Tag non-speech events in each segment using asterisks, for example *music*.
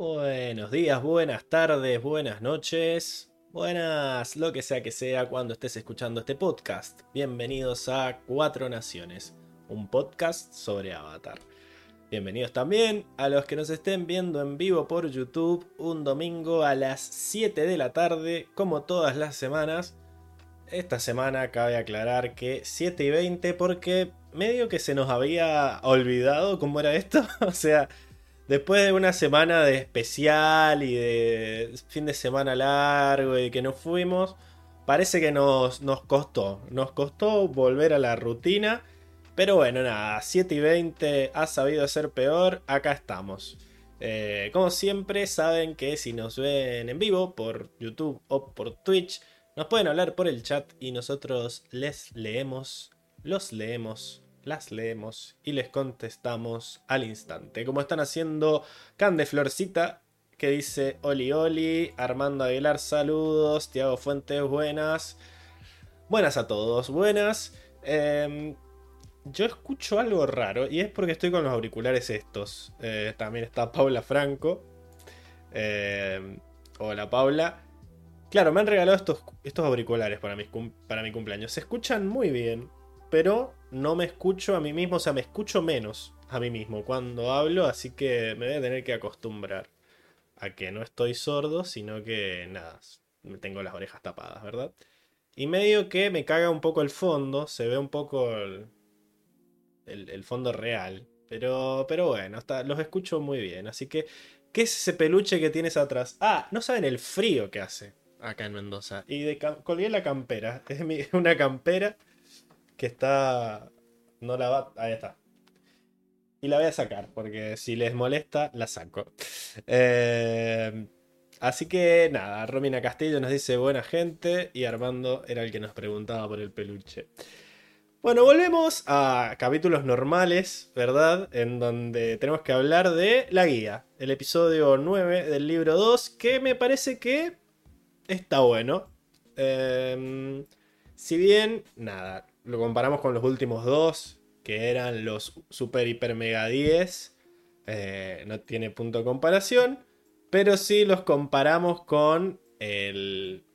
Buenos días, buenas tardes, buenas noches, buenas, lo que sea que sea cuando estés escuchando este podcast. Bienvenidos a Cuatro Naciones, un podcast sobre Avatar. Bienvenidos también a los que nos estén viendo en vivo por YouTube un domingo a las 7 de la tarde, como todas las semanas. Esta semana cabe aclarar que 7 y 20 porque medio que se nos había olvidado cómo era esto. *laughs* o sea, después de una semana de especial y de fin de semana largo y que nos fuimos, parece que nos, nos costó. Nos costó volver a la rutina. Pero bueno, nada, 7 y 20 ha sabido ser peor, acá estamos. Eh, como siempre, saben que si nos ven en vivo por YouTube o por Twitch, nos pueden hablar por el chat y nosotros les leemos, los leemos, las leemos y les contestamos al instante. Como están haciendo Cande Florcita, que dice Oli Oli, Armando Aguilar, saludos, Tiago Fuentes, buenas. Buenas a todos, buenas. Eh, yo escucho algo raro y es porque estoy con los auriculares estos. Eh, también está Paula Franco. Eh, hola Paula. Claro, me han regalado estos, estos auriculares para, para mi cumpleaños. Se escuchan muy bien, pero no me escucho a mí mismo, o sea, me escucho menos a mí mismo cuando hablo, así que me voy a tener que acostumbrar a que no estoy sordo, sino que nada, me tengo las orejas tapadas, ¿verdad? Y medio que me caga un poco el fondo, se ve un poco el, el, fondo real. Pero, pero bueno, los escucho muy bien. Así que, ¿qué es ese peluche que tienes atrás? Ah, no saben el frío que hace acá en Mendoza. Y de colgué la campera. *laughs* Es una campera que está... No la va... Ahí está. Y la voy a sacar, porque si les molesta, la saco. Eh, así que nada, Romina Castillo nos dice buena gente y Armando era el que nos preguntaba por el peluche. Bueno, volvemos a capítulos normales, ¿verdad? En donde tenemos que hablar de la guía, el episodio 9 del libro 2, que me parece que está bueno. Em, si bien, nada, lo comparamos con los últimos dos, que eran los Super Hiper Mega 10, eh, no tiene punto de comparación, pero sí los comparamos con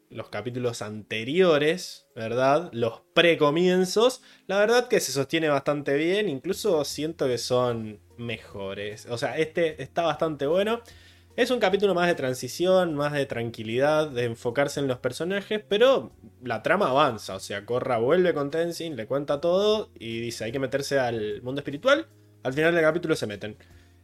los capítulos anteriores, ¿verdad? Los precomienzos, la verdad que se sostiene bastante bien, incluso siento que son mejores. O sea, este está bastante bueno. Es un capítulo más de transición, más de tranquilidad, de enfocarse en los personajes, pero la trama avanza. O sea, Corra vuelve con Tenzin, le cuenta todo y dice hay que meterse al mundo espiritual. Al final del capítulo se meten.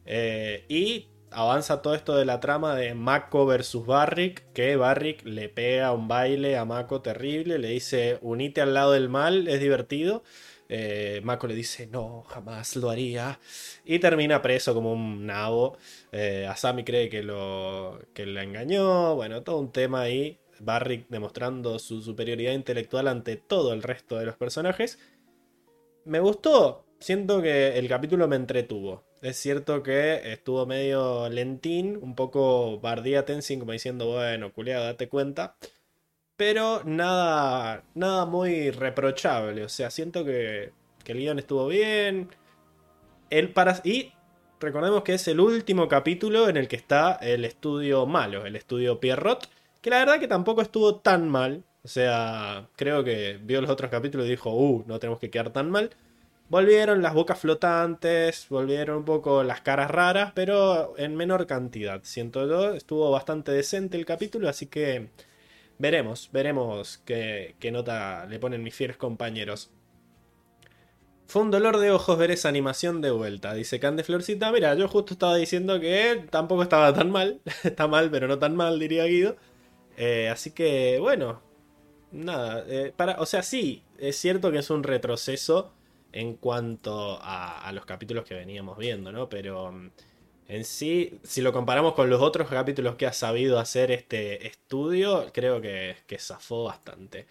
Eh, y avanza todo esto de la trama de Mako versus Barrick, que Barrick le pega un baile a Mako terrible, le dice unite al lado del mal, es divertido. Eh, Mako le dice no, jamás lo haría. Y termina preso como un nabo. Eh, Asami cree que lo que le engañó. Bueno, todo un tema ahí. Barrick demostrando su superioridad intelectual ante todo el resto de los personajes. Me gustó. Siento que el capítulo me entretuvo. Es cierto que estuvo medio lentín, un poco bardía Tenzin como diciendo, bueno, culiado, date cuenta. Pero nada, nada muy reprochable. O sea, siento que, el guion estuvo bien. El para... Y recordemos que es el último capítulo en el que está el estudio malo, el estudio Pierrot. Que la verdad que tampoco estuvo tan mal. O sea, creo que vio los otros capítulos y dijo, uh, no tenemos que quedar tan mal. Volvieron las bocas flotantes, volvieron un poco las caras raras, pero en menor cantidad. Siento yo, estuvo bastante decente el capítulo, así que veremos, veremos qué, nota le ponen mis fieles compañeros. Fue un dolor de ojos ver esa animación de vuelta, dice Cande Florcita. Mira, yo justo estaba diciendo que tampoco estaba tan mal. *laughs* Está mal, pero no tan mal, diría Guido. Eh, así que, bueno, nada. Eh, para, o sea, sí, es cierto que es un retroceso en cuanto a, los capítulos que veníamos viendo, ¿no? Pero mm, en sí, si lo comparamos con los otros capítulos que ha sabido hacer este estudio, creo que, que zafó bastante.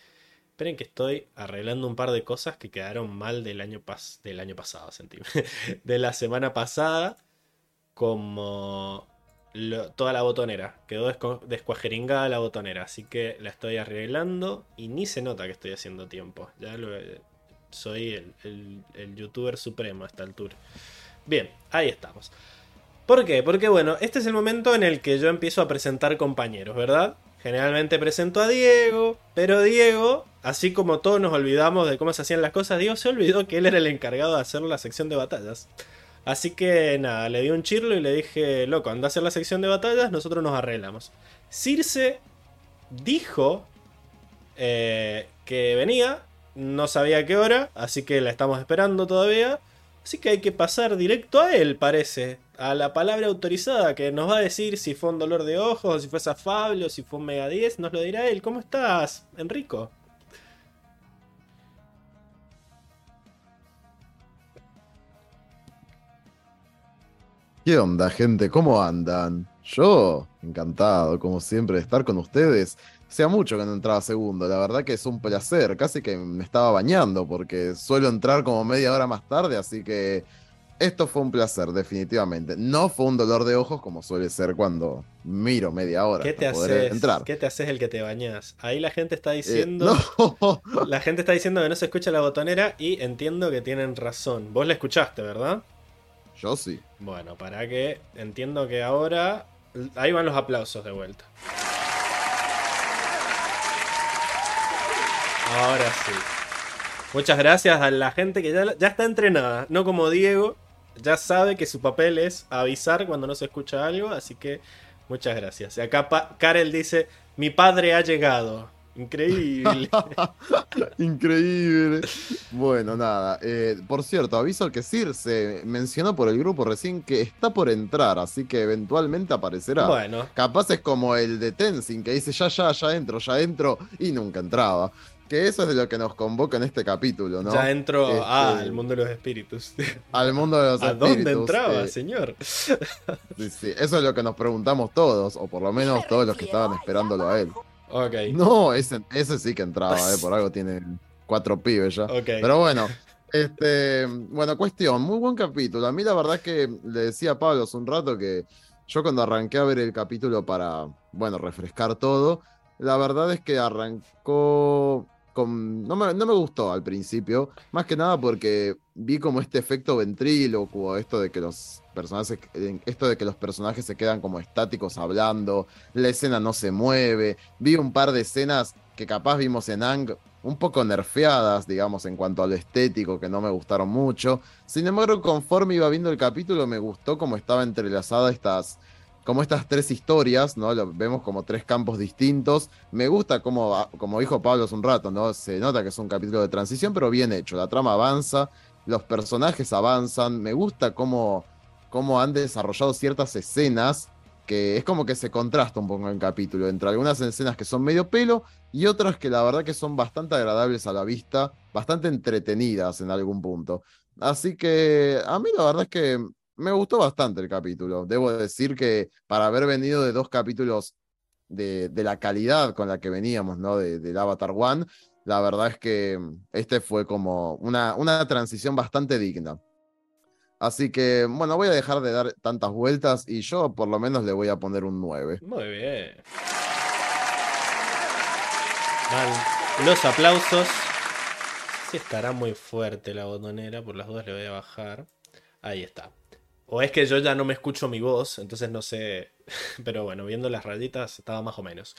Esperen que estoy arreglando un par de cosas que quedaron mal del año, del año pasado, sentí. *laughs* de la semana pasada, como toda la botonera. Quedó descuajeringada la botonera, así que la estoy arreglando y ni se nota que estoy haciendo tiempo. Ya lo, soy el, youtuber supremo a esta altura. Bien, ahí estamos. ¿Por qué? Porque bueno, este es el momento en el que yo empiezo a presentar compañeros, ¿verdad? Generalmente presento a Diego, pero Diego, así como todos nos olvidamos de cómo se hacían las cosas, Diego se olvidó que él era el encargado de hacer la sección de batallas. Así que nada, le di un chirlo y le dije, loco, anda a hacer la sección de batallas, nosotros nos arreglamos. Circe dijo eh, que venía, no sabía qué hora, así que la estamos esperando todavía. Así que hay que pasar directo a él, parece. A la palabra autorizada que nos va a decir si fue un dolor de ojos, si fue afable, o si fue un mega 10. Nos lo dirá él. ¿Cómo estás, Enrico? ¿Qué onda, gente? ¿Cómo andan? Yo, encantado, como siempre, de estar con ustedes. Hacía mucho que no entraba segundo, la verdad que es un placer, casi que me estaba bañando, porque suelo entrar como media hora más tarde, así que esto fue un placer, definitivamente. No fue un dolor de ojos como suele ser cuando miro media hora. ¿Qué te haces? Entrar. ¿Qué te haces el que te bañas? Ahí la gente está eh, diciendo. *laughs* La gente está diciendo que no se escucha la botonera y entiendo que tienen razón. Vos la escuchaste, ¿verdad? Yo sí. Bueno, para que entiendo que ahora. Ahí van los aplausos de vuelta. Ahora sí. Muchas gracias a la gente que ya, ya está entrenada, no como Diego, ya sabe que su papel es avisar cuando no se escucha algo, así que muchas gracias. Y acá Karel dice, mi padre ha llegado. Increíble. *laughs* Increíble. Bueno, nada. Eh, por cierto, aviso que Sir se mencionó por el grupo recién que está por entrar, así que eventualmente aparecerá. Bueno. Capaz es como el de Tenzin que dice ya, ya, ya entro, ya entro y nunca entraba. Que eso es de lo que nos convoca en este capítulo, ¿no? Ya entro este, al mundo de los espíritus. *laughs* Al mundo de los espíritus. ¿A dónde entraba, eh, señor? *laughs* Sí, sí. Eso es lo que nos preguntamos todos, o por lo menos todos los que estaban esperándolo a él. Ok. No, ese, ese sí que entraba, ¿eh? Por algo tiene cuatro pibes ya. Ok. Pero bueno. Este, bueno, cuestión, muy buen capítulo. A mí la verdad es que le decía a Pablo hace un rato que yo cuando arranqué a ver el capítulo para, bueno, refrescar todo, la verdad es que arrancó no, me, gustó al principio, más que nada porque vi como este efecto ventrílocuo, esto de que los personajes, esto de que los personajes se quedan como estáticos hablando, la escena no se mueve, vi un par de escenas que capaz vimos en Ang un poco nerfeadas, digamos, en cuanto a lo estético, que no me gustaron mucho. Sin embargo, conforme iba viendo el capítulo, me gustó cómo estaba entrelazada estas como estas tres historias, ¿no? Lo vemos como tres campos distintos. Me gusta como, como dijo Pablo hace un rato, ¿no? Se nota que es un capítulo de transición, pero bien hecho. La trama avanza, los personajes avanzan. Me gusta cómo, cómo han desarrollado ciertas escenas que es como que se contrasta un poco en capítulo, entre algunas escenas que son medio pelo y otras que la verdad que son bastante agradables a la vista, bastante entretenidas en algún punto. Así que a mí la verdad es que me gustó bastante el capítulo. Debo decir que para haber venido de dos capítulos de, la calidad con la que veníamos, ¿no? De, del Avatar One, la verdad es que este fue como una, una transición bastante digna. Así que, bueno, voy a dejar de dar tantas vueltas y yo por lo menos le voy a poner un 9. Muy bien. Los aplausos. Si estará muy fuerte la botonera, por las dudas le voy a bajar. Ahí está. O es que yo ya no me escucho mi voz, entonces no sé. *laughs* Pero bueno, viendo las rayitas estaba más o menos.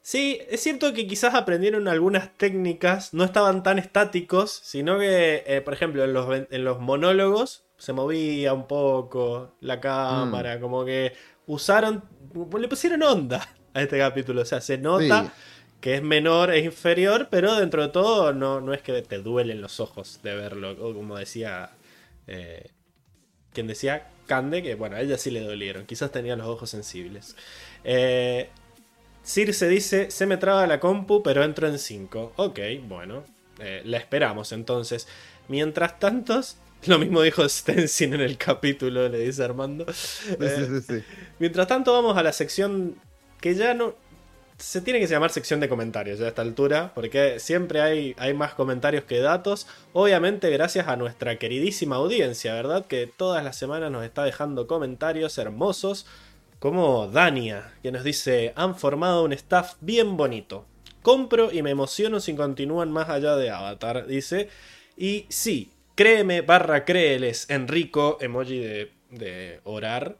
Sí, es cierto que quizás aprendieron algunas técnicas, no estaban tan estáticos, sino que, eh, por ejemplo, en los, en los, monólogos se movía un poco la cámara, mm. como que usaron, le pusieron onda a este capítulo, o sea, se nota que es menor, es inferior, pero dentro de todo no, no es que te duelen los ojos de verlo, como decía eh, quien decía Cande, que bueno, a ella sí le dolieron, quizás tenía los ojos sensibles. Eh, Circe dice, se me traba la compu, pero entro en 5. Ok, bueno, eh, la esperamos entonces. Mientras tanto, *laughs* lo mismo dijo Stencil en el capítulo, le dice Armando. Eh, mientras tanto, vamos a la sección que ya no, se tiene que llamar sección de comentarios a esta altura, porque siempre hay, hay más comentarios que datos. Obviamente gracias a nuestra queridísima audiencia, ¿verdad? Que todas las semanas nos está dejando comentarios hermosos, como Dania, que nos dice, han formado un staff bien bonito. Compro y me emociono si continúan más allá de Avatar, dice. Y sí, créeme barra créeles, Enrico, emoji de de orar,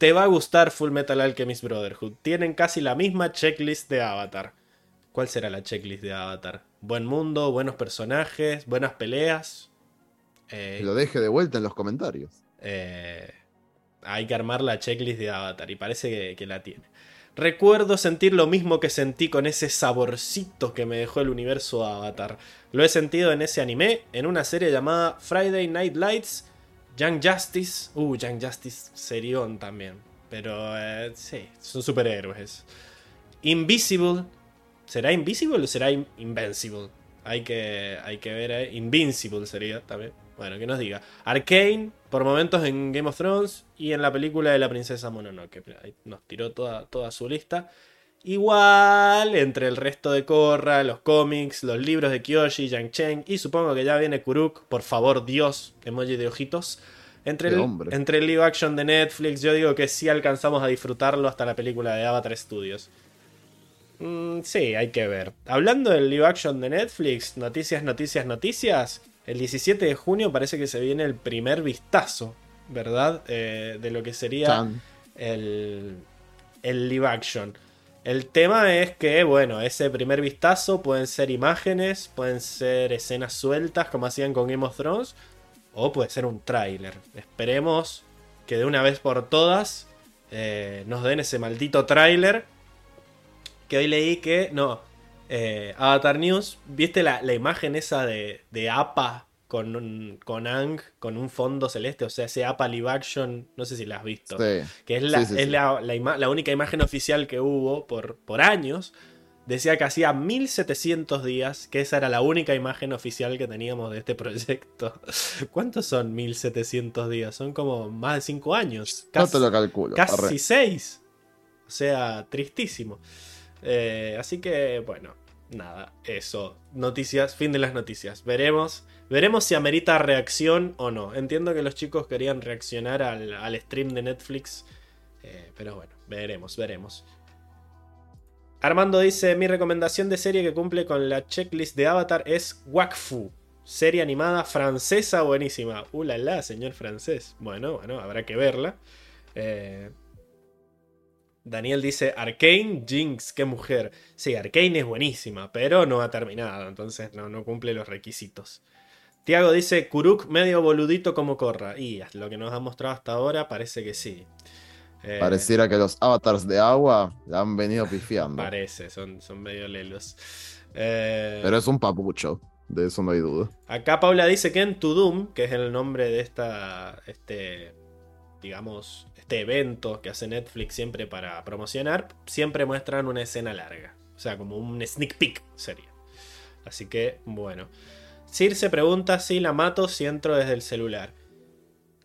te va a gustar Full Metal Alchemist Brotherhood. Tienen casi la misma checklist de Avatar. ¿Cuál será la checklist de Avatar? Buen mundo, buenos personajes, buenas peleas. Eh, lo deje de vuelta en los comentarios. Eh, hay que armar la checklist de Avatar y parece que la tiene. Recuerdo sentir lo mismo que sentí con ese saborcito que me dejó el universo Avatar. Lo he sentido en ese anime, en una serie llamada Friday Night Lights, Young Justice. Uh, Young Justice serión también. Pero eh, sí, son superhéroes. Invisible. ¿Será Invisible o será Invincible? Hay que, hay que ver. Eh. Invincible sería también. Bueno, que nos diga. Arcane, por momentos en Game of Thrones y en la película de la princesa Mononoke. Ahí nos tiró toda, toda su lista. Igual, entre el resto de Korra, los cómics, los libros de Kyoshi, Yang Chen y supongo que ya viene Kuruk, por favor, Dios, emoji de ojitos. Entre el, entre el live action de Netflix, yo digo que sí alcanzamos a disfrutarlo hasta la película de Avatar Studios. Mm, sí, hay que ver. Hablando del live action de Netflix, noticias, noticias, noticias. El 17 de junio parece que se viene el primer vistazo, ¿verdad? Eh, de lo que sería el, el live action. El tema es que, bueno, ese primer vistazo pueden ser imágenes, pueden ser escenas sueltas como hacían con Game of Thrones, o puede ser un tráiler. Esperemos que de una vez por todas eh, nos den ese maldito tráiler. Que hoy leí que, no, eh, Avatar News, ¿viste la, imagen esa de, de APA con, con Ang, con un fondo celeste? O sea, ese APA live action, no sé si la has visto. Que es, la, es la, única imagen oficial que hubo por, por años. Decía que hacía 1700 días que esa era la única imagen oficial que teníamos de este *laughs* proyecto. ¿Cuántos son 1700 días? Son como más de 5 años. Casi, no te lo calculo. Casi 6. O sea, tristísimo. Eh, así que, bueno, nada, eso. Noticias, fin de las noticias. Veremos. Veremos si amerita reacción o no. Entiendo que los chicos querían reaccionar al, stream de Netflix. Eh, pero bueno, veremos, veremos. Armando dice: Mi recomendación de serie que cumple con la checklist de Avatar es Wakfu. Serie animada francesa buenísima. Uh señor francés. Bueno, bueno, habrá que verla. Eh, Daniel dice Arcane, Jinx, qué mujer. Sí, Arcane es buenísima, pero no ha terminado, entonces no, no cumple los requisitos. Tiago dice Kuruk medio boludito como corra. Y lo que nos ha mostrado hasta ahora parece que sí. Eh, Pareciera que los avatars de agua han venido pifiando. Parece, son, son medio lelos. Eh, pero es un papucho, de eso no hay duda. Acá Paula dice que en Tudum, que es el nombre de esta, este, digamos, este evento que hace Netflix siempre para promocionar, siempre muestran una escena larga. O sea, como un sneak peek sería. Así que, bueno. Sir se pregunta si la mato si entro desde el celular.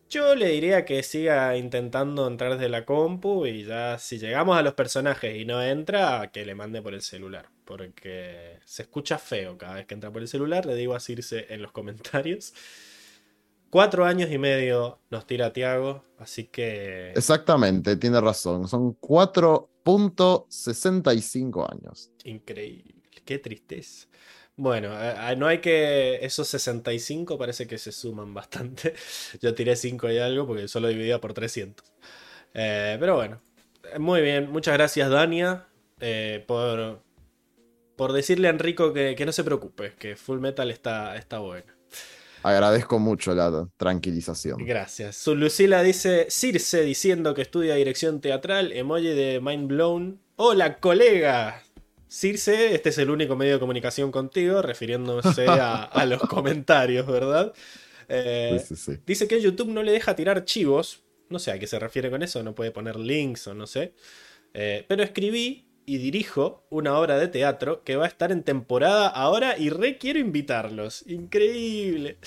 Yo le diría que siga intentando entrar desde la compu y ya si llegamos a los personajes y no entra, que le mande por el celular. Porque se escucha feo cada vez que entra por el celular. Le digo a Circe en los comentarios. Cuatro años y medio nos tira Tiago, así que. Exactamente, tiene razón. Son 4.65 años. Increíble, qué tristeza. Bueno, no hay que. Esos 65 parece que se suman bastante. *laughs* Yo tiré 5 y algo porque solo dividía por 300. Eh, pero bueno, muy bien. Muchas gracias, Dania, eh, por, por decirle a Enrico que, que, no se preocupe, que Full Metal está, está bueno. Agradezco mucho la tranquilización. Gracias. Su Lucila dice: Circe diciendo que estudia dirección teatral, emoji de Mind Blown. Hola, colega. Circe, este es el único medio de comunicación contigo, refiriéndose *laughs* a, los comentarios, ¿verdad? Eh, dice que YouTube no le deja tirar chivos. No sé a qué se refiere con eso, no puede poner links o no sé. Eh, pero escribí y dirijo una obra de teatro que va a estar en temporada ahora y re quiero invitarlos. Increíble.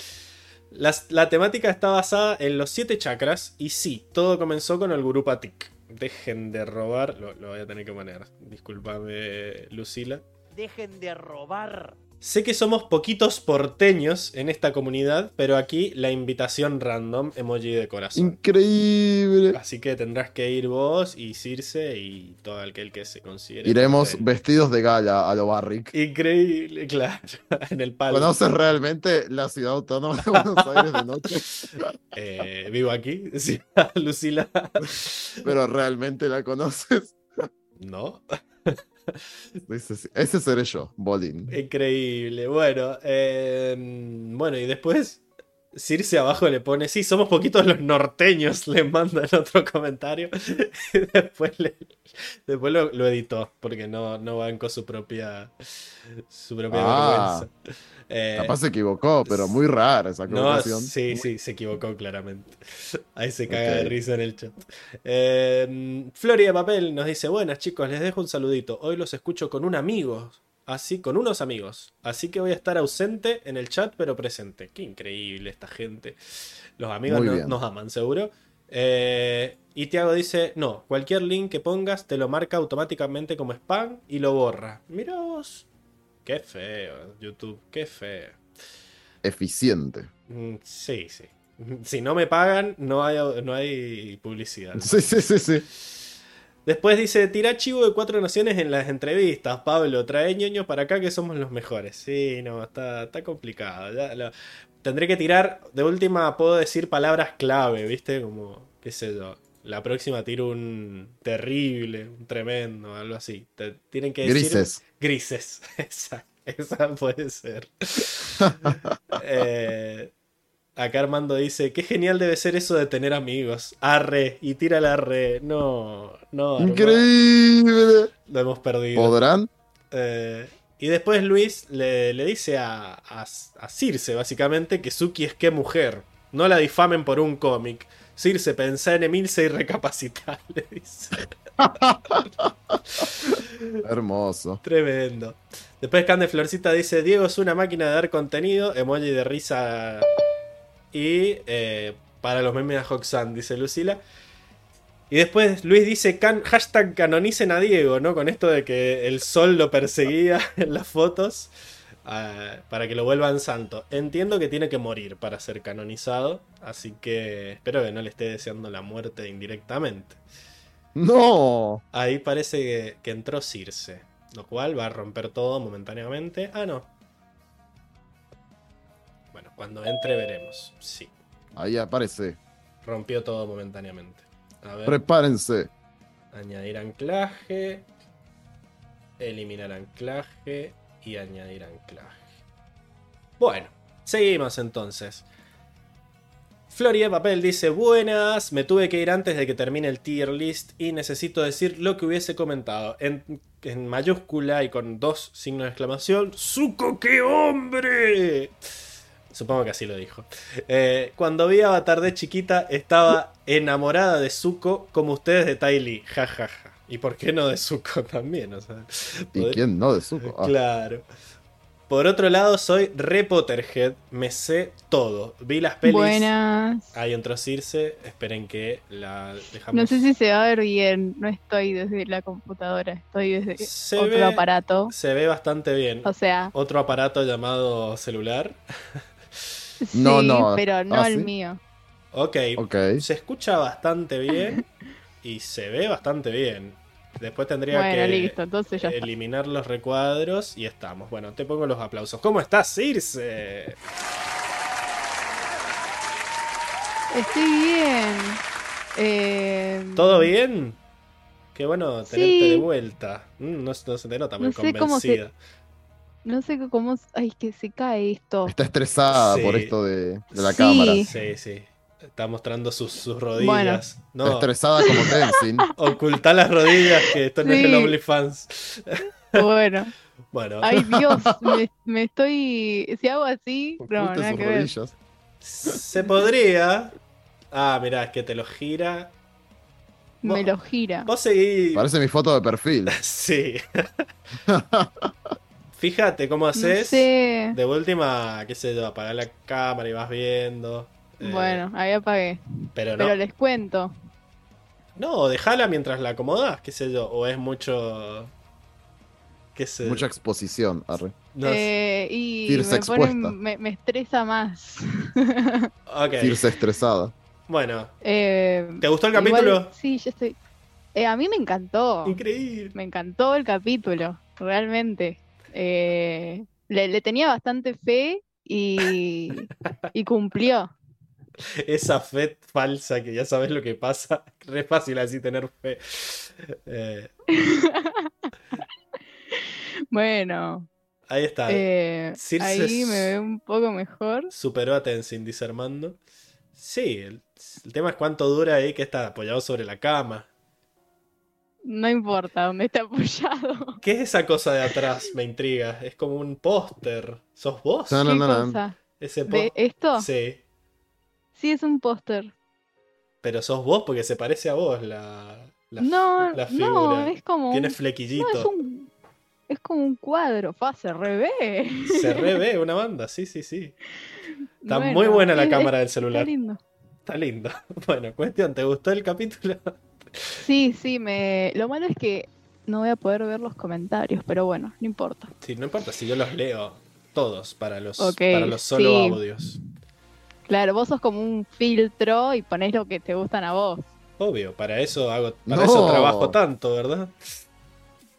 La, temática está basada en los siete chakras y sí, todo comenzó con el Guru Patik. Dejen de robar, lo, voy a tener que poner. Disculpame, Lucila. Dejen de robar. Sé que somos poquitos porteños en esta comunidad, pero aquí la invitación random, emoji de corazón. Increíble. Así que tendrás que ir vos y Circe y todo aquel que se considere. Iremos porteño. vestidos de gala a lo Barrick. Increíble, claro. *laughs* En el palo. ¿Conoces realmente la ciudad autónoma de Buenos Aires de noche? *laughs* Eh, vivo aquí. *laughs* Sí, Lucila. Pero realmente la conoces. No. *laughs* Ese, seré yo, Bolín. Increíble. Bueno, eh, bueno, y después Circe abajo le pone, sí, somos poquitos los norteños, *laughs* le manda en otro comentario. *laughs* Y después, le- después lo, lo editó, porque no, no bancó su propia, su propia Ah. vergüenza. Eh, Capaz se equivocó, pero muy rara esa no, equivocación. sí, sí, se equivocó claramente. *laughs* Ahí se caga de Ok. risa en el chat. Eh, Flori de Papel nos dice: Buenas chicos, les dejo un saludito. Hoy los escucho con un amigo. Así, con unos amigos. Así que voy a estar ausente en el chat, pero presente. Qué increíble esta gente. Los amigos no- nos aman, seguro. Eh, y Tiago dice: No, cualquier link que pongas te lo marca automáticamente como spam y lo borra. Mirá vos. Qué feo, YouTube, qué feo. Eficiente. Mm, Sí, sí. *laughs* Si no me pagan, no hay, no hay publicidad. Sí, sí, sí, sí. Después dice, tira chivo de cuatro naciones en las entrevistas, Pablo, trae ñoños para acá que somos los mejores. Sí, no, está, está complicado. ya lo- Tendré que tirar, de última puedo decir palabras clave, ¿viste? Como, qué sé yo. La próxima tiro un terrible, un tremendo, algo así. Te tienen que decir... Grises. Grises, *laughs* esa, esa puede ser. *laughs* Eh, acá Armando dice, qué genial debe ser eso de tener amigos. Arre, y tira la arre. No, no. Armando, Increíble. Lo hemos perdido. ¿Podrán? Eh, y después Luis le, le dice a, a, a Circe, básicamente, que Suki es que mujer. No la difamen por un cómic. Circe, pensá en Emilce y recapacitá, *laughs* le dice. Hermoso. Tremendo. Después Cande Florcita dice: Diego es una máquina de dar contenido. Emoji de risa. Y eh, para los memes de Hoxan, dice Lucila. Y después Luis dice: can, hashtag canonicen a Diego, ¿no? Con esto de que el sol lo perseguía *laughs* en las fotos. ah, para que lo vuelvan santo. Entiendo que tiene que morir para ser canonizado. Así que espero que no le esté deseando la muerte indirectamente. No. Ahí parece que, que entró Circe. Lo cual va a romper todo momentáneamente. Ah, no. Cuando entre veremos. Sí, Ahí aparece. rompió todo momentáneamente. A ver, Prepárense. añadir anclaje. Eliminar anclaje. Y añadir anclaje. Bueno, seguimos entonces. Flori de Papel dice, buenas, me tuve que ir antes de que termine el tier list y necesito decir lo que hubiese comentado. En, en mayúscula y con dos signos de exclamación, ¡Zuko, qué hombre! Supongo que así lo dijo. Eh, cuando vi Avatar de chiquita estaba enamorada de Zuko como ustedes de Ty Lee, jajaja. ¿Y por qué no de Zuko *laughs* también? O sea, ¿Y quién no de Zuko? Ah, Claro. Por otro lado, soy re Potterhead. Me sé todo. Vi las pelis. Buenas. Ahí entró Circe. Esperen que la dejamos. No sé si se va a ver bien. No estoy desde la computadora, estoy desde Se otro ve- aparato. Se ve bastante bien. O sea, Otro aparato llamado celular. *laughs* sí, No, no. pero no Ah, el ¿sí? mío. Ok. Ok. Se escucha bastante bien. *laughs* y se ve bastante bien. Después tendría Bueno, que listo, entonces ya está. eliminar los recuadros y estamos. Bueno, te pongo los aplausos. ¿Cómo estás, Circe? Estoy bien. Eh, ¿Todo bien? Qué bueno tenerte Sí. de vuelta. Mm, no, no se te nota muy No sé cómo se- convencida. No sé cómo. Ay, que se cae esto. Está estresada Sí. por esto de, de la Sí. cámara. Sí, sí. Está mostrando sus, sus rodillas. Está No, estresada como *laughs* Tenzin. oculta las rodillas, que esto no es el. OnlyFans. Bueno. *laughs* Bueno, Ay, Dios. *laughs* me, me estoy. Si hago así. No, Oculte nada sus que ver. rodillas. se podría. Ah, mirá, es que te lo gira. Me lo gira. Vos seguís. Parece mi foto de perfil. Sí. Fíjate cómo haces. sé. De última, qué sé yo, apagar la cámara y vas viendo. Eh, Bueno, ahí apagué. pero no. Pero les cuento. No, déjala mientras la acomodás, qué sé yo. O es mucho. ¿Qué se- Mucha exposición. arre. no sé. Eh, y me, pone- expuesta. me, me estresa más. *laughs* Ok. Irse estresada. Bueno, Eh, ¿te gustó el igual- capítulo? sí, yo estoy. Eh, a mí me encantó. Increíble. Me encantó el capítulo, realmente. Eh, le, le tenía bastante fe y, *laughs* y cumplió. Esa fe falsa que ya sabes lo que pasa. *laughs* Re fácil así tener fe. Eh, *laughs* Bueno, ahí está. eh, ahí me veo un poco mejor. Superó a Tenzin, dice Armando. Sí, el, el tema es cuánto dura ahí que está apoyado sobre la cama. No importa dónde está apoyado. *laughs* ¿Qué es esa cosa de atrás? Me intriga. Es como un póster. ¿Sos vos? No, no, ¿Qué no, no. cosa? Ese ¿De póster. esto? Sí. Sí, es un póster. Pero sos vos porque se parece a vos la, la, No, la no, figura. es como Tiene un, flequillito. no, es un, es como un cuadro. Fa, se revé. Se re ve *laughs* una banda, sí, sí, sí. Está Bueno, muy buena la es- cámara del Está celular. lindo. Está lindo. *laughs* Bueno, cuestión, ¿te gustó el capítulo? Sí, sí, me. Lo malo es que no voy a poder ver los comentarios, pero bueno, no importa. Sí, no importa si yo los leo todos para los, para los solo sí. audios. Claro, vos sos como un filtro y ponés lo que te gustan a vos. Obvio, para eso hago, para No. eso trabajo tanto, ¿verdad?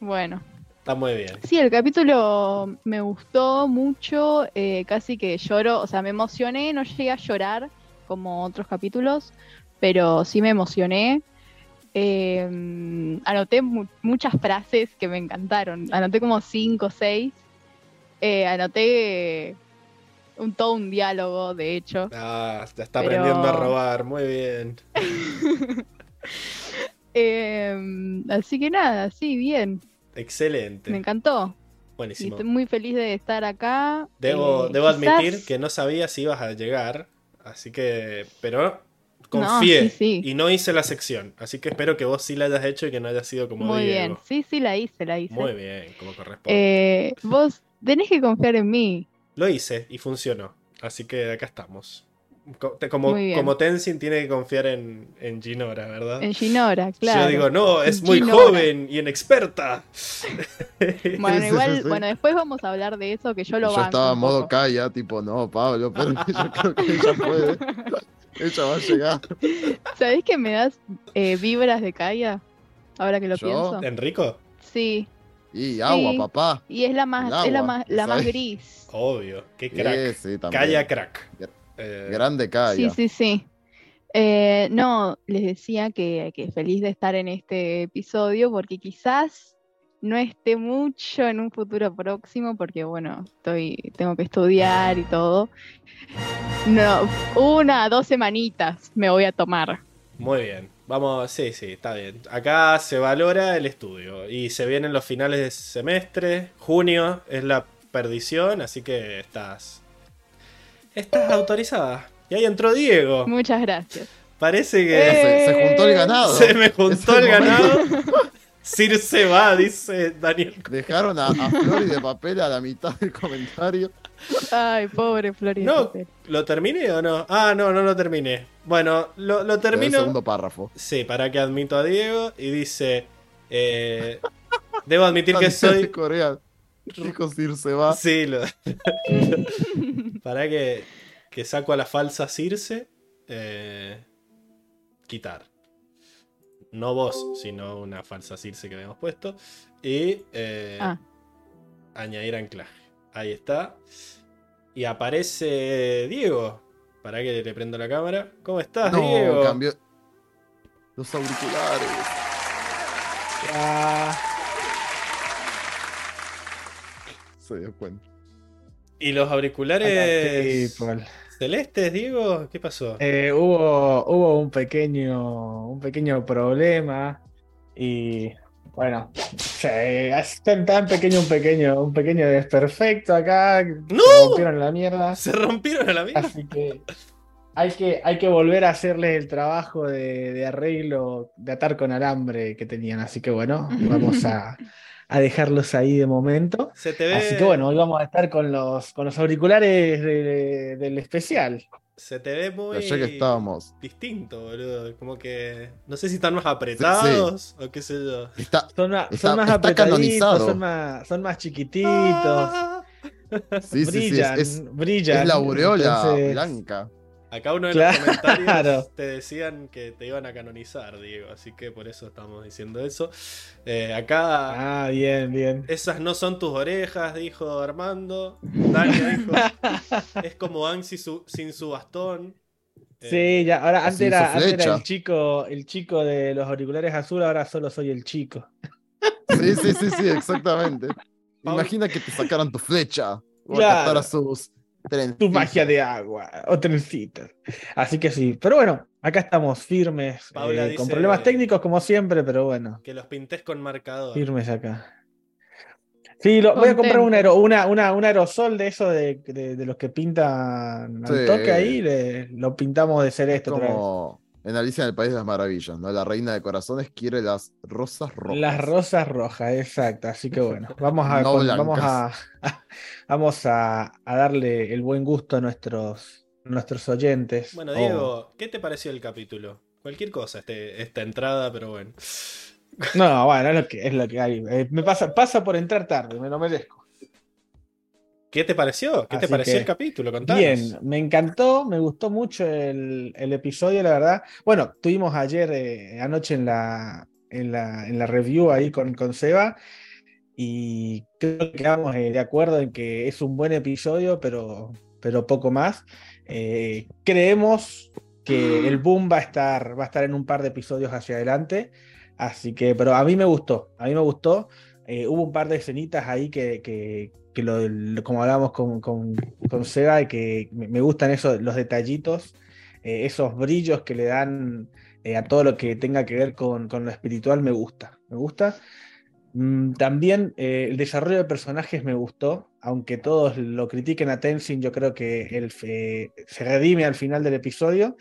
Bueno, Está muy bien. sí, el capítulo me gustó mucho, eh, casi que lloro, o sea, me emocioné, no llegué a llorar como otros capítulos, pero sí me emocioné. Eh, anoté mu- muchas frases que me encantaron, anoté como cinco o seis. Eh, anoté un, todo un diálogo, de hecho. Ah, ya está Pero- aprendiendo a robar, muy bien. *laughs* Eh, así que nada, sí, bien, Excelente. me encantó. Y Buenísimo. estoy muy feliz de estar acá. Debo, Eh, debo admitir que no sabía si ibas a llegar, así que, pero No, confié sí, sí. y no hice la sección, así que espero que vos sí la hayas hecho y que no haya sido como Muy Diego. bien, sí, sí, la hice, la hice. Muy bien, como corresponde. Eh, vos tenés que confiar en mí. Lo hice y funcionó, así que acá estamos. Como, como Tenzin tiene que confiar en, en Ginora, ¿verdad? En Ginora, claro. Yo digo, no, es muy Ginora. joven y inexperta. *laughs* Bueno, igual, sí, sí. bueno, después vamos a hablar de eso que yo lo Yo banco estaba en modo poco. calla, tipo, no, Pablo, pero *laughs* yo creo que ella puede. *laughs* *laughs* Ella va a llegar. ¿Sabés que me das eh, vibras de Kaya? Ahora que lo ¿Yo? pienso. Enrico, Sí, Y agua, Sí. papá. y es la más, es la más, la más gris. obvio, qué Sí, crack. sí. Calla crack. Eh, Grande Sí, calla. sí, sí. Eh, no, les decía que, que feliz de estar en este episodio porque quizás no esté mucho en un futuro próximo porque bueno, estoy, tengo que estudiar y todo. No, una, dos semanitas me voy a tomar. Muy bien. Vamos, sí, sí, está bien. Acá se valora el estudio y se vienen los finales de semestre. Junio es la perdición, así que estás. Estás autorizada. Y ahí entró Diego. Muchas gracias. Parece que Eh, Se, se juntó el ganado. se me juntó el ganado. Circe va, dice Daniel. Dejaron a, a Flor y de papel a la mitad del comentario. Ay, pobre Florida. No, ¿lo terminé o no? Ah, no, no lo terminé. Bueno, lo, lo El termino. segundo párrafo. Sí, para que admito a Diego. Y dice. eh, debo admitir que soy. Corea. Dijo Circe va. Sí, lo... *laughs* para que, que saco a la falsa Circe. eh, quitar. No vos, sino una falsa Circe que habíamos puesto. Y eh, Ah. añadir anclaje. Ahí está. Y aparece Diego. Para que le prendo la cámara. ¿Cómo estás, No, Diego? cambió. Los auriculares. Ah, Se dio cuenta. ¿Y los auriculares. Celestes, Diego? ¿Qué pasó? Eh, hubo, hubo un pequeño, un pequeño problema y bueno, sí, es tan, tan pequeño un pequeño, un pequeño desperfecto acá, ¡No! se rompieron la mierda, Se rompieron a la mierda. así que hay que, hay que volver a hacerle el trabajo de, de arreglo, de atar con alambre que tenían, así que bueno, vamos a, *laughs* a dejarlos ahí de momento. Se te ve. Así que bueno, hoy vamos a estar con los, con los auriculares de- del especial. Se te ve muy Ya que estábamos. distinto, boludo. Como que. No sé si están más apretados o qué sé yo. Está, Son más, Está- son más apretaditos, son más, son más chiquititos. Ah. sí, sí, sí, brillan, es, es, brillan. es la aureola entonces- blanca. Acá uno de Claro. los comentarios *laughs* te decían que te iban a canonizar, Diego. Así que por eso estamos diciendo eso. Eh, acá. Ah, bien, bien. Esas no son tus orejas, dijo Armando. Dani dijo. *laughs* es como Ansi su- sin su bastón. Eh, Sí, ya, ahora antes Así era, antes era el chico, el chico de los auriculares azul, ahora solo soy el chico. *laughs* Sí, sí, sí, sí, exactamente. Paul- Imagina que te sacaran tu flecha o Claro. sus Tu magia de agua, o trencitas. Así que sí, pero bueno, acá estamos firmes, Paula eh, con problemas técnicos como siempre, pero bueno, Que los pintes con marcador. firmes acá. Sí, lo- voy a comprar un, aero- una, una- un aerosol de eso de, de- de los que pintan al Sí. toque ahí, le- lo pintamos de otra vez. Como en Alicia en el País de las Maravillas, ¿no? La reina de corazones quiere las rosas rojas. Las rosas rojas, exacto. Así que bueno, *laughs* vamos a, No con- vamos a, *laughs* vamos a, a darle el buen gusto a nuestros, nuestros oyentes. Bueno, Oh, Diego, ¿qué te pareció el capítulo? Cualquier cosa, este, esta entrada, pero bueno. No, bueno, es lo que, es lo que hay. Eh, me pasa, pasa por entrar tarde, me lo merezco. ¿Qué te pareció? ¿Qué te pareció el capítulo? Contanos. Bien, me encantó, me gustó mucho el, el episodio, la verdad. Bueno, tuvimos ayer, eh, anoche en la, en la, en la review ahí con, con Seba y creo que quedamos eh, de acuerdo en que es un buen episodio, pero, pero poco más. Eh, creemos que el boom va a estar, va a estar en un par de episodios hacia adelante, así que, pero a mí me gustó, a mí me gustó. Eh, hubo un par de escenitas ahí que, que, lo, como hablábamos con, con, con Seba, que me, gustan esos, los detallitos, eh, esos brillos que le dan eh, a todo lo que tenga que ver con, con lo espiritual, me gusta, me gusta. Mm, También eh, el desarrollo de personajes me gustó, aunque todos lo critiquen a Tenzin, yo creo que él se redime al final del episodio.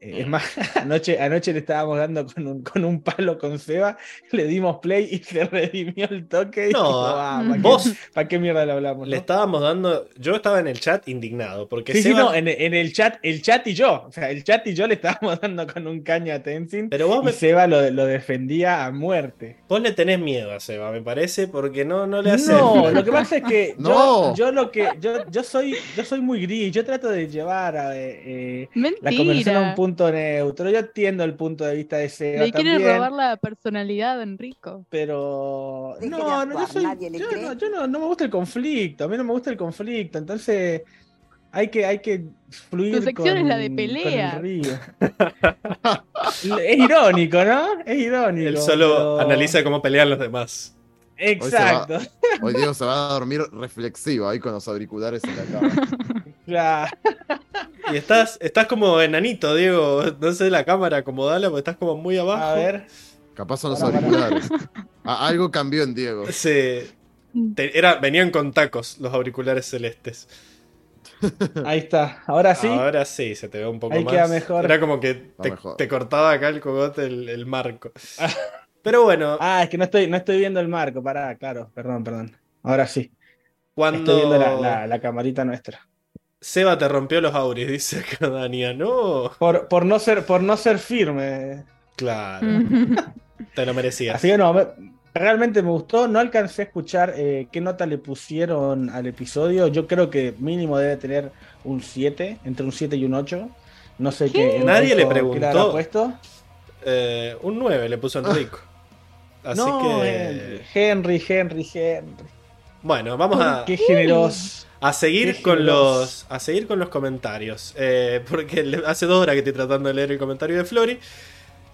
Eh, es más, *laughs* anoche, anoche le estábamos dando con un, con un palo con Seba, le dimos play y se redimió el toque. No, "Ah, ¿para Vos qué, pa' qué mierda le hablamos? le no?". estábamos dando. Yo estaba en el chat indignado. Porque Sí, sí, Seba- no, en, en el chat, el chat y yo, o sea, el chat y yo le estábamos *laughs* dando con un caño a Tenzin Pero vos, y me- Seba lo, lo defendía a muerte. vos le tenés miedo a Seba, me parece, porque no, no le hace. No, lo que pasa es que *laughs* yo, No. yo lo que yo, yo soy yo soy muy gris, yo trato de llevar a, eh, la conversación a un punto neutro. Yo entiendo el punto de vista de Seba Le quiere también, robar la personalidad a Enrico. pero no, no, yo soy yo, no, yo no, no me gusta el conflicto, a mí no me gusta el conflicto, entonces hay que hay que fluir Tu sección es la de pelea. *laughs* es irónico, ¿no? Es irónico. Él solo pero- analiza cómo pelean los demás. Exacto. Hoy Diego se va a dormir reflexivo ahí con los auriculares en la cama. *laughs* Claro. Y estás, estás como enanito, Diego. No sé la cámara, acomodala, porque estás como muy abajo. A ver. Capaz son los auriculares. Ah, algo cambió en Diego. Sí. Te- era, venían con tacos los auriculares celestes. Ahí está. Ahora sí. Ahora sí, se te ve un poco Ahí más. queda mejor. Era como que te, cortaba acá el cogote el, el marco. Pero bueno, Ah, es que no estoy, no estoy viendo el marco. Pará, claro. Perdón, perdón. Ahora sí. cuando Estoy viendo la, la- la camarita nuestra. Seba te rompió los auris, dice acá Dania. No, Por, por, no ser, por no ser firme. claro, *laughs* te lo merecías. Así que no, me- realmente me gustó. No alcancé a escuchar eh, qué nota le pusieron al episodio. Yo creo que mínimo debe tener un 7, entre un 7 y un 8. No sé qué. Nadie le Enrico, ¿qué preguntó. puesto? Eh, un 9 le puso Enrico. Así no, que. Henry, Henry, Henry. Bueno, vamos a, Qué generoso. A seguir qué con los. A seguir con los comentarios. Eh, porque hace dos horas que estoy tratando de leer el comentario de Flori.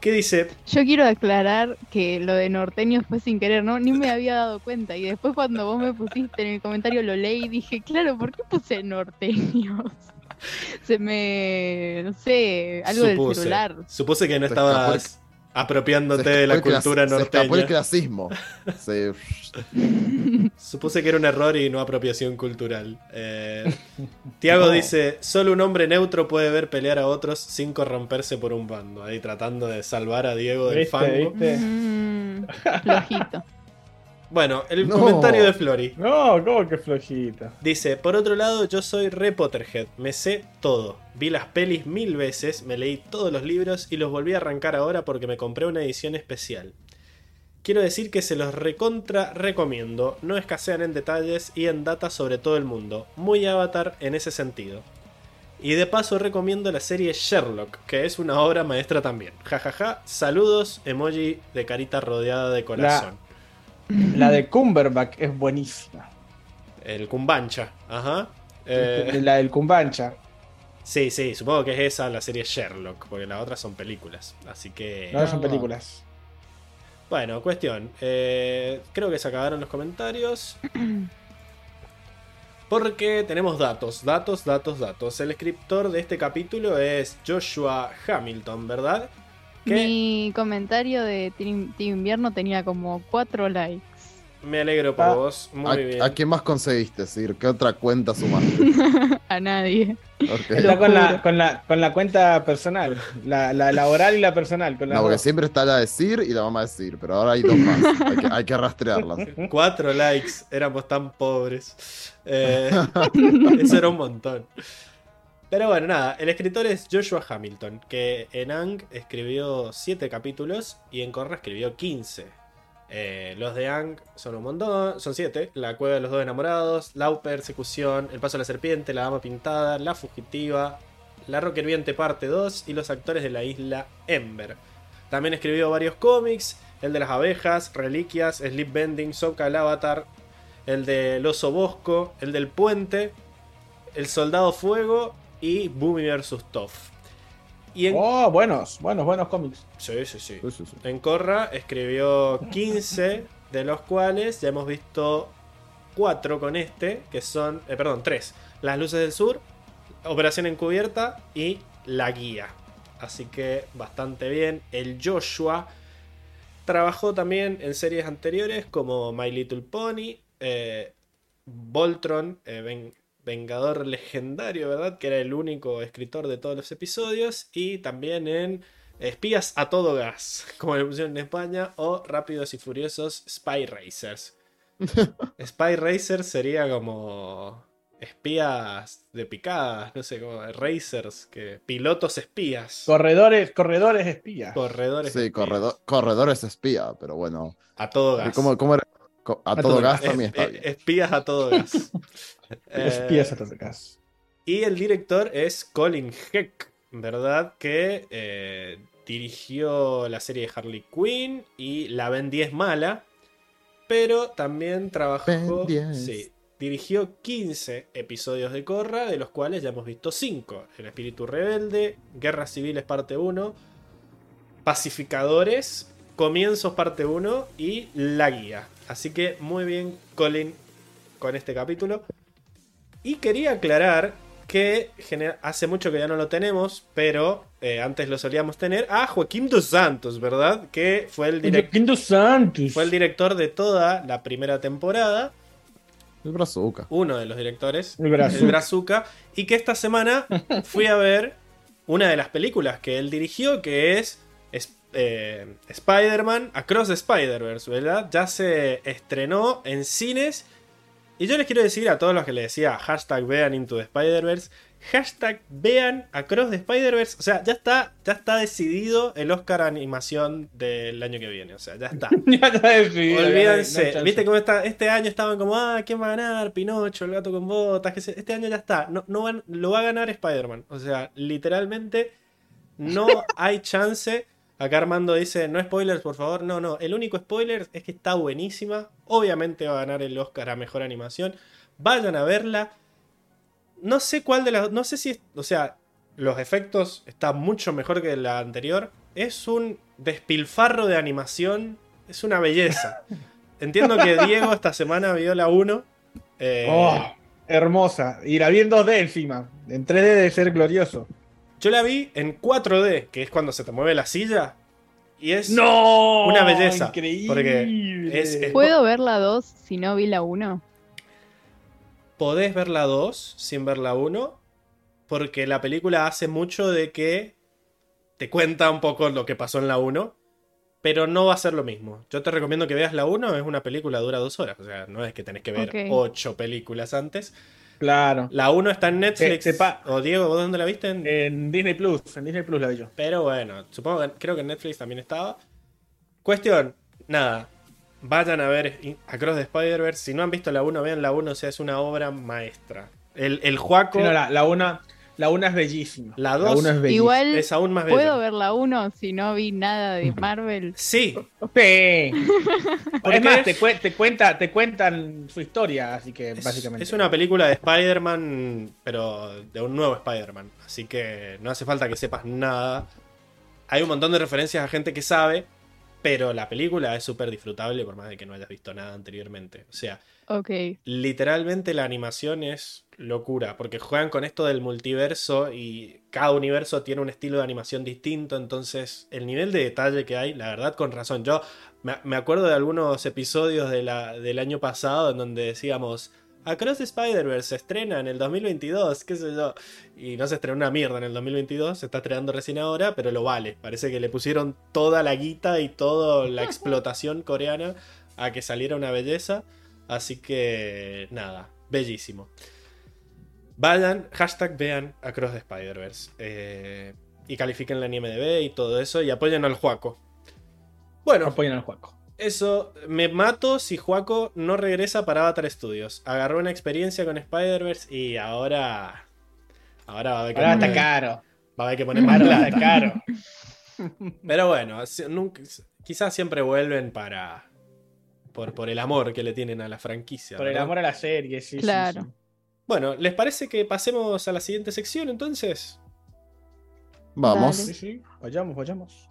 Que dice. Yo quiero aclarar que lo de norteño fue sin querer, ¿no? Ni me había dado cuenta. Y después cuando vos me pusiste en el comentario lo leí y dije, claro, ¿por qué puse norteños? *laughs* Se me, no sé, algo del supuse, celular. supuse que no Se estabas apropiándote Se de la el cultura Se escapó el norteña. clasismo. *laughs* Se- *laughs* Supuse que era un error y no apropiación cultural. Eh, Tiago No. dice: Solo un hombre neutro puede ver pelear a otros sin corromperse por un bando. Ahí tratando de salvar a Diego del ¿Viste, fango. viste? Mm, flojito. Bueno, el No. comentario de Flori. No, ¿cómo que flojito? Dice, por otro lado, yo soy re Potterhead, me sé todo. Vi las pelis mil veces, me leí todos los libros y los volví a arrancar ahora porque me compré una edición especial. Quiero decir que se los recontra recomiendo, no escasean en detalles y en data sobre todo el mundo. Muy avatar en ese sentido. Y de paso recomiendo la serie Sherlock, que es una obra maestra también. Jajaja, saludos, emoji de carita rodeada de corazón. La de Cumberbatch es buenísima. El Kumbancha, ajá. Eh, La del Cumbancha. Sí, sí, supongo que es esa la serie Sherlock, porque las otras son películas. Así que. No son películas. Bueno, cuestión. eh, creo que se acabaron los comentarios. *clears throat* Porque tenemos datos, datos, datos, datos. El escritor de este capítulo es Joshua Hamilton, ¿verdad? Que Mi comentario de Team, Invierno tenía como cuatro likes. Me alegro por Ah, vos. Muy ¿A, bien. a quién más conseguiste, Sir? ¿Qué otra cuenta sumaste? *laughs* A nadie. Está con la, con, la, con la cuenta personal. La, la laboral y la personal. Con No, porque siempre está la de Sir y la mamá de Sir, pero ahora hay dos más. Hay que, hay que rastrearlas. *laughs* Cuatro likes, éramos tan pobres. Eh, *laughs* eso era un montón. Pero bueno, nada, el escritor es Joshua Hamilton, que en Ang escribió 7 capítulos y en Korra escribió 15. Eh, los de Ang son un montón, son 7. La cueva de los dos enamorados, la persecución, el paso de la serpiente, la dama pintada, la fugitiva, la roca hirviente parte 2 y los actores de la isla Ember. También escribió varios cómics, el de las abejas, reliquias, Sleep Bending, Soka el Avatar, el del oso bosco, el del puente, el soldado fuego y Boomy vs. Toff. Y en... Oh, buenos, buenos, buenos cómics. Sí, sí, sí. Sí, sí, sí. En Korra escribió 15, de los cuales ya hemos visto 4 con este, que son, eh, perdón, 3. Las Luces del Sur, Operación Encubierta y La Guía. Así que bastante bien. El Joshua trabajó también en series anteriores como My Little Pony, eh, Voltron, eh, Vengador Legendario, ¿verdad? Que era el único escritor de todos los episodios. Y también en Espías a todo gas, *laughs* como le pusieron en España, o Rápidos y Furiosos Spy Racers. *laughs* Spy Racers sería como espías de picadas, no sé, como racers, que pilotos espías, Corredores, corredores espías. corredores Sí, espías. corredor, corredores espía, pero bueno. a todo gas. ¿Cómo, cómo era? Co- A, todo, todo gas Es- también está es- bien. espías a todo gas. Eh, *laughs* Espías a todo caso. Y el director es Colin Heck, ¿verdad? Que eh, dirigió la serie de Harley Quinn y La Ben 10 Mala, pero también trabajó. Ben 10. Sí, dirigió 15 episodios de Corra, de los cuales ya hemos visto 5. El Espíritu Rebelde, Guerras Civiles Parte 1, Pacificadores, Comienzos Parte 1 y La Guía. Así que muy bien, Colin, con este capítulo. Y quería aclarar que hace mucho que ya no lo tenemos, pero eh, antes lo solíamos tener, a Joaquín dos Santos, ¿verdad? Que fue el, direc- Quinto Santos. fue el director de toda la primera temporada, El brazuca. uno de los directores, El Brazuca. el Brazuca, y que esta semana fui a ver una de las películas que él dirigió, que es- eh, Spider-Man Across the Spider-Verse, ¿verdad? Ya se estrenó en cines. Y yo les quiero decir a todos los que le decía hashtag vean Into the Spider-Verse, hashtag vean Across the Spider-Verse, o sea, ya está, ya está decidido el Oscar animación del año que viene, o sea, ya está. *laughs* Ya está decidido, no Olvídense, viste cómo está, este año estaban como, ah, ¿quién va a ganar? Pinocho, el gato con botas, que este año ya está, no, no van- lo va a ganar Spider-Man, o sea, literalmente no *laughs* hay chance. Acá Armando dice, no spoilers, por favor. No, no, el único spoiler es que está buenísima. Obviamente va a ganar el Oscar a Mejor Animación. Vayan a verla. No sé cuál de las... No sé si... es- o sea, los efectos están mucho mejor que la anterior. Es un despilfarro de animación. Es una belleza. *laughs* Entiendo que Diego esta semana vio la 1. eh, Oh, hermosa. Y la vi en 2D encima. En 3D debe ser glorioso. Yo la vi en 4D, que es cuando se te mueve la silla. Y es... ¡No! una belleza, Increíble. porque es- es- ¿Puedo ver la 2 si no vi la 1? podés ver la 2 sin ver la 1. Porque la película hace mucho de que te cuenta un poco lo que pasó en la 1. pero no va a ser lo mismo. Yo te recomiendo que veas la 1, es una película dura dos horas, o sea, no es que tenés que ver Ok. ocho películas antes. Claro. La 1 está en Netflix. Eh, sepa- O Diego, ¿vos dónde la viste? En- En Disney Plus, en Disney Plus la vi yo. Pero bueno, supongo que creo que en Netflix también estaba. Cuestión, nada. Vayan a ver Across the Spider-Verse. Si no han visto la 1, vean la 1, o sea, es una obra maestra. El, el Juaco Sí, no, la, la una, la una es bellísima. La dos, una es bellísima. Igual es aún más bella. puedo ver la 1 si no vi nada de Marvel. Sí, Sí. *laughs* Es más, te, cue- te cuenta, te cuentan su historia, así que es, básicamente. es una película de Spider-Man, pero de un nuevo Spider-Man. Así que no hace falta que sepas nada. Hay un montón de referencias a gente que sabe, pero la película es súper disfrutable por más de que no hayas visto nada anteriormente. O sea, Ok. literalmente la animación es locura, porque juegan con esto del multiverso y cada universo tiene un estilo de animación distinto, entonces el nivel de detalle que hay, la verdad con razón, yo me, acuerdo de algunos episodios de la- del año pasado en donde decíamos, Across Spider-Verse se estrena en el 2022, qué sé yo, y no se estrenó una mierda en el 2022, se está estrenando recién ahora, pero lo vale, parece que le pusieron toda la guita y toda la *laughs* explotación coreana a que saliera una belleza. Así que nada, bellísimo. Vayan, hashtag vean Across the Spider-Verse. eh, y califiquen la IMDB y todo eso. Y apoyen al Juaco. Bueno, Apoyan al Juaco. eso me mato si Juaco no regresa para Avatar Studios. Agarró una experiencia con Spider-Verse y ahora. Ahora va a haber que, Ahora está poner, caro. va a haber que poner más Ahora plata. está caro. Pero bueno, nunca- quizás siempre vuelven para. Por, por el amor que le tienen a la franquicia. Por el amor a la serie, sí. sí, Claro. sí. Bueno, ¿les parece que pasemos a la siguiente sección entonces? Vamos. Dale. Sí, sí. Vayamos, vayamos.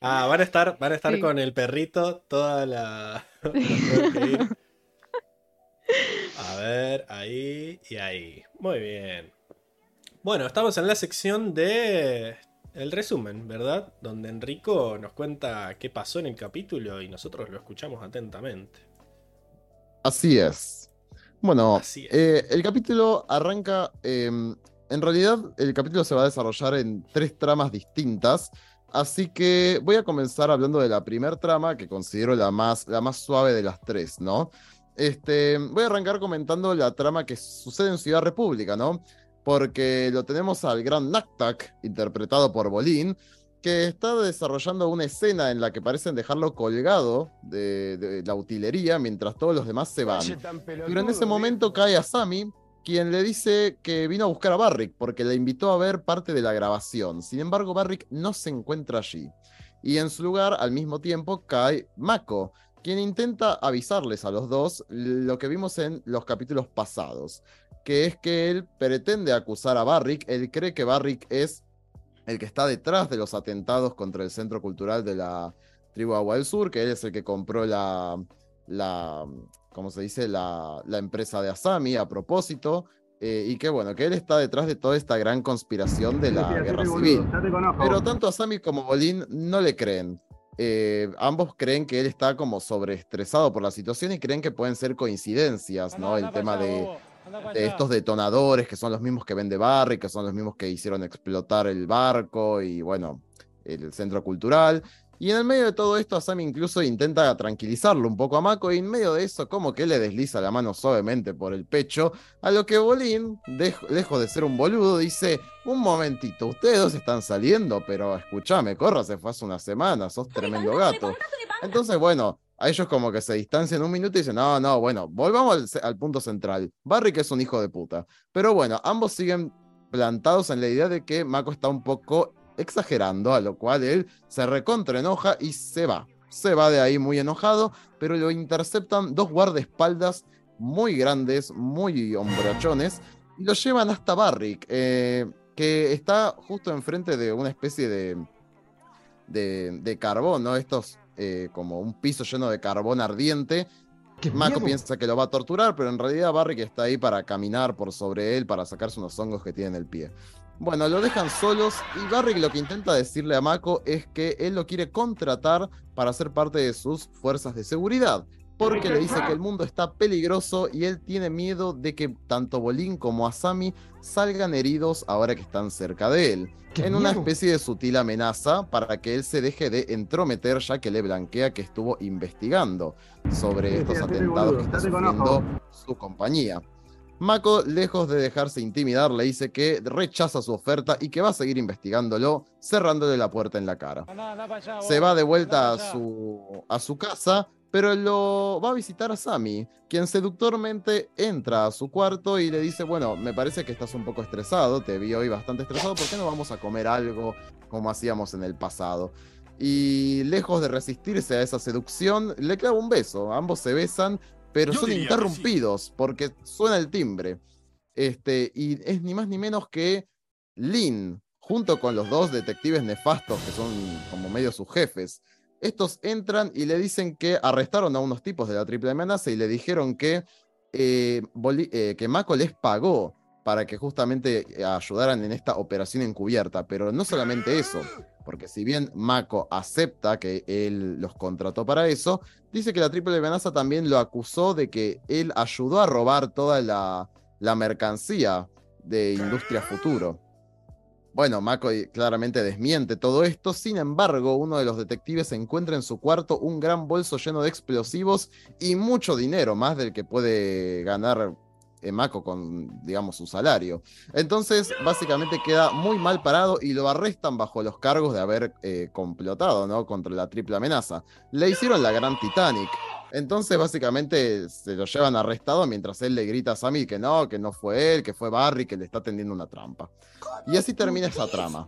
Ah, van a estar, van a estar Sí. con el perrito toda la. *laughs* *laughs* A ver, ahí y ahí. Muy bien. Bueno, estamos en la sección de el resumen, ¿verdad? Donde Enrico nos cuenta qué pasó en el capítulo y nosotros lo escuchamos atentamente. Así es. Bueno, Así es. eh, el capítulo arranca. eh, en realidad, el capítulo se va a desarrollar en tres tramas distintas. Así que voy a comenzar hablando de la primera trama, que considero la más, la más suave de las tres, ¿no? Este, voy a arrancar comentando la trama que sucede en Ciudad República, ¿no? Porque lo tenemos al gran Naktak, interpretado por Bolín, que está desarrollando una escena en la que parecen dejarlo colgado de, de la utilería mientras todos los demás se van. Pero en ese momento cae a Sammy, quien le dice que vino a buscar a Barrick porque le invitó a ver parte de la grabación. Sin embargo, Barrick no se encuentra allí. Y en su lugar, al mismo tiempo, cae Mako, quien intenta avisarles a los dos lo que vimos en los capítulos pasados, que es que él pretende acusar a Barrick, él cree que Barrick es el que está detrás de los atentados contra el Centro Cultural de la tribu Agua del Sur, que él es el que compró la, la ¿cómo se dice? La, la empresa de Asami a propósito, eh, y que bueno, que él está detrás de toda esta gran conspiración de la guerra civil. Pero tanto Asami como Bolin no le creen. Eh, ambos creen que él está como sobreestresado por la situación y creen que pueden ser coincidencias, ¿no? El tema de, de estos detonadores que son los mismos que vende Barry, que son los mismos que hicieron explotar el barco y bueno, el centro cultural. Y en el medio de todo esto, Asami incluso intenta tranquilizarlo un poco a Mako y en medio de eso como que le desliza la mano suavemente por el pecho, a lo que Bolín, dej- lejos de ser un boludo, dice, un momentito, ustedes dos están saliendo, pero escúchame, Corra se fue hace una semana, sos tremendo gato. Entonces, bueno, a ellos como que se distancian un minuto y dicen, no, no, bueno, volvamos al, al punto central. Barry que es un hijo de puta. Pero bueno, ambos siguen plantados en la idea de que Mako está un poco exagerando, a lo cual él se recontra enoja y se va. Se va de ahí muy enojado, pero lo interceptan dos guardaespaldas muy grandes, muy hombrachones, y lo llevan hasta Barrick, eh, que está justo enfrente de una especie de, de, de carbón, ¿no? Estos eh, como un piso lleno de carbón ardiente. Mako piensa que lo va a torturar, pero en realidad Barrick está ahí para caminar por sobre él, para sacarse unos hongos que tiene en el pie. Bueno, lo dejan solos y Barrick lo que intenta decirle a Mako es que él lo quiere contratar para ser parte de sus fuerzas de seguridad porque le dice que el mundo está peligroso y él tiene miedo de que tanto Bolín como Asami salgan heridos ahora que están cerca de él, en una especie de sutil amenaza para que él se deje de entrometer ya que le blanquea que estuvo investigando sobre estos atentados que está sufriendo su compañía. Mako, lejos de dejarse intimidar, le dice que rechaza su oferta y que va a seguir investigándolo, cerrándole la puerta en la cara. Se va de vuelta a su, a su casa, pero lo va a visitar a Sammy, quien seductormente entra a su cuarto y le dice, bueno, me parece que estás un poco estresado, te vi hoy bastante estresado, ¿por qué no vamos a comer algo como hacíamos en el pasado? Y lejos de resistirse a esa seducción, le clava un beso, ambos se besan, pero son interrumpidos porque suena el timbre. Este, y es ni más ni menos que Lynn, junto con los dos detectives nefastos que son como medio sus jefes. Estos entran y le dicen que arrestaron a unos tipos de la triple amenaza y le dijeron que, eh, eh, que Mako les pagó para que justamente eh, ayudaran en esta operación encubierta. Pero no solamente eso, porque si bien Mako acepta que él los contrató para eso, dice que la triple amenaza también lo acusó de que él ayudó a robar toda la, la mercancía de Industria Futuro. Bueno, Mako claramente desmiente todo esto, sin embargo, uno de los detectives encuentra en su cuarto un gran bolso lleno de explosivos y mucho dinero, más del que puede ganar eh, Mako con, digamos, su salario. Entonces, básicamente queda muy mal parado y lo arrestan bajo los cargos de haber eh, complotado, ¿no? Contra la triple amenaza. Le hicieron la gran Titanic. Entonces, básicamente, se lo llevan arrestado mientras él le grita a Sammy que no, que no fue él, que fue Barry, que le está tendiendo una trampa. Y así termina esa trama.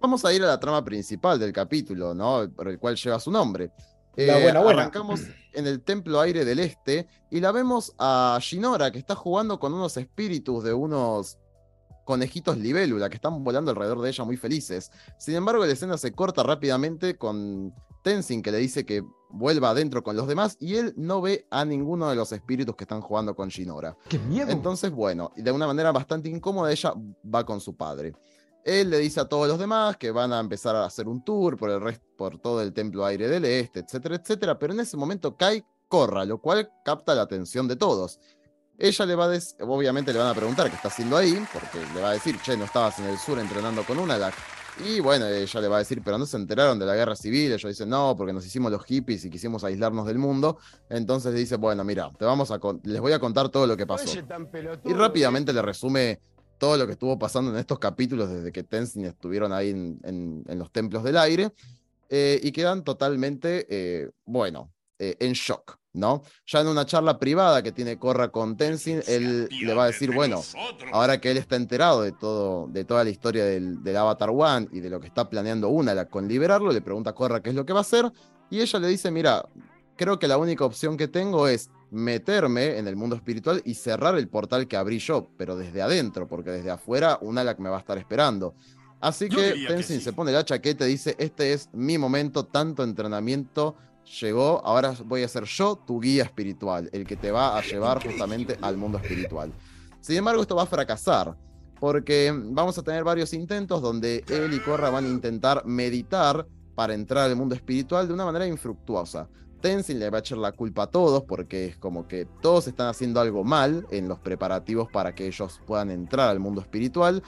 Vamos a ir a la trama principal del capítulo, ¿no? Por el cual lleva su nombre. Eh, arrancamos en el Templo Aire del Este y la vemos a Shinora que está jugando con unos espíritus de unos conejitos libélula que están volando alrededor de ella muy felices. Sin embargo, la escena se corta rápidamente con Tenzin que le dice que vuelva adentro con los demás y él no ve a ninguno de los espíritus que están jugando con Shinora. ¡Qué miedo! Entonces, bueno, de una manera bastante incómoda, ella va con su padre. Él le dice a todos los demás que van a empezar a hacer un tour por, el por todo el templo aire del este, etcétera, etcétera, pero en ese momento Kai corra, lo cual capta la atención de todos. Ella le va a obviamente le van a preguntar qué está haciendo ahí, porque le va a decir, che, no estabas en el sur entrenando con una, y bueno, ella le va a decir, pero no se enteraron de la guerra civil. Ellos dicen, no, porque nos hicimos los hippies y quisimos aislarnos del mundo. Entonces le dice, bueno, mira, te vamos a les voy a contar todo lo que pasó. Y rápidamente le resume todo lo que estuvo pasando en estos capítulos desde que Tenzin estuvieron ahí en, los templos del aire. Eh, y quedan totalmente, eh, bueno, eh, en shock. ¿no? Ya en una charla privada que tiene Corra con Tenzin, él le va a decir, bueno, ahora que él está enterado de todo, de toda la historia del, Avatar One y de lo que está planeando una con liberarlo, le pregunta a Corra qué es lo que va a hacer, y ella le dice, mira, creo que la única opción que tengo es meterme en el mundo espiritual y cerrar el portal que abrí yo, pero desde adentro, porque desde afuera una la que me va a estar esperando. Así que Tenzin se pone la chaqueta y dice, este es mi momento, tanto entrenamiento llegó, ahora voy a ser yo tu guía espiritual, el que te va a llevar justamente al mundo espiritual. Sin embargo, esto va a fracasar, porque vamos a tener varios intentos donde él y Korra van a intentar meditar para entrar al mundo espiritual de una manera infructuosa. Tenzin le va a echar la culpa a todos porque es como que todos están haciendo algo mal en los preparativos para que ellos puedan entrar al mundo espiritual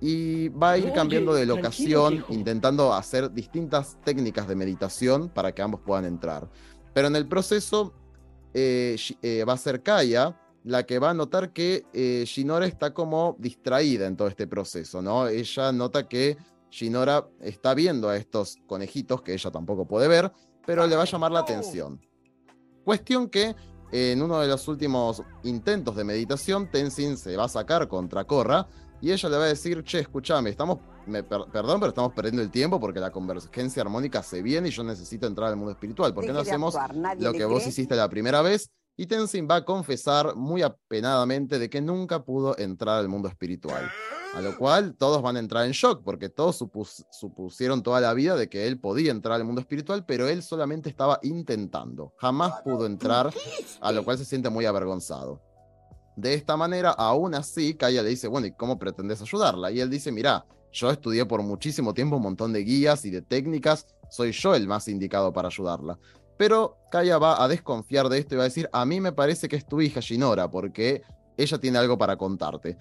y va a ir cambiando de locación, intentando hacer distintas técnicas de meditación para que ambos puedan entrar. Pero en el proceso eh, eh, va a ser Kaya la que va a notar que eh, Shinora está como distraída en todo este proceso, ¿no? Ella nota que Shinora está viendo a estos conejitos que ella tampoco puede ver, pero le va a llamar la atención. Cuestión que en uno de los últimos intentos de meditación, Tenzin se va a sacar contra Korra y ella le va a decir, che, escúchame, estamos, perdón, pero estamos perdiendo el tiempo porque la convergencia armónica se viene y yo necesito entrar al mundo espiritual. ¿Por qué no hacemos lo que vos hiciste la primera vez? Y Tenzin va a confesar muy apenadamente de que nunca pudo entrar al mundo espiritual. A lo cual todos van a entrar en shock, porque todos supusieron toda la vida de que él podía entrar al mundo espiritual, pero él solamente estaba intentando. Jamás pudo entrar, a lo cual se siente muy avergonzado. De esta manera, aún así, Kaya le dice, bueno, ¿y cómo pretendes ayudarla? Y él dice, mira, yo estudié por muchísimo tiempo un montón de guías y de técnicas, soy yo el más indicado para ayudarla. Pero Kaya va a desconfiar de esto y va a decir, a mí me parece que es tu hija Shinora, porque ella tiene algo para contarte.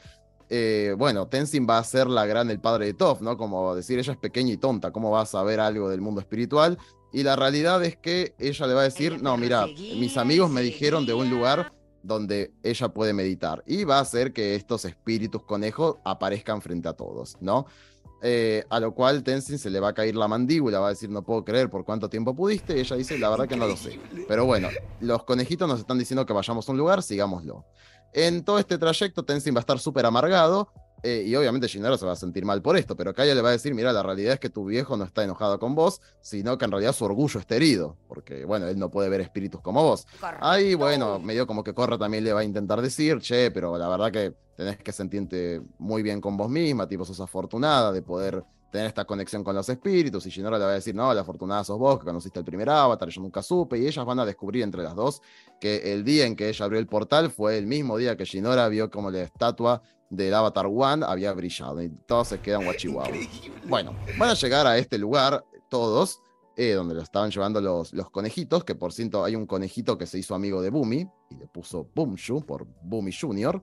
Eh, bueno, Tenzin va a ser la gran, el padre de Toph, ¿no? Como decir, ella es pequeña y tonta, ¿cómo va a saber algo del mundo espiritual? Y la realidad es que ella le va a decir, no, mira, mis amigos me dijeron de un lugar donde ella puede meditar y va a hacer que estos espíritus conejos aparezcan frente a todos, ¿no? Eh, a lo cual Tenzin se le va a caer la mandíbula, va a decir, no puedo creer por cuánto tiempo pudiste, y ella dice, la verdad que no lo sé. Pero bueno, los conejitos nos están diciendo que vayamos a un lugar, sigámoslo. En todo este trayecto, Tenzin va a estar súper amargado, eh, y obviamente Shinaro se va a sentir mal por esto, pero Kaya le va a decir, mira, la realidad es que tu viejo no está enojado con vos, sino que en realidad su orgullo está herido, porque bueno, él no puede ver espíritus como vos. Ahí, bueno, medio como que Corra también le va a intentar decir, che, pero la verdad que tenés que sentirte muy bien con vos misma, tipo, sos afortunada de poder tener esta conexión con los espíritus, y Shinora le va a decir, no, la afortunada sos vos, que conociste el primer avatar, yo nunca supe, y ellas van a descubrir entre las dos que el día en que ella abrió el portal fue el mismo día que Shinora vio como la estatua del Avatar One había brillado y todos se quedan guachihuahua. Bueno, van a llegar a este lugar todos, eh, donde lo estaban llevando los, los conejitos, que por cierto hay un conejito que se hizo amigo de Bumi y le puso Boomshu por Bumi Junior.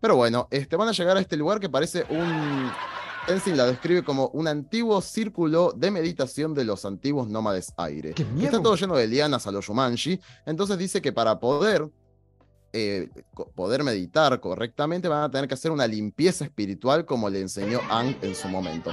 Pero bueno, este, van a llegar a este lugar que parece un... Tenzin la describe como un antiguo círculo de meditación de los antiguos nómades aire. Está todo lleno de lianas a los Shumanji, entonces dice que para poder eh, poder meditar correctamente, van a tener que hacer una limpieza espiritual como le enseñó Ang en su momento.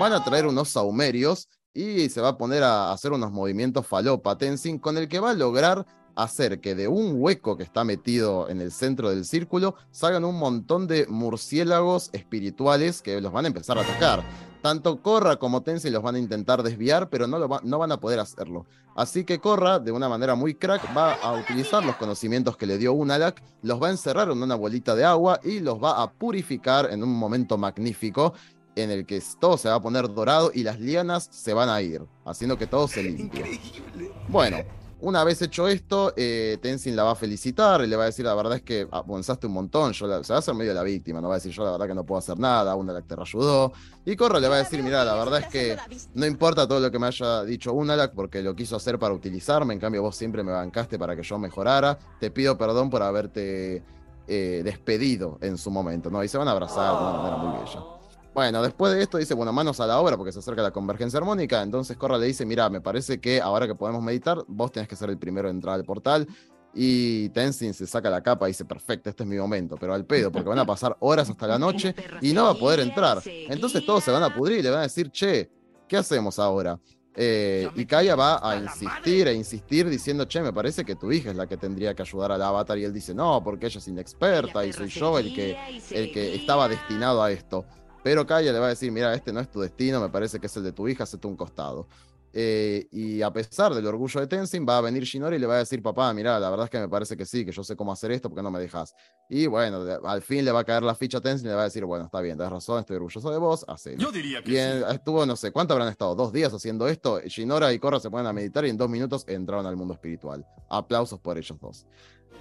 Van a traer unos saumerios y se va a poner a hacer unos movimientos falopa Tenzin con el que va a lograr hacer que de un hueco que está metido en el centro del círculo salgan un montón de murciélagos espirituales que los van a empezar a atacar. Tanto Korra como Tenzin los van a intentar desviar, pero no, lo no van a poder hacerlo. Así que Korra, de una manera muy crack, va a utilizar los conocimientos que le dio Unalak, los va a encerrar en una bolita de agua y los va a purificar en un momento magnífico en el que todo se va a poner dorado y las lianas se van a ir, haciendo que todo se limpie. *laughs* Bueno, una vez hecho esto, eh, Tenzin la va a felicitar y le va a decir, la verdad es que avanzaste un montón, yo se va a hacer medio la víctima, no va a decir, yo la verdad que no puedo hacer nada, Unalak te ayudó. Y Korra le va a decir, mira, la verdad es que no importa todo lo que me haya dicho Unalak porque lo quiso hacer para utilizarme, en cambio vos siempre me bancaste para que yo mejorara, te pido perdón por haberte eh, despedido en su momento, ¿no? Y se van a abrazar de una manera muy bella. Bueno, después de esto dice, bueno, manos a la obra porque se acerca la convergencia armónica. Entonces Corra le dice, mira, me parece que ahora que podemos meditar, vos tenés que ser el primero en entrar al portal. Y Tenzin se saca la capa y dice, perfecto, este es mi momento, pero al pedo, porque van a pasar horas hasta la noche y no va a poder entrar. Entonces todos se van a pudrir y le van a decir, che, ¿qué hacemos ahora? Eh, y Kaya va a insistir e insistir diciendo, che, me parece que tu hija es la que tendría que ayudar al avatar. Y él dice, no, porque ella es inexperta y soy yo el que, el que estaba destinado a esto. Pero Kaya le va a decir, mira, este no es tu destino, me parece que es el de tu hija, hazte un costado. Eh, y a pesar del orgullo de Tenzin, va a venir Shinori y le va a decir, papá, mira, la verdad es que me parece que sí, que yo sé cómo hacer esto, porque no me dejas. Y bueno, al fin le va a caer la ficha a Tenzin y le va a decir, bueno, está bien, tienes razón, estoy orgulloso de vos, hacelo. Yo diría que y estuvo, no sé, ¿cuánto habrán estado? Dos días haciendo esto. Shinora y Korra se ponen a meditar y en dos minutos entraron al mundo espiritual. Aplausos por ellos dos.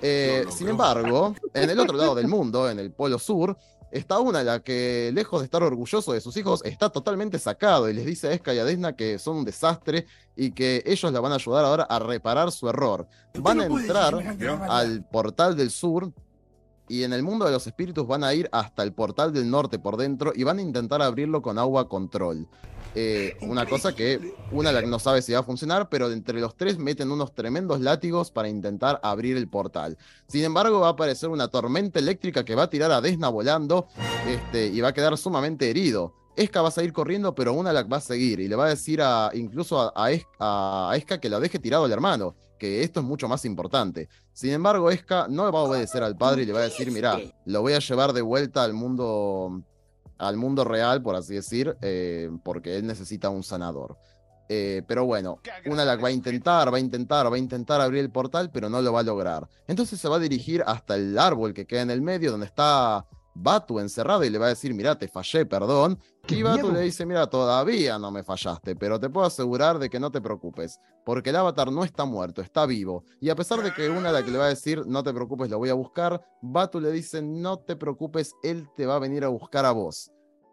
Eh, sin embargo, en el otro lado del mundo, en el polo sur, está una la que, lejos de estar orgulloso de sus hijos, está totalmente sacado y les dice a Esca y a Desna que son un desastre y que ellos la van a ayudar ahora a reparar su error. Van a entrar al portal del sur y en el mundo de los espíritus van a ir hasta el portal del norte por dentro y van a intentar abrirlo con agua control. Eh, una cosa que una no sabe si va a funcionar, pero entre los tres meten unos tremendos látigos para intentar abrir el portal. Sin embargo, va a aparecer una tormenta eléctrica que va a tirar a Desna volando este, y va a quedar sumamente herido. Esca va a seguir corriendo, pero Unalak va a seguir y le va a decir a, incluso a, Esca que la deje tirado al hermano, que esto es mucho más importante. Sin embargo, Esca no va a obedecer al padre y le va a decir, mira, lo voy a llevar de vuelta al mundo al mundo real, por así decir, eh, porque él necesita un sanador. Eh, pero bueno, una la va a intentar, va a intentar, va a intentar abrir el portal, pero no lo va a lograr. Entonces se va a dirigir hasta el árbol que queda en el medio, donde está Batu encerrado y le va a decir, mira, te fallé, perdón. ¡Qué y Batu miedo! le dice, mira, todavía no me fallaste, pero te puedo asegurar de que no te preocupes, porque el avatar no está muerto, está vivo. Y a pesar de que una la que le va a decir, no te preocupes, lo voy a buscar, Batu le dice, no te preocupes, él te va a venir a buscar a vos.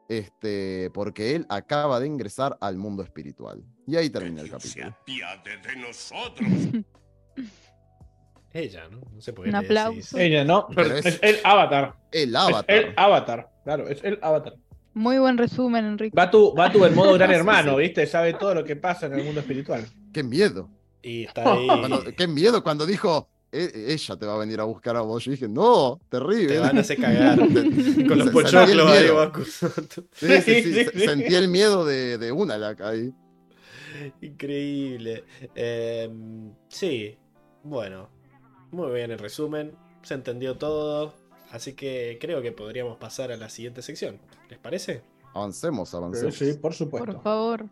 Este, porque él acaba de ingresar al mundo espiritual. Y ahí termina el Dios se capítulo. de nosotros. Ella, ¿no? No por qué Un aplauso. Ella no, Pero es, es- el avatar. El Es avatar. el avatar. Claro, es el avatar. Muy buen resumen, Enrique. Batu, Batu en modo *laughs* gran hermano. ¿viste? Sabe todo lo que pasa en el mundo espiritual. Qué miedo. Y está ahí. Cuando- qué miedo cuando dijo, "E- ella te va a venir a buscar a vos. Yo dije, no, terrible. Te van a hacer cagar. *laughs* Con los el pochoclos ahí. Baku. *laughs* Sí, sí, sí, Sí, se- sí. Sentí el miedo de, de una la ahí. Increíble. Eh, sí, bueno, muy bien el resumen. Se entendió todo. Así que creo que podríamos pasar a la siguiente sección. ¿Les parece? Avancemos, Sí, avancemos. sí, por supuesto. Por favor.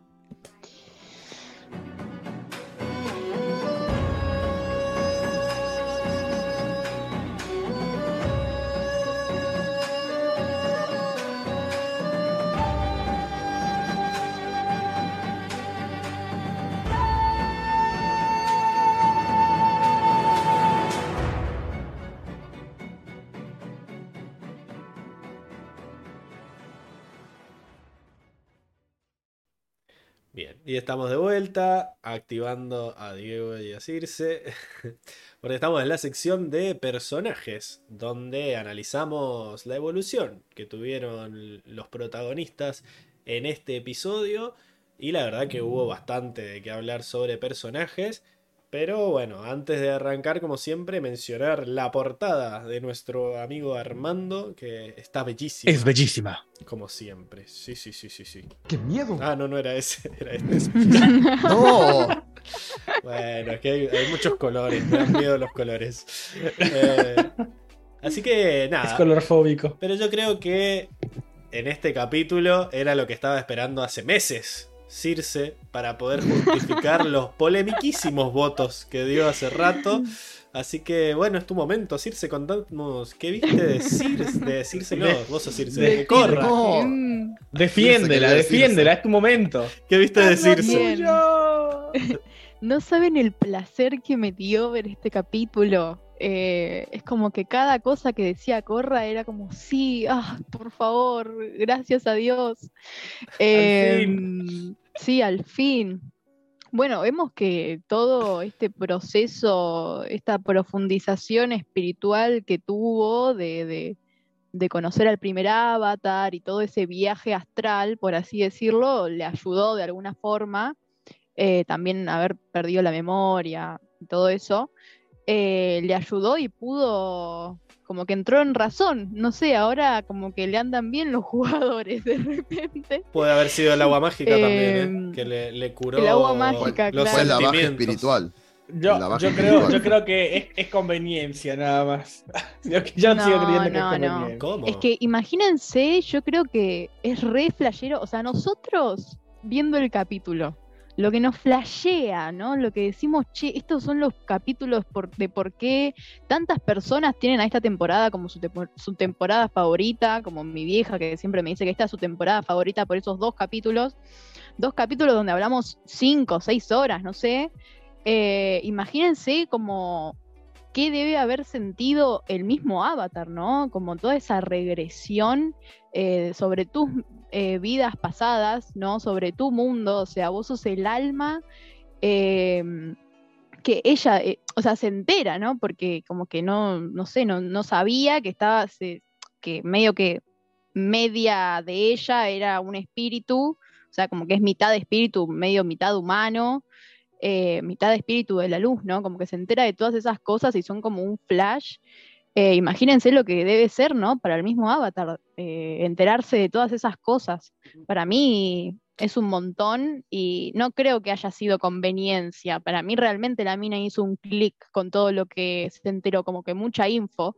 Y estamos de vuelta, activando a Diego y a Circe, *laughs* porque estamos en la sección de personajes, donde analizamos la evolución que tuvieron los protagonistas en este episodio, y la verdad que hubo bastante de qué hablar sobre personajes, pero bueno, antes de arrancar, como siempre, mencionar la portada de nuestro amigo Armando, que está bellísima. Es bellísima. Como siempre, sí, sí, sí, sí, sí. ¡Qué miedo! Ah, no, no era ese, *laughs* era este. *laughs* ¡No! Bueno, es que hay, hay muchos colores, me dan miedo los colores. Eh, así que Es nada, colorfóbico. pero yo creo que en este capítulo era lo que estaba esperando hace meses Circe para poder justificar *laughs* los polemiquísimos votos que dio hace rato. Así que bueno, es tu momento, Circe, contanos qué viste de Circe, de Circe, no, vos sos Circe, De- de Corra. No. Defiéndela, defiéndela, es tu momento. ¿Qué viste de Circe? *laughs* No saben el placer que me dio ver este capítulo. Eh, es como que cada cosa que decía Corra era como, sí, ah, por favor, gracias a Dios. Em, sí, al fin. Bueno, vemos que todo este proceso, esta profundización espiritual que tuvo de, de- conocer al primer avatar y todo ese viaje astral, por así decirlo, le ayudó de alguna forma. eh, también haber perdido la memoria y todo eso, eh, le ayudó y pudo, como que entró en razón. No sé, ahora como que le andan bien los *laughs* jugadores de repente. Puede haber sido el agua mágica también, ¿eh? Em, que le, le curó el agua mágica, los claro. La baja sentimientos. espiritual. Yo, La baja yo, creo, espiritual. yo creo que es, es conveniencia nada más. *laughs* Yo, yo No, sigo creyendo que no, es no. conveniencia. ¿Cómo? Es que imagínense, yo creo que es re flashero, o sea, nosotros viendo el capítulo, lo que nos flashea, ¿no? Lo que decimos, che, estos son los capítulos de por qué tantas personas tienen a esta temporada como su temporada favorita, como mi vieja que siempre me dice que esta es su temporada favorita por esos dos capítulos, dos capítulos donde hablamos cinco, seis horas, no sé. Eh, imagínense como qué debe haber sentido el mismo Avatar, ¿no? Como toda esa regresión eh, sobre tus eh, vidas pasadas, ¿no? Sobre tu mundo, o sea, vos sos el alma eh, que ella, eh, o sea, se entera, ¿no? Porque como que no, no sé, no, no sabía que estaba, que medio que media de ella era un espíritu, o sea, como que es mitad espíritu, medio mitad humano, mitad espíritu de la luz, ¿no? Como que se entera de todas esas cosas y son como un flash. Eh, imagínense lo que debe ser, ¿no? Para el mismo avatar, eh, enterarse de todas esas cosas. Para mí es un montón y no creo que haya sido conveniencia. Para mí realmente la mina hizo un clic con todo lo que se enteró, como que mucha info.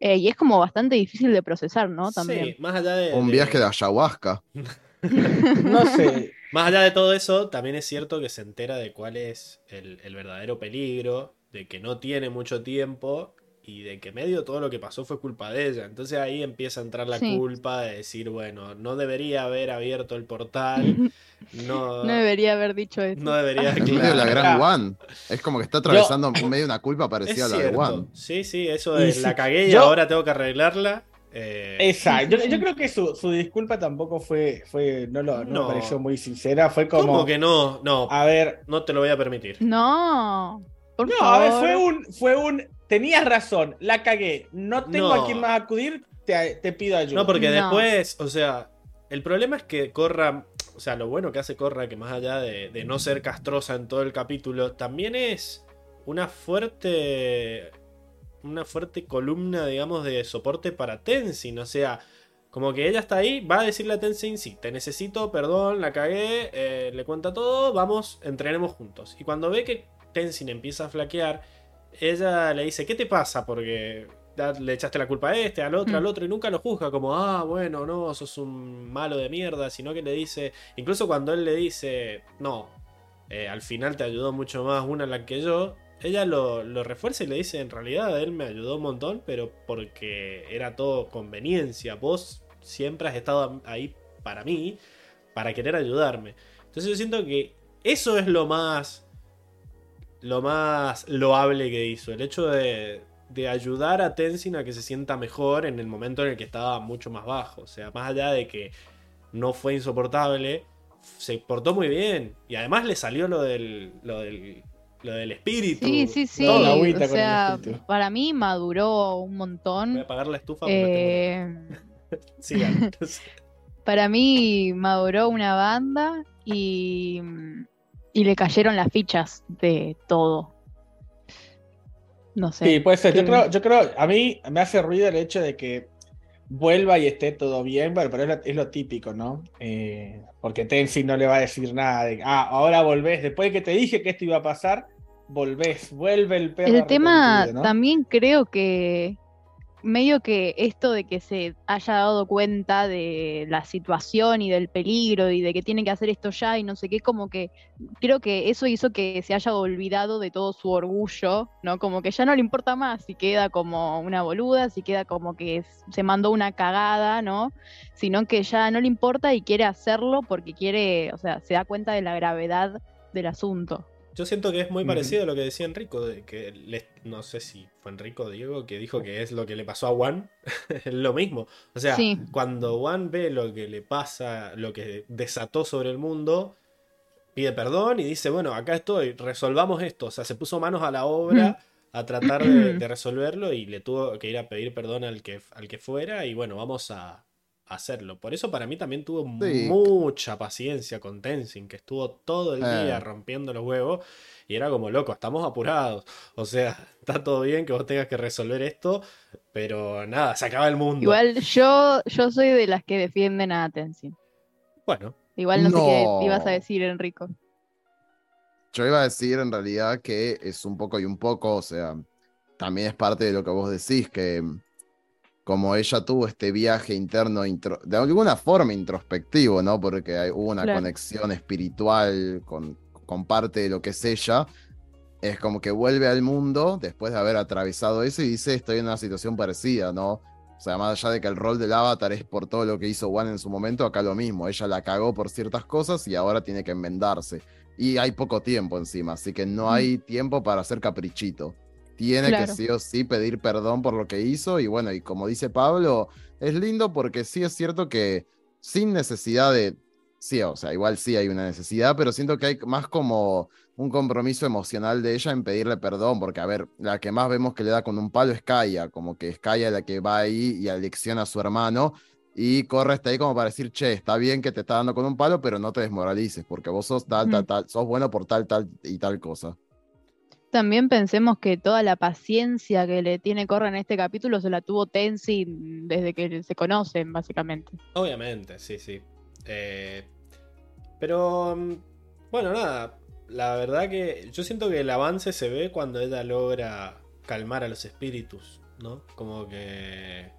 eh, y es como bastante difícil de procesar, ¿no? También. Sí, más allá de, Un de- viaje de ayahuasca. *laughs* No sé. Más allá de todo eso, también es cierto que se entera de cuál es el, el verdadero peligro, de que no tiene mucho tiempo y de que medio todo lo que pasó fue culpa de ella. Entonces ahí empieza a entrar la Sí. culpa de decir, bueno, no debería haber abierto el portal, *laughs* no, No debería haber dicho eso. no debería, medio de la claro. gran One. Es como que está atravesando *laughs* medio una culpa parecida Es a la de. One. Sí, sí, eso de sí, la cagué y yo- ahora tengo que arreglarla. eh, Exacto. Yo, *laughs* creo que su, su disculpa tampoco fue, fue no, lo, no, No. me pareció muy sincera. Fue como, ¿Cómo que no? No, a ver, no te lo voy a permitir. No, por no, favor. a ver, fue un, fue un, tenías razón, la cagué, no tengo No. a quién más acudir, te, te pido ayuda. No, porque No. después, o sea, el problema es que Corra, o sea, lo bueno que hace Corra, que más allá de, de no ser castrosa en todo el capítulo, también es una fuerte, una fuerte columna, digamos, de soporte para Tenzin, o sea, como que ella está ahí, va a decirle a Tenzin, sí, te necesito, perdón, la cagué, eh, le cuenta todo, vamos, entrenemos juntos. Y cuando ve que Tenzin empieza a flaquear, ella le dice, ¿qué te pasa? Porque le echaste la culpa a este, al otro, Mm. al otro, y nunca lo juzga como, ah, bueno, no, sos un malo de mierda, sino que le dice, incluso cuando él le dice, no, eh, al final te ayudó mucho más una la que yo, ella lo, lo refuerza y le dice, en realidad él me ayudó un montón, pero porque era todo conveniencia, vos siempre has estado ahí para mí, para querer ayudarme. Entonces yo siento que eso es lo más lo más loable que hizo. El hecho de, de ayudar a Tenzin a que se sienta mejor en el momento en el que estaba mucho más bajo. O sea, más allá de que no fue insoportable, se portó muy bien. Y además le salió lo del, lo del, lo del espíritu. Sí, sí, sí. Toda la O agüita con el sea, espíritu. para mí maduró un Voy a montón. apagar la estufa porque Eh, tengo- *laughs* Sigan. *laughs* para mí maduró una banda y, y le cayeron las fichas de todo. No sé. Sí, puede ser. Yo creo, yo creo, a mí me hace ruido el hecho de que vuelva y esté todo bien, pero, pero es, lo, es lo típico, ¿no? Eh, porque Tenzin no le va a decir nada de, ah, ahora volvés, después de que te dije que esto iba a pasar, volvés, vuelve el perro. El tema también creo que medio que esto de que se haya dado cuenta de la situación y del peligro y de que tiene que hacer esto ya y no sé qué, como que creo que eso hizo que se haya olvidado de todo su orgullo, ¿no? Como que ya no le importa más si queda como una boluda, si queda como que se mandó una cagada, ¿no? Sino que ya no le importa y quiere hacerlo porque quiere, o sea, se da cuenta de la gravedad del asunto. Yo siento que es muy parecido a lo que decía Enrico, de que le- no sé si fue Enrico o Diego, que dijo que es lo que le pasó a Juan, *laughs* es lo mismo. O sea, Sí. cuando Juan ve lo que le pasa, lo que desató sobre el mundo, pide perdón y dice, bueno, acá estoy, resolvamos esto. O sea, se puso manos a la obra a tratar de, *clears throat* de resolverlo y le tuvo que ir a pedir perdón al que, al que fuera y bueno, vamos a hacerlo. Por eso para mí también tuvo Sí. mucha paciencia con Tenzin, que estuvo todo el Eh. día rompiendo los huevos y era como loco, estamos apurados. O sea, *laughs* está todo bien que vos tengas que resolver esto, pero nada, se acaba el mundo. Igual yo, yo soy de las que defienden a Tenzin. Bueno, Igual no, sé No. qué ibas a decir, Enrico. Yo iba a decir en realidad que es un poco y un poco, o sea, también es parte de lo que vos decís, que como ella tuvo este viaje interno, intro- de alguna forma introspectivo, ¿no? Porque hay- hubo una Claro. conexión espiritual con, con parte de lo que es ella, es como que vuelve al mundo después de haber atravesado eso y dice, estoy en una situación parecida, ¿no? O sea, más allá de que el rol del avatar es por todo lo que hizo One en su momento, acá lo mismo, ella la cagó por ciertas cosas y ahora tiene que enmendarse. Y hay poco tiempo encima, así que no Mm. hay tiempo para hacer caprichito. Tiene Claro. que sí o sí pedir perdón por lo que hizo y bueno, y como dice Pablo, es lindo porque sí es cierto que sin necesidad de... Sí, o sea, igual sí hay una necesidad, pero siento que hay más como un compromiso emocional de ella en pedirle perdón, porque a ver, la que más vemos que le da con un palo es Kaya, como que es Kaya la que va ahí y alecciona a su hermano y corre hasta ahí como para decir, che, está bien que te está dando con un palo, pero no te desmoralices, porque vos sos tal, tal, tal, sos bueno por tal, tal y tal cosa. También pensemos que toda la paciencia que le tiene Korra en este capítulo se la tuvo Tenzin desde que se conocen, básicamente. obviamente, sí, sí. Eh, pero, mm, bueno, nada, la verdad que yo siento que el avance se ve cuando ella logra calmar a los espíritus, ¿no? Como que...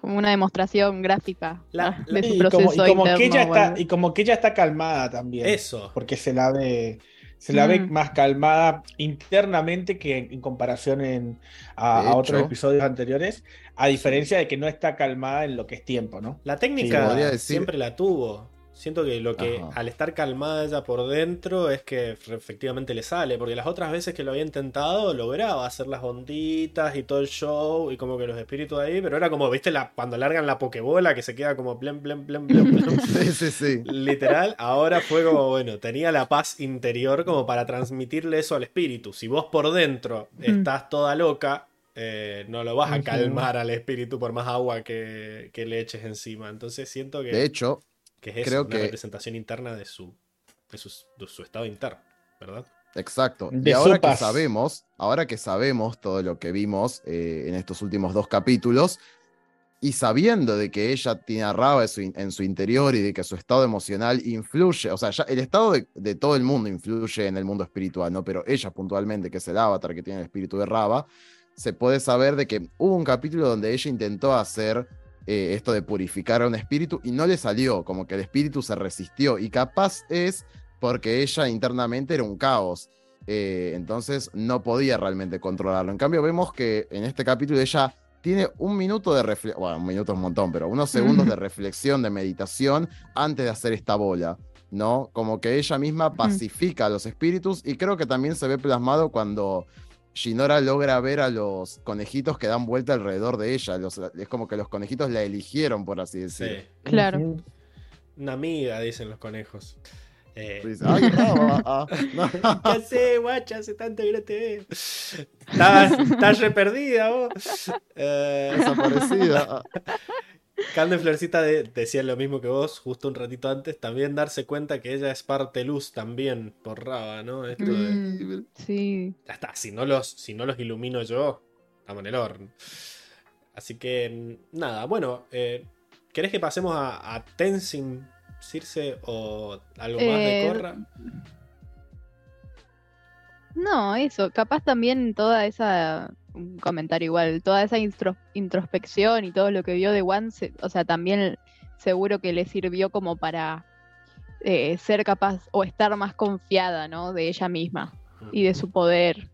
Como una demostración gráfica La- de su Y como, y proceso que interno. está, y como que ella está calmada también. Eso. Porque se la ve, se la ve Mm. más calmada internamente que en, en comparación en, a, otros episodios anteriores, a diferencia de que no está calmada en lo que es tiempo, ¿no? La técnica decir- siempre la tuvo. Siento que lo que Ajá. al estar calmada ella por dentro es que efectivamente le sale, porque las otras veces que lo había intentado lograba hacer las onditas y todo el show y como que los espíritus ahí, pero era como, viste, la, cuando largan la pokebola que se queda como blen, blen, blen, blen. *laughs* Sí, sí, sí. Literal, ahora fue como, bueno, tenía la paz interior como para transmitirle eso al espíritu. Si vos por dentro estás toda loca, eh, no lo vas a calmar al espíritu por más agua que, que le eches encima. Entonces siento que, De hecho, que es eso, creo una que- representación interna de su, de su, de su estado interno, ¿verdad? Exacto. De y ahora que sabemos, ahora que sabemos todo lo que vimos eh, en estos últimos dos capítulos, y sabiendo de que ella tiene a Raba en su, in- en su interior y de que su estado emocional influye, o sea, ya el estado de, de todo el mundo influye en el mundo espiritual, ¿no? Pero ella puntualmente, que es el avatar que tiene el espíritu de Raba, se puede saber de que hubo un capítulo donde ella intentó hacer eh, esto de purificar a un espíritu y no le salió, como que el espíritu se resistió y capaz es porque ella internamente era un caos. eh, entonces no podía realmente controlarlo. En cambio, vemos que en este capítulo ella tiene un minuto de reflexión, bueno, un minuto es un montón, pero unos segundos de reflexión, de meditación antes de hacer esta bola, ¿no? Como que ella misma pacifica a los espíritus y creo que también se ve plasmado cuando Shinora logra ver a los conejitos que dan vuelta alrededor de ella. Los- es como que los conejitos la eligieron, por así decir. Sí. Claro. Una amiga, dicen los conejos. Eh, Dice, "Ay, Raba, ah". No. *laughs* ¿Qué hace, guacha? Hace tanto que no te veo. Estás, estás re perdida vos. Eh, Desaparecida. Cande Florcita de- decía lo mismo que vos justo un ratito antes. También darse cuenta que ella es parte luz también por Raba, ¿no? Esto de, Mm, sí. ya está, si no, los, si no los ilumino yo, estamos en el horno. Así que, nada, bueno, eh, ¿querés que pasemos a, a Tenzin, Circe o algo más de Eh, Korra? No, eso, capaz también toda esa, un comentario igual, toda esa introspección y todo lo que vio de One, se- o sea, también seguro que le sirvió como para eh, ser capaz o estar más confiada, ¿no? De ella misma y de su poder.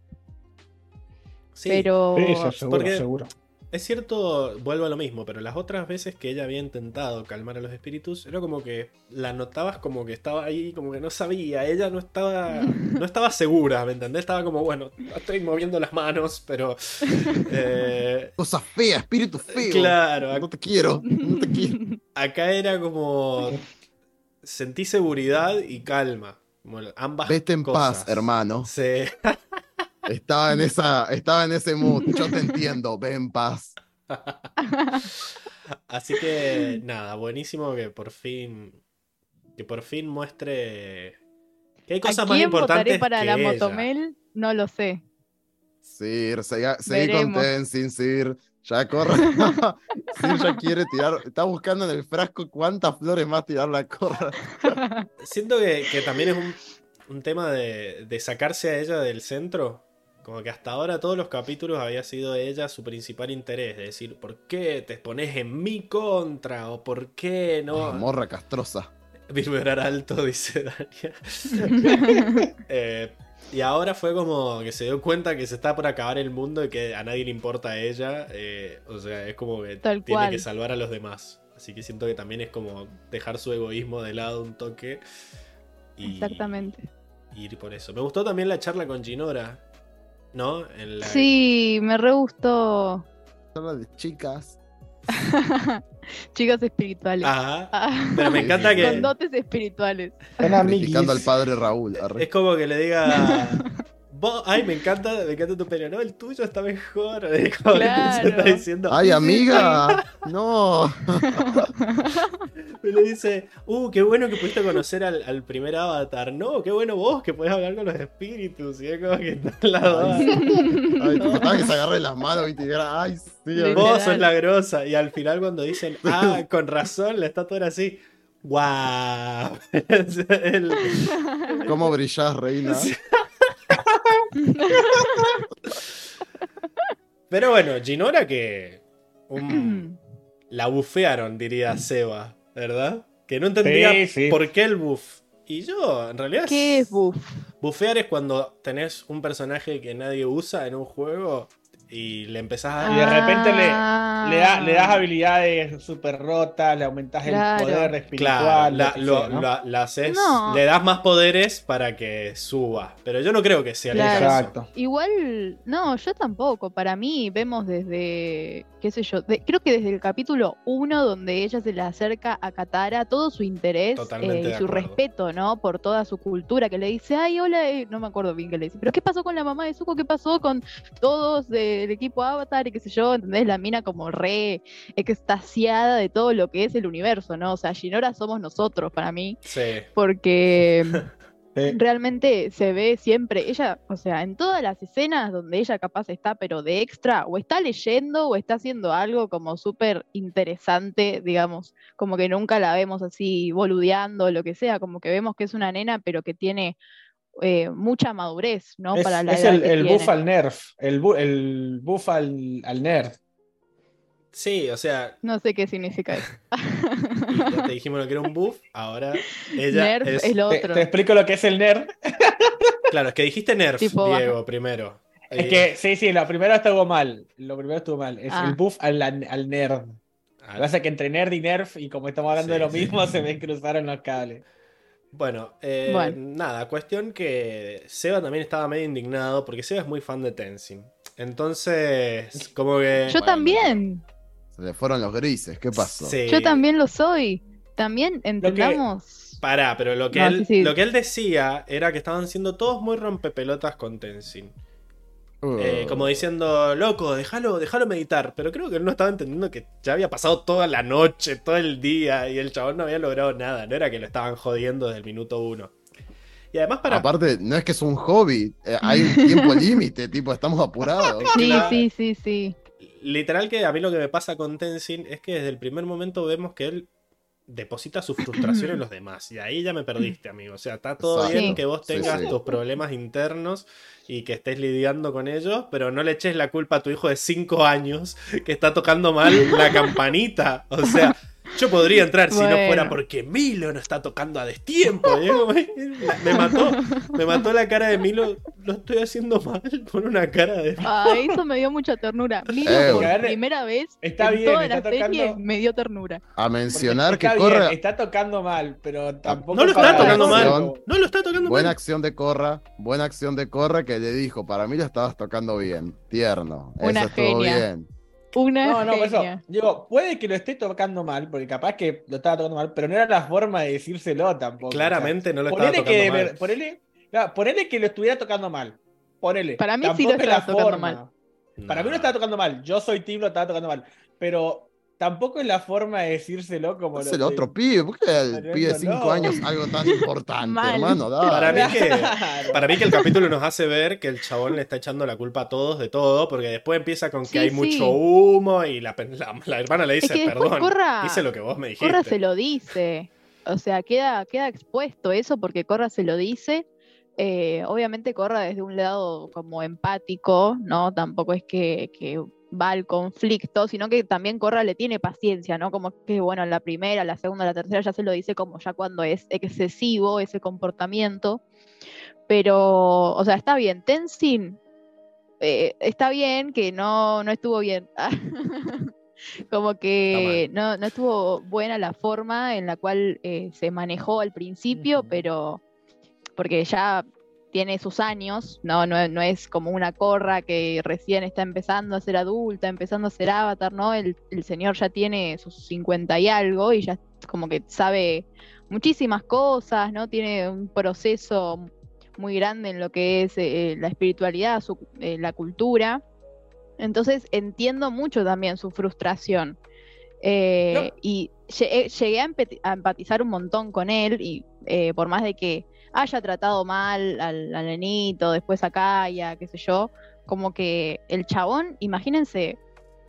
Sí, Pero Eso, seguro, porque- seguro. Es cierto, vuelvo a lo mismo, pero las otras veces que ella había intentado calmar a los espíritus, era como que la notabas como que estaba ahí, como que no sabía, ella no estaba, *laughs* no estaba segura, ¿me entendés? Estaba como, bueno, estoy moviendo las manos, pero... *laughs* eh, Cosa fea, espíritu feo. claro, No te quiero, no te quiero. *laughs* acá era como... Sentí seguridad y calma. Como ambas Vete en cosas. paz, hermano. Sí. Estaba en esa, estaba en ese mood. Yo te entiendo, ve en paz. Así que nada, buenísimo que por fin que por fin muestre que hay ¿A cosas más quién importantes votaré para que la ella. Motomel? No lo sé. Sir, seguí, seguí con Sir. Ya corre. *laughs* Sir ya quiere tirar. Está buscando en el frasco cuántas flores más tirar la corra. Siento que, que también es un, un tema de, de sacarse a ella del centro. Como que hasta ahora todos los capítulos había sido ella su principal interés. De decir, ¿por qué te pones en mi contra? ¿O por qué no? Morra castrosa. *laughs* Vibrar alto, dice Dania. *laughs* Eh, y ahora fue como que se dio cuenta que se está por acabar el mundo y que a nadie le importa a ella. eh, o sea, es como que Tal tiene cual. que salvar a los demás. Así que siento que también es como dejar su egoísmo de lado un toque. Y, Exactamente. y ir por eso. Me gustó también la charla con Ginora. ¿No? En la- Sí, me re gustó. Habla de chicas. *laughs* Chicos espirituales. Ajá. Ah, Pero me encanta Con que. dotes espirituales. Son Criticando al padre Raúl. arre. Es como que le diga. *laughs* "Vos- ay, me encanta, me encanta tu pelo. No, el tuyo está mejor. Es como que Claro. se está diciendo. Ay, amiga. No. *laughs* Le dice, uh, qué bueno que pudiste conocer al, al primer avatar. No, qué bueno vos que podés hablar con los espíritus. Y es como que está al lado. Ay, Ay, te faltaba que se agarre las manos y te dijera, ay, sí. amiga". Vos sos la grosa. Y al final cuando dicen, ah, con razón, la estatua era así. ¡Guau! *laughs* Es el- ¿Cómo brillás, reina? Pero bueno, Ginora que un- *clears throat* la bufearon, diría Seba, ¿verdad? Que no entendía Sí, sí. por qué el buff. Y yo, en realidad. ¿Qué es buff? Bufear es cuando tenés un personaje que nadie usa en un juego y le empezás Y de a. repente le- Ah. Le, da- le das habilidades súper rotas, le aumentas Claro. el poder espiritual. Claro, la, lo que lo- sea, ¿no? la- la haces- No. le das más poderes para que suba. Pero yo no creo que sea el caso. Exacto. Igual, no, yo tampoco. Para mí vemos desde, qué sé yo, de- creo que desde el capítulo 1 donde ella se le acerca a Katara, todo su interés eh, y de su acuerdo. respeto, ¿no? Por toda su cultura, que le dice, ay, hola, eh", no me acuerdo bien qué le dice, pero ¿qué pasó con la mamá de Zuko? ¿Qué pasó con todos del equipo Avatar y qué sé yo? ¿Entendés? La mina como re extasiada de todo lo que es el universo, ¿no? O sea, Shinora somos nosotros para mí, Sí. porque *laughs* realmente se ve siempre, ella, o sea, en todas las escenas donde ella capaz está, pero de extra, o está leyendo o está haciendo algo como súper interesante, digamos, como que nunca la vemos así boludeando o lo que sea, como que vemos que es una nena, pero que tiene eh, mucha madurez, ¿no? Es, Para la es edad el, que el buff al nerf. El, bu- el buff al, al nerd. Sí, o sea, No sé qué significa eso. ya te *laughs* dijimos lo que era un buff, ahora ella Nerf es... es lo Te, otro. te explico lo que es el nerd. Claro, es que dijiste Nerf, Tipo, Diego, primero. Es Eh, que, sí, sí, lo primero estuvo mal. Lo primero estuvo mal. Es Ah. el buff al, al nerd. ah, Lo que pasa es que entre nerd y nerf, y como estamos hablando Sí, de lo sí. mismo, se me cruzaron los cables. Bueno, eh, Bueno. nada, cuestión que Seba también estaba medio indignado porque Seba es muy fan de Tenzin. Entonces, como que... Yo Bueno. también, Se le fueron los grises, ¿qué pasó? Sí. yo también lo soy. También entendamos. Pará, pero lo que, No, él, sí, sí. lo que él decía era que estaban siendo todos muy rompepelotas con Tenzin. Uh, Eh, como diciendo, loco, déjalo, déjalo meditar. Pero creo que él no estaba entendiendo que ya había pasado toda la noche, todo el día, y el chabón no había logrado nada. No era que lo estaban jodiendo desde el minuto uno. Y además para... Aparte, no es que es un hobby, eh, hay un tiempo *laughs* límite, tipo, estamos apurados. Sí, Claro. sí, sí, sí. Literal que a mí lo que me pasa con Tenzin es que desde el primer momento vemos que él deposita su frustración en los demás. Y ahí ya me perdiste, amigo. O sea, está todo Exacto. bien que vos Sí, tengas sí. tus problemas internos y que estés lidiando con ellos, pero no le eches la culpa a tu hijo de 5 años que está tocando mal la campanita. O sea, yo podría entrar si no fuera porque Milo no está tocando a destiempo. Como, *laughs* Me mató, me mató la cara de Milo. Lo estoy haciendo mal por una cara de... Ay, eso me dio mucha ternura. Milo Eh, por bueno. primera vez Está en bien, toda está la serie tocando- me dio ternura. A mencionar que corra, está tocando mal, pero tampoco. No lo está tocando mal. No lo está tocando buena mal. acción de Corra, buena acción de Corra que le dijo, para mí lo estabas tocando bien, tierno, Una eso estuvo bien. Una No, no, por eso. Digo, puede que lo esté tocando mal, porque capaz que lo estaba tocando mal, pero no era la forma de decírselo tampoco. Claramente no O lo sea, estaba ponele tocando que, mal. ponele, claro, ponele que lo estuviera tocando mal. Ponele. Para mí sí Tampoco lo es la estaba tocando forma. mal. Para mí lo estaba tocando mal. Yo soy Tim, lo estaba tocando mal. Pero tampoco es la forma de decírselo como Es lo el otro pibe, ¿por qué el pibe de eso 5 no. años algo tan importante, *laughs* Mal. hermano? Dale. Para mí que-. Para mí que el capítulo nos hace ver que el chabón le está echando la culpa a todos de todo, porque después empieza con que Sí, hay sí. mucho humo y la, la- la hermana le dice, que después perdón, Corra- hice lo que vos me dijiste. Corra se lo dice. O sea, queda, queda expuesto eso porque Corra se lo dice. Eh, obviamente Corra desde un lado como empático, ¿no? Tampoco es que, que va al conflicto, sino que también Corra le tiene paciencia, ¿no? Como que, bueno, la primera, la segunda, la tercera ya se lo dice como ya cuando es excesivo ese comportamiento. Pero, o sea, está bien. Tenzin, eh, está bien que no, no estuvo bien. *laughs* Como que no, no estuvo buena la forma en la cual eh, se manejó al principio, pero porque ya tiene sus años, no, no, no es como una corra que recién está empezando a ser adulta, empezando a ser avatar, ¿no? El, el señor ya tiene sus 50 y algo y ya como que sabe muchísimas cosas, ¿no? Tiene un proceso muy grande en lo que es eh, la espiritualidad, su- eh, la cultura. Entonces entiendo mucho también su frustración. Eh, No. Y lle- llegué a, empati- a empatizar un montón con él y por más de que haya tratado mal al, al después a Kaya, qué sé yo, como que el chabón, imagínense,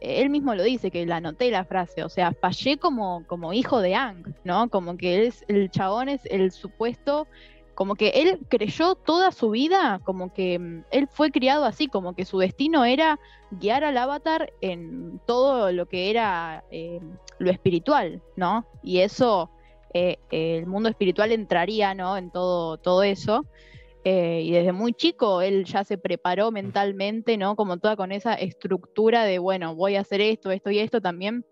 él mismo lo dice, que la anoté la frase, o sea, fallé como, como hijo de Ang, ¿no? Como que él es, el chabón es el supuesto, como que él creyó toda su vida, como que mm, él fue criado así, como que su destino era guiar al avatar en todo lo que era eh, lo espiritual, ¿no? Y eso, eh, el mundo espiritual entraría, ¿no? En todo, todo eso. eh, y desde muy chico él ya se preparó mentalmente, ¿no? Como toda con esa estructura de, bueno, voy a hacer esto, esto y esto también.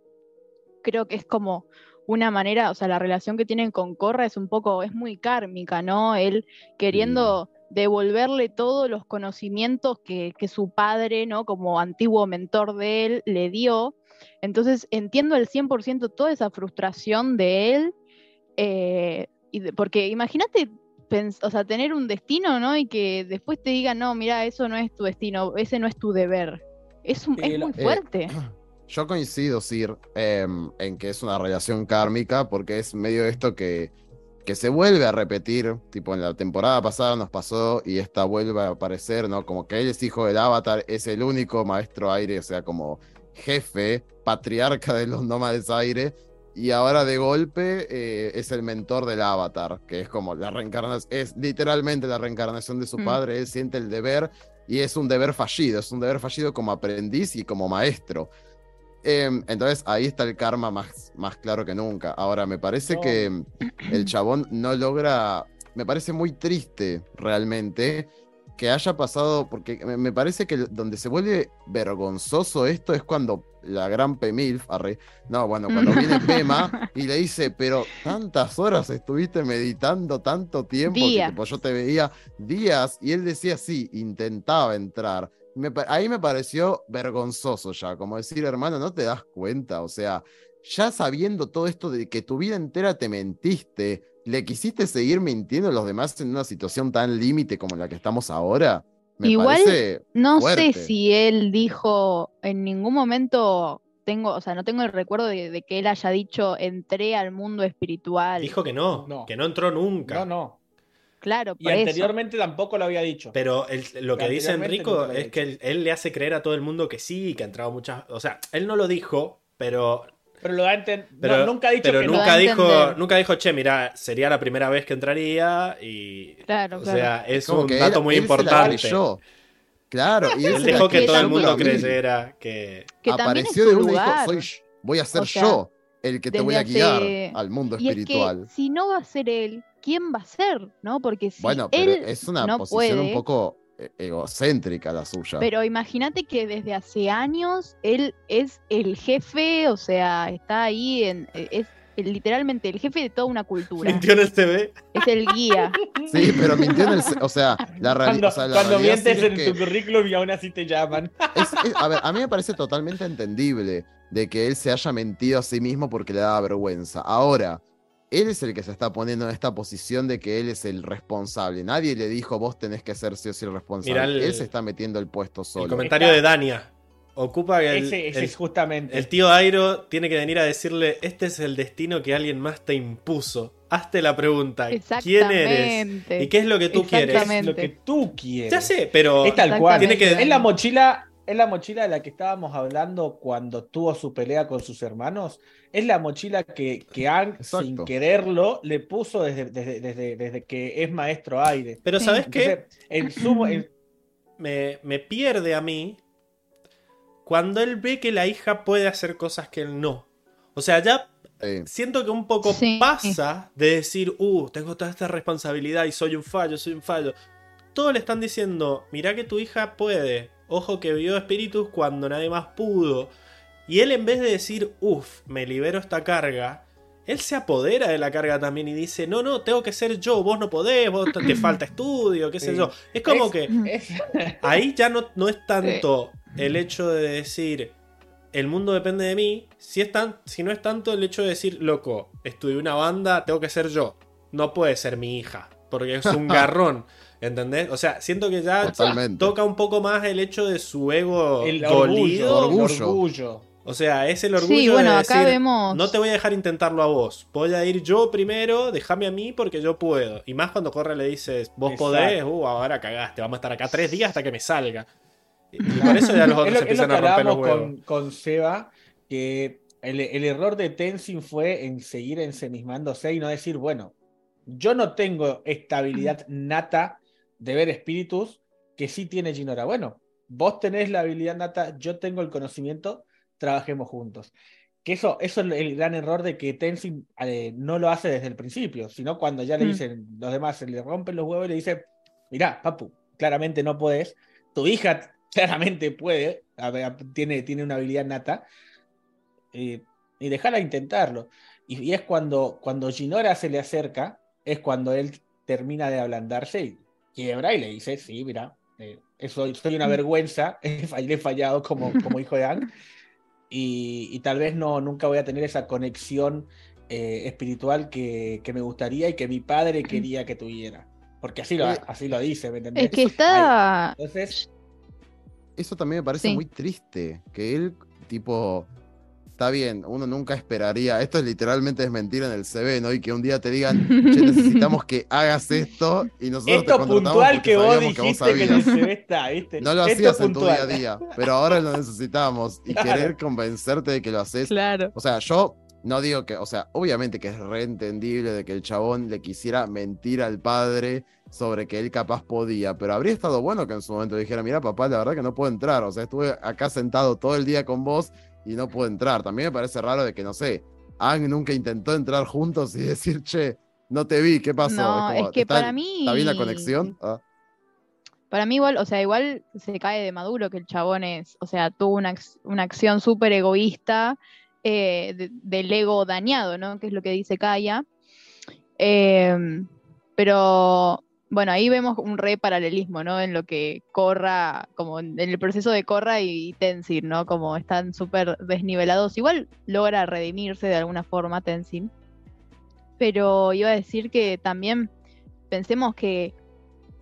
Creo que es como una manera, o sea, la relación que tienen con Corra es un poco, es muy kármica, ¿no? Él queriendo devolverle todos los conocimientos que, que su padre, ¿no? Como antiguo mentor de él, le dio. Entonces entiendo el 100% toda esa frustración de él, eh, y porque imagínate, o sea, tener un destino, ¿no? Y que después te digan, no, mira, eso no es tu destino, ese no es tu deber. Es, un- es la- muy eh, fuerte. *clears throat* Yo coincido, Sir, em, en que es una relación kármica, porque es medio esto que, que se vuelve a repetir, tipo en la temporada pasada nos pasó y esta vuelve a aparecer, ¿no? Como que él es hijo del avatar, es el único maestro aire, o sea, como jefe, patriarca de los nómades aire, y ahora de golpe eh, es el mentor del avatar, que es como la reencarnación, es literalmente la reencarnación de su Mm. padre, él siente el deber y es un deber fallido, es un deber fallido como aprendiz y como maestro. Em, entonces ahí está el karma más, más claro que nunca. Ahora, me parece que el chabón no logra, me parece muy triste realmente que haya pasado, porque me, parece que donde se vuelve vergonzoso esto es cuando la gran Pemilf, arre, no, bueno, cuando viene Pema *laughs* y le dice, pero tantas horas estuviste meditando, tanto tiempo, que tipo, yo te veía días, y él decía, sí, intentaba entrar. Me ahí me pareció vergonzoso ya, como decir, hermano, no te das cuenta, o sea, ya sabiendo todo esto de que tu vida entera te mentiste, le quisiste seguir mintiendo a los demás en una situación tan límite como la que estamos ahora. Me Igual, No fuerte. sé si él dijo en ningún momento, tengo, o sea, no tengo el recuerdo de, de que él haya dicho entré al mundo espiritual. Dijo que no, No. que no entró nunca. No, no. claro, Y por eso. anteriormente tampoco lo había dicho. Pero el- lo que dice Enrico es que él, él le hace creer a todo el mundo que sí, que ha entrado muchas. O sea, él no lo dijo, pero. Pero lo da a enten- pero no, nunca ha dicho pero que no. nunca Lo da a dijo, nunca dijo, che, mira, sería la primera vez que entraría y. Claro, o claro. sea, es Como un que dato él- muy él se la importante. Claro, y él, dejó que todo el mundo creyera que. Apareció de una y dijo, soy, voy a ser O sea, yo el que te voy a guiar hace- al mundo Y es espiritual. que si no va a ser él, ¿quién va a ser? ¿No? Porque si Bueno, pero él es una no posición puede, un poco egocéntrica la suya. Pero imagínate que desde hace años él es el jefe, o sea, está ahí en eh, es el- literalmente el jefe de toda una cultura. Mintió en el TV. es el guía. Sí, pero mintió en el. O sea, la, reali- Cuando, o sea, la cuando realidad sí mientes es en que- tu currículum y aún así te llaman. es- es- a ver, a mí me parece totalmente entendible de que él se haya mentido a sí mismo porque le daba vergüenza. Ahora, él es el que se está poniendo en esta posición de que él es el responsable. Nadie le dijo, vos tenés que ser sí o sí el responsable. Mirá el- Él se está metiendo el puesto El solo. comentario Está- de Dania. Ocupa que el, ese, ese el- es justamente. el tío Airo tiene que venir a decirle: Este es el destino que alguien más te impuso. Hazte la pregunta: ¿Quién eres? ¿Y qué es lo que tú quieres? Lo que tú quieres. Ya sé, pero. Es tal cual. Tiene que- Es la mochila. Es la mochila de la que estábamos hablando cuando tuvo su pelea con sus hermanos. Es la mochila que, que Ang, Exacto. sin quererlo, le puso desde, desde, desde, desde que es maestro aire. Pero. ¿sabes qué? Entonces, el sumo, el- me, me pierde a mí cuando él ve que la hija puede hacer cosas que él no. O sea, ya Sí. siento que un poco Sí. pasa de decir, uh, tengo toda esta responsabilidad y soy un fallo, soy un fallo. Todos le están diciendo, mirá que tu hija puede. Ojo que vio espíritus cuando nadie más pudo. Y él en vez de decir, uff, me libero esta carga, él se apodera de la carga también y dice, no, no, tengo que ser yo, vos no podés, vos te, *clears throat* falta estudio, qué sé yo. Es como Es- que *laughs* es- ahí ya no, no es tanto el hecho de decir el mundo depende de mí, si, es tan, si no es tanto el hecho de decir, loco, estudié una banda, tengo que ser yo. No puede ser mi hija, porque es un *laughs* garrón. ¿Entendés? O sea, siento que ya Totalmente. toca un poco más el hecho de su ego el dolido. orgullo, Orgullo. el orgullo. O sea, es el orgullo Sí, bueno, de acá decir, vemos. no te voy a dejar intentarlo a vos. Voy a ir yo primero, déjame a mí porque yo puedo. Y más cuando corre le dices, vos Exacto. podés, uh, ahora cagaste, vamos a estar acá tres días hasta que me salga. Y *laughs* por eso ya los Es otros lo, es lo empiezan que a romper los huevos. con, con Seba, que el, el error de Tenzin fue en seguir ensemismándose y no decir, bueno, yo no tengo esta habilidad nata de ver espíritus que sí tiene Ginora. Bueno, vos tenés la habilidad nata, yo tengo el conocimiento, trabajemos juntos. Que eso, eso es el gran error de que Tenzin eh, no lo hace desde el principio, sino cuando ya le Mm. dicen los demás, se le rompen los huevos y le dicen, mirá, papu, claramente no puedes. Tu hija *laughs* claramente puede, tiene, tiene una habilidad nata. Eh, y déjala intentarlo. Y, es cuando, cuando Ginora se le acerca, es cuando él termina de ablandarse y quiebra y le dice, sí, mira, eh, soy, una vergüenza, *laughs* he fallado como, como hijo de Ang. Y, tal vez no, nunca voy a tener esa conexión eh, espiritual que, me gustaría y que mi padre quería que tuviera. Porque así lo, eh, así lo dice, ¿me entendés? Es que está... Entonces... Eso también me parece muy triste, que él, tipo, está bien, uno nunca esperaría, esto es literalmente desmentir en el CV, ¿no? Y que un día te digan, che, *laughs* necesitamos que hagas esto y nosotros esto te puntual que vos dijiste que, en el CV está, ¿viste? No lo hacías en tu día a día, pero ahora lo necesitamos y querer convencerte de que lo haces. Claro. O sea, yo no digo que, o sea, obviamente que es reentendible de que el chabón le quisiera mentir al padre sobre que él capaz podía, pero habría estado bueno que en su momento dijera, mira papá, la verdad que no puedo entrar, o sea, estuve acá sentado todo el día con vos y no puedo entrar. También me parece raro de que, no sé, Ang nunca intentó entrar juntos y *laughs* decir, che, no te vi, ¿qué pasó? No, es, que para mí... ¿Está bien la conexión? Ah. Para mí igual, o sea, igual se cae de maduro que el chabón es, o sea, tuvo una, una acción súper egoísta eh, del ego dañado, ¿no? Que es lo que dice Kaya. Eh, pero bueno, ahí vemos un re paralelismo, ¿no? En lo que Corra, como en el proceso de Corra y Tenzin, ¿no? Como están súper desnivelados. Igual logra redimirse de alguna forma Tenzin. Pero iba a decir que también pensemos que,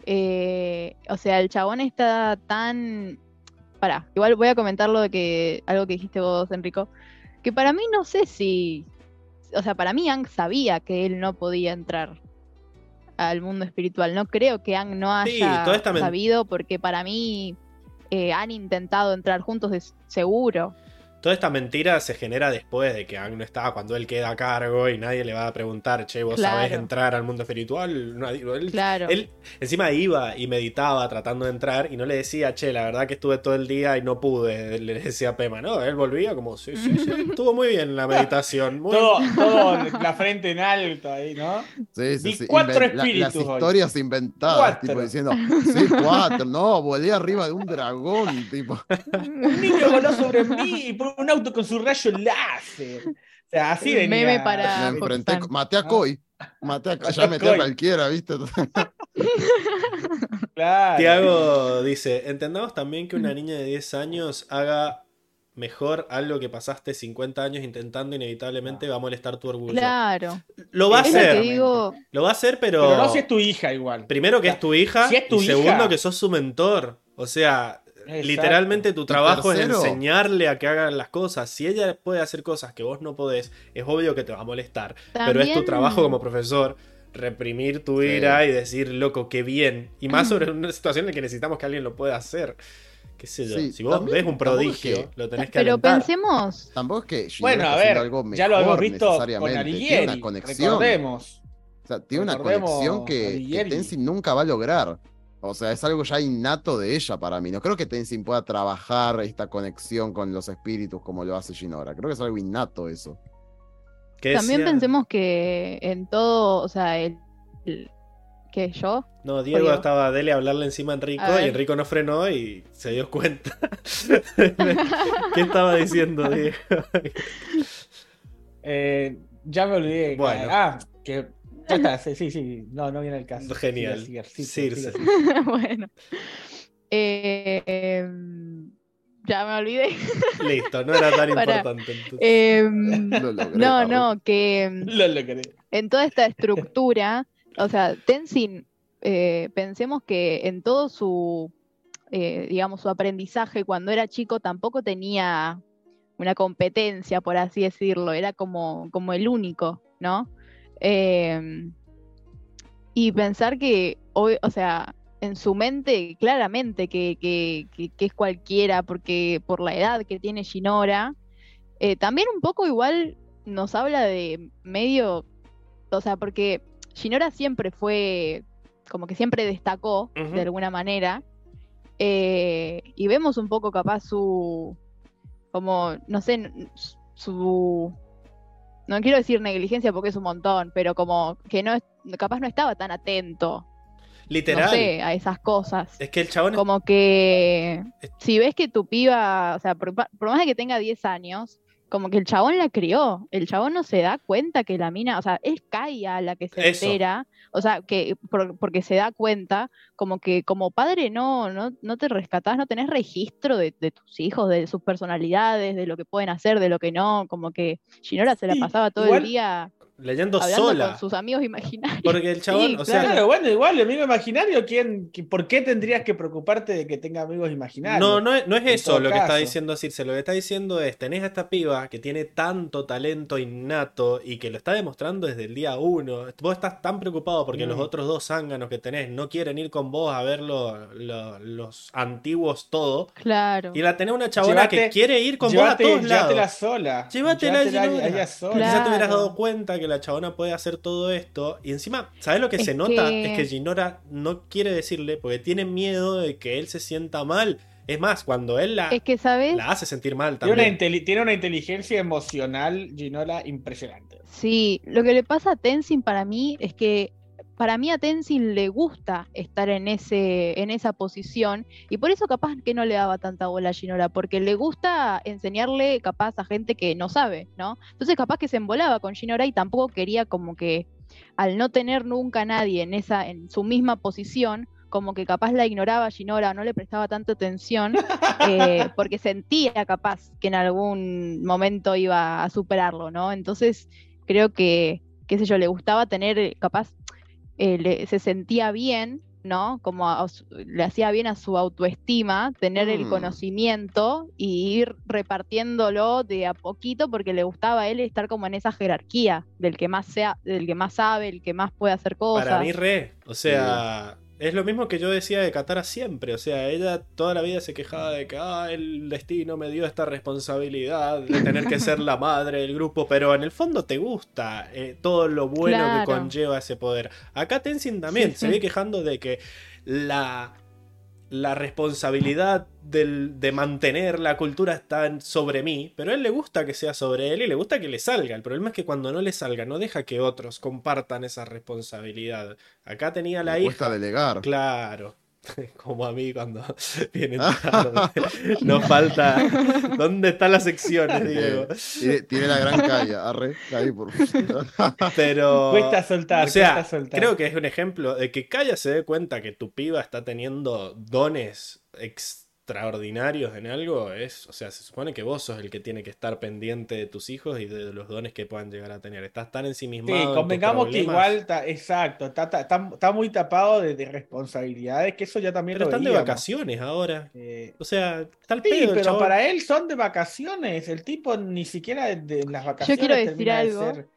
eh, o sea, el chabón está tan... Pará, igual voy a comentar lo de que, algo que dijiste vos, Enrico, que para mí no sé si, o sea, para mí Ang sabía que él no podía entrar al mundo espiritual. No creo que Ang no haya sabido, porque para mí eh, han intentado entrar juntos de seguro. Toda esta mentira se genera después de que Ang no está, cuando él queda a cargo y nadie le va a preguntar, che, vos sabés entrar al mundo espiritual. él, claro. él encima iba y meditaba tratando de entrar y no le decía, che, la verdad que estuve todo el día y no pude. Le decía a Pema, ¿no? Él volvía como, sí, sí, sí, *laughs* estuvo muy bien la meditación. todo, todo, la frente en alto ahí, ¿no? Sí, sí, sí. cuatro espíritus. las historias inventadas, tipo diciendo, sí, cuatro, no, volé arriba de un dragón, tipo. *laughs* un niño voló sobre mí y un auto con su rayo láser. O sea, así venía. Meme para. Me enfrenté, maté a Coy. Maté a, ya metí a cualquiera, ¿viste? *laughs* claro. Tiago dice: Entendamos también que una niña de 10 años haga mejor algo que pasaste 50 años intentando inevitablemente va a molestar tu orgullo. Claro. Lo va a hacer. Lo va a hacer, pero. Pero no si es tu hija igual. Primero que es tu hija. y segundo que sos su mentor. O sea, Literalmente tu trabajo es enseñarle a que hagan las cosas. Si ella puede hacer cosas que vos no podés, es obvio que te va a molestar. Pero es tu trabajo como profesor reprimir tu ira y decir, loco, qué bien. Y más sobre *clears throat* una situación en la que necesitamos que alguien lo pueda hacer. ¿Qué sé yo? si vos ves un prodigio, lo tenés que Pero pensemos. Tampoco es que. bueno, a ver, ya lo hemos visto con Alighieri. Tiene una conexión. Recordemos. O sea, tiene una conexión que, que Tenzin nunca va a lograr. O sea, es algo ya innato de ella para mí. No creo que Tenzin pueda trabajar esta conexión con los espíritus como lo hace Shinora. Creo que es algo innato eso. También pensemos que en todo, o sea, el, ¿Qué? ¿Yo? No, Diego estaba dele a hablarle encima a Enrico y Enrico no frenó y se dio cuenta. *laughs* ¿Qué estaba diciendo Diego? Eh, ya me olvidé. Bueno. Ah, que ya está, sí, sí, no, no viene el caso. Genial. *laughs* bueno. Eh, ya me olvidé. Listo, no era tan *laughs* importante. Em, no, no, que em, *laughs* Lo logré. en toda esta estructura, o sea, Tenzin, eh, pensemos que en todo su, eh, digamos, su aprendizaje cuando era chico tampoco tenía una competencia, por así decirlo, era como, como el único, ¿no? Em, y pensar que hoy, o sea, en su mente claramente que, que, es cualquiera, porque por la edad que tiene Shinora, eh, también un poco igual nos habla de medio, o sea, porque Shinora siempre fue, como que siempre destacó de alguna manera, eh, y vemos un poco capaz su, como, no sé, su no quiero decir negligencia porque es un montón, pero como que no capaz no estaba tan atento. Literal. no sé, a esas cosas. Es que el chabón. Como que Es- si ves que tu piba, o sea, por más de que tenga 10 años, como que el chabón la crió. El chabón no se da cuenta que la mina, o sea, es Kaya la que se Eso. entera, o sea, que por- porque se da cuenta, como que como padre no, no, no te rescatás, no tenés registro de, de tus hijos, de sus personalidades, de lo que pueden hacer, de lo que no, como que Shinora se la pasaba todo igual- el día leyendo hablando sola. con sus amigos imaginarios. Porque el chabón, Sí, o sea, Claro, bueno, igual, amigo imaginario, ¿quién, qui- ¿por qué tendrías que preocuparte de que tenga amigos imaginarios? No, no es, no es eso lo que está diciendo Circe. Lo que está diciendo es: tenés a esta piba que tiene tanto talento innato y que lo está demostrando desde el día uno. Vos estás tan preocupado porque Mm. los otros dos zánganos que tenés no quieren ir con vos a ver lo- lo- los antiguos todo. Claro. Y la tenés una chabona que quiere ir con Llévate- vos a todos llévatela lados. sola. Llévatela a Llévatela Ginora. a ella sola. Claro. Quizás te hubieras dado cuenta que la chabona puede hacer todo esto. Y encima, ¿sabes lo que Es se nota? Es que Ginora no quiere decirle porque tiene miedo de que él se sienta mal. Es más, cuando él la, Es que, ¿sabes? la hace sentir mal Tiene una, también. tiene una inteligencia emocional, Ginola, impresionante. Sí, lo que le pasa a Tenzin para mí es que para mí a Tenzin le gusta estar en ese en esa posición y por eso capaz que no le daba tanta bola a Ginora porque le gusta enseñarle capaz a gente que no sabe, ¿no? Entonces capaz que se embolaba con Ginora y tampoco quería como que al no tener nunca a nadie en esa en su misma posición como que capaz la ignoraba Ginora, no le prestaba tanta atención, *laughs* eh, porque sentía capaz que en algún momento iba a superarlo, ¿no? Entonces creo que, qué sé yo, le gustaba tener, capaz, eh, le- se sentía bien, ¿no? Como a le hacía bien a su autoestima tener el Mm. conocimiento y ir repartiéndolo de a poquito porque le gustaba a él estar como en esa jerarquía del que más sea, del que más sabe, el que más puede hacer cosas. Para mí, re. O sea, es lo mismo que yo decía de Katara siempre. O sea, ella toda la vida se quejaba de que ah, el destino me dio esta responsabilidad de tener que ser la madre del grupo. Pero en el fondo te gusta eh, todo lo bueno Claro. que conlleva ese poder. Acá Tenzin también Sí, se sí. ve quejando de que la. La responsabilidad del- de mantener la cultura está sobre mí, pero a él le gusta que sea sobre él y le gusta que le salga. El problema es que cuando no le salga, no deja que otros compartan esa responsabilidad. Acá tenía la Le cuesta delegar. Claro. *laughs* Como a mí cuando *laughs* vienen tarde. Nos falta. ¿Dónde están las secciones, Diego? Tiene, tiene la gran calle, arre, ahí por Pero. Cuesta soltar, O sea, cuesta soltar. creo que es un ejemplo de que Kaya se dé cuenta que tu piba está teniendo dones extraordinarios en algo. Es, o sea, se supone que vos sos el que tiene que estar pendiente de tus hijos y de los dones que puedan llegar a tener. Estás tan ensimismado. Sí, en convengamos que igual, está, exacto, está, está- está- está muy tapado de, de responsabilidades, que eso ya también Pero lo están de veíamos. vacaciones ahora. Eh, O sea, está el sí, pedo pero chabón. para él son de vacaciones, el tipo ni siquiera de, de las vacaciones quiero decir termina de algo. ser-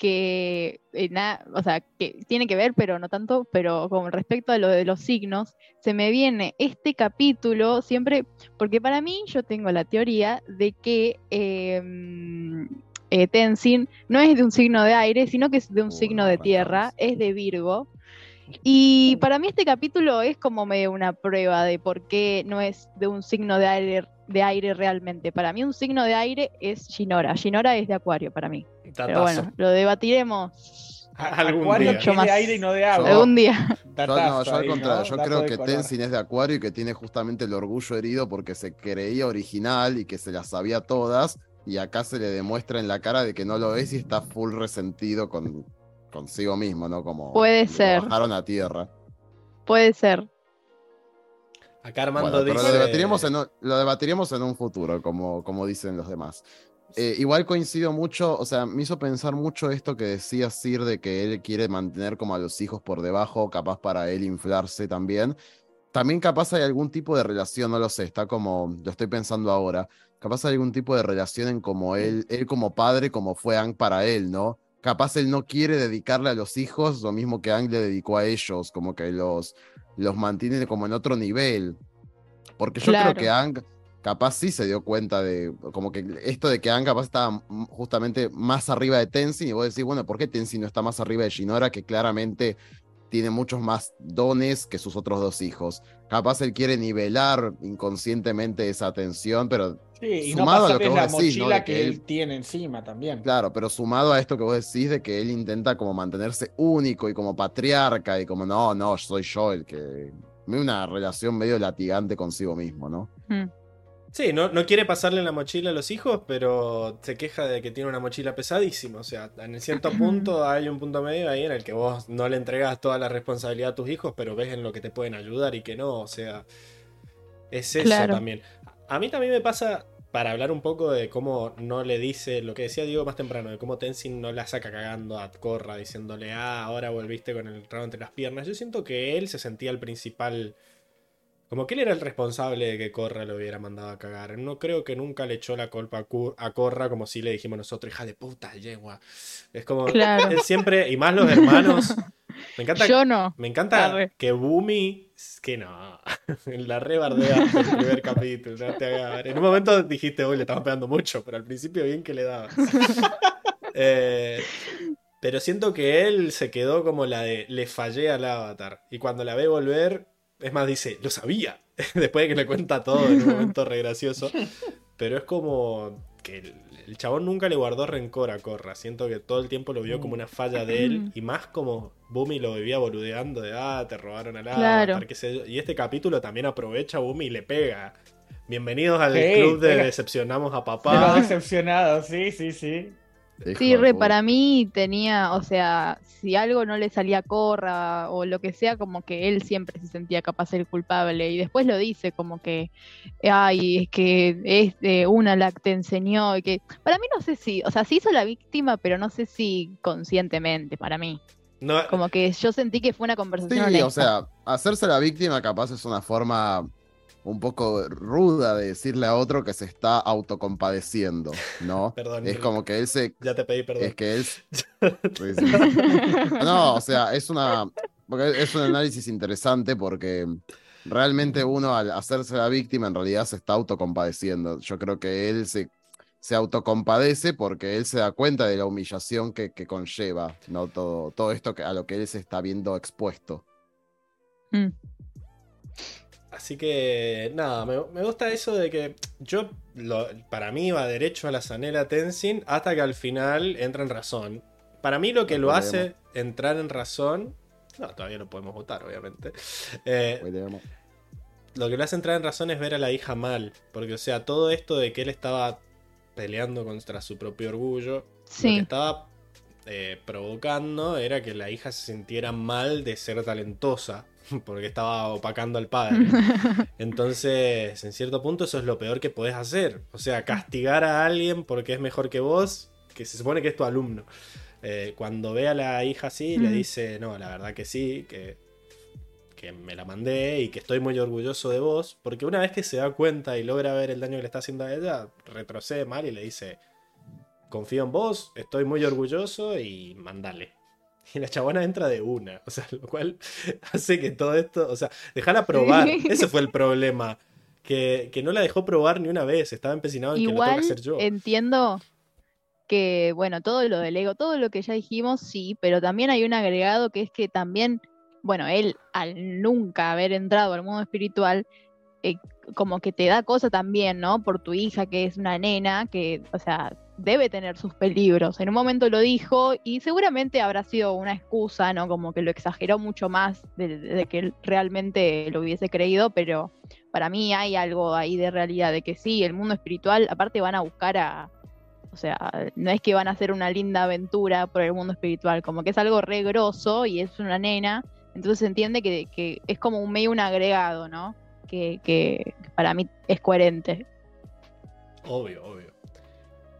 que, eh, na- o sea, que tiene que ver, pero no tanto, pero con respecto a lo de los signos, se me viene este capítulo siempre, porque para mí yo tengo la teoría de que eh, mm, eh, Tenzin no es de un signo de aire, sino que es de un signo no de tierra, es de Virgo. Y para mí este capítulo es como medio una prueba de por qué no es de un signo de aire, de aire realmente. Para mí un signo de aire es Ginora. Ginora es de Acuario para mí. Pero bueno, lo debatiremos Algún Acuario día. de más. aire y no de agua. Yo- algún día. Yo, no, yo al contrario, yo creo que. Tenzin es de Acuario y que tiene justamente el orgullo herido porque se creía original y que se las sabía todas. Y acá se le demuestra en la cara de que no lo es y está full resentido con consigo mismo, ¿no? Como Puede lo ser. bajaron a tierra. Puede ser. Acá Armando Bueno, pero dice. lo debatiremos, en, un- lo debatiremos en un futuro, como, como dicen los demás. Eh, igual coincido mucho, o sea, me hizo pensar mucho esto que decía Sir de que él quiere mantener como a los hijos por debajo, capaz para él inflarse también. También capaz hay algún tipo de relación, no lo sé, está como, lo estoy pensando ahora, capaz hay algún tipo de relación en como él, él como padre, como fue Ang para él, ¿no? Capaz él no quiere dedicarle a los hijos lo mismo que Ang le dedicó a ellos, como que los, los mantiene como en otro nivel. Porque yo Claro. creo que Ang capaz sí se dio cuenta de, como que esto de que Ang capaz estaba justamente más arriba de Tenzin y vos decís, bueno, ¿por qué Tenzin no está más arriba de Shinora que claramente tiene muchos más dones que sus otros dos hijos. Capaz él quiere nivelar inconscientemente esa atención, pero Sí, y no Sumado a lo que la vos decís, ¿no? mochila que, que él él- tiene encima también. claro, pero sumado a esto que vos decís de que él intenta como mantenerse único y como patriarca y como no, no, soy yo el que... Una relación medio latigante consigo mismo, ¿no? Mm. Sí, no, no quiere pasarle la mochila a los hijos, pero se queja de que tiene una mochila pesadísima. O sea, en cierto *clears throat* punto hay un punto medio ahí en el que vos no le entregas toda la responsabilidad a tus hijos, pero ves en lo que te pueden ayudar y que no. O sea, es eso Claro. también. A mí también me pasa, para hablar un poco de cómo no le dice lo que decía Diego más temprano, de cómo Tenzin no la saca cagando a Korra diciéndole, ah, ahora volviste con el rabo entre las piernas. Yo siento que él se sentía el principal. Como que él era el responsable de que Corra lo hubiera mandado a cagar. No creo que nunca le echó la culpa a, Corra como si le dijimos nosotros, hija de puta, yegua. Es como. Claro. Él siempre, y más los hermanos. Me encanta, Yo no. me encanta que Bumi. Que no. *laughs* La rebardea del primer capítulo. no te hagas- En un momento dijiste, uy, le estamos pegando mucho, pero al principio bien que le dabas. *laughs* Eh, pero siento que él se quedó como la de le fallé al avatar. Y cuando la ve volver, es más, dice, lo sabía. *laughs* Después de que le cuenta todo en un *laughs* momento re gracioso. Pero es como que el, el chabón nunca le guardó rencor a Corra. Siento que todo el tiempo lo vio como una falla de él. Y más como Bumi lo vivía boludeando de, ah, te robaron al Claro. avatar, qué sé yo. Y este capítulo también aprovecha a Bumi y le pega. Bienvenidos al Sí, club de. Decepcionamos a Papá. decepcionado, sí, sí, sí. Sí, re, para mí tenía, o sea, si algo no le salía a corra o lo que sea, como que él siempre se sentía capaz de ser culpable. Y después lo dice como que, ay, es que es de una la que te enseñó. Y que, para mí no sé si, o sea, se hizo la víctima, pero no sé si conscientemente, para mí. No, Como que yo sentí que fue una conversación Sí, honesta. o sea, hacerse la víctima capaz es una forma un poco ruda de decirle a otro que se está autocompadeciendo, ¿no? *laughs* Perdón, Es como que él se... ya te pedí perdón. Es que él... *laughs* No, o sea, es una... Porque es un análisis interesante porque realmente uno al hacerse la víctima en realidad se está autocompadeciendo. Yo creo que él se, se autocompadece porque él se da cuenta de la humillación que, que conlleva, ¿no? Todo, todo esto que, a lo que él se está viendo expuesto. Mm. Así que nada, me, me gusta eso de que yo, lo- para mí, va derecho a la zanela Tenzin hasta que al final entra en razón. Para mí lo que No lo podemos. hace entrar en razón... No, todavía no podemos votar, obviamente. Eh, lo que lo hace entrar en razón es ver a la hija mal. Porque, o sea, todo esto de que él estaba peleando contra su propio orgullo, lo que Sí, estaba eh, provocando era que la hija se sintiera mal de ser talentosa, *laughs* porque estaba opacando al padre. *laughs* Entonces, en cierto punto, eso es lo peor que podés hacer. O sea, castigar a alguien porque es mejor que vos, que se supone que es tu alumno. Eh, cuando ve a la hija así, le Mm. dice, no, la verdad que sí, que, que me la mandé y que estoy muy orgulloso de vos, porque una vez que se da cuenta y logra ver el daño que le está haciendo a ella, retrocede mal y le dice, confío en vos, estoy muy orgulloso y mandale. Y la chabona entra de una, o sea, *laughs* lo cual hace que todo esto, o sea, dejala probar, ese fue el problema, que, que no la dejó probar ni una vez, estaba empecinado en que lo tengo Igual que hacer yo. entiendo que, bueno, todo lo del ego, todo lo que ya dijimos, sí, pero también hay un agregado que es que también, bueno, él al nunca haber entrado al mundo espiritual, eh, como que te da cosa también, ¿no? Por tu hija, que es una nena, que, o sea, debe tener sus peligros. En un momento lo dijo y seguramente habrá sido una excusa, ¿no? Como que lo exageró mucho más de, que él realmente lo hubiese creído, pero para mí hay algo ahí de realidad, de que sí, el mundo espiritual, aparte van a buscar a, o sea, no es que van a hacer una linda aventura por el mundo espiritual, como que es algo re grosso y es una nena, entonces se entiende que, que es como un medio un agregado, ¿no? Que, que para mí es coherente. Obvio, obvio.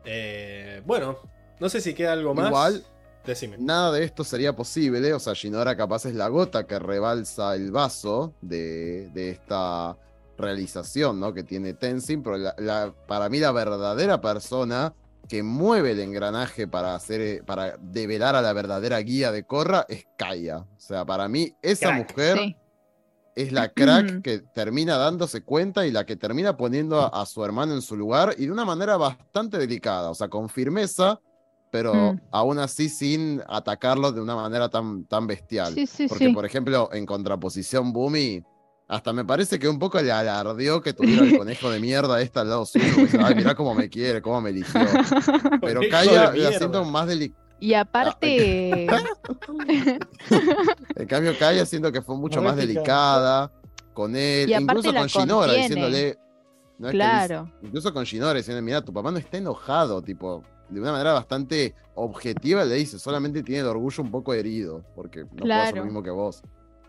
Eh, bueno, no sé si queda algo más. Igual- Decime. Nada de esto sería posible, o sea, Shinora capaz es la gota que rebalsa el vaso de, de esta realización ¿no? que tiene Tenzin, pero la- la- para mí la verdadera persona que mueve el engranaje para hacer para develar a la verdadera guía de Korra es Kaya. O sea, para mí esa Crack. mujer Sí. Es la crack Ujú. que termina dándose cuenta y la que termina poniendo a, a su hermano en su lugar y de una manera bastante delicada, o sea, con firmeza, pero Mm. aún así sin atacarlos de una manera tan, tan bestial. Sí, sí, Porque, sí. por ejemplo, en contraposición, Boomy, hasta me parece que un poco le alardeó que tuviera el *laughs* conejo de mierda este al lado suyo. Ay, mirá cómo me quiere, cómo me eligió. *laughs* Pero Kaya la siento más delicada. Y aparte, En cambio, Kaya siento que fue mucho más delicada con él, incluso con Shinora, diciéndole. no es que claro. dice- incluso con Shinora diciendo, mira, tu papá no está enojado, tipo, de una manera bastante objetiva le dice, solamente tiene el orgullo un poco herido, porque no puedo hacer Claro. lo mismo que vos.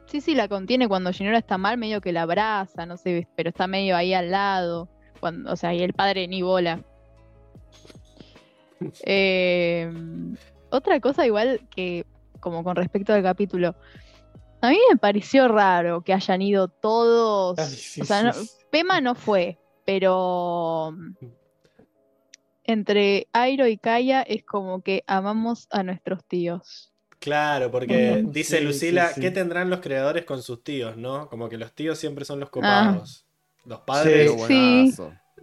Sí, sí, la contiene cuando Shinora está mal, medio que la abraza, no sé, pero está medio ahí al lado. Cuando, o sea, y el padre ni bola. Eh, *laughs* otra cosa igual que, como con respecto al capítulo, a mí me pareció raro que hayan ido todos. Ay, sí, o sea, sí, no- sí. Pema no fue, pero entre Airo y Kaya es como que amamos a nuestros tíos. Claro, porque Mm, dice sí, Lucila, sí, sí. ¿qué tendrán los creadores con sus tíos, no? Como que los tíos siempre son los Ah. copados. Los padres,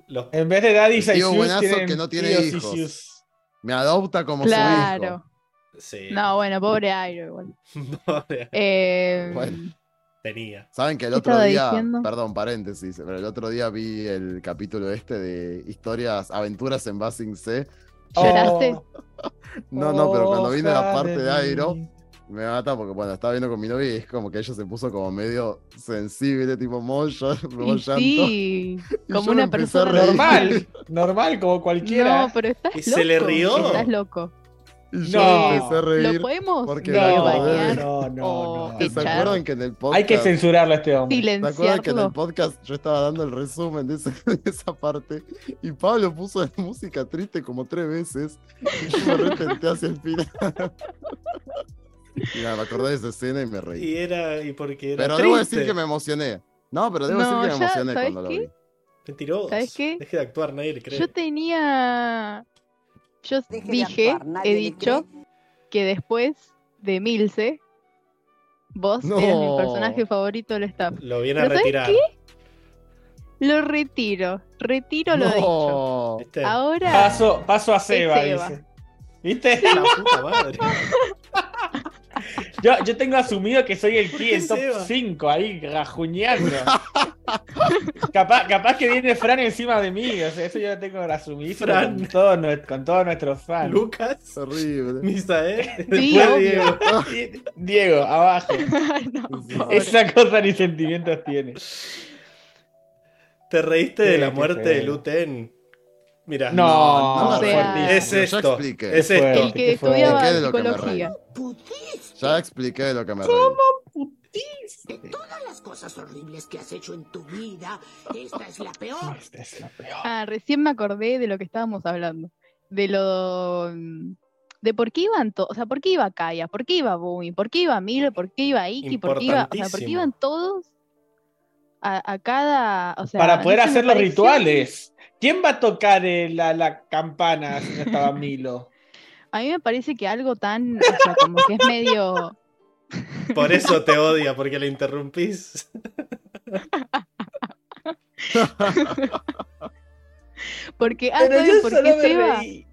los En vez de Daddy El tío buenazo tienen que no tiene tíos hijos. Me adopta como su Claro. hijo. Sí. No, bueno, pobre Airo igual. *laughs* Pobre, Eh, Bueno. tenía. Saben que el ¿Qué otro día, diciendo? perdón, paréntesis, pero el otro día vi el capítulo este de historias, aventuras en Basing C. ¿Lloraste? Oh, *laughs* No, no, pero cuando vine a la parte de Airo. Me mata porque, bueno, estaba viendo con mi novia y es como que ella se puso como medio sensible, tipo mollo, y *laughs* sí, *laughs* como una persona. Normal, *laughs* normal, como cualquiera. No, pero estás Y loco. se le rió. Estás loco. Y yo No. empecé a ¿Lo reír. podemos porque no, no, no, no. ¿Se echar? acuerdan que en el podcast... Hay que censurarlo a este hombre. ¿Se acuerdan que en el podcast yo estaba dando el resumen de, ese- de esa parte y Pablo puso música triste como tres veces y yo me retenté hacia el final? Y nada, me acordé de esa escena y me reí. Y era, y porque era Pero triste. debo decir que me emocioné. No, pero debo No, decir que me emocioné ¿sabes cuando lo qué? vi. Mentiroso. ¿Sabes qué? Deje de actuar, nadie le cree. Yo tenía. Yo Deje dije, actuar, he dicho, cree. que después de Milce, vos No. eras mi personaje favorito del staff. Lo viene a ¿Pero sabes retirar. Lo retiro, retiro lo dicho. No. ¿Viste? Ahora. Paso, paso a Seba, Seba. dice. ¿Viste? La puta madre. *laughs* Yo, yo tengo asumido que soy el ¿Por pie qué en *laughs* top Seba? 5 ahí, rajuñando. capaz, capaz que viene Fran encima de mí, o sea, eso yo lo tengo asumidísimo Fran. con, todo con todos nuestros fans. Lucas, Horrible. Misael, Sí. Diego. Diego, abajo. *laughs* no. Esa cosa ni sentimientos tiene. ¿Te reíste de la muerte de Luten? Mira, No, no, o sea, es Ya esto. expliqué. Es esto. El que estudiaba ¿De qué de lo que me psicología. Putiste Ya expliqué de lo que me reí. de todas las cosas horribles que has hecho en tu vida. Esta es la peor. Esta es la peor. Ah, recién me acordé de lo que estábamos hablando. De lo. De por qué iban todos. O sea, por qué iba Kaya, por qué iba Bumi, por qué iba Milo, por qué iba Iki, por qué iba. O sea, por qué iban todos a, a cada. O sea, Para poder no hacer los rituales. ¿Quién va a tocar eh, la, la campana si no *laughs* estaba Milo? A mí me parece que algo tan. O sea, como que es medio. *laughs* Por eso te odia, porque le interrumpís. *laughs* Porque. Ah, Pero ¿saben yo por solo qué me Seba? reí.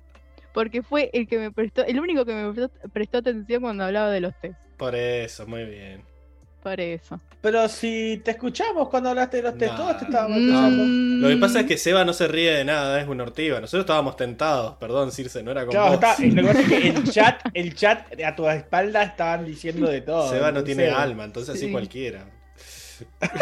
Porque fue el que me prestó. El único que me prestó, prestó atención cuando hablaba de los test. Por eso, muy bien. Por eso. Pero si te escuchamos cuando hablaste de los todos te estábamos Mm. escuchando. Lo que pasa es que Seba no se ríe de nada, es una ortiva. Nosotros estábamos tentados, perdón, Circe, no era con Claro, está- lo que pasa es que el *laughs* chat, el chat a tu espalda estaban diciendo de todo. Seba no entonces- tiene alma, entonces así Sí. cualquiera.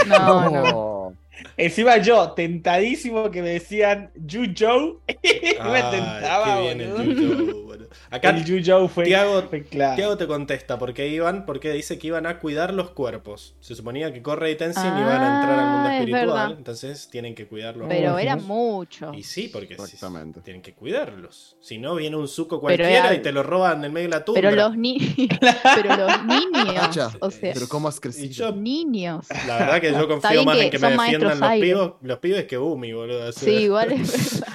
No, no. Encima yo, tentadísimo que me decían Yu Joe. *laughs* me tentaba, qué bien el. Acá El Yu fue, Tiago- fue claro. Tiago te contesta, ¿por qué iban? Porque dice que iban a cuidar los cuerpos. Se suponía que Corre y Tenzin Ah, iban a entrar al mundo es espiritual, verdad. entonces tienen que cuidarlos. Pero eran muchos. Y sí, porque sí, tienen que cuidarlos. Si no, viene un suco cualquiera era- y te lo roban en medio de la tundra. Pero los, ni *laughs* pero los niños. O sea, Pero cómo has crecido. yo, niños. la verdad que yo confío más que en que me defiendan los aire. pibos, los pibes que Bumi, boludo. O sea, Sí, igual es *laughs*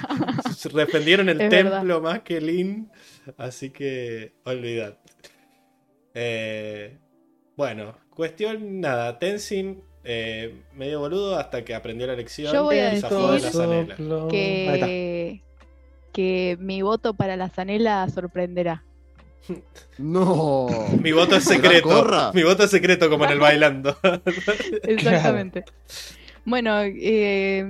verdad. Defendieron el Es templo más que Lin, así que olvidad. Eh, bueno, cuestión nada, Tenzin eh, medio boludo hasta que aprendió la lección. Yo voy a y zafó de decir. Que que mi voto para la zanela sorprenderá. No. Mi voto es ¿Será secreto. Mi voto es secreto como en el bailando. Exactamente. *laughs* Bueno, eh,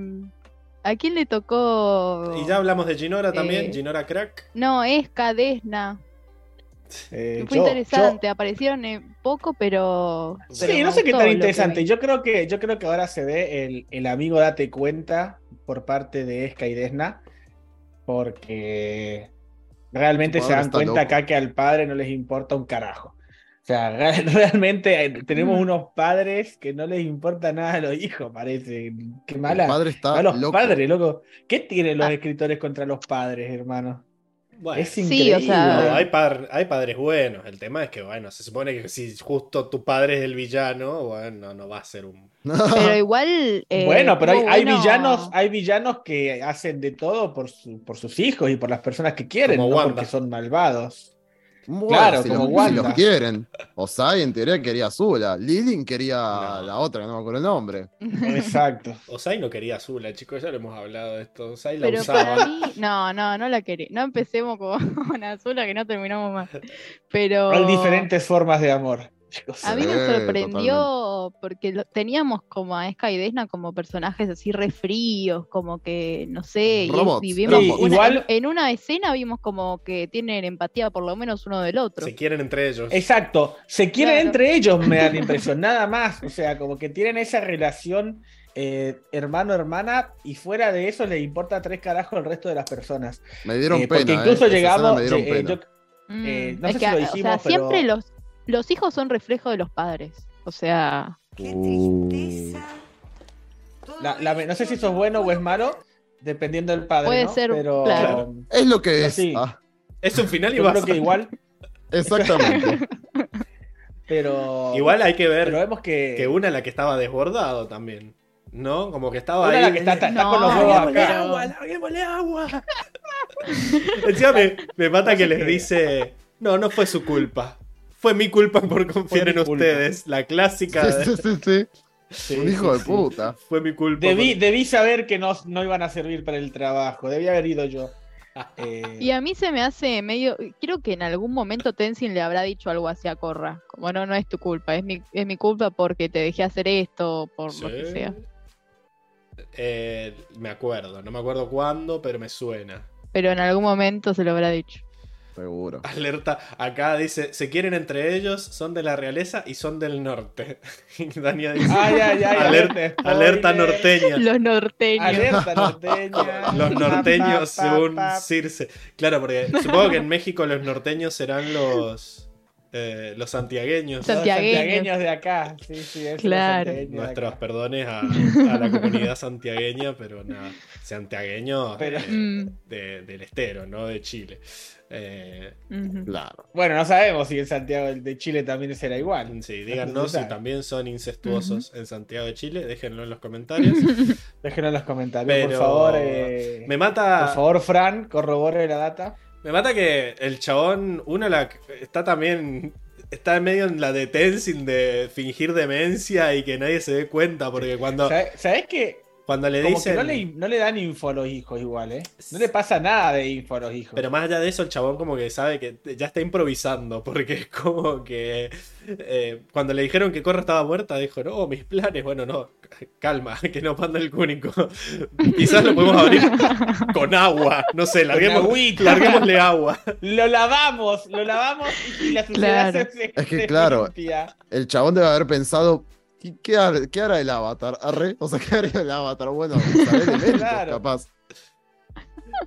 ¿a quién le tocó? y ya hablamos de Ginora también, Eh, Ginora Crack. No, es Cadesna. Eh, Fue yo- interesante, aparecieron eh, poco, pero. sí, no sé qué tan interesante. Yo creo que, yo creo que ahora se ve el, el amigo date cuenta por parte de Esca y Desna. Porque realmente se dan cuenta loco. acá que al padre no les importa un carajo. O sea, re- *laughs* realmente tenemos Mm. unos padres que no les importa nada a los hijos, parece. Qué El mala. padre está A los loco. padres, loco. ¿Qué tienen los Ah. escritores contra los padres, hermano? Bueno, Es Sí, increíble. o sea- no, hay, par- hay padres buenos. El tema es que, bueno, se supone que si justo tu padre es el villano, bueno, no va a ser un. *laughs* Pero igual. eh, bueno, pero hay, hay villanos, hay villanos que hacen de todo por, su- por sus hijos y por las personas que quieren, Como no Wanda. porque son malvados. Bueno, Claro, si como los, si Wanda. los quieren. Osai en teoría quería a Zula. Lilin quería No. la otra, que no me acuerdo el nombre. Exacto. *laughs* Osai no quería a Zula, chicos, ya lo hemos hablado de esto. Osai la Pero usaba. para mí, no, no, no la quería. No empecemos con *laughs* Azula que no terminamos más. Pero Hay diferentes formas de amor. Chicos. a mí me Sí, sorprendió porque lo- teníamos como a Esca y Desna como personajes así re fríos, como que, no sé, y, Robots, y vimos Sí, una- igual- en, una escena vimos como que tienen empatía por lo menos uno del otro. Se quieren entre ellos. Exacto. Se quieren Claro. entre ellos, me da la *laughs* impresión, nada más. O sea, como que tienen esa relación eh, hermano-hermana y fuera de eso les importa tres carajos el resto de las personas. Me dieron Eh, pena. porque eh. incluso escena llegamos. Eh, pena. yo- Mm, Eh, no es sé que, si lo o sea, dijimos, siempre los, los hijos son reflejo de los padres. O sea, Uh. la- la- no sé si eso es bueno o es malo, dependiendo del padre. Puede ¿no? ser, pero, claro. Es lo que es. sí. Ah, Es un final y Yo creo que igual, *laughs* exactamente. pero. Igual hay que ver pero vemos que. que una la que estaba desbordado también. ¿No? Como que estaba una ahí. la que está, está No, con los huevos ¡Larguémosle acá. agua! ¡Larguémosle agua! *laughs* Encima me, me mata que les dice: No, no fue su culpa. Fue mi culpa por confiar en culpa". ustedes. La clásica. Sí, de- sí, sí, sí. Sí, Un hijo sí, de sí. puta. Fue mi culpa. Debí, por- debí saber que no, no iban a servir para el trabajo. Debí haber ido yo. *laughs* Eh, y a mí se me hace medio. Creo que en algún momento Tenzin le habrá dicho algo así a Corra. Como no, no es tu culpa, es mi, es mi culpa porque te dejé hacer esto, por lo que sea. Eh, me acuerdo, no me acuerdo cuándo, pero me suena. Pero en algún momento se lo habrá dicho. Seguro. Alerta, acá dice, se quieren entre ellos, son de la realeza y son del norte. *laughs* Dania dice, Ay, ay, ay, alerta, alerta, norteña. *laughs* Los norteños. Alerta *laughs* norteña. Los norteños, Pa, pa, pa, según. Circe. Claro, porque supongo que en México los norteños serán los eh, los santiagueños. Los Santiagueños. santiagueños de acá. Sí, sí, Claro. santiagueños Nuestros acá. perdones a, a la comunidad santiagueña, pero nada, santiagueños Pero- eh, Mm. de- del estero, no de Chile. Eh. Claro. Bueno, no sabemos si en Santiago de Chile también será igual. sí, No díganos si también son incestuosos en Santiago de Chile, déjenlo en los comentarios. *laughs* Déjenlo en los comentarios, Pero por favor. eh, Me mata. Por favor, Fran, corrobore la data. Me mata que el chabón, uno la, está también. Está medio en la de de fingir demencia y que nadie se dé cuenta, porque cuando, ¿Sabes, ¿Sabés qué? Cuando le Como dicen. que no le, no le dan info a los hijos igual, ¿eh? No le pasa nada de info a los hijos. Pero más allá de eso, el chabón como que sabe que ya está improvisando, *laughs* porque es como que eh, cuando le dijeron que Corra estaba muerta, dijo, no, mis planes, bueno, no, calma, *laughs* que no manda el cúnico. *laughs* Quizás lo podemos abrir con agua, no sé, larguemos, larguémosle agua. Lo lavamos, lo lavamos y la suciedad Claro. se, se- Es que se claro. limpia. El chabón debe haber pensado. ¿Qué, qué har- qué hará el avatar? ¿Arre? O sea, ¿qué haría el avatar? Bueno, saber Claro. capaz.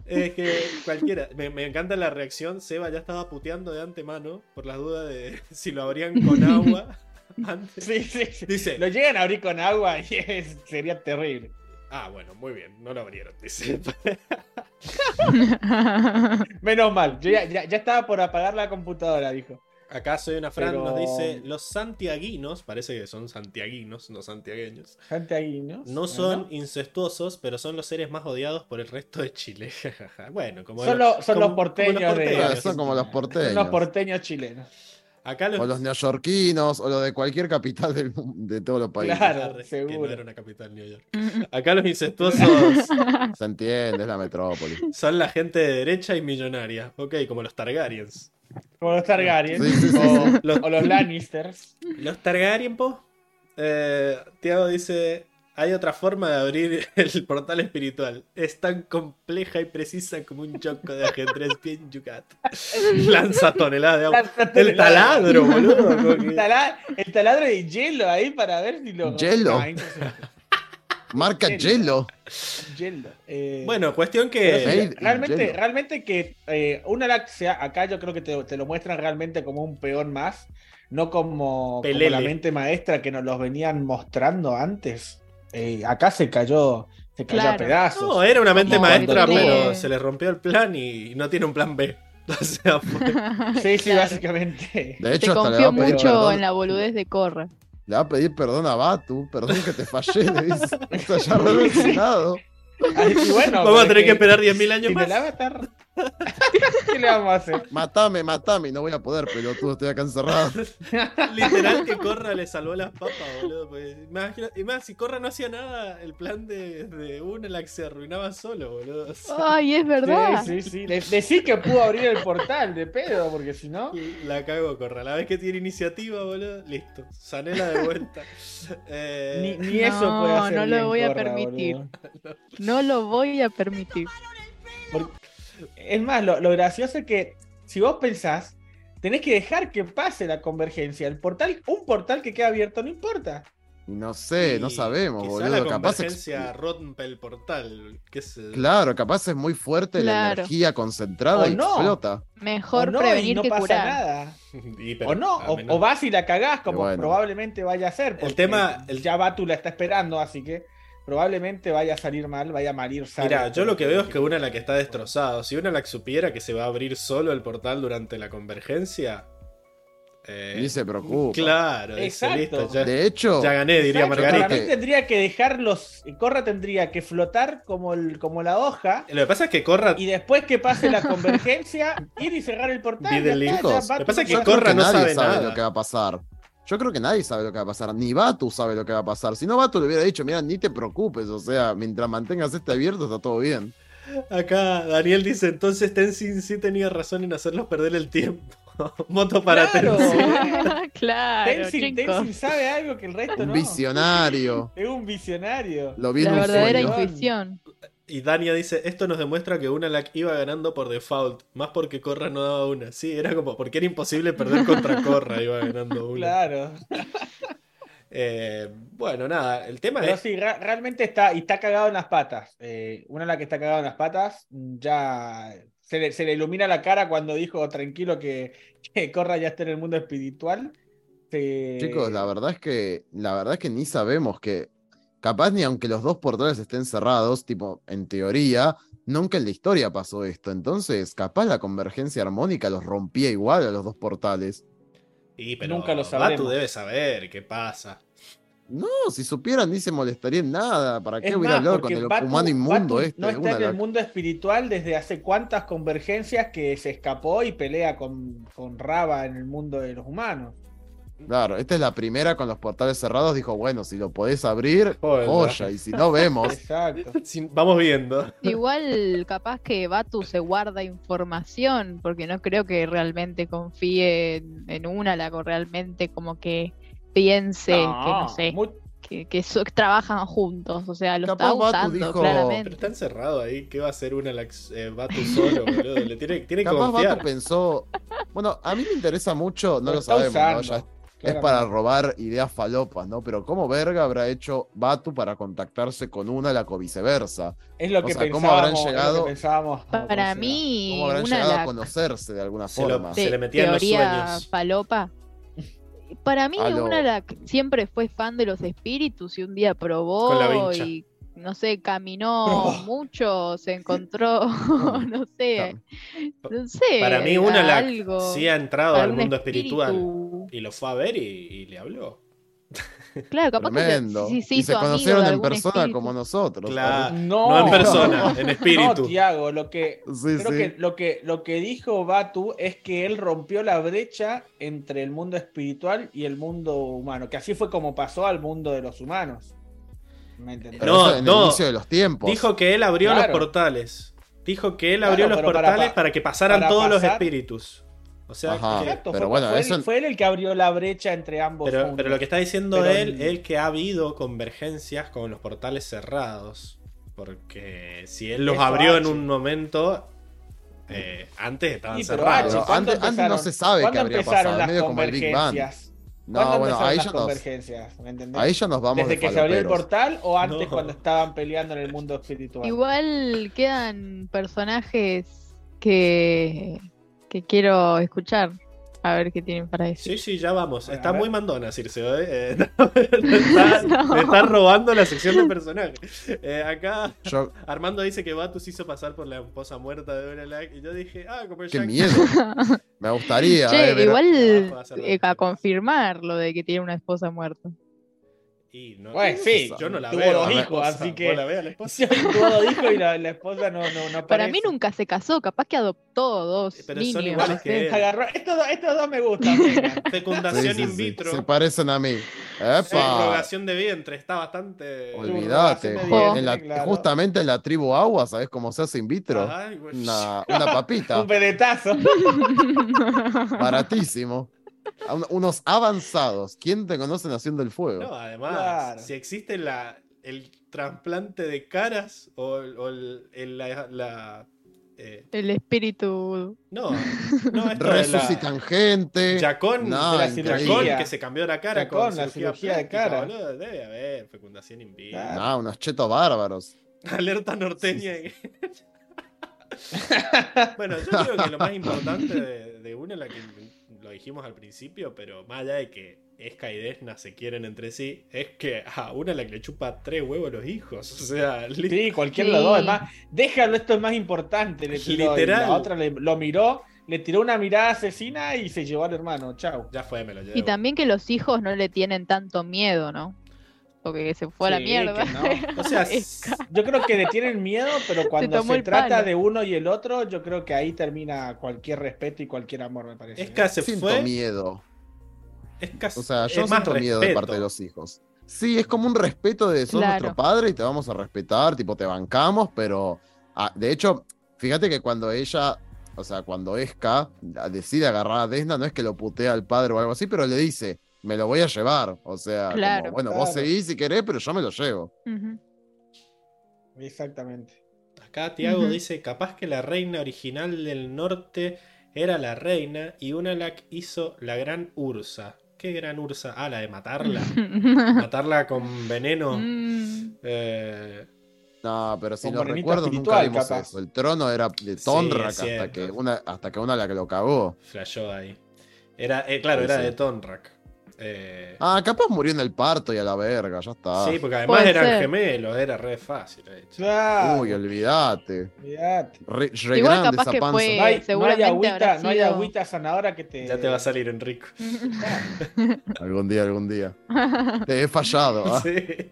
Es que cualquiera, me, me encanta la reacción, Seba ya estaba puteando de antemano por las dudas de *laughs* si lo abrían con *laughs* agua antes. Sí, sí, sí. Dice, Lo llegan a abrir con agua y es- sería terrible. ah, bueno, muy bien, no lo abrieron, dice. *laughs* Menos mal, yo ya, ya- ya estaba por apagar la computadora, dijo. Acá soy una Fran, Pero- nos dice, los santiaguinos, parece que son santiaguinos, no santiagueños, Gente ahí, ¿no? no son incestuosos, pero son los seres más odiados por el resto de Chile. *laughs* bueno, como, Son, lo- los- son como- los porteños, como los de- Ah, son como los porteños. Son los porteños chilenos. Acá los, O los neoyorquinos, o los de cualquier capital del de todos los países. Claro. que seguro. no era una capital New York. Acá los incestuosos Se entiende, es la metrópoli. son la gente de derecha y millonaria. Ok, como los Targaryens. Como los Targaryen. Sí, sí, sí, o, Los- o los Lannisters. Los Targaryen, po. Eh, Tiago dice: Hay otra forma de abrir el portal espiritual. Es tan compleja y precisa como un choco de ajedrez bien yucato. Lanza toneladas de agua. El taladro, boludo. que- El, tala- el taladro de hielo ahí para ver si lo. ¿Hielo? Ah. Marca. Hielo. Eh, Bueno, cuestión pero que. sí, realmente, realmente que eh, una laxia, acá yo creo que te, te lo muestran realmente como un peón más, no como, la mente maestra que nos los venían mostrando antes. Eh, acá se cayó, se cayó a pedazos. No, era una mente Como maestra, pero se le rompió el plan y no tiene un plan B. *laughs* O sea, fue- Sí, sí, Claro. básicamente. De Se hecho, mucho perdón, en la boludez de Corra. Le va a pedir perdón a Batu. Perdón que te fallé, le dice. *laughs* Está ya y bueno, Vamos a tener que esperar 10.000 años sin más. el avatar. ¿Qué le vamos a hacer? Matame, matame. No voy a poder, pelotudo. Estoy acá encerrado. *laughs* Literal que Corra le salvó las papas, boludo. pues, imagina- y más, si Corra no hacía nada, el plan de, de Unalak se arruinaba solo, boludo. O sea, Ay, es verdad. Sí, sí, sí. De- decí que pudo abrir el portal de pedo, porque si no. La cago Corra. La vez que tiene iniciativa, boludo, listo. Sanela de vuelta. *laughs* Eh, Ni, ni eso No, puede hacer. no lo voy a permitir. boludo. No lo voy a permitir. Es más, lo, lo gracioso es que si vos pensás, tenés que dejar que pase la convergencia. El portal, un portal que queda abierto no importa. No sé, no sabemos, quizá boludo. la Capaz convergencia rompe el portal. qué sé. Claro, capaz es muy fuerte la energía concentrada O y no. explota. Mejor o no, y prevenir no que pasa curar. nada. *laughs* Y, pero, O no, o, vas y la cagás, como Bueno. probablemente vaya a ser. porque tema- el- Ya Batu la está esperando, así que probablemente vaya a salir mal, vaya a malir Sara. Mira, yo lo que veo es que una la que está destrozado. Si una la que supiera que se va a abrir solo el portal durante la convergencia. eh, Ni se preocupa. Claro, dice, Exacto. listo, ya, De hecho, ya gané, diría Exacto, Margarita. Para mí tendría que dejarlos. Corra tendría que flotar como, el, como la hoja. Lo que pasa es que Corra. Y después que pase la convergencia, *laughs* ir y cerrar el portal. Ya está, ya Lo que pasa es que Corra no nadie sabe sabe nada. lo que va a pasar. Yo creo que nadie sabe lo que va a pasar. Ni Batu sabe lo que va a pasar. Si no, Batu le hubiera dicho, mira, ni te preocupes. O sea, mientras mantengas este abierto, está todo bien. Acá Daniel dice: entonces Tenzin sí tenía razón en hacerlos perder el tiempo. *laughs* Moto para Claro. Tenzin. *laughs* claro, Tenzin, sabe algo que el resto Un no. visionario. Es un visionario. Lo vi La en un verdadera sueño. intuición. Y Dania dice: Esto nos demuestra que Unalak iba ganando por default. Más porque Corra no daba una. Sí, era como porque era imposible perder contra Corra. Iba ganando una. Claro. *laughs* Eh, bueno, nada, el tema Pero es. sí, realmente está, y está cagado en las patas. Eh, una de las que está cagado en las patas, ya se le, se le ilumina la cara cuando dijo tranquilo que, que Corra ya está en el mundo espiritual. Se- Chicos, la verdad es que la verdad es que ni sabemos que capaz ni aunque los dos portales estén cerrados, tipo en teoría, nunca en la historia pasó esto. Entonces, capaz la convergencia armónica los rompía igual a los dos portales. Y, pero Nunca lo Batu sabremos. debe saber qué pasa. No, si supieran ni se molestaría en nada. ¿Para qué Es hubiera más, hablado con el Batu- humano inmundo Batu este? No está en el mundo espiritual desde hace cuántas convergencias que se escapó y pelea con, con Raba en el mundo de los humanos. Claro, esta es la primera con los portales cerrados. Dijo, bueno, si lo podés abrir, *laughs* Joder, joya. Y si no vemos, *laughs* Exacto. Vamos viendo. Igual capaz que Batu se guarda información, porque no creo que realmente confíe en, en una, la o realmente como que piense que no sé, muy- que, que so- que trabajan juntos, o sea, lo Capaz está usando dijo- Pero claramente. está encerrado ahí. ¿Qué va a hacer una Lax- eh, Batu solo, boludo? Le tiene, tiene que capaz confiar. Batu pensó. Bueno, a mí me interesa mucho, no Lo sabemos, Es para robar ideas falopas, ¿no? Pero ¿cómo verga habrá hecho Batu para contactarse con una la o viceversa? Es lo O que sea, ¿cómo habrán pensábamos. es lo que llegado- pensábamos, Para considera. mí, ¿Cómo habrán una llegado la a conocerse de alguna Se lo- forma? se le metían los sueños. falopa. Para mí, una la que siempre fue fan de los espíritus y un día Con la probó y no sé, caminó Oh. mucho, se encontró, *laughs* no sé, no sé. Para mí, una la algo, sí ha entrado al algún mundo espiritual y lo fue a ver y, y le habló. Claro, capaz Tremendo. que se, se y se conocieron en persona espíritu. como nosotros. Claro. No, No en persona, *laughs* en espíritu. No, Tiago, lo que Sí, creo sí. que lo que lo que dijo Batu es que él rompió la brecha entre el mundo espiritual y el mundo humano, que así fue como pasó al mundo de los humanos. ¿Me entendés? No, en no. el inicio de los tiempos. Dijo que él abrió Claro. los portales. Dijo que él Claro, abrió los para portales pa- para, que pasaran para todos los espíritus. O sea, Ajá. que- Exacto, pero fue, bueno, fue eso- él, fue él el que abrió la brecha entre ambos. pero, pero lo que está diciendo Pero- él es que ha habido convergencias con los portales cerrados. Porque si él los Eso abrió en un momento, eh, antes estaban Sí, cerrados. H, Pero ¿cuándo antes- antes no se sabe qué ¿cuándo habría pasado, las medio como el Big Bang. No, ¿Cuándo bueno, ahí las ya, nos, convergencias? ¿Me entendés? ahí ya nos vamos ¿Desde de que se abrió el portal o antes No. cuando estaban peleando en el mundo espiritual? Igual quedan personajes que, que quiero escuchar. A ver qué tienen para decir. Sí, sí, ya vamos. Bueno, está muy mandona, Circe. ¿eh? Eh, *laughs* *laughs* me, está, No. me está robando la sección de personajes. Eh, acá Yo- Armando dice que Batus hizo pasar por la esposa muerta de Uralak. Y yo dije, ah, como Qué miedo. *laughs* Me gustaría. Che, eh, igual a eh, a confirmar lo de que tiene una esposa muerta. Y no, Bueno, sí, yo no la tuvo veo. dos hijos, esposa. así que- ¿Vos la ves a la esposa? Sí, tuvo dos hijos y la, la esposa no, no, no Para mí nunca se casó, capaz que adoptó dos Pero son niños. iguales no que. Agarró- Estos, dos- estos dos me gustan. *laughs* venga. *laughs* Sí, Fecundación sí, in sí, vitro. Se parecen a mí. Epa. De vientre. Está bastante. Olvídate. Claro. Justamente en la tribu agua, ¿sabes cómo se hace in vitro? Güey. Una, una papita. *laughs* Un pedetazo. Baratísimo. Unos avanzados. ¿Quién te conoce haciendo el fuego? No, además, Claro. si existe la, el trasplante de caras o, o el, el- la. la, eh, El espíritu. no, *laughs* no, esto Resucitan gente. Yacón, No, de la cirugía. que se cambió la cara Yacón, con la cirugía de cara. boludo. Debe haber fecundación in vitro. Claro. No, unos chetos bárbaros. *laughs* Alerta norteña. *laughs* bueno, yo creo que lo más importante de, de una, la que lo dijimos al principio, pero más allá de que Esca y Desna se quieren entre sí, es que a una la que le chupa tres huevos los hijos. O sea, Sí, cualquiera Sí. de los dos. Además, déjalo, esto es más importante. Le tiró, Literal. La otra le- lo miró, le tiró una mirada asesina y se llevó al hermano. Chao. ya fue, me lo llevo. Y también que los hijos no le tienen tanto miedo, ¿no? Porque se fue a la mierda. que no. *laughs* O sea. Yo creo que le tienen miedo, pero cuando se, trata palo. de uno y el otro, yo creo que ahí termina cualquier respeto y cualquier amor, me parece. Esca se Siento fue. miedo. Esca O sea, yo siento miedo de parte de los hijos. Sí, es como un respeto de sos Claro. nuestro padre y te vamos a respetar, tipo, te bancamos, pero ah, de hecho, fíjate que cuando ella, o sea, cuando Esca decide agarrar a Desna, no es que lo putea al padre o algo así, pero le dice, me lo voy a llevar. O sea, como, Claro. bueno, vos seguís si querés, pero yo me lo llevo. Exactamente. Acá Tiago dice, capaz que la reina original del norte era la reina y Unalak hizo la gran Ursa. ¿Qué gran Ursa? Ah, la de matarla. *laughs* matarla con veneno. Mm, Eh, No, pero si morenito recuerdos nunca vimos capaz. eso. El trono era de Tonrak hasta que una, hasta que una la que lo cagó. flashó ahí. Era, eh, claro, Sí, era sí. de Tonrak. Eh, Ah, capaz murió en el parto y a la verga, ya está. sí, porque además eran ser. gemelos, era re fácil. de hecho. Uy, olvídate. olvídate. Re, re Igual grande capaz esa que panza. fue- No hay, no hay agüita, no hay sido- agüita sanadora que te. Ya te va a salir Enrico. *laughs* Algún día, algún día. *laughs* Te he fallado. ¿ah? Sí.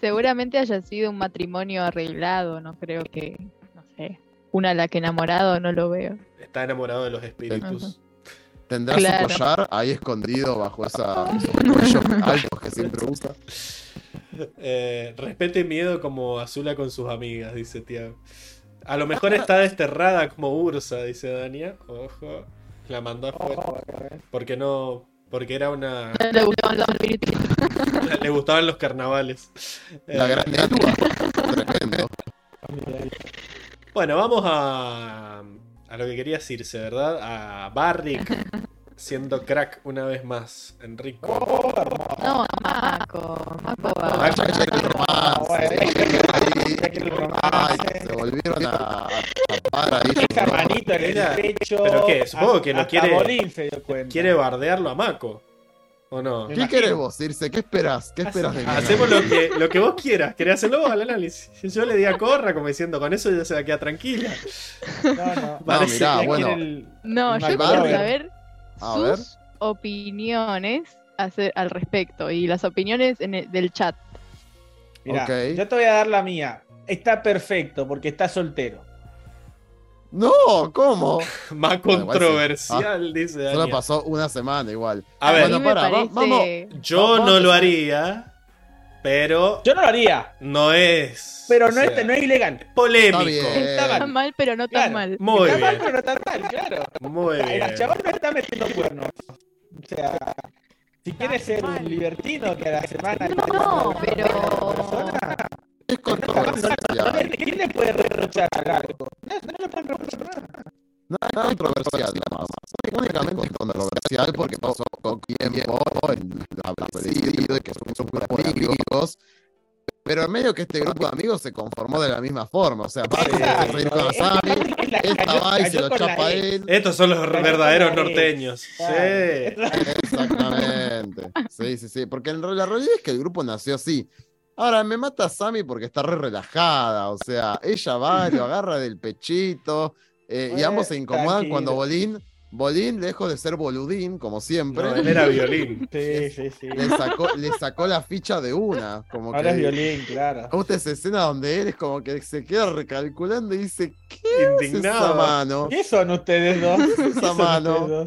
Seguramente haya sido un matrimonio arreglado, no creo que, no sé, una a la que enamorado no lo veo. Está enamorado de los espíritus. Tendrá Claro. su collar ahí escondido bajo esa, esos cuellos altos que siempre usa. Eh, respeto y miedo como Azula con sus amigas, dice Tiago. A lo mejor está desterrada como Ursa, dice Dania. Ojo. La mandó afuera. Porque no. Porque era una. Le gustaban los espíritus. *laughs* Le gustaban los carnavales. La Eh, gran. Tremendo. Bueno, vamos a. A lo que quería decirse, ¿verdad? A Barrick *laughs* siendo crack una vez más. Enrico. No, Maco. Maco ya quiere el romance. bueno, Ahí. ya quiere el romance. Ay, se volvieron a, tapar ahí. Esa manito en el pecho. ¿Pero qué? Supongo que lo quiere- Bolín se dio cuenta. ¿Quiere bardearlo a Mako? ¿O no? ¿Qué querés vos, Irse? ¿Qué esperás? ¿Qué de mí? Hacemos lo que, lo que vos quieras. ¿Querés hacerlo vos al análisis? Yo le di a Corra como diciendo, con eso ya se va a quedar tranquila. No, no. *laughs* Mirá, bueno. el- No, yo quiero saber A sus ver. opiniones hacer al respecto y las opiniones en el- del chat. Mira, Ok. yo te voy a dar la mía. Está perfecto porque está soltero. No, ¿cómo? *laughs* Más Bueno, igual sí. controversial, dice Solo pasó una semana igual. A ver, mí bueno, me para, va- parece- yo vamos no lo haría, pero Yo no lo haría, no es. pero o no, sea, es, no es ilegal. polémico. Está mal. pero no tan Claro. mal. Muy está mal, pero no está mal, claro. Muy El bien. chaval no está metiendo cuernos. O sea, si quiere ser un libertino que a la semana. No, pero Es controversial. ¿Quién le puede reprochar algo? No, no le pueden reprochar nada. No es controversial, nada más. Únicamente es controversial porque pasó con tiempo en establecido y que son un grupo de amigos. Pero en medio que este grupo de amigos se conformó de la misma forma. O sea, Paco se reír con Asami, esta va y se lo chapa a él. Estos son los verdaderos norteños. Sí. Exactamente. Sí, sí, sí. Porque en la realidad es que el grupo nació así. Ahora, me mata Sammy porque está re relajada. O sea, ella va, lo *laughs* agarra del pechito. eh, y ambos se incomodan tranquilo. cuando Bolín, Bolín, lejos de ser boludín, como siempre, No, él era violín. *laughs* Sí, sí, sí. le, sacó, le sacó la ficha de una. Como Ahora es que, violín, claro. ¿Cómo esa escena donde él es como que se queda recalculando y dice, ¿qué es esa mano? ¿Qué son ustedes dos? ¿Qué esa son mano?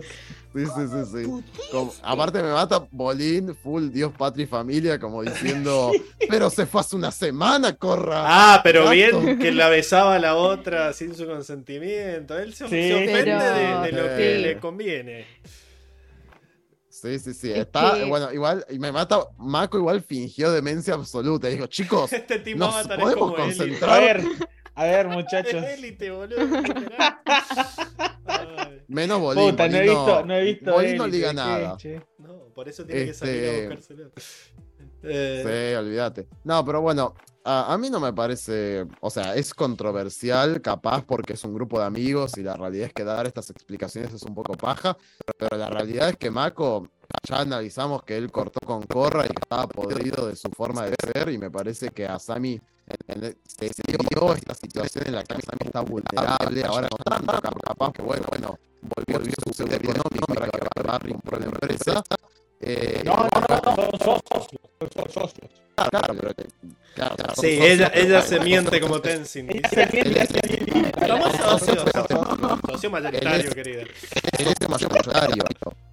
Sí, sí, sí, sí. Como- aparte me mata Bolín, full Dios, patria y familia, como diciendo, *laughs* pero se fue hace una semana, corra. Ah, pero Gato. bien que la besaba a la otra sin su consentimiento. Él se, Sí, se ofende pero- de, de lo que le conviene. Sí, sí, sí. Es Está, que- bueno, igual, y me mata, Mako igual fingió demencia absoluta. Dijo, chicos, *laughs* Este tipo Nos Avatar es podemos como élite. concentrar. A ver, a ver, *laughs* Es muchachos. élite, boludo. Menos Bolín. Puta, no he Bolín visto, no he visto. Bolín no liga ¿qué, nada. che? no, por eso tiene que salir Este- a buscárselo. Eh, Sí, olvídate. No, pero bueno, a, a mí no me parece, o sea, es controversial, capaz porque es un grupo de amigos y la realidad es que dar estas explicaciones es un poco paja, pero la realidad es que Mako, ya analizamos que él cortó con Corra y estaba podrido de su forma de ser y me parece que a Sami se dio esta situación en la que Sami está vulnerable, ahora no tanto, cap- capaz que bueno, bueno, volvió, volvió su pseudo económico para que Barry compró la empresa. Eh, No, no, no, son socios. Son socios. Claro, claro, pero claro, claro, Sí, ella, ella pero se miente como Tenzin. Ella dice. se miente, ella se miente. Somos socios. Socio mayoritario, querida. Él es mayoritario.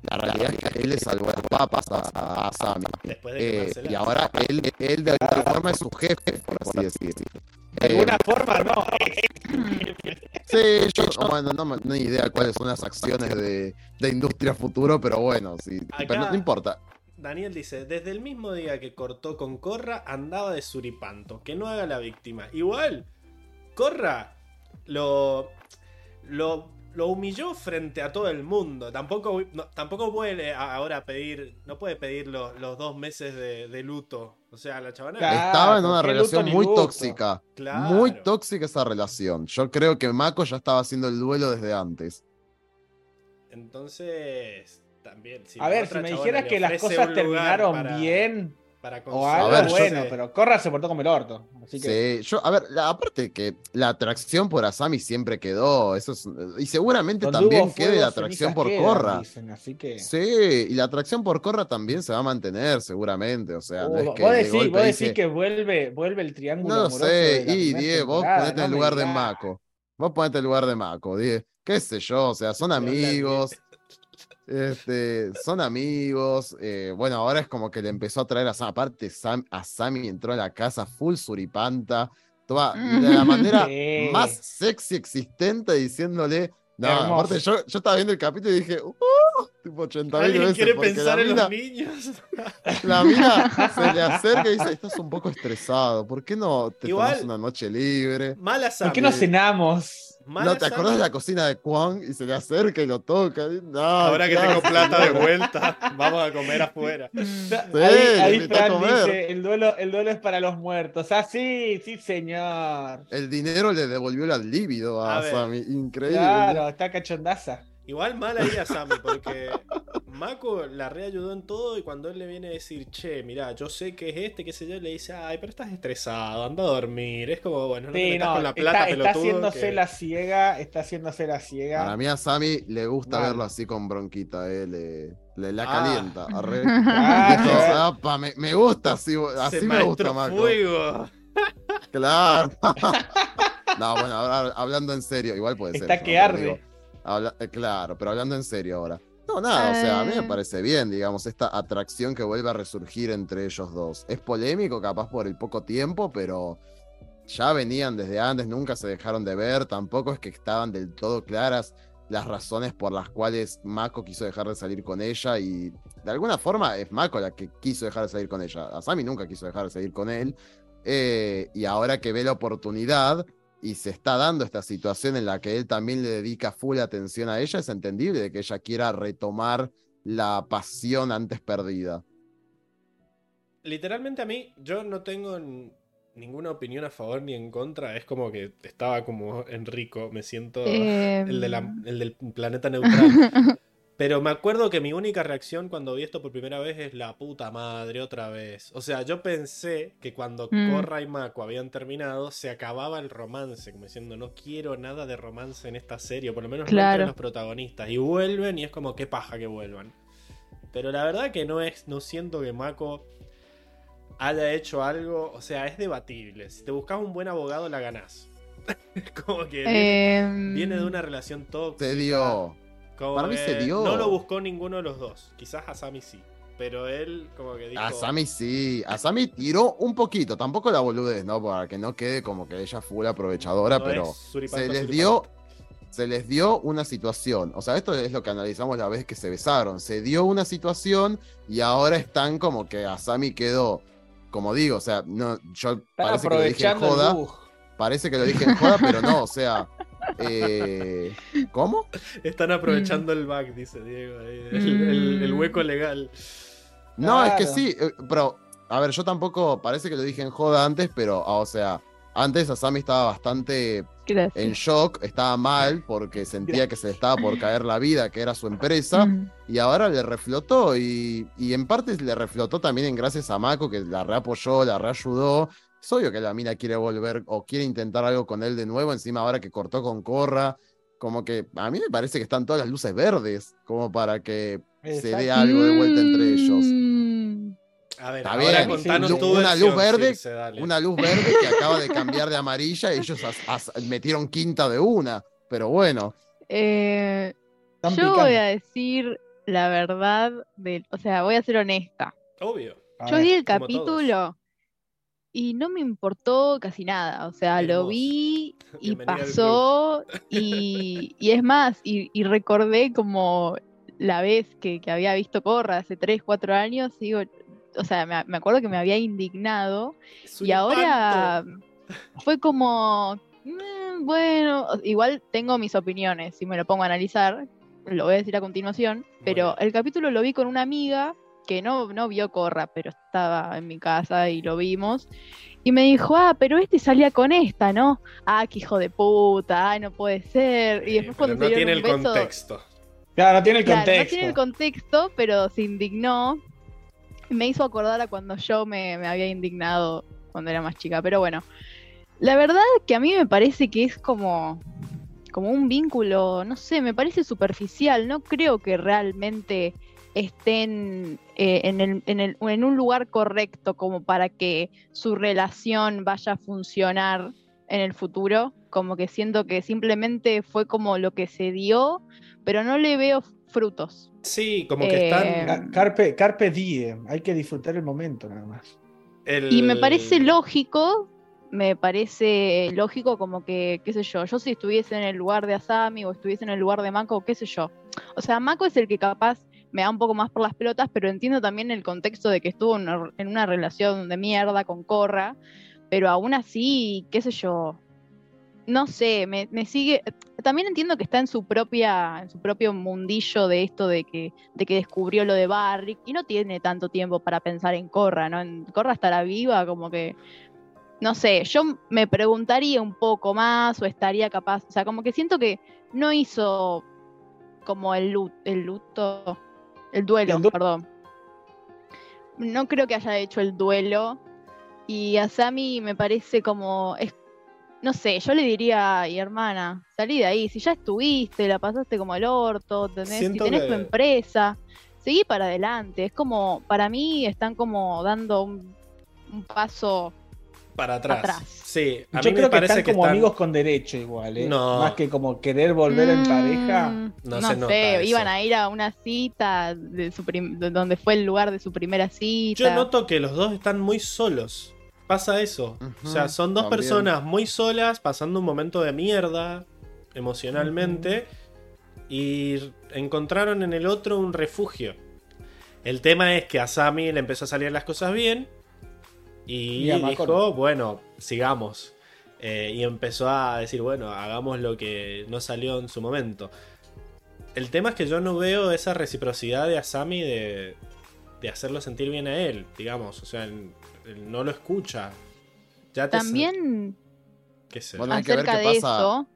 La realidad es que él le salvó las papas a, a Sammy. Después de Eh, y ahora él, él de alguna forma es su jefe, por así decirlo. De alguna forma, no. *laughs* Sí, yo, bueno, no, no hay idea cuáles son las acciones de, de industria futuro, pero bueno, sí. Acá- Pero no, no importa. Daniel dice, desde el mismo día que cortó con Corra, andaba de suripanto. Que no haga la víctima. Igual, Corra lo, lo, lo humilló frente a todo el mundo. Tampoco, no- tampoco puede ahora pedir, no puede pedir lo- los dos meses de, de luto. O sea, la chavana... Claro. Estaba en una relación muy luto. tóxica. Claro. Muy tóxica esa relación. Yo creo que Mako ya estaba haciendo el duelo desde antes. Entonces, también... si A ver, si me dijeras que las cosas terminaron para- bien para o algo, ver, bueno, pero Corra se portó como el orto. Así que. Sí, yo, a ver, la- aparte que la atracción por Asami siempre quedó, eso es- y seguramente donde también quede la atracción por quedan, Corra. dicen, así que. Sí, y la atracción por Corra también se va a mantener seguramente, o sea, no es que vos de decís, golpe vos decís dice, que vuelve, vuelve el triángulo no lo sé, y primera Die, vos ponete no en el lugar de. Mako, vos ponete en el lugar de Mako, Die, qué sé yo, o sea, son amigos, este, son amigos, eh, bueno, ahora es como que le empezó a traer a Sam, aparte Sam, a Sammy entró a la casa full suripanta, toda, de la *laughs* manera Sí. más sexy existente diciéndole. No, aparte yo, yo estaba viendo el capítulo y dije, ¡uh! Tipo 80 mil ¿Alguien veces. quiere pensar la en mina, los niños? *laughs* la mina se le *laughs* acerca y dice, estás un poco estresado, ¿por qué no te Igual- tomas una noche libre? Mala ¿Por qué no cenamos? Mala no, ¿te acordás de la cocina de Kwang? Y se le acerca y lo toca. No, Ahora que ¿qué tengo plata de vuelta, vamos a comer afuera. *laughs* ahí ahí Fran comer. dice, el duelo, el duelo es para los muertos. Ah, sí, sí, señor. El dinero le devolvió la libido a. Sammy. Increíble. Claro, está cachondaza. Igual mal ahí a Sammy, porque Mako la reayudó en todo y cuando él le viene a decir, che, mirá, yo sé que es este, qué sé yo, le dice, ay, pero estás estresado, anda a dormir. Es como, bueno, no te Sí, metas no, con la plata, está, está haciéndose que- la ciega, está haciéndose la ciega. Para mí a Sammy le gusta Mal. verlo así con bronquita. eh, le- Le la Ah. calienta. *laughs* arre. Ah, sí. "Apa, me, me gusta, así, así me gusta, Mako. fuego. Claro. *laughs* no, bueno, ahora, hablando en serio, igual puede ser. Está que no arde. Habla- eh, claro, pero hablando en serio ahora. No, nada, o sea, a mí me Eh. parece bien, digamos, esta atracción que vuelve a resurgir entre ellos dos. Es polémico, capaz por el poco tiempo, pero ya venían desde antes, nunca se dejaron de ver, tampoco es que estaban del todo claras las razones por las cuales Mako quiso dejar de salir con ella y de alguna forma es Mako la que quiso dejar de salir con ella. Asami nunca quiso dejar de salir con él eh, y ahora que ve la oportunidad y se está dando esta situación en la que él también le dedica full atención a ella, es entendible de que ella quiera retomar la pasión antes perdida. Literalmente a mí, yo no tengo ninguna opinión a favor ni en contra. Es como que estaba como Enrico, me siento Em, el, de la- el del planeta neutral. *laughs* Pero me acuerdo que mi única reacción cuando vi esto por primera vez es la puta madre otra vez. O sea, yo pensé que cuando Mm. Korra y Mako habían terminado se acababa el romance, como diciendo no quiero nada de romance en esta serie, o por lo menos no entre los protagonistas. Y vuelven y es como qué paja que vuelvan. Pero la verdad que no es, no siento que Mako haya hecho algo, o sea, es debatible. Si te buscas un buen abogado la ganás. *laughs* como que viene, em, viene de una relación tóxica. Se dio. Como Para mí se dio. No lo buscó ninguno de los dos. Quizás Asami sí. Pero él como que dijo... Asami sí, Asami tiró un poquito, tampoco la boludez, ¿no? Para que no quede como que ella fue la aprovechadora, no pero suripanto, se les suripanto. dio se les dio una situación. O sea, esto es lo que analizamos la vez que se besaron. Se dio una situación y ahora están como que Asami quedó, como digo, o sea, no, yo parece que lo dije en joda, parece que lo dije en joda, pero no, o sea, *laughs* eh, ¿cómo? Están aprovechando el bug, dice Diego. El, Mm. el- el hueco legal. No, es que sí, eh, pero, a ver, yo tampoco, parece que lo dije en joda antes, pero, ah, o sea, antes Asami estaba bastante gracias. en shock, estaba mal porque sentía que se le estaba por caer la vida, que era su empresa, Mm. y ahora le reflotó, y, y en parte le reflotó también en gracias a Mako, que la reapoyó, la reayudó. Es obvio que la mina quiere volver o quiere intentar algo con él de nuevo, encima ahora que cortó con Corra, como que a mí me parece que están todas las luces verdes, como para que se dé algo de vuelta entre ellos. A ver, Está ahora bien, contanos sí, tu una luz verde, Circe. Una luz verde que acaba de cambiar de amarilla y ellos as- as- metieron quinta de una, pero bueno. Eh, yo voy a decir la verdad, de, o sea, voy a ser honesta. Obvio. A Yo ver. vi el todos. Y no me importó casi nada. O sea, lo vi *laughs* y Bienvenida pasó. Y, y es más, y, y recordé como la vez que, que había visto Corra hace 3, 4 años. digo, o sea, me, me acuerdo que me había indignado. Y ahora *laughs* fue como, "Mm, bueno, igual tengo mis opiniones, si me lo pongo a analizar, lo voy a decir a continuación, pero el capítulo lo vi con una amiga que no, no vio Corra, pero estaba en mi casa y lo vimos. Y me dijo, ah, pero este salía con esta, ¿no? Ah, qué hijo de puta, ay, no puede ser. Y después pero cuando no se tiene el beso, contexto. Claro, no tiene el Claro, contexto. no tiene el contexto, pero se indignó. Me hizo acordar a cuando yo me, me había indignado cuando era más chica. Pero bueno, la verdad que a mí me parece que es como, como un vínculo, no sé, me parece superficial. No creo que realmente estén eh, en, el- en el- en un lugar correcto como para que su relación vaya a funcionar en el futuro. Como que siento que simplemente fue como lo que se dio, pero no le veo frutos. Sí, como que Eh, están. Ca- Carpe, carpe diem. Hay que disfrutar el momento nada más. el- Y me parece lógico, me parece lógico como que, qué sé yo, yo si estuviese en el lugar de Asami o estuviese en el lugar de Mako, qué sé yo. O sea, Mako es el que capaz me da un poco más por las pelotas, pero entiendo también el contexto de que estuvo en una, relación de mierda con Corra, pero aún así, qué sé yo, no sé, me, me sigue. También entiendo que está en su propia, en su propio mundillo de esto de que, de que descubrió lo de Barrick y no tiene tanto tiempo para pensar en Corra, ¿no? En Corra estará viva, como que. No sé, yo me preguntaría un poco más o estaría capaz. O sea, como que siento que no hizo como el luto, el luto, el duelo, El du- perdón. No creo que haya hecho el duelo. Y a Sammy me parece como. Es, no sé, yo le diría, ay, hermana, salí de ahí. Si ya estuviste, la pasaste como el orto, ¿entendés? Si tenés tu empresa, seguí para adelante. Es como, para mí están como dando un, un paso Para atrás. Atrás. Sí, a Yo mí creo me que parece están que como están- amigos con derecho igual, ¿eh? No. Más que como querer volver en Mm, pareja. No No, se nota sé, eso. iban a ir a una cita de su prim- de donde fue el lugar de su primera cita. Yo noto que los dos están muy solos. Pasa eso. o sea, son dos también. personas muy solas, pasando un momento de mierda emocionalmente. Y encontraron en el otro un refugio. El tema es que a Sammy le empezó a salir las cosas bien. Y dijo, bueno, sigamos. Eh, y empezó a decir, bueno, hagamos lo que no salió en su momento. El tema es que yo no veo esa reciprocidad de Asami de, de hacerlo sentir bien a él, digamos. O sea, él, él no lo escucha. Ya te También qué sé. Bueno, hay que ver acerca qué de pasa. eso,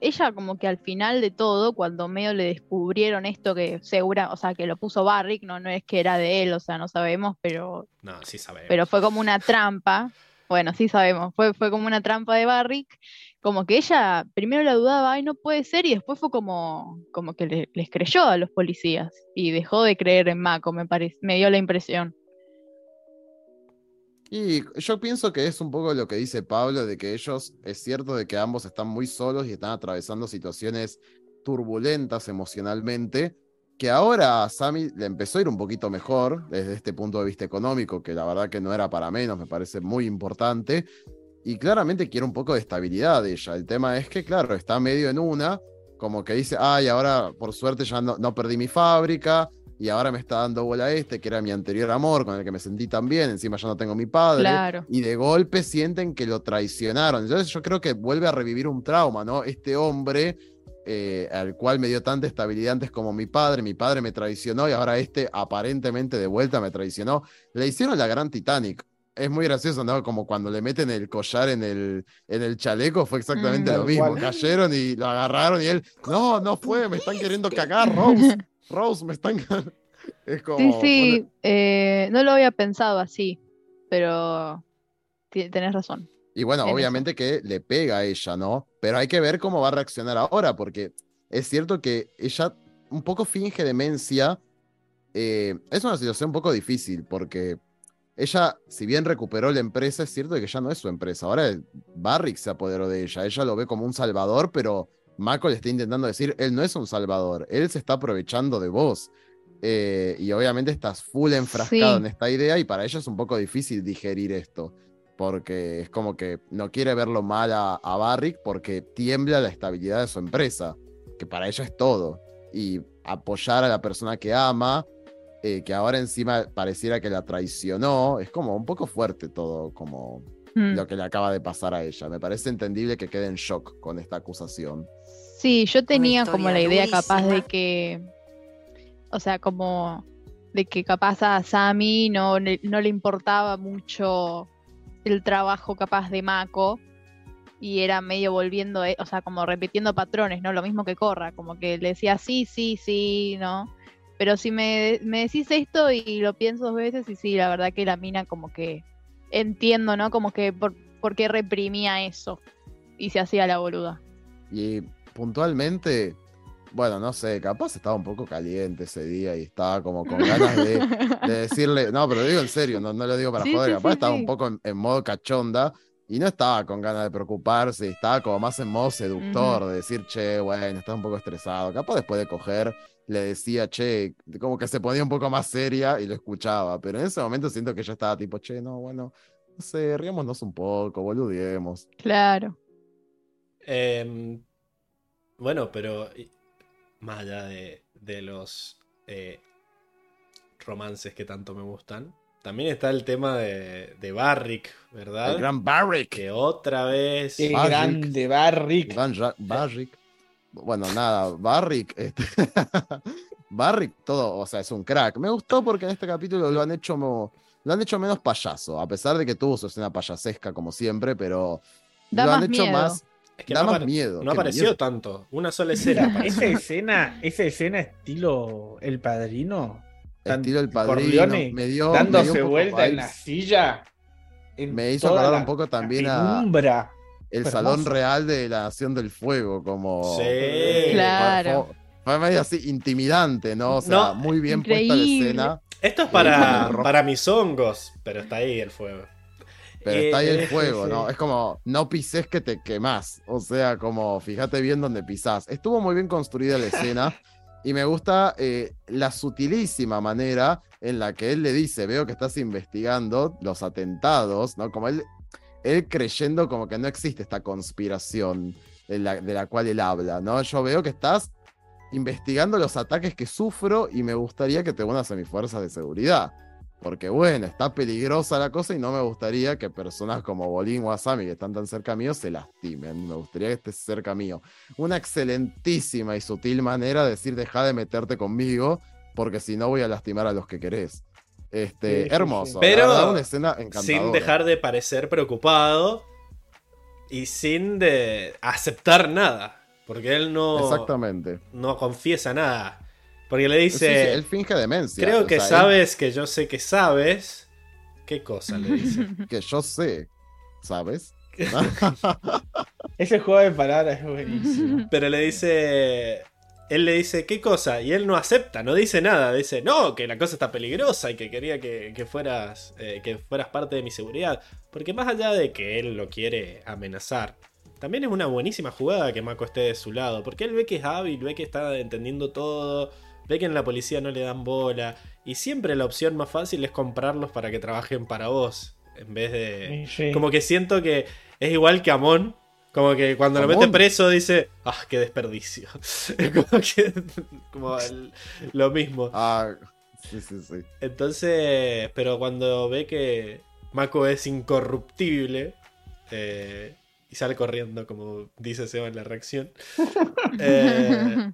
ella como que al final de todo, cuando medio le descubrieron esto que segura, o sea, que lo puso Barrick, no, no es que era de él, o sea, no sabemos, pero, No, sí sabemos. pero fue como una trampa. Bueno, sí sabemos, fue, fue como una trampa de Barrick, como que ella primero la dudaba, ay, no puede ser, y después fue como, como que le- les creyó a los policías y dejó de creer en Mako, me parece, me dio la impresión. Y yo pienso que es un poco lo que dice Pablo, de que ellos, es cierto de que ambos están muy solos y están atravesando situaciones turbulentas emocionalmente, que ahora a Sammy le empezó a ir un poquito mejor desde este punto de vista económico, que la verdad que no era para menos, me parece muy importante, y claramente quiere un poco de estabilidad ella. El tema es que, claro, está medio en una, como que dice, ay, ahora por suerte ya no, no perdí mi fábrica, y ahora me está dando bola este, que era mi anterior amor, con el que me sentí tan bien, encima ya no tengo mi padre, Claro. y de golpe sienten que lo traicionaron. Entonces yo creo que vuelve a revivir un trauma, ¿no? Este hombre eh, al cual me dio tanta estabilidad antes como mi padre, mi padre me traicionó y ahora este aparentemente de vuelta me traicionó. Le hicieron la gran Titanic. Es muy gracioso, ¿no? Como cuando le meten el collar en el, en el chaleco, fue exactamente Mm. lo mismo. Cayeron y lo agarraron y él, no, no fue, me están *laughs* queriendo cagar, Rose. Rose, me están... es como... Sí, sí, eh, no lo había pensado así, pero tenés razón. Y bueno, en eso. obviamente que le pega a ella, ¿no? Pero hay que ver cómo va a reaccionar ahora, porque es cierto que ella un poco finge demencia. Eh, es una situación un poco difícil, porque ella, si bien recuperó la empresa, es cierto que ya no es su empresa. Ahora Barrick se apoderó de ella. Ella lo ve como un salvador, pero Mako le está intentando decir, él no es un salvador, él se está aprovechando de vos. Eh, y obviamente estás full enfrascado Sí. en esta idea y para ella es un poco difícil digerir esto porque es como que no quiere verlo mal a, a Barrick porque tiembla la estabilidad de su empresa, que para ella es todo. Y apoyar a la persona que ama, eh, que ahora encima pareciera que la traicionó, es como un poco fuerte todo, como Mm. lo que le acaba de pasar a ella. Me parece entendible que quede en shock con esta acusación. Sí, yo tenía como la idea capaz de que, o sea, como de que capaz a Sammy no, le- no le importaba mucho el trabajo capaz de Mako y era medio volviendo, eh, o sea, como repitiendo patrones, ¿no? Lo mismo que Corra, como que le decía sí, sí, sí, ¿no? Pero si me, me decís esto y lo pienso dos veces y sí, la verdad que la mina como que entiendo, ¿no? Como que por, por qué reprimía eso y se hacía la boluda. Y puntualmente, bueno, no sé, capaz estaba un poco caliente ese día y estaba como con ganas de, de *laughs* decirle, no, pero lo digo en serio, no, no lo digo para Sí, joder, sí, capaz sí, estaba sí. un poco en, en modo cachonda y no estaba con ganas de preocuparse, estaba como más en modo seductor, de decir, che, bueno, estás un poco estresado. Capaz después de coger le decía, che, como que se ponía un poco más seria y lo escuchaba, pero en ese momento siento que ya estaba tipo, che, no, bueno, no sé, riámonos un poco, boludiemos. Claro. Em, bueno, pero más allá de, de los eh, romances que tanto me gustan, también está el tema de, de Barrick, ¿verdad? El gran Barrick. Que otra vez... Qué Barrick. grande Barrick. Ja- Barrick. Bueno, nada, Barrick. este, *laughs* Barrick, todo, o sea, es un crack. Me gustó porque en este capítulo lo han hecho, lo han hecho menos payaso, a pesar de que tuvo su escena payasesca como siempre, pero Da lo han hecho miedo. más. Es que da no, más miedo, no apareció miedo. tanto. Una sola escena. *laughs* Esa escena, esa escena estilo El Padrino, Estilo el padrino. Corleone, Me dio, me dio dándose vuelta en la silla. en Me hizo acordar la- un poco también a- penumbra. El salón real de la Nación del Fuego, como. Sí. Claro. Fue, fue medio así intimidante, ¿no? O sea, No, muy bien puesta la increíble. escena. Esto es para, rojo. para mis hongos, pero está ahí el fuego. Pero Eh, está ahí el eh, fuego, sí. ¿no? Es como, no pises que te quemás. O sea, como, fíjate bien dónde pisás. Estuvo muy bien construida la escena. *laughs* Y me gusta eh, la sutilísima manera en la que él le dice, veo que estás investigando los atentados, ¿no? Como él, él creyendo como que no existe esta conspiración de la, de la cual él habla, ¿no? Yo veo que estás investigando los ataques que sufro y me gustaría que te unas a mis fuerzas de seguridad. Porque bueno, está peligrosa la cosa y no me gustaría que personas como Bolín o Asami, que están tan cerca mío, se lastimen. Me gustaría que estés cerca mío. Una excelentísima y sutil manera de decir, deja de meterte conmigo, porque si no voy a lastimar a los que querés. Este, Sí, hermoso. sí. Pero verdad, una escena encantadora. Sin dejar de parecer preocupado y sin de aceptar nada. Porque él no, Exactamente. no confiesa nada. Porque le Sí, sí, dice, él finge demencia. creo o que él- sabes que yo sé que sabes. ¿Qué cosa le dice? *laughs* que yo sé, ¿sabes? *laughs* Ese juego de palabras es buenísimo. *laughs* Pero le dice. Él le dice, ¿qué cosa? Y él no acepta, no dice nada. Dice, no, que la cosa está peligrosa y que quería que, que fueras, eh, que fueras parte de mi seguridad. Porque más allá de que él lo quiere amenazar, también es una buenísima jugada que Mako esté de su lado. Porque él ve que es hábil, ve que está entendiendo todo, ve que en la policía no le dan bola. Y siempre la opción más fácil es comprarlos para que trabajen para vos. En vez de... Sí. Como que siento que es igual que Amon. Como que cuando lo meten preso dice, ah, qué desperdicio. *laughs* Es como que como el- lo mismo. Ah, sí, sí, sí. Entonces, pero cuando ve que Mako es incorruptible eh, y sale corriendo, como dice Seba en la reacción, *laughs* eh,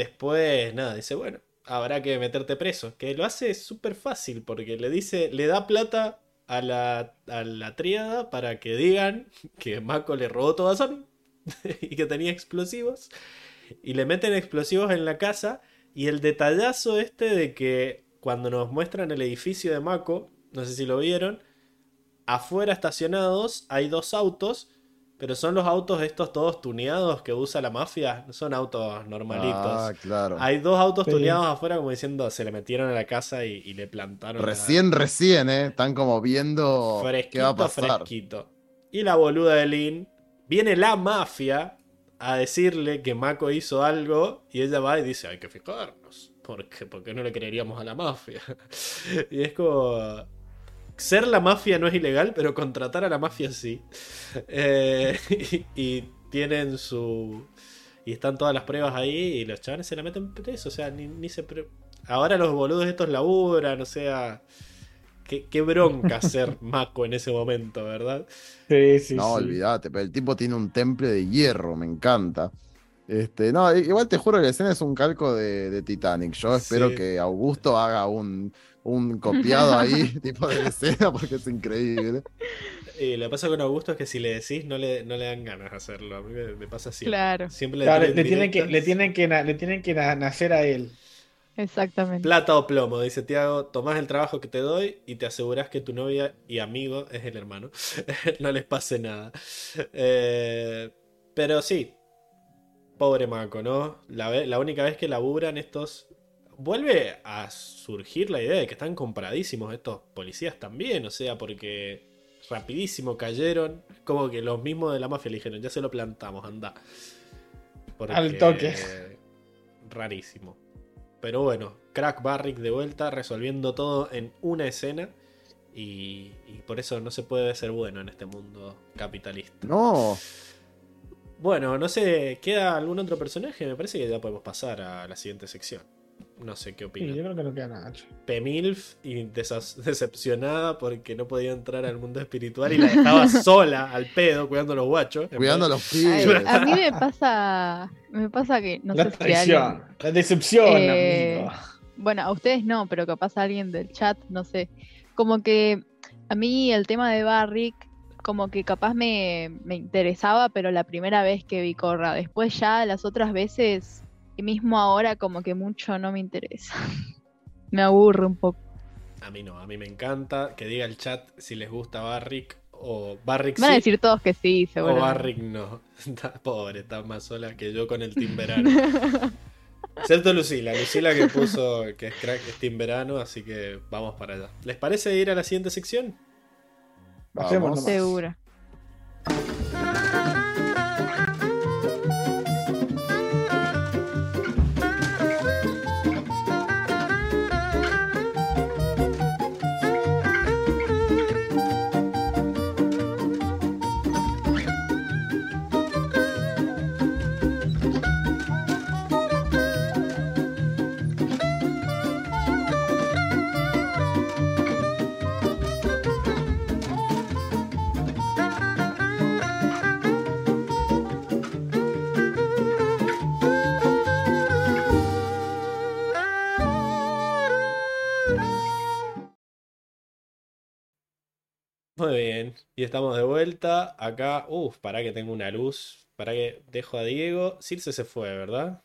después, nada, dice, bueno, habrá que meterte preso. Que lo hace súper fácil porque le dice, le da plata a la, a la tríada para que digan *laughs* que Mako le robó todo a Sami *laughs* y que tenía explosivos. Y le meten explosivos en la casa. Y el detallazo este de que cuando nos muestran el edificio de Mako, no sé si lo vieron, afuera estacionados hay dos autos. Pero son los autos estos todos tuneados que usa la mafia. No son autos normalitos. Ah, claro. Hay dos autos Sí. tuneados afuera como diciendo se le metieron a la casa y, y le plantaron. la- Recién, recién, ¿eh? Están como viendo fresquito, qué va a pasar. fresquito. Y la boluda de Lynn. Viene la mafia a decirle que Mako hizo algo y ella va y dice hay que fijarnos. Porque, porque no le creeríamos a la mafia. *laughs* y es como... Ser la mafia no es ilegal, pero contratar a la mafia sí. *laughs* Eh, *laughs* y, y tienen su... Y están todas las pruebas ahí y los chavales se la meten preso. O sea, ni, ni se... pre- Ahora los boludos estos laburan, o sea... Qué, qué bronca *laughs* ser Mako en ese momento, ¿verdad? Sí, sí, no, sí. olvídate, pero el tipo tiene un temple de hierro, me encanta. Este, no, igual te juro que la escena es un calco de, de Titanic. Yo espero Sí. que Augusto haga un, un copiado ahí, *laughs* tipo de escena, porque es increíble. Y lo que pasa con Augusto es que si le decís no le, no le dan ganas de hacerlo. A mí me, me pasa siempre. Claro. Siempre le, Claro, tiran le, tienen que, le, tienen que, le tienen que na- nacer a él. Exactamente. Plata o plomo, dice Tiago. Tomás el trabajo que te doy y te aseguras que tu novia y amigo es el hermano. *laughs* no les pase nada. Eh, pero sí. Pobre Mako, ¿no? La, la única vez que laburan estos. Vuelve a surgir la idea de que están compradísimos estos policías también. O sea, porque rapidísimo cayeron. Como que los mismos de la mafia le dijeron, ya se lo plantamos, anda. Porque- Al toque. *laughs* Rarísimo. Pero bueno, Crack Barrick de vuelta, resolviendo todo en una escena. Y, y por eso no se puede ser bueno en este mundo capitalista. No, Bueno, no sé, ¿queda algún otro personaje? Me parece que ya podemos pasar a la siguiente sección. No sé qué Sí, opinan. yo creo que no queda nada. Pemilf y desas- decepcionada porque no podía entrar al mundo espiritual y la dejaba *laughs* sola al pedo cuidando a los guachos. Cuidando a los Ay, pibes. a mí me pasa, me pasa que no la sé si traición, alguien, la decepción, Eh, amigo. bueno, a ustedes no, pero capaz a alguien del chat, no sé, como que a mí el tema de Barrick, como que capaz me, me interesaba, pero la primera vez que vi Corra, después ya las otras veces, y mismo ahora como que mucho no me interesa, *laughs* me aburre un poco. A mí no, a mí me encanta. Que diga el chat si les gusta Barrick o Barrick Van a sí decir todos que sí, o seguro. Barrick no. *laughs* Está pobre, está más sola que yo con el Timberano. *laughs* Excepto Lucila, Lucila que puso que es crack Steam verano, así que vamos para allá. ¿Les parece ir a la siguiente sección? Hacemos Vamos. Seguro. Muy bien, y estamos de vuelta. Acá, uff, para que tengo una luz. Para que dejo a Diego. Circe se fue, ¿verdad?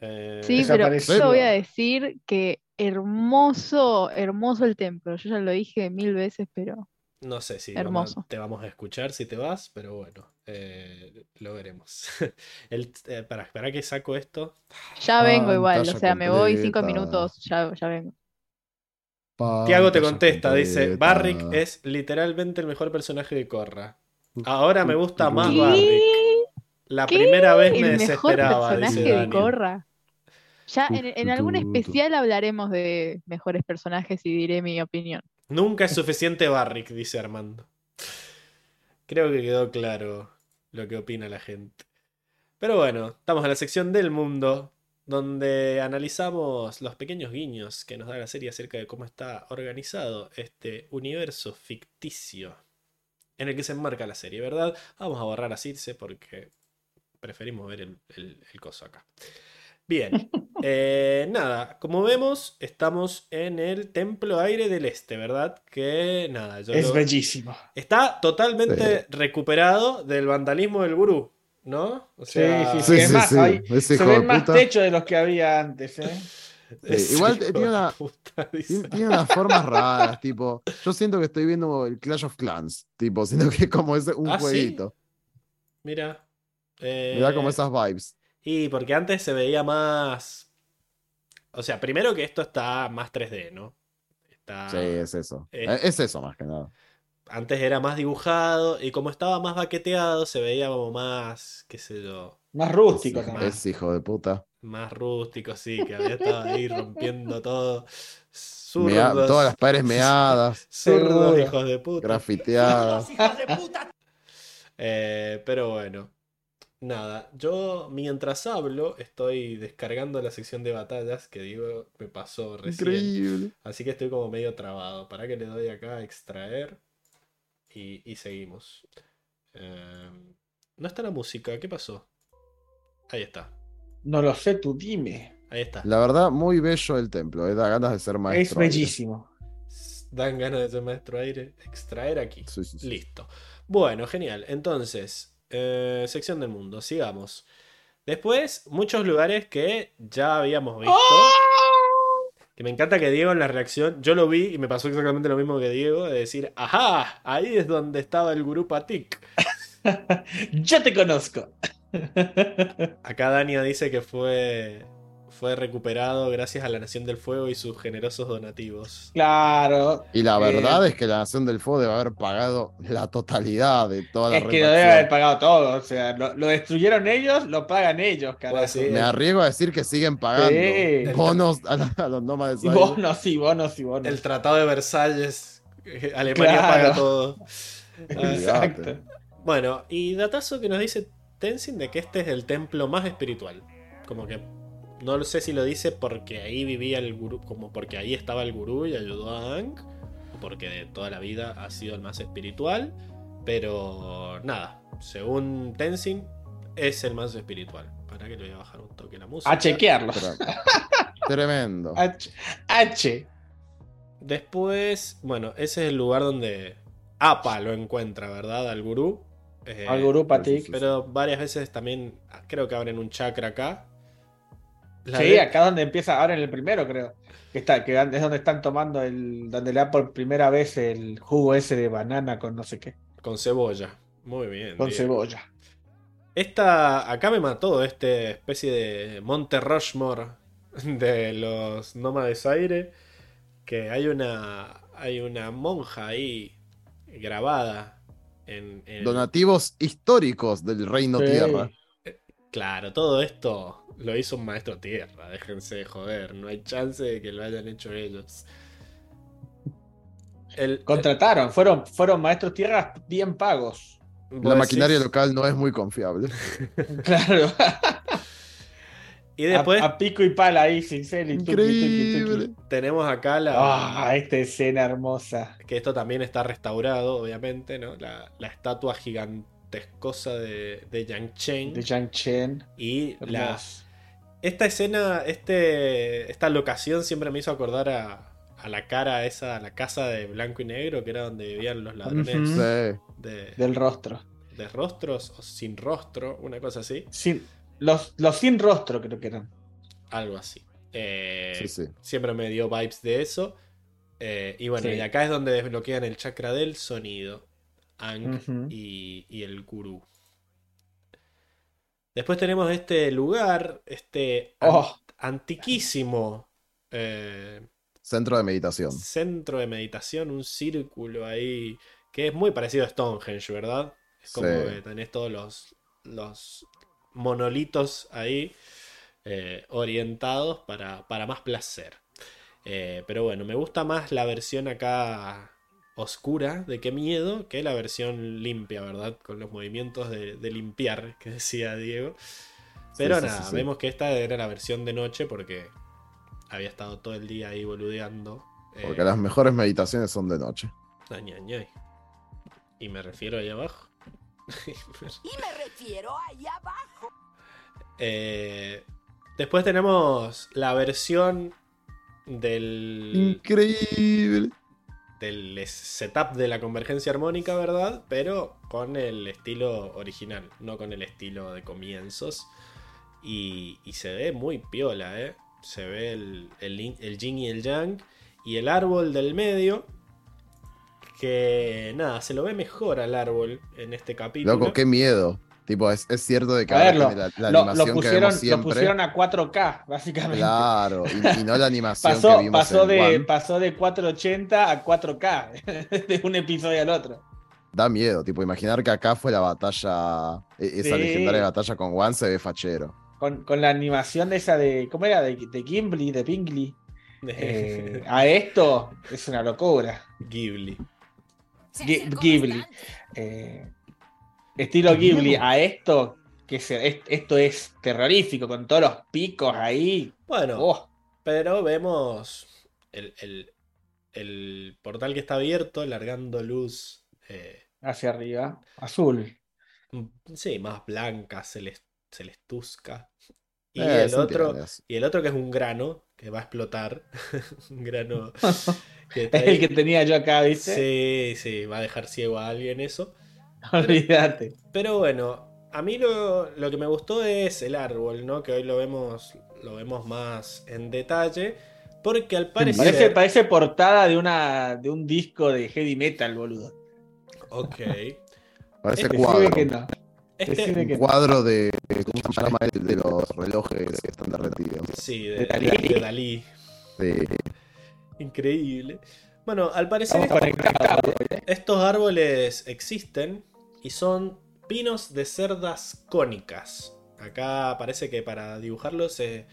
Eh, Sí, pero yo voy a decir que hermoso, hermoso el templo. Yo ya lo dije mil veces, pero No sé si vamos a- Hermoso. te vamos a escuchar si te vas, pero bueno, eh, lo veremos. *laughs* El, eh, para, para que saco esto. ya vengo igual. O sea, me voy cinco minutos, ya, ya vengo. Tiago te contesta, dice. Barrick es literalmente el mejor personaje de Corra. Ahora me gusta más ¿Qué? Barrick. La ¿Qué? primera vez me El mejor desesperaba, personaje dice de. Corra. Ya en, en algún especial hablaremos de mejores personajes y diré mi opinión. Nunca es suficiente Barrick, dice Armando. Creo que quedó claro lo que opina la gente. Pero bueno, estamos en la sección del mundo, donde analizamos los pequeños guiños que nos da la serie acerca de cómo está organizado este universo ficticio en el que se enmarca la serie, ¿verdad? Vamos a borrar a Circe porque preferimos ver el, el- el coso acá. Bien, *laughs* eh, nada, como vemos, estamos en el Templo Aire del Este, ¿verdad? Que nada, yo Es lo- bellísimo. Está totalmente recuperado del vandalismo del gurú, ¿no? O Sí, sea, sí, sí. Sí, es sí, más, sí. hay- se ven más puta. techos de los que había antes, ¿eh? ese igual tiene una- puta. Tiene, unas formas raras, tipo. Yo siento que estoy viendo el Clash of Clans, tipo, siento que como es un ¿Ah, sí? jueguito. Mira. eh, Me da como esas vibes. Y porque antes se veía más. O sea, primero que esto está más 3D, ¿no? Está... Sí, es eso. eh. Eh, Es eso más que nada. Antes era más dibujado y como estaba más baqueteado, se veía como más, qué sé yo, Más rústico Es, también. es hijo de puta. más rústico, sí, que había estado ahí *laughs* rompiendo todo. Mea- Zurdos, todas las paredes meadas, *laughs* zurdos, hijos de puta. grafiteadas. *laughs* Eh, pero bueno, nada, yo mientras hablo estoy descargando la sección de batallas que digo me pasó recién. Increíble. Así que estoy como medio trabado. Para que le doy acá a extraer y, y seguimos. Eh, no está la música, ¿qué pasó? Ahí está, No lo sé, tú dime. ahí está. La verdad, muy bello el templo. eh, Da ganas de ser maestro. es aire. bellísimo. Dan ganas de ser maestro aire. Extraer aquí. Sí, sí, sí. Listo. Bueno, genial. Entonces, eh, sección del mundo, sigamos. Después, muchos lugares que ya habíamos visto. Que me encanta que Diego en la reacción, yo lo vi y me pasó exactamente lo mismo que Diego, de decir, ajá, ahí es donde estaba el gurú Patik. *laughs* Yo te conozco. Acá Dania dice que fue, fue recuperado gracias a la Nación del Fuego y sus generosos donativos. Claro. Y la Eh, verdad es que la Nación del Fuego debe haber pagado la totalidad de toda la Es que lo debe haber pagado todo. O sea, lo, lo destruyeron ellos, lo pagan ellos, carajo. Pues sí. Me arriesgo a decir que siguen pagando Sí. bonos a, la- a los nómades. Y aire. bonos, y bonos, y bonos. El Tratado de Versalles, eh, Alemania Claro. paga todo. *laughs* Exacto. Bueno, y datazo que nos dice Tenzin de que este es el templo más espiritual. Como que no sé si lo dice porque ahí vivía el gurú, como porque ahí estaba el gurú y ayudó a Aang, o porque de toda la vida ha sido el más espiritual, pero nada, según Tenzin es el más espiritual. Para que le voy a bajar un toque la música. A chequearlo. *laughs* Tremendo. H. H. Después, bueno, ese es el lugar donde Apa lo encuentra, ¿verdad? Al gurú. Eh, Al gurú sí, Patik. Pero varias veces también creo que abren un chakra acá. La Sí, de- acá donde empieza, ahora en el primero creo. Que está, que es donde están tomando el. donde le da por primera vez el jugo ese de banana con no sé qué. Con cebolla. Muy bien. Con cebolla. Esta, acá me mató este especie de Monte Rushmore *laughs* de los nómades aire. Que hay una, hay una monja ahí grabada en, en- Donativos históricos del Reino Sí. Tierra. Claro, todo esto lo hizo un maestro tierra. Déjense de joder, no hay chance de que lo hayan hecho ellos. El, Contrataron, fueron, fueron maestros tierras bien pagos. La maquinaria decís- local no es muy confiable. *laughs* Claro. Y después a, a pico y pala ahí, sin ser y tuqui, tuqui, Increíble. tuqui. tenemos acá la. Ah, esta escena hermosa. Que esto también está restaurado, obviamente, ¿no? La, la estatua gigantescosa de, de Yang Chen. De Yang Chen. Y la, esta escena, este, esta locación siempre me hizo acordar a, a la cara esa, a la casa de blanco y negro, que era donde vivían los ladrones de, Del rostro. de rostros o sin rostro, una cosa así. Sin, los, los sin rostro creo que eran. Algo así. Eh, Sí, sí. Siempre me dio vibes de eso. Eh, y bueno, Sí. y acá es donde desbloquean el chakra del sonido. Ujú. y, y el gurú. Después tenemos este lugar, este an- Oh, antiquísimo eh, Centro de meditación. centro de meditación, un círculo ahí que es muy parecido a Stonehenge, ¿verdad? Es como Sí. que tenés todos los, los monolitos ahí eh, orientados para, para más placer. Eh, pero bueno, me gusta más la versión acá oscura de qué miedo que la versión limpia, ¿verdad? Con los movimientos de, de limpiar *laughs* que decía Diego. Pero Sí, nada, sí, sí. vemos que esta era la versión de noche porque había estado todo el día ahí boludeando. Porque Eh, las mejores meditaciones son de noche. Y me refiero ahí abajo. *laughs* Y me refiero ahí abajo. Eh, después tenemos la versión del, Increíble. Del setup de la convergencia armónica, ¿verdad? Pero con el estilo original, no con el estilo de comienzos. Y, se ve muy piola, ¿eh? Se ve el, el, el yin y el yang. Y el árbol del medio. Que nada, se lo ve mejor al árbol en este capítulo. Loco, qué miedo. Tipo, es, es cierto de que a ver, lo, la, la lo- animación lo que pusieron, vemos lo siempre. pusieron a 4K, básicamente. Claro, y, y no la animación Pasó, que vimos pasó, en de, One. pasó de 480 a 4K, *laughs* de un episodio al otro. Da miedo, tipo, imaginar que acá fue la batalla, e- esa Sí. legendaria batalla con One se ve fachero. Con, con la animación de esa de. ¿Cómo era? De, de Gimli, de Pingley. *laughs* Eh, a esto es una locura. Ghibli. Ghibli. Eh, estilo Ghibli, a esto, que se- es- esto es terrorífico, con todos los picos ahí. Bueno, Oh, pero vemos el, el- el portal que está abierto, largando luz. eh, hacia arriba. Azul. mm, sí, más blanca, celes- celestusca. Y Eh, el se otro. Y el otro que es un grano que va a explotar. *laughs* un grano *laughs* Es ahí. el que tenía yo acá, ¿viste? Sí, sí, va a dejar ciego a alguien eso. *laughs* Olvídate. Pero bueno, a mí lo, lo que me gustó es el árbol, ¿no? Que hoy lo vemos, lo vemos más en detalle. Porque al parecer. Parece, parece portada de, una, de un disco de heavy metal, boludo. Ok. *laughs* Parece Este cuadro. Que no. Este, Un que no. cuadro de, ¿cómo se llama? El de los relojes que están derretidos. sí, de, ¿De Dalí? de Dalí. Sí. Increíble. Bueno, al parecer. ¿eh? estos árboles existen y son pinos de cerdas cónicas. Acá parece que para dibujarlos se,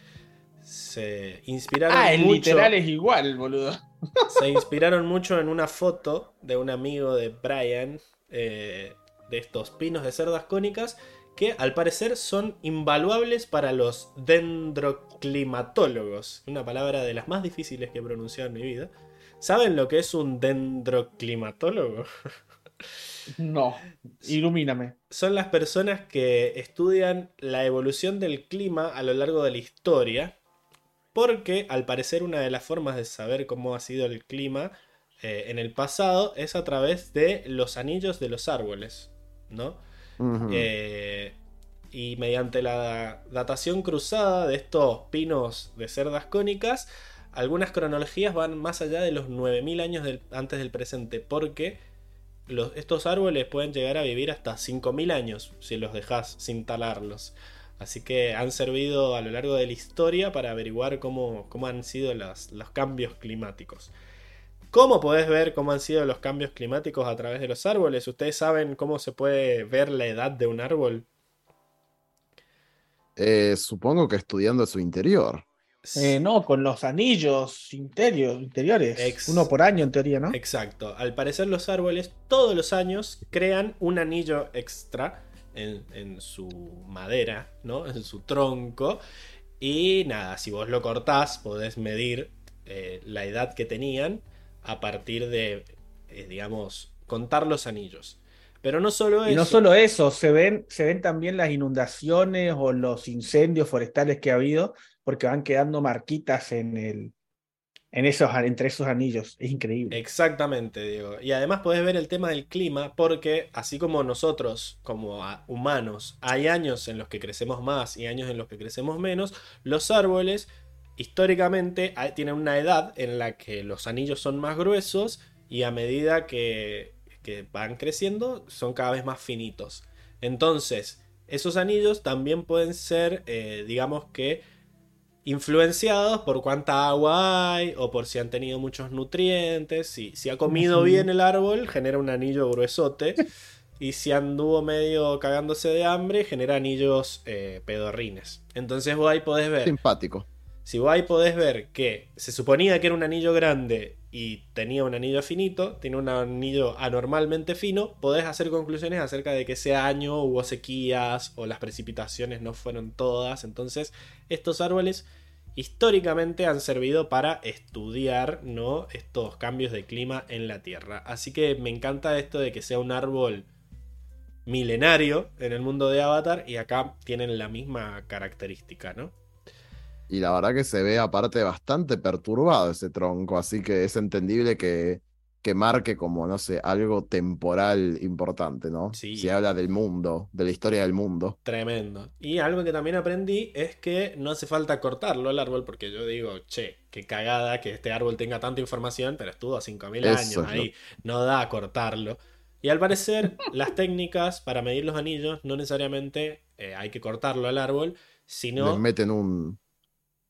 se inspiraron Ah, el mucho. literal es igual, boludo. *laughs* Se inspiraron mucho en una foto de un amigo de Brian eh, de estos pinos de cerdas cónicas que al parecer son invaluables para los dendroclimatólogos. Una palabra de las más difíciles que he pronunciado en mi vida. ¿Saben lo que es un dendroclimatólogo? No, ilumíname. Son las personas que estudian la evolución del clima a lo largo de la historia. Porque al parecer una de las formas de saber cómo ha sido el clima eh, en el pasado es a través de los anillos de los árboles, ¿no? Eh, y mediante la datación cruzada de estos pinos de cerdas cónicas, algunas cronologías van más allá de los 9000 años antes del presente, porque estos árboles pueden llegar a vivir hasta 5.000 años si los dejas sin talarlos. Así que han servido a lo largo de la historia para averiguar cómo, cómo han sido los cambios climáticos. ¿Cómo podés ver cómo han sido los cambios climáticos a través de los árboles? ¿Ustedes saben cómo se puede ver la edad de un árbol? Eh, supongo que estudiando su interior. Eh, no, con los anillos interior- interiores. Ex- Uno por año, en teoría, ¿no? Exacto. Al parecer los árboles todos los años crean un anillo extra en, en su madera, ¿no? En su tronco. Y nada, si vos lo cortás, podés medir eh, la edad que tenían a partir de, eh, digamos, contar los anillos. Pero no solo Y no eso. solo eso, se ven, se ven también las inundaciones o los incendios forestales que ha habido, porque van quedando marquitas en el, en esos, entre esos anillos. Es increíble. Exactamente, Diego. Y además podés ver el tema del clima porque así como nosotros, como humanos, hay años en los que crecemos más y años en los que crecemos menos, los árboles históricamente tienen una edad en la que los anillos son más gruesos y a medida que, que van creciendo son cada vez más finitos. Entonces, esos anillos también pueden ser, eh, digamos que, influenciados por cuánta agua hay o por si han tenido muchos nutrientes. Si, si ha comido bien el árbol, genera un anillo gruesote. Y si anduvo medio cagándose de hambre, genera anillos eh, pedorrines. Entonces vos ahí podés ver. Simpático. Si vos ahí podés ver que se suponía que era un anillo grande y tenía un anillo finito, tiene un anillo anormalmente fino, podés hacer conclusiones acerca de que ese año hubo sequías o las precipitaciones no fueron todas. Entonces, estos árboles históricamente han servido para estudiar ¿no? estos cambios de clima en la Tierra. Así que me encanta esto de que sea un árbol milenario en el mundo de Avatar y acá tienen la misma característica, ¿no? Y la verdad que se ve aparte bastante perturbado ese tronco, así que es entendible que, que marque como, no sé, algo temporal importante, ¿no? Sí. Si habla del mundo, de la historia del mundo. Tremendo. Y algo que también aprendí es que no hace falta cortarlo al árbol, porque yo digo, che, qué cagada que este árbol tenga tanta información, pero estuvo 5.000 Eso años ahí, no da a cortarlo. Y al parecer, las técnicas para medir los anillos no necesariamente eh, hay que cortarlo al árbol, Les sino meten un...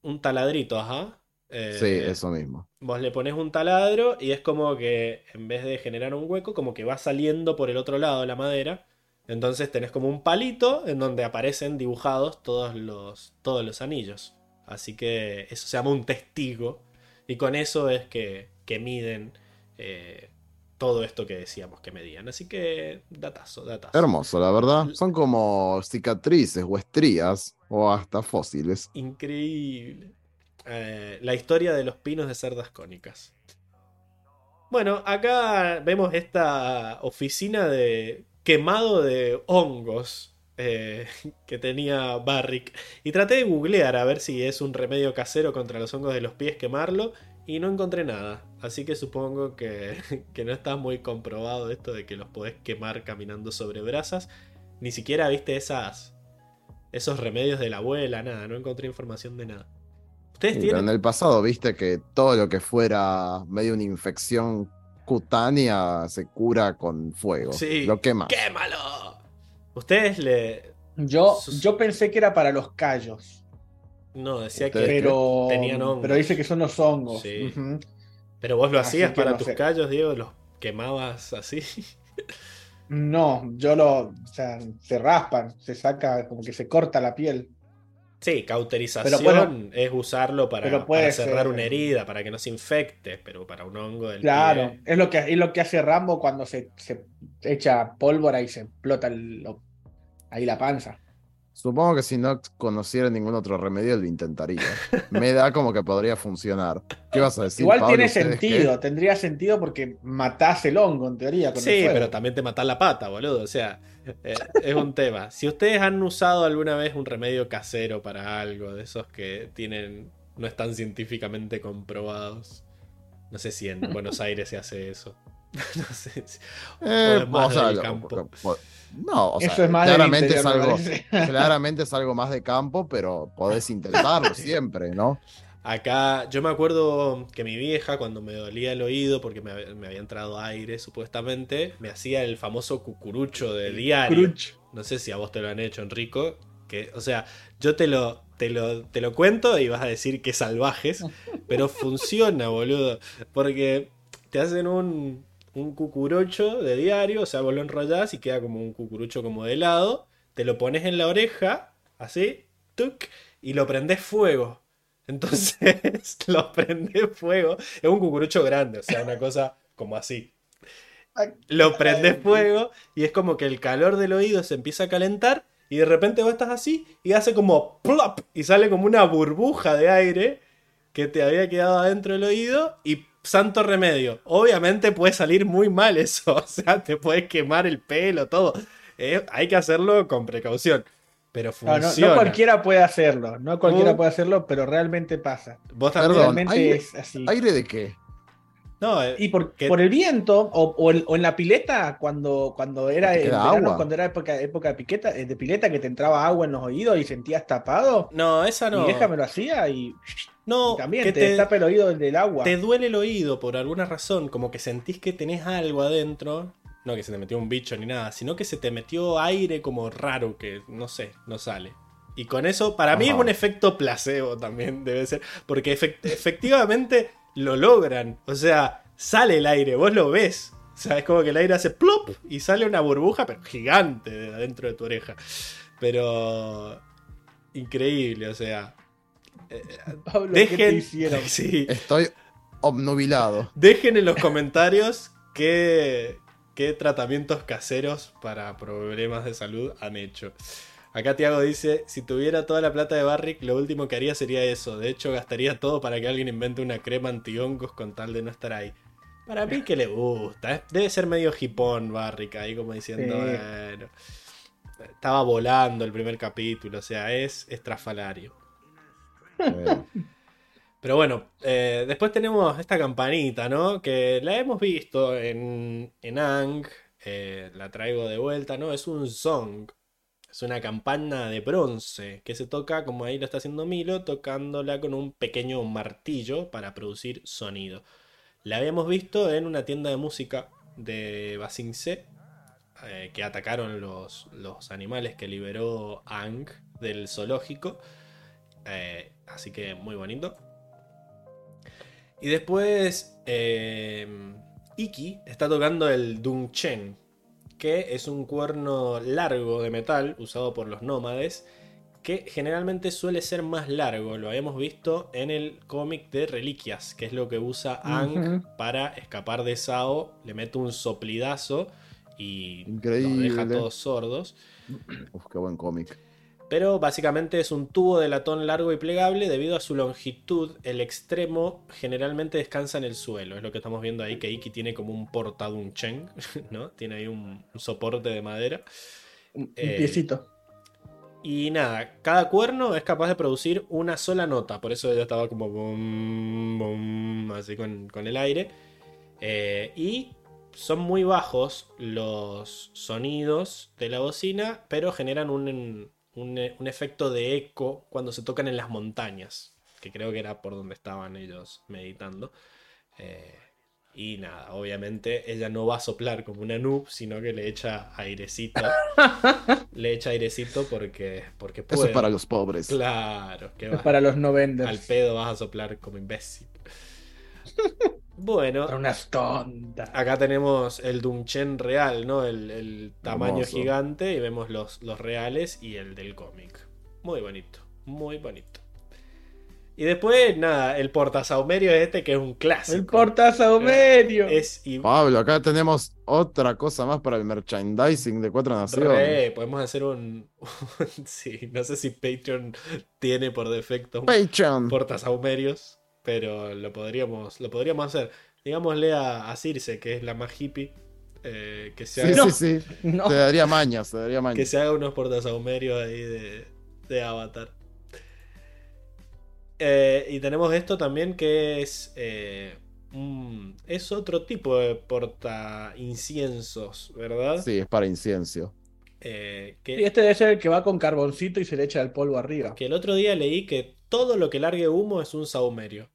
un taladrito, ajá. Eh, Sí, eso mismo. Vos le pones un taladro y es como que en vez de generar un hueco, como que va saliendo por el otro lado la madera. Entonces tenés como un palito en donde aparecen dibujados todos los, todos los anillos. Así que eso se llama un testigo. Y con eso es que, que miden eh, todo esto que decíamos que medían. Así que datazo, datazo. Hermoso, la verdad. Son como cicatrices o estrías o hasta fósiles. Increíble. Eh, la historia de los pinos de cerdas cónicas. Bueno, acá vemos esta oficina de quemado de hongos eh, *laughs* que tenía Barrick. Y traté de googlear a ver si es un remedio casero contra los hongos de los pies quemarlo. Y no encontré nada. Así que supongo que, *laughs* que no está muy comprobado esto de que los podés quemar caminando sobre brasas. Ni siquiera viste esas, esos remedios de la abuela, nada. No encontré información de nada. ¿Ustedes tienen? en el pasado viste que todo lo que fuera medio una infección cutánea se cura con fuego. Sí. Lo quema. ¡Quémalo! Ustedes le. Yo, Sus- yo pensé que era para los callos, No, decía que. Pero, tenían hongos. pero dice que son los hongos. Sí. Pero vos lo hacías que para no tus sé. callos, Diego, los quemabas así. *laughs* No, yo lo, o sea, se raspan, se saca, como que se corta la piel. Sí, cauterización Pero bueno, es usarlo para, cerrar ser. una herida, para que no se infecte, pero para un hongo del Claro, pie- es lo que, es lo que hace Rambo cuando se, se echa pólvora y se explota el- ahí la panza. Supongo que si no conociera ningún otro remedio lo intentaría. Me da como que podría funcionar. ¿Qué vas a decir? Igual Pablo? tiene sentido, tendría sentido porque matás el hongo en teoría con Sí, pero también te mata la pata, boludo. O sea, eh, es un tema. Si ustedes han usado alguna vez un remedio casero para algo, de esos que tienen. no están científicamente comprobados. No sé si en *laughs* Buenos Aires se hace eso. *laughs* no sé. si- Eh, o es más o sea, del lo- campo. po- no, o sea, Eso es más del claramente es interior, algo, *laughs* claramente es algo más de campo, pero podés intentarlo siempre, ¿no? Acá, yo me acuerdo que mi vieja, cuando me dolía el oído, porque me, me había entrado aire supuestamente, me hacía el famoso cucurucho de diario. Crunch. No sé si a vos te lo han hecho, Enrico. Que, o sea, yo te lo, te lo, te lo cuento y vas a decir que salvajes, pero funciona, boludo. Porque te hacen un, un cucurucho de diario, o sea, vos lo enrollás y queda como un cucurucho como de lado. Te lo pones en la oreja, así, tuc, y lo prendés fuego. *laughs* Entonces, lo prendés fuego. Es un cucurucho grande, o sea, una cosa como así. Lo prendes fuego y es como que el calor del oído se empieza a calentar y de repente vos estás así y hace como plop y sale como una burbuja de aire que te había quedado adentro del oído y santo remedio. Obviamente puede salir muy mal eso, *laughs* o sea, te puedes quemar el pelo, todo. Eh, hay que hacerlo con precaución, pero No, no, no funciona. cualquiera puede hacerlo, no cualquiera Uh. puede hacerlo, pero realmente pasa. Vos también. Perdón, realmente aire- es así. ¿Aire de qué? No, eh, Y por, que- por el viento, o, o el- o en la pileta, cuando, cuando era ¿Te en queda verano, agua? cuando era época, época de, piqueta, eh, de pileta, que te entraba agua en los oídos y sentías tapado, no, esa no. mi vieja me lo hacía y, No, también que te, destapa el oído del, del agua. te duele el oído por alguna razón, como que sentís que tenés algo adentro. No que se te metió un bicho ni nada, sino que se te metió aire como raro que no sé, no sale. Y con eso, para mí es un efecto placebo también, *laughs* debe ser. Porque efect- efectivamente lo logran. O sea, sale el aire, vos lo ves. O sea, es como que el aire hace plop y sale una burbuja, pero gigante de adentro de tu oreja. Pero. Increíble, o sea. *laughs* Pablo, ¿qué te Dejen. hicieron? *laughs* Sí. Estoy obnubilado. Dejen en los comentarios qué, qué tratamientos caseros para problemas de salud han hecho. Acá Tiago dice, si tuviera toda la plata de Barrick, lo último que haría sería eso. De hecho, gastaría todo para que alguien invente una crema antihongos con tal de no estar ahí. Para mí que le gusta. ¿eh? Debe ser medio hipón Barrick ahí como diciendo, Sí. bueno. Estaba volando el primer capítulo, o sea, es estrafalario. Pero bueno, eh, después tenemos esta campanita, ¿no? Que la hemos visto en, en Ang. eh, la traigo de vuelta, ¿no? Es un song. Es una campana de bronce que se toca, como ahí lo está haciendo Milo, tocándola con un pequeño martillo para producir sonido. La habíamos visto en una tienda de música de Basingse, eh, que atacaron los, los animales que liberó Ang del zoológico. Eh, así que muy bonito. Y después eh, Iki está tocando el Dungchen, que es un cuerno largo de metal usado por los nómades, que generalmente suele ser más largo. Lo habíamos visto en el cómic de Reliquias, que es lo que usa Ang para escapar de Sao. Le mete un soplidazo y los Increíble. deja todos sordos. Uf, qué buen cómic. Pero básicamente es un tubo de latón largo y plegable. Debido a su longitud, el extremo generalmente descansa en el suelo. Es lo que estamos viendo ahí, que Iki tiene como un portadunchen, *laughs* ¿no? Tiene ahí un, un soporte de madera. Un, Eh, piecito. Y nada, cada cuerno es capaz de producir una sola nota. Por eso ella estaba como bum, bum, así con, con el aire. Eh, y son muy bajos los sonidos de la bocina, pero generan un, un, un efecto de eco cuando se tocan en las montañas. Que creo que era por donde estaban ellos meditando. Eh, y nada, obviamente ella no va a soplar como una noob, sino que le echa airecito. *laughs* le echa airecito porque, porque Eso puede. es para los pobres. Claro, que Es va. para los Al novenders. pedo vas a soplar como imbécil. *laughs* Bueno, Para unas tontas. acá tenemos el Dunchen real, ¿no? El, el tamaño Hermoso. gigante y vemos los, los reales y el del cómic. Muy bonito, muy bonito. Y después, nada, el portasaumerio este que es un clásico. El portasaumerio. Es igual. Pablo, acá tenemos otra cosa más para el merchandising de Cuatro Naciones. Re, podemos hacer un, *laughs* un- Sí, no sé si Patreon tiene por defecto un Patreon. portasaumerios, pero lo podríamos, lo podríamos hacer. Digámosle a, a Circe, que es la más hippie, eh, que, se Sí, haga, sí, sí. *laughs* No. Te daría mañas, te daría que se haga unos portasaumerios ahí de, de Avatar. Eh, y tenemos esto también que es. eh, un- es otro tipo de porta inciensos, ¿verdad? Sí, es para incienso. Eh, que, Y este debe ser el que va con carboncito y se le echa el polvo arriba. Que el otro día leí que todo lo que largue humo es un saumerio.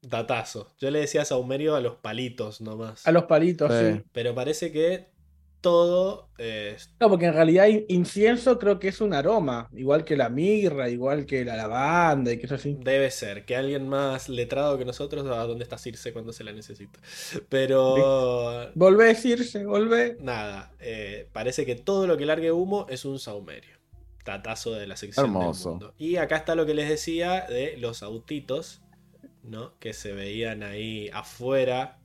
Datazo. Yo le decía saumerio a los palitos nomás. A los palitos, Sí. sí. Pero parece que todo es No, porque en realidad in- incienso creo que es un aroma, igual que la mirra, igual que la lavanda y que eso así. Debe ser, que alguien más letrado que nosotros, a dónde está Circe cuando se la necesita. Pero Volvé a decirse, volvé. nada, eh, parece que todo lo que largue humo es un saumerio. Tatazo de la sección Hermoso. del mundo. Y acá está lo que les decía de los autitos, ¿no? Que se veían ahí afuera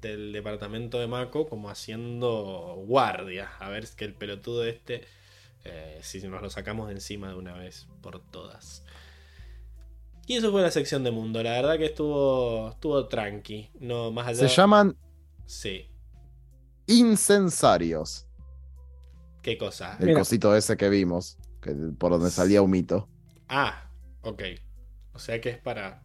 del departamento de Mako como haciendo guardia. A ver que el pelotudo este, eh, si nos lo sacamos de encima de una vez por todas. Y eso fue la sección de mundo. La verdad que estuvo, estuvo tranqui. No, más allá. Se llaman Sí. incensarios. ¿Qué cosa? El Mira. cosito ese que vimos, que, por donde salía un mito. Ah, ok. O sea que es para.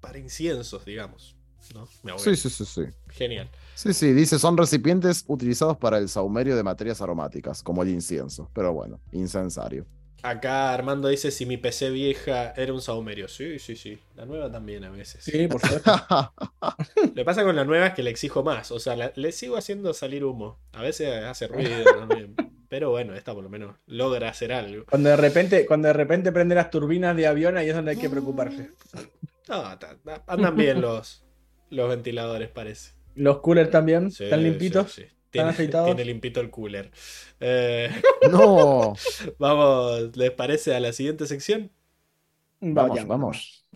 Para inciensos, digamos. ¿No? Sí, sí, sí, sí. Genial. Sí, sí, dice, son recipientes utilizados para el saumerio de materias aromáticas, como el incienso. Pero bueno, incensario. Acá Armando dice si mi PC vieja era un saumerio. Sí, sí, sí. La nueva también a veces. Sí, por *laughs* supuesto. Lo que pasa con la nueva es que le exijo más. O sea, la- le sigo haciendo salir humo. A veces hace ruido *laughs* también. Pero bueno, esta por lo menos logra hacer algo. Cuando de repente, cuando de repente prende las turbinas de avión, ahí es donde hay que preocuparse. No, andan bien los, los ventiladores, parece. Los coolers también, Sí, están limpitos. sí, sí. Tiene, afeitados? tiene limpito el cooler. Eh, *laughs* no, *laughs* vamos, ¿les parece a la siguiente sección? vamos, Vaya. vamos.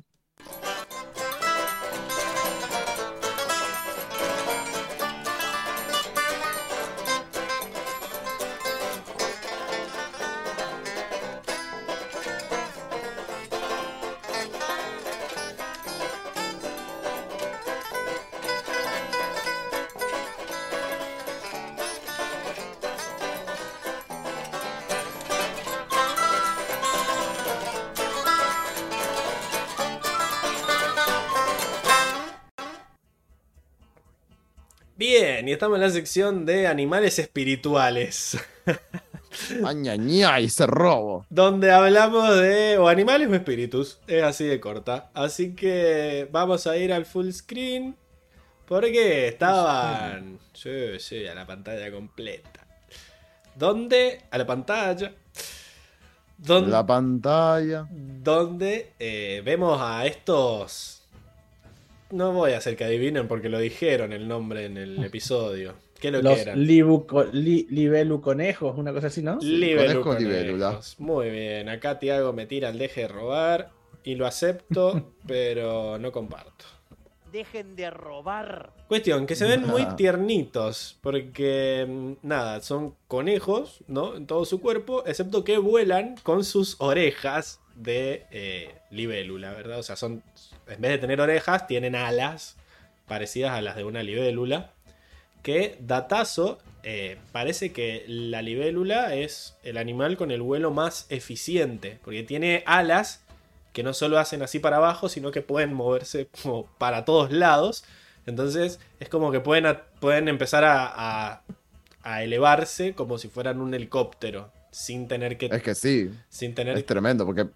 Estamos en la sección de animales espirituales. *laughs* Añañá, ese robo. Donde hablamos de o animales o espíritus. Es así de corta. Así que vamos a ir al full screen. Porque estaban. Sí, sí, a la pantalla completa. ¿Dónde? A la pantalla. Donde, La pantalla. donde eh, vemos a estos. No voy a hacer que adivinen porque lo dijeron el nombre en el episodio. ¿Qué es lo Los que eran? libuco- li- libeluconejos, una cosa así, ¿no? Libelu conejo libélula. conejos. Muy bien, acá Tiago me tira el deje de robar y lo acepto, *laughs* pero no comparto. Dejen de robar. Cuestión, que se ven muy tiernitos, porque mm, nada, son conejos, ¿no? En todo su cuerpo, excepto que vuelan con sus orejas de eh, libélula, ¿verdad? O sea, son, en vez de tener orejas, tienen alas parecidas a las de una libélula. Que, datazo, eh, parece que la libélula es el animal con el vuelo más eficiente, porque tiene alas que no solo hacen así para abajo, sino que pueden moverse como para todos lados. Entonces es como que pueden, pueden empezar a, a- a elevarse como si fueran un helicóptero, sin tener que... Es que sí, sin tener es tremendo, porque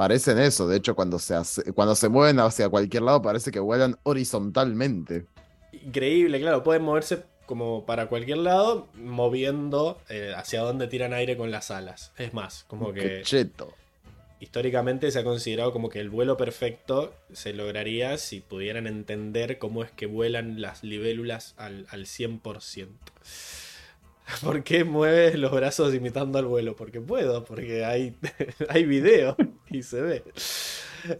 parecen eso. De hecho, cuando se, hace- cuando se mueven hacia cualquier lado, parece que vuelan horizontalmente. Increíble, claro, pueden moverse como para cualquier lado, moviendo eh, hacia donde tiran aire con las alas. Es más, como Qué que cheto. históricamente se ha considerado como que el vuelo perfecto se lograría si pudieran entender cómo es que vuelan las libélulas al, al 100%. *laughs* ¿Por qué mueves los brazos imitando al vuelo? Porque puedo, porque hay, *laughs* hay video y se ve.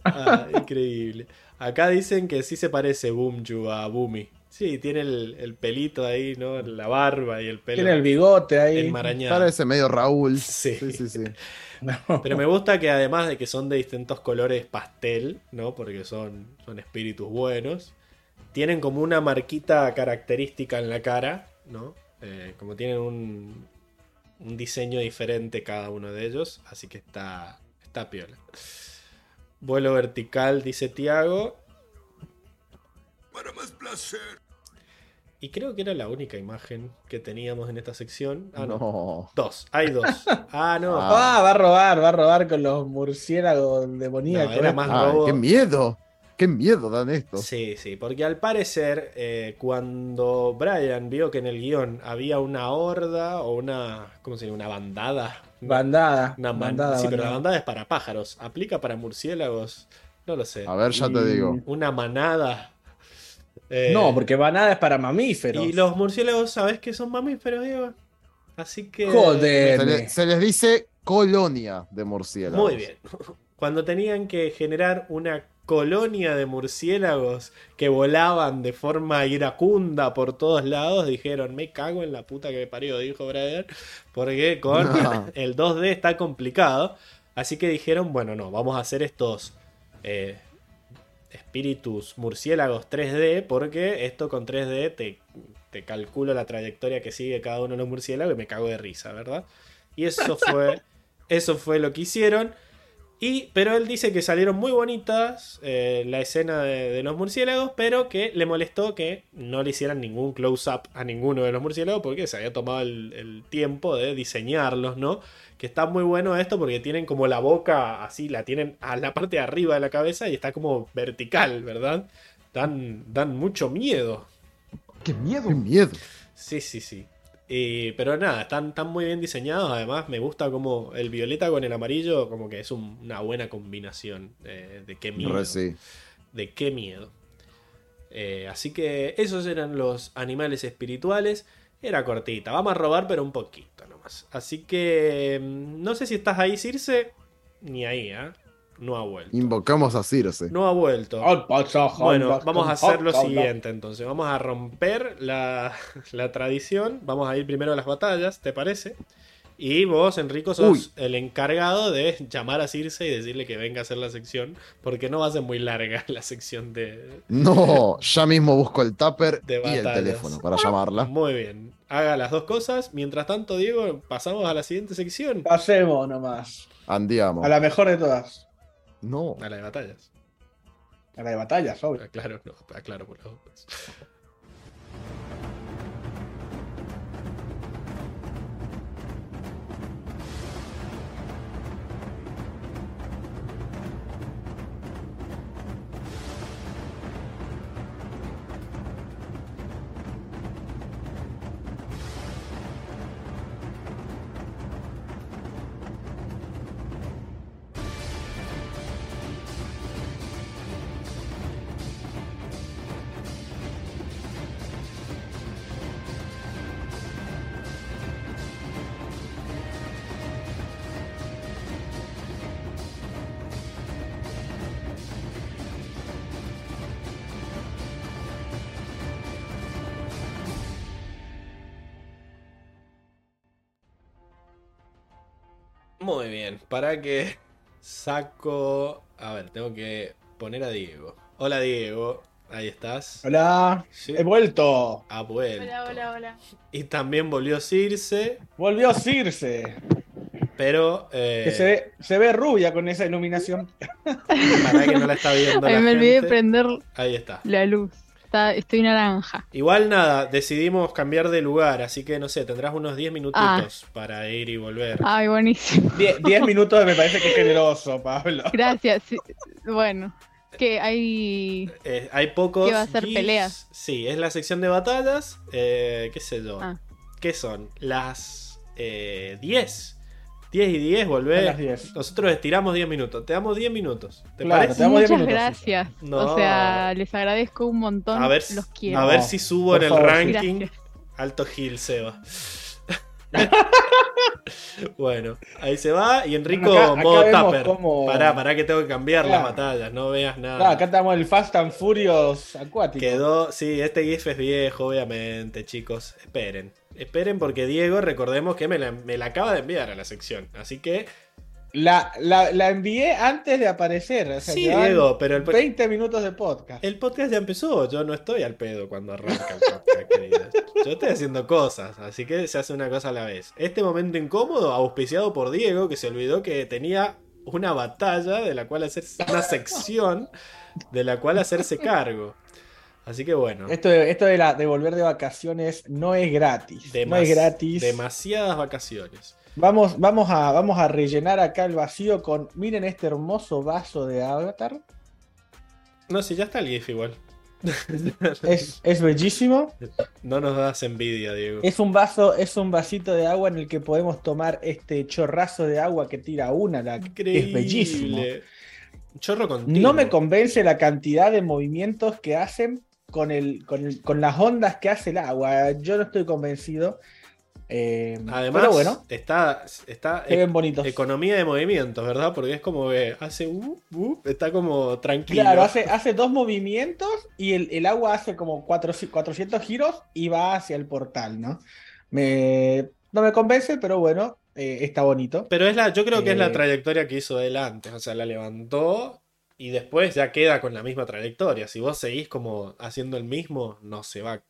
Ah, increíble. Acá dicen que sí se parece Boomju a Boomy. Sí, tiene el, el pelito ahí, ¿no? La barba y el pelo Tiene el bigote ahí. enmarañado. Parece medio Raúl. Sí. sí, sí. sí. *laughs* No. Pero me gusta que además de que son de distintos colores pastel, ¿no? Porque son, son espíritus buenos, tienen como una marquita característica en la cara, ¿no? Eh, como tienen un, un diseño diferente cada uno de ellos, así que está, está piola. Vuelo vertical, dice Tiago. Para más placer. Y creo que era la única imagen que teníamos en esta sección. Ah, no. No. Dos, hay dos. Ah, no. Ah. Ah, va a robar, va a robar con los murciélagos No, demoníacos. era más Ay, robo. qué miedo. Qué miedo dan esto. Sí, sí, porque al parecer eh, cuando Brian vio que en el guion había una horda o una, ¿cómo se llama? Una bandada. Bandada. Una man- bandada, sí, pero la bandada. es para pájaros. ¿Aplica para murciélagos? No lo sé. A ver, ya te digo. Una manada. Eh, No, porque bandada es para mamíferos. Y los murciélagos, ¿sabes que son mamíferos, Diego? Así que... Joder. Se, le- se les dice colonia de murciélagos. Muy bien. *laughs* Cuando tenían que generar una colonia de murciélagos que volaban de forma iracunda por todos lados, dijeron, me cago en la puta que me parió, dijo Brian, porque con No. *laughs* el 2D está complicado. Así que dijeron, bueno, no, vamos a hacer estos eh, espíritus murciélagos 3D, porque esto con 3D te, te calculo la trayectoria que sigue cada uno de los murciélagos y me cago de risa, ¿verdad? Y eso fue, eso fue lo que hicieron. Y, pero él dice que salieron muy bonitas eh, la escena de, de los murciélagos, pero que le molestó que no le hicieran ningún close-up a ninguno de los murciélagos porque se había tomado el, el tiempo de diseñarlos, ¿no? Que está muy bueno esto porque tienen como la boca así, la tienen a la parte de arriba de la cabeza y está como vertical, ¿verdad? Dan, dan mucho miedo. ¡Qué miedo! ¡Qué miedo! Sí, sí, sí. Y- pero nada, están, están muy bien diseñados. Además, me gusta como el violeta con el amarillo, como que es un- una buena combinación. eh, de qué miedo. Sí. De qué miedo. Eh, así que esos eran los animales espirituales. Era cortita. Vamos a robar, pero un poquito nomás. Así que mm, no sé si estás ahí, Circe. Ni ahí, ¿eh? No ha vuelto. Invocamos a Circe. No ha vuelto. Bueno, vamos a hacer lo siguiente entonces. Vamos a romper la, *laughs* la tradición. Vamos a ir primero a las batallas, ¿te parece? Y vos, Enrico, sos Uy. el encargado de llamar a Circe y decirle que venga a hacer la sección. Porque no va a ser muy larga *laughs* la sección de. No, ya mismo busco el tupper De y el teléfono para llamarla. Muy bien. Haga las dos cosas. Mientras tanto, Diego, pasamos a la siguiente sección. Pasemos nomás. Andiamo. A la mejor de todas. No. A la de batallas. A la de batallas, obvio. Aclaro, no, aclaro por las para que saco. A ver, tengo que poner a Diego. Hola Diego, ahí estás. Hola. Sí, He vuelto. ha vuelto. Hola, hola, hola. Y también volvió Circe, Volvió Circe. pero eh, Que se ve, se ve rubia con esa iluminación. *laughs* para que no la está viendo Ay, la me olvidé de gente. prender Ahí está. la luz. Está, estoy naranja. Igual nada, decidimos cambiar de lugar, así que no sé, tendrás unos 10 minutitos Ah. para ir y volver. Ay, buenísimo. Die- diez minutos me parece que es generoso, Pablo. Gracias. sí, Bueno, que hay. Eh, hay pocos. ¿Qué va a ser GIFs. peleas? Sí, es la sección de batallas. eh, ¿Qué sé yo? Ah. ¿Qué son? Las eh, 10. 10 y 10, volvé. A las 10. Nosotros estiramos 10 minutos. Te damos 10 minutos. ¿Te Claro, parece? te damos 10 Muchas minutos, gracias. No. O sea, les agradezco un montón. A ver, Los quiero. a ver si subo en por el favor, sí. ranking. Gracias. Alto Gil Seba. *laughs* *laughs* bueno, ahí se va. Y Enrico, Bueno, acá- acá modo tupper. cómo- Pará, pará que tengo que cambiar las batallas. No veas nada. Claro, acá estamos el Fast and Furious acuático. Quedó, sí, este GIF es viejo, obviamente, chicos. Esperen. Esperen porque Diego, recordemos que me la, me la acaba de enviar a la sección. Así que, La, la, la envié antes de aparecer. O sea, sí, Diego, pero el, 20 minutos de podcast. el podcast ya empezó. Yo no estoy al pedo cuando arranca el podcast, queridos. Yo estoy haciendo cosas, así que se hace una cosa a la vez. Este momento incómodo, auspiciado por Diego, que se olvidó que tenía una batalla de la cual hacer una sección de la cual hacerse cargo. Así que bueno, Esto de, esto de, la, de volver de vacaciones no es gratis. no demas- es gratis. demasiadas vacaciones. Vamos, vamos, a, vamos a rellenar acá el vacío con. Miren este hermoso vaso de Avatar. No, si ya está el GIF igual. *laughs* Es, es bellísimo. No nos das envidia, Diego. Es un vaso, es un vasito de agua en el que podemos tomar este chorrazo de agua que tira una. La, es bellísimo. Chorro continuo. No me convence la cantidad de movimientos que hacen con, el, con, el- con las ondas que hace el agua. Yo no estoy convencido. Eh, Además, pero bueno, está, está se ven bonitos. economía de movimientos, ¿verdad? Porque es como que hace uh, uh, está como tranquilo. Claro, hace, hace dos movimientos y el, el agua hace como cuatro- 400 giros y va hacia el portal, ¿no? Me, no me convence, pero bueno, eh, está bonito. Pero es la, yo creo que es la Eh, trayectoria que hizo él antes. O sea, la levantó y después ya queda con la misma trayectoria. Si vos seguís como haciendo el mismo, no se va a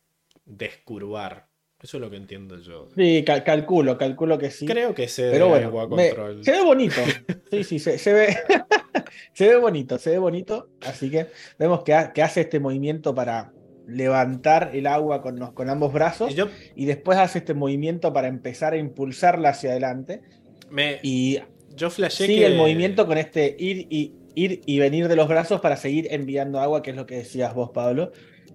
descurvar. Eso es lo que entiendo yo. Sí, cal- calculo, calculo que sí. Creo que se Pero bueno, agua me- control. se ve bonito. *laughs* Sí, sí, se, se ve, *laughs* se ve bonito, se ve bonito. Así que vemos que, ha- que hace este movimiento para levantar el agua con, los- con ambos brazos Y yo y después hace este movimiento para empezar a impulsarla hacia adelante. me Y yo flashé sigue que el movimiento con este ir y, ir y venir de los brazos para seguir enviando agua, que es lo que decías vos, Pablo.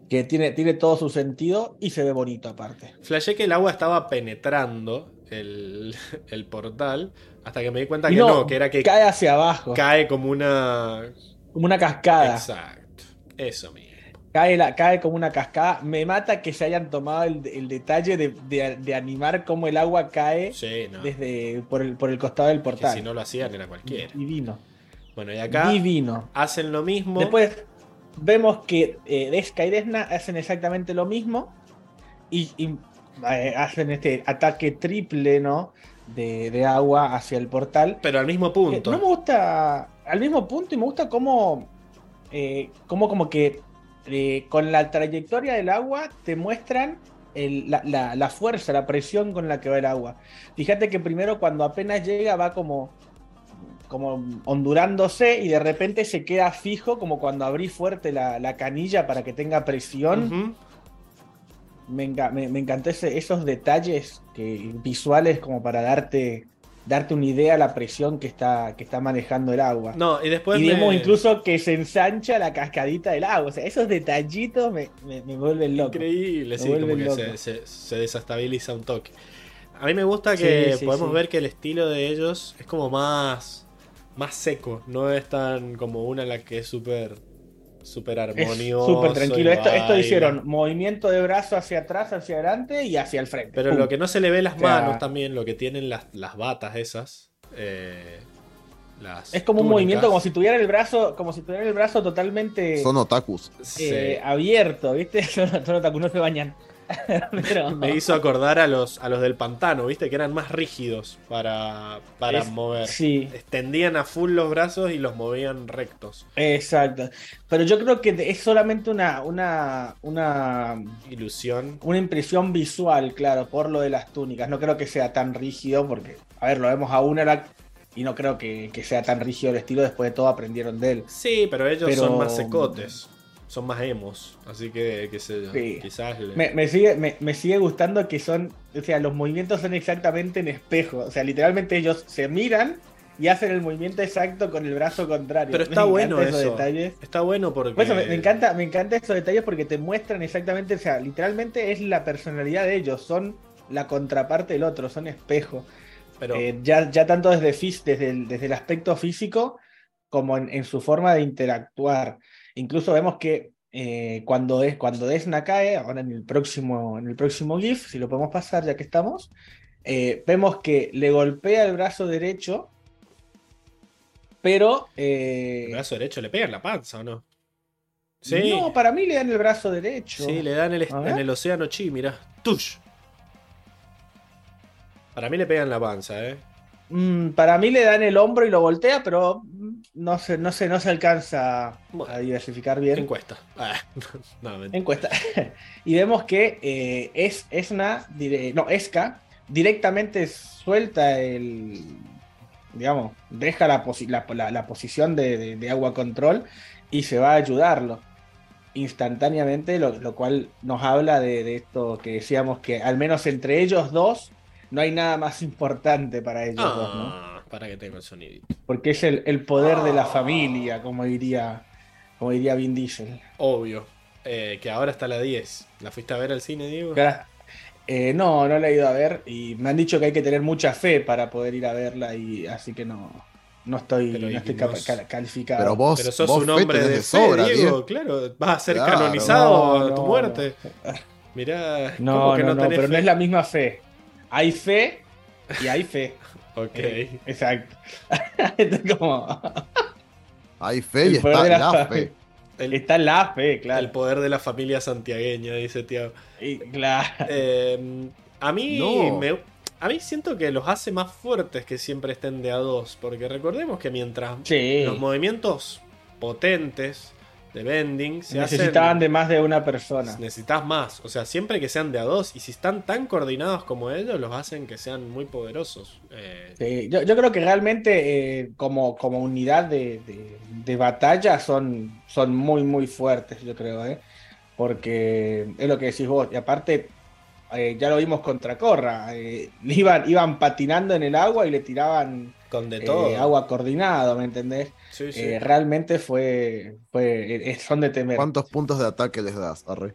Que tiene, tiene todo su sentido y se ve bonito aparte. flashé que el agua estaba penetrando el, *laughs* el portal hasta que me di cuenta que no, no, que era que Cae hacia abajo, cae como una como una cascada. Exacto. Eso mismo. Cae, la, cae como una cascada. Me mata que se hayan tomado el, el detalle de, de- de animar cómo el agua cae Sí, no. desde por el, por el costado del Que portal. si no lo hacían era cualquiera. Divino. Bueno, y acá Divino. hacen lo mismo. Después vemos que eh, Deska y Desna hacen exactamente lo mismo y, y, eh, hacen este ataque triple, ¿no? De, de agua hacia el portal. pero al mismo Eh, punto. No me gusta al mismo punto y me gusta cómo, eh, cómo como que eh, con la trayectoria del agua te muestran el- la, la- la fuerza, la presión con la que va el agua. Fíjate que primero cuando apenas llega va como, como ondulándose y de repente se queda fijo como cuando abrí fuerte la, la canilla para que tenga presión. Ujú. Me, enca- me- me encantó ese- esos detalles que, visuales como para darte, darte una idea de la presión que está, que está manejando el agua. No, y después y me- vemos incluso que se ensancha la cascadita del agua. O sea, esos detallitos me, vuelven loco. Increíble, sí, como que se, loco. se- se desestabiliza un toque. A mí me gusta que Sí, sí, podemos sí. ver que el estilo de ellos es como más, más seco. No es tan como una en la que es súper súper armonioso. súper tranquilo. Esto, esto hicieron movimiento de brazo hacia atrás, hacia adelante y hacia el frente. Pero Pum. lo que no se le ve las O sea- manos también, lo que tienen las, las batas esas. eh, las Es como un movimiento como si tuviera el brazo, como si tuviera el brazo totalmente Son otakus. Sí. eh, abierto, ¿viste? *laughs* Son, son otaku, no se bañan. *laughs* Pero- *laughs* Me hizo acordar a los, a los del pantano, ¿viste? Que eran más rígidos para, para Es- mover. Sí, Extendían a full los brazos y los movían rectos. exacto. Pero yo creo que es solamente una, una, una, Ilusión. una impresión visual, claro, por lo de las túnicas. No creo que sea tan rígido, porque, a ver, lo vemos a Unarak y no creo que, que sea tan rígido el estilo. Después de todo aprendieron de él. Sí, pero ellos Pero- son más secotes. Son más emos. Así que, qué sé yo. Sí. Quizás. le- Me, me sigue, me, me sigue gustando que son, o sea, los movimientos son exactamente en espejo. O sea, literalmente ellos se miran y hacen el movimiento exacto con el brazo contrario. Pero *laughs* está Me bueno esos eso. detalles. Está bueno porque. Por eso me, encanta, me encanta esos detalles porque te muestran exactamente, o sea, literalmente es la personalidad de ellos, son la contraparte del otro, son espejo. Pero Eh, ya, ya tanto desde, desde, el, desde el aspecto físico como en, en su forma de interactuar. Incluso vemos que eh, cuando, es, cuando Desna cae, ahora en el, próximo, en el próximo GIF, si lo podemos pasar ya que estamos, eh, vemos que le golpea el brazo derecho, pero... eh, el brazo derecho le pega en la panza, ¿o no? Sí. No, para mí le dan el brazo derecho. Sí, le dan el, en el océano Chi, mira. ¡Tush! Para mí le pegan la panza, ¿eh? Mm, para mí le dan el hombro y lo voltea, pero no se, no se, no se alcanza Bueno. a diversificar bien. Encuesta. Ah, *laughs* no, encuesta. *laughs* y vemos que eh, es Esna, dire- no, Esca, directamente suelta el. Digamos, deja la, posi- la, la- la posición de, de- de agua control y se va a ayudarlo. instantáneamente, lo, lo cual nos habla de, de esto que decíamos que al menos entre ellos dos no hay nada más importante para ellos dos, ¿no? Para que tenga el sonidito. Porque es el, el poder de la Ah. familia, como diría, como diría Vin Diesel. Obvio. Eh, que ahora está la 10. ¿La fuiste a ver al cine, Diego? Eh, no, no la he ido a ver y me han dicho que hay que tener mucha fe para poder ir a verla y así que no, no estoy, no cal- calificado. Pero vos, Pero sos vos un hombre de de fe, sobra, Diego, Diego. claro. Vas a ser Claro. canonizado No, a tu no. muerte. Mirá, No, ¿cómo que no, no, tenés pero no es la misma fe. Hay fe y hay fe. Ok. Eh, exacto. *laughs* Esto es como- Hay fe y El está la la fe. El, está la fe, el claro. poder de la familia santiagueña, dice Tiago. Y, claro. Eh, a mí No. me- a mí siento que los hace más fuertes que siempre estén de a dos. Porque recordemos que mientras Sí. los movimientos potentes de se Necesitaban hacen, de más de una persona. necesitas más. O sea, siempre que sean de a dos. Y si están tan coordinados como ellos, los hacen que sean muy poderosos. Eh, Sí, yo, yo creo que realmente eh, como, como unidad de, de- de batalla son, son muy, muy fuertes, yo creo, ¿eh? Porque es lo que decís vos. Y aparte, eh, ya lo vimos contra Corra. iban, iban patinando en el agua y le tiraban con de todo. agua coordinado, ¿me entendés? Sí, sí. Eh, realmente fue, fue eh, son de temer. ¿Cuántos puntos de ataque les das? Arre.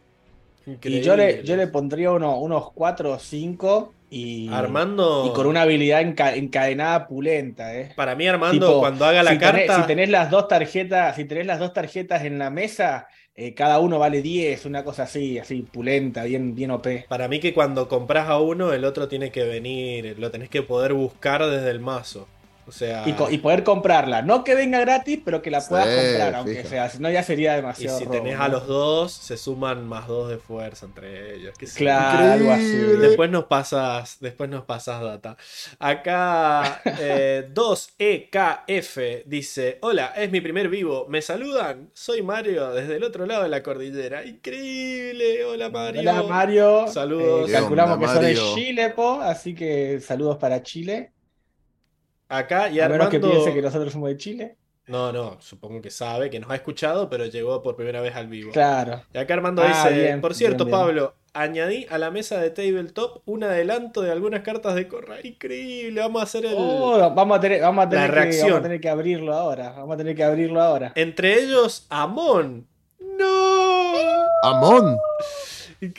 Y yo le, Increíble. yo le pondría uno- unos 4 o 5 y, Armando. y con una habilidad enca- encadenada pulenta, ¿eh? Para mí, Armando, Tipo, cuando haga la si tenés, carta. si tenés las dos tarjetas, si tenés las dos tarjetas en la mesa, eh, cada uno vale 10, una cosa así, así pulenta, bien, bien OP. Para mí que cuando compras a uno, el otro tiene que venir, lo tenés que poder buscar desde el mazo. O sea, Y, y poder comprarla, no que venga gratis, pero que la puedas Sí, comprar, aunque fija. sea, si no ya sería y demasiado. si robo, tenés ¿no? a los dos, se suman más dos de fuerza entre ellos. Claro, así. Después nos pasas, después nos pasas data. Acá *laughs* eh, 2EKF dice: Hola, es mi primer vivo. ¿Me saludan? Soy Mario desde el otro lado de la cordillera. Increíble. Hola Mario. Hola Mario. Saludos. Eh, calculamos ¿Qué que onda, son de Mario? Chile, po, así que saludos para Chile. Acá y a menos que Armando. piense que nosotros somos de Chile. No, no, supongo que sabe, que nos ha escuchado, pero llegó por primera vez al vivo. Claro. Y acá Armando Ah, dice, bien, por cierto, bien, bien. Pablo, añadí a la mesa de tabletop un adelanto de algunas cartas de Corra. Increíble, vamos a hacer el... Oh, vamos a tener, vamos a tener, La que, reacción. vamos a tener que abrirlo ahora. Vamos a tener que abrirlo ahora. Entre ellos, Amon. ¡No!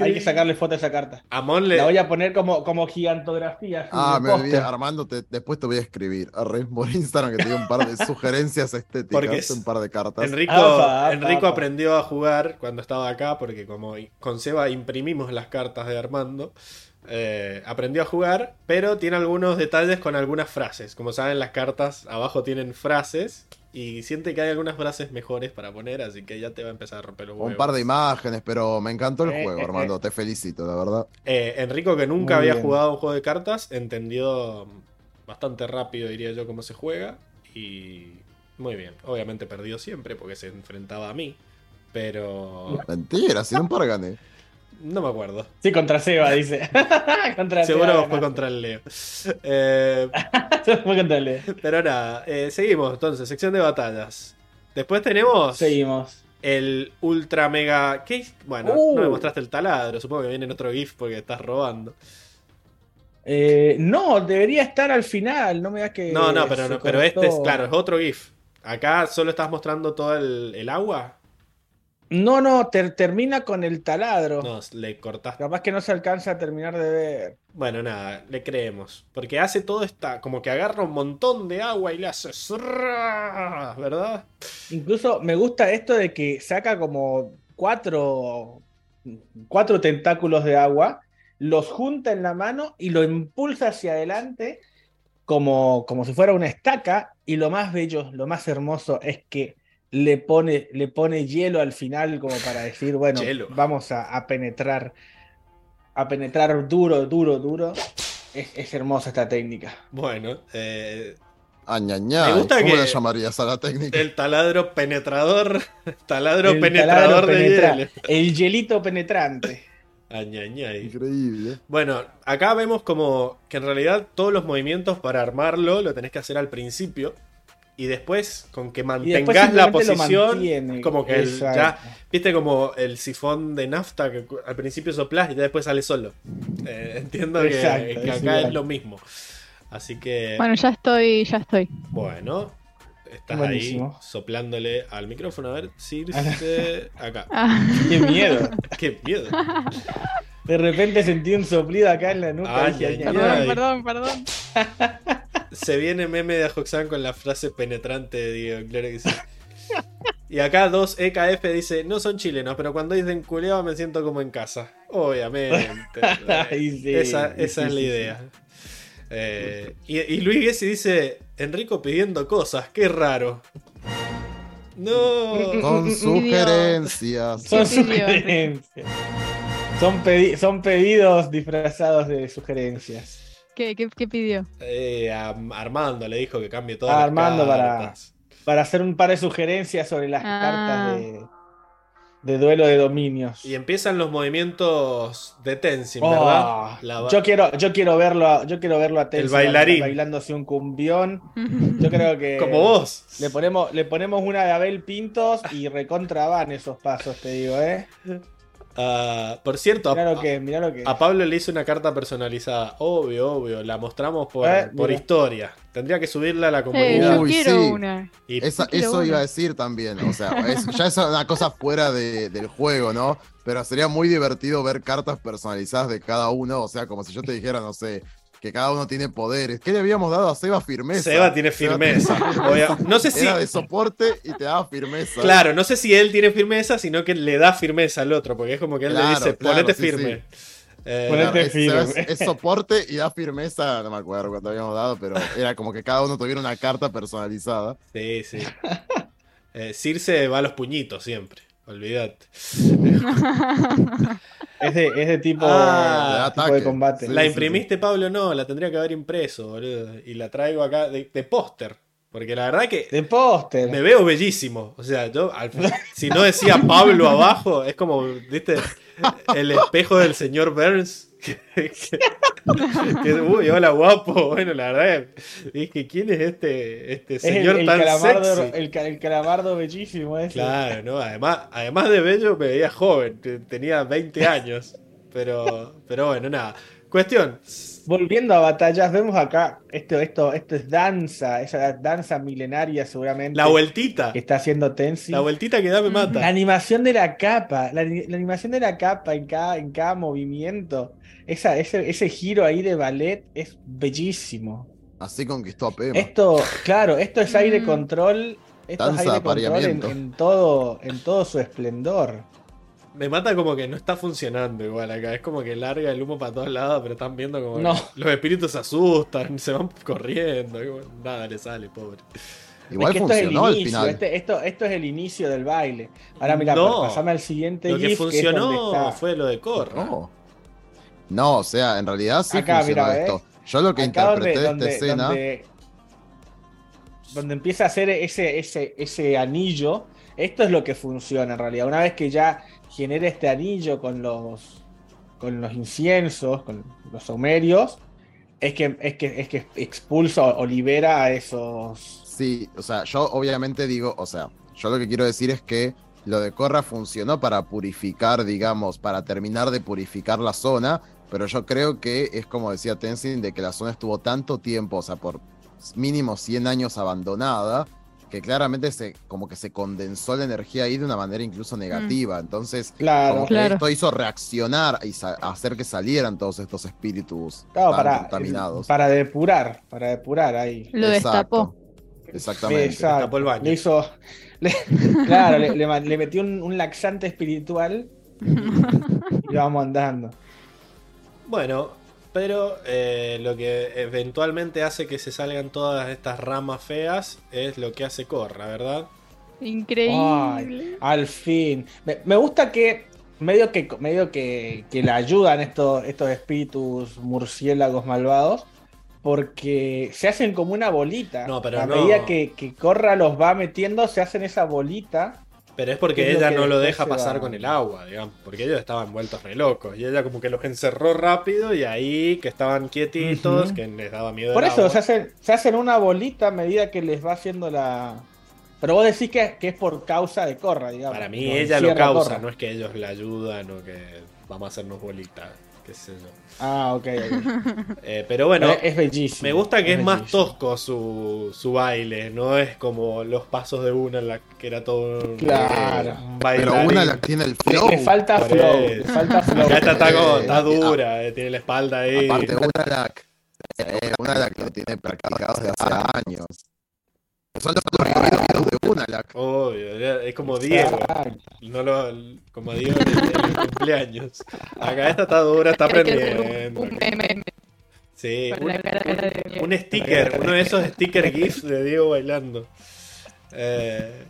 Hay que sacarle foto a esa carta. Amon le... La voy a poner como, como gigantografía. Ah, me olvidé. Armando, te- después te voy a escribir. Arre, por Instagram que te dio un par de *laughs* sugerencias estéticas, Porque es- un par de cartas. Enrico, Apa, apa, Enrico apa. aprendió a jugar cuando estaba acá, porque como con Seba imprimimos las cartas de Armando, eh, aprendió a jugar, pero tiene algunos detalles con algunas frases. Como saben, las cartas abajo tienen frases y siente que hay algunas frases mejores para poner, así que ya te va a empezar a romper los huevos. Un par de imágenes, pero me encantó el Eh, juego, eh, Armando. Te felicito, la verdad. Eh, Enrico, que nunca Muy había bien. jugado un juego de cartas, entendió bastante rápido, diría yo, cómo se juega. Y muy bien. Obviamente perdió siempre porque se enfrentaba a mí. Pero Mentira, si un par gané. No me acuerdo. Sí, contra Seba, dice. *laughs* contra Seguro Seba, fue contra el Leo. Eh, *laughs* Fue contra Leo. pero nada, eh, seguimos entonces, sección de batallas. Después tenemos Seguimos. el ultra mega. ¿Qué? Bueno, Uh. no me mostraste el taladro, supongo que viene en otro GIF porque estás robando. Eh, no, debería estar al final. No me das que. No, no, pero, no, pero este es, claro, es otro GIF. Acá solo estás mostrando todo el, el agua. No, no, ter- termina con el taladro. No, le cortaste. Capaz que no se alcanza a terminar de ver. Bueno, nada, le creemos. Porque hace todo esta. Como que agarra un montón de agua y le hace. ¿Verdad? Incluso me gusta esto de que saca como cuatro, cuatro tentáculos de agua, los junta en la mano y lo impulsa hacia adelante como, como si fuera una estaca. Y lo más bello, lo más hermoso es que le pone, le pone hielo al final como para decir, bueno, Hielo. vamos a, a penetrar, a penetrar duro, duro, duro. Es, es hermosa esta técnica. Bueno, eh. Me gusta ¿Cómo que- le llamarías a la técnica? el taladro penetrador. *laughs* Taladro El penetrador taladro de penetra- hielo. El hielito penetrante. Añañay. Increíble. Bueno, acá vemos como que en realidad todos los movimientos para armarlo lo tenés que hacer al principio. Y después con que mantengas la posición, mantiene. como que el- ya, viste como el sifón de nafta que al principio soplás y después sale solo. Eh, entiendo que, Exacto, que es acá es lo mismo. Así que, Bueno, ya estoy, ya estoy. bueno, estás Buenísimo. ahí soplándole al micrófono. A ver, Circe, *laughs* acá. Ah, Qué miedo. *laughs* Qué miedo. De repente sentí un soplido acá en la nuca. Ay, dije, ay, ay, ay, ay. perdón, perdón, perdón. Se viene meme de Hoxan con la frase penetrante de Diego, claro que sí. Y acá 2EKF dice, no son chilenos, pero cuando dicen culeado me siento como en casa. Obviamente. *laughs* Ay, sí, esa sí, esa sí, es la sí, idea. Eh, y, y Luis Gessi dice, Enrico pidiendo cosas, qué raro. No. Son Dios. sugerencias. Pidió, sugerencias. Son, pedi- son pedidos disfrazados de sugerencias. ¿Qué, qué, qué pidió? Eh, a Armando le dijo que cambie todas las Armando para- cartas. Para hacer un par de sugerencias sobre las Ah. cartas de, de duelo de dominios. Y empiezan los movimientos de Tenzin, Oh, ¿verdad? La yo quiero, yo quiero verlo, a- yo quiero verlo a Tenzin bailarín. bailándose un cumbión. *laughs* Yo creo que Como vos. le ponemos, le ponemos una de Abel Pintos y recontra van esos pasos, te digo, eh. Ah, por cierto, a, Mirá lo que, mirá lo que. a Pablo le hice una carta personalizada. Obvio, obvio. La mostramos por, Eh, por historia. Tendría que subirla a la comunidad. yo Uy, quiero sí. una. Y- Esa- Quiero eso iba a decir también, o sea, es- ya es una cosa fuera de- del juego, ¿no? Pero sería muy divertido ver cartas personalizadas de cada uno, o sea, como si yo te dijera, no sé, que cada uno tiene poderes. ¿Qué le habíamos dado a Seba firmeza? Seba tiene firmeza. *laughs* Obvia- No sé si. Era de soporte y te daba firmeza. Claro, no sé si él tiene firmeza, sino que le da firmeza al otro. Porque es como que él le dice, claro, ponete sí, firme. Eh, Ponete Claro, es, firme. Seba es- es soporte y da firmeza, no me acuerdo cuánto habíamos dado, pero era como que cada uno tuviera una carta personalizada. Sí, sí. Eh, Circe va a los puñitos siempre. Olvídate. *laughs* Es de, es de tipo, Ah, de combate. Sí, la sí, imprimiste, Pablo, no, la tendría que haber impreso, boludo. Y la traigo acá de, de póster. Porque la verdad que De póster. me veo bellísimo. O sea, yo, al- si no decía Pablo abajo, es como, viste, el espejo del señor Burns. Que, que- que- uy, hola guapo. Bueno, la verdad, dije, ¿quién es este, este Es el, señor el tan calamardo, sexy? el, ca- el calamardo bellísimo ese. Claro, ¿no? Además, además de bello, me veía joven, te- tenía 20 años. Pero, pero bueno, nada. Cuestión. Volviendo a batallas, vemos acá, esto, esto, esto es danza, esa danza milenaria seguramente La vueltita. que está haciendo Tensi. La vueltita que da me La mata. animación de la capa, la, ani- la animación de la capa en cada, en cada movimiento, esa, ese, ese giro ahí de ballet es bellísimo. Así conquistó a Pema. Esto, claro, esto es aire Mm. control, esto Danza es de aire control en, apareamiento. en todo, en todo su esplendor. Me mata como que no está funcionando igual acá. Es como que larga el humo para todos lados, pero están viendo como No. que los espíritus se asustan, *laughs* se van corriendo. y bueno, Nada le sale, pobre. Igual Es que esto es el funcionó al inicio, final. este- esto, esto es el inicio del baile. Ahora mira, No. pasame al siguiente Lo que GIF, que funcionó está. fue lo de Corra. No. No, o sea, en realidad sí Acá, funcionó mira, esto. Yo lo que Acá donde, interpreté de donde, esta escena. donde, donde empieza a hacer ese, ese, ese anillo, esto es lo que funciona en realidad. Una vez que ya genera este anillo con los, con los inciensos, con los saumerios, es que, es que, es que expulsa o, o libera a esos. Sí, o sea, yo obviamente digo, o sea, yo lo que quiero decir es que lo de Corra funcionó para purificar, digamos, para terminar de purificar la zona, pero yo creo que es como decía Tenzin, de que la zona estuvo tanto tiempo, o sea, por mínimo 100 años abandonada, que claramente se, como que se condensó la energía ahí de una manera incluso negativa. Entonces, Claro, como que Claro. esto hizo reaccionar y hacer que salieran todos estos espíritus claro, tan para, contaminados. para depurar, para depurar ahí. Lo destapó. Exactamente. Exacto. Destapó el baño. Le hizo. le- *laughs* claro, le, le ma- le metió un, un laxante espiritual *laughs* y vamos andando. Bueno, pero eh, lo que eventualmente hace que se salgan todas estas ramas feas es lo que hace Corra, ¿verdad? Increíble. Al fin. Me, me gusta que medio que medio que, que le ayudan estos, estos espíritus murciélagos malvados. Porque se hacen como una bolita. No, pero a no. medida que, que Corra los va metiendo, se hacen esa bolita. Pero es porque ¿Qué es lo ella no lo deja pasar va? con el agua, digamos. Porque ellos estaban vueltos re locos. Y ella como que los encerró rápido y ahí que estaban quietitos, que les daba miedo Por el eso agua. se hacen, se hacen una bolita a medida que les va haciendo la. Pero vos decís que, que es por causa de Corra, digamos. Para mí ella lo causa, no es que ellos la ayudan o que vamos a hacernos bolitas, qué sé yo. Ah, ok. ok. *laughs* Eh, pero bueno, es, es bellísimo. me gusta que es, más tosco su, su baile, no es como los pasos de una en la que era todo un, Claro. un Pero una la tiene el flow. le falta flow. Le falta flow. Acá está, está como- está Eh, dura, eh, tiene la espalda ahí. Aparte, una la, eh, una la que lo tiene practicado desde hace años. Son los videos de una la. Obvio, es como Diego. No lo, como Diego en el, cumpleaños. Acá esta está dura, está aprendiendo. un, un meme Sí, un, un sticker, uno de esos sticker GIFs de Diego bailando. Eh,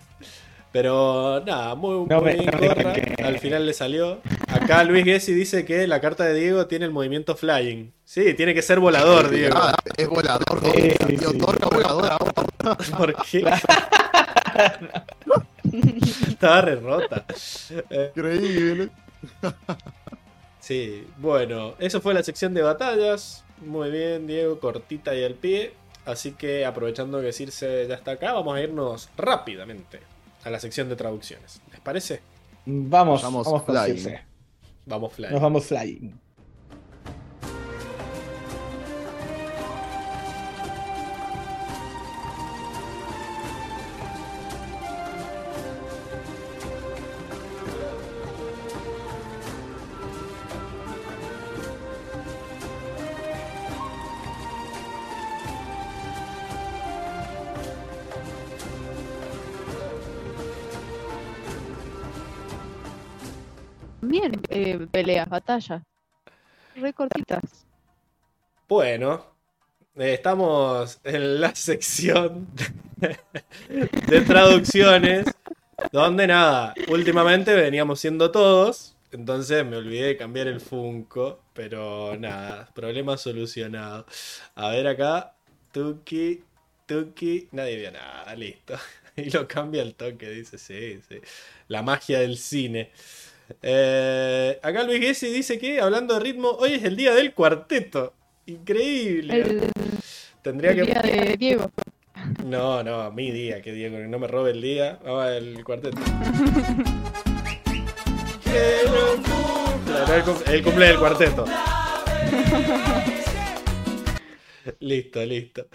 pero nada, muy, No muy me- bien no me Corra, que- Al final le salió. Acá Luis Gessi dice que la carta de Diego tiene el movimiento flying. Sí, tiene que ser volador, Diego. Ah, es volador. Sí, tío, sí. Torca volador ahora. ¿Por qué? *laughs* Estaba re rota. Eh, Increíble. Sí, bueno, eso fue la sección de batallas. Muy bien, Diego, cortita y al pie. Así que aprovechando que Circe ya está acá, vamos a irnos rápidamente a la sección de traducciones. ¿Les parece? Vamos, Vamos vamos, flying. Vamos fly. Nos vamos flying. Peleas, batallas. Re cortitas. Bueno, eh, estamos en la sección de traducciones, donde nada, últimamente veníamos siendo todos, entonces me olvidé de cambiar el Funko, pero nada, problema solucionado. A ver acá, Tuki, Tuki, nadie vio nada, listo. *laughs* Y lo cambia al toque, dice, sí, sí. La magia del cine. Eh, acá Luis Gessi dice que, hablando de ritmo, hoy es el día del cuarteto. Increíble. El, Tendría el que. día de Diego. No, no, mi día, que que no me robe el día. Vamos al cuarteto. Que no cumpla. No, el, cum- el cumple del cuarteto. *laughs* Listo, listo.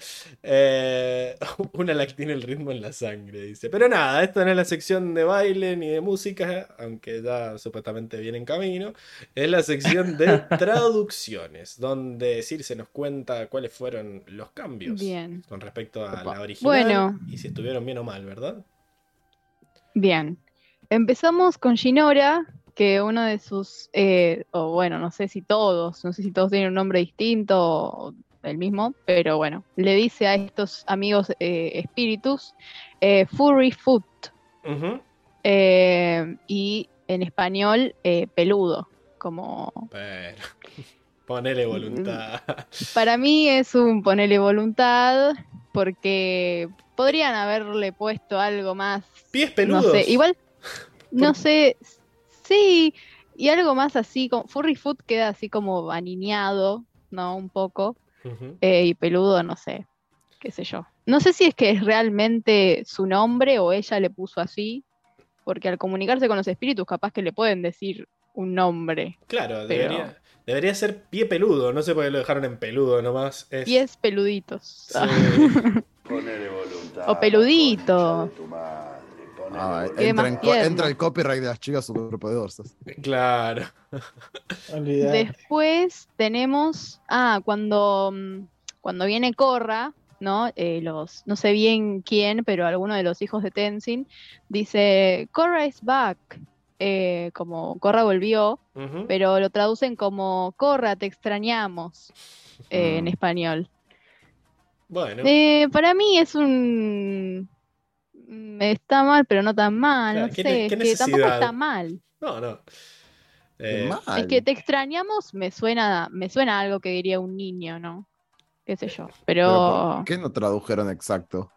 Eh, *laughs* una la que tiene el ritmo en la sangre, dice. Pero nada, esto no es la sección de baile ni de música, aunque ya supuestamente viene en camino. Es la sección de *laughs* traducciones, donde Circe nos cuenta cuáles fueron los cambios Bien, con respecto a Opa. la original Bueno. y si estuvieron bien o mal, ¿verdad? bien. Empezamos con Shinora, que uno de sus, eh, o bueno, no sé si todos, no sé si todos tienen un nombre distinto o el mismo, pero bueno, le dice a estos amigos eh, espíritus eh, Furry Foot eh, y en español peludo, como Bueno, *laughs* ponele voluntad. *laughs* Para mí es un ponerle voluntad porque podrían haberle puesto algo más. Pies No peludos. sé, igual, *laughs* no sé, sí, y algo más así, como, Furry Foot queda así como aniñado, ¿no? Un poco, Eh, y peludo, no sé, qué sé yo. No sé si es que es realmente su nombre o ella le puso así, porque al comunicarse con los espíritus capaz que le pueden decir un nombre. Claro, Pero- debería, debería ser pie peludo. No sé por qué lo dejaron en peludo nomás. Es... Pies peluditos. Sí. *laughs* Ponele voluntad. O peludito. Ah, entra, más en co- tierno. entra el copyright de las chicas superpoderosas. *laughs* Claro. Después tenemos, ah, cuando, mm, cuando viene Korra, ¿no? Eh, los, no sé bien quién, pero alguno de los hijos de Tenzin dice, Korra is back, eh, como Korra volvió, pero lo traducen como Korra, te extrañamos eh, en Mm. español. Bueno, Eh, para mí es un... Está mal, pero no tan mal, Claro, no ¿qué sé, es que tampoco necesidad? está mal. no, no. Eh. Es que te extrañamos me suena, me suena a algo que diría un niño, ¿no? Qué sé yo. Pero Pero, ¿por qué no tradujeron exacto?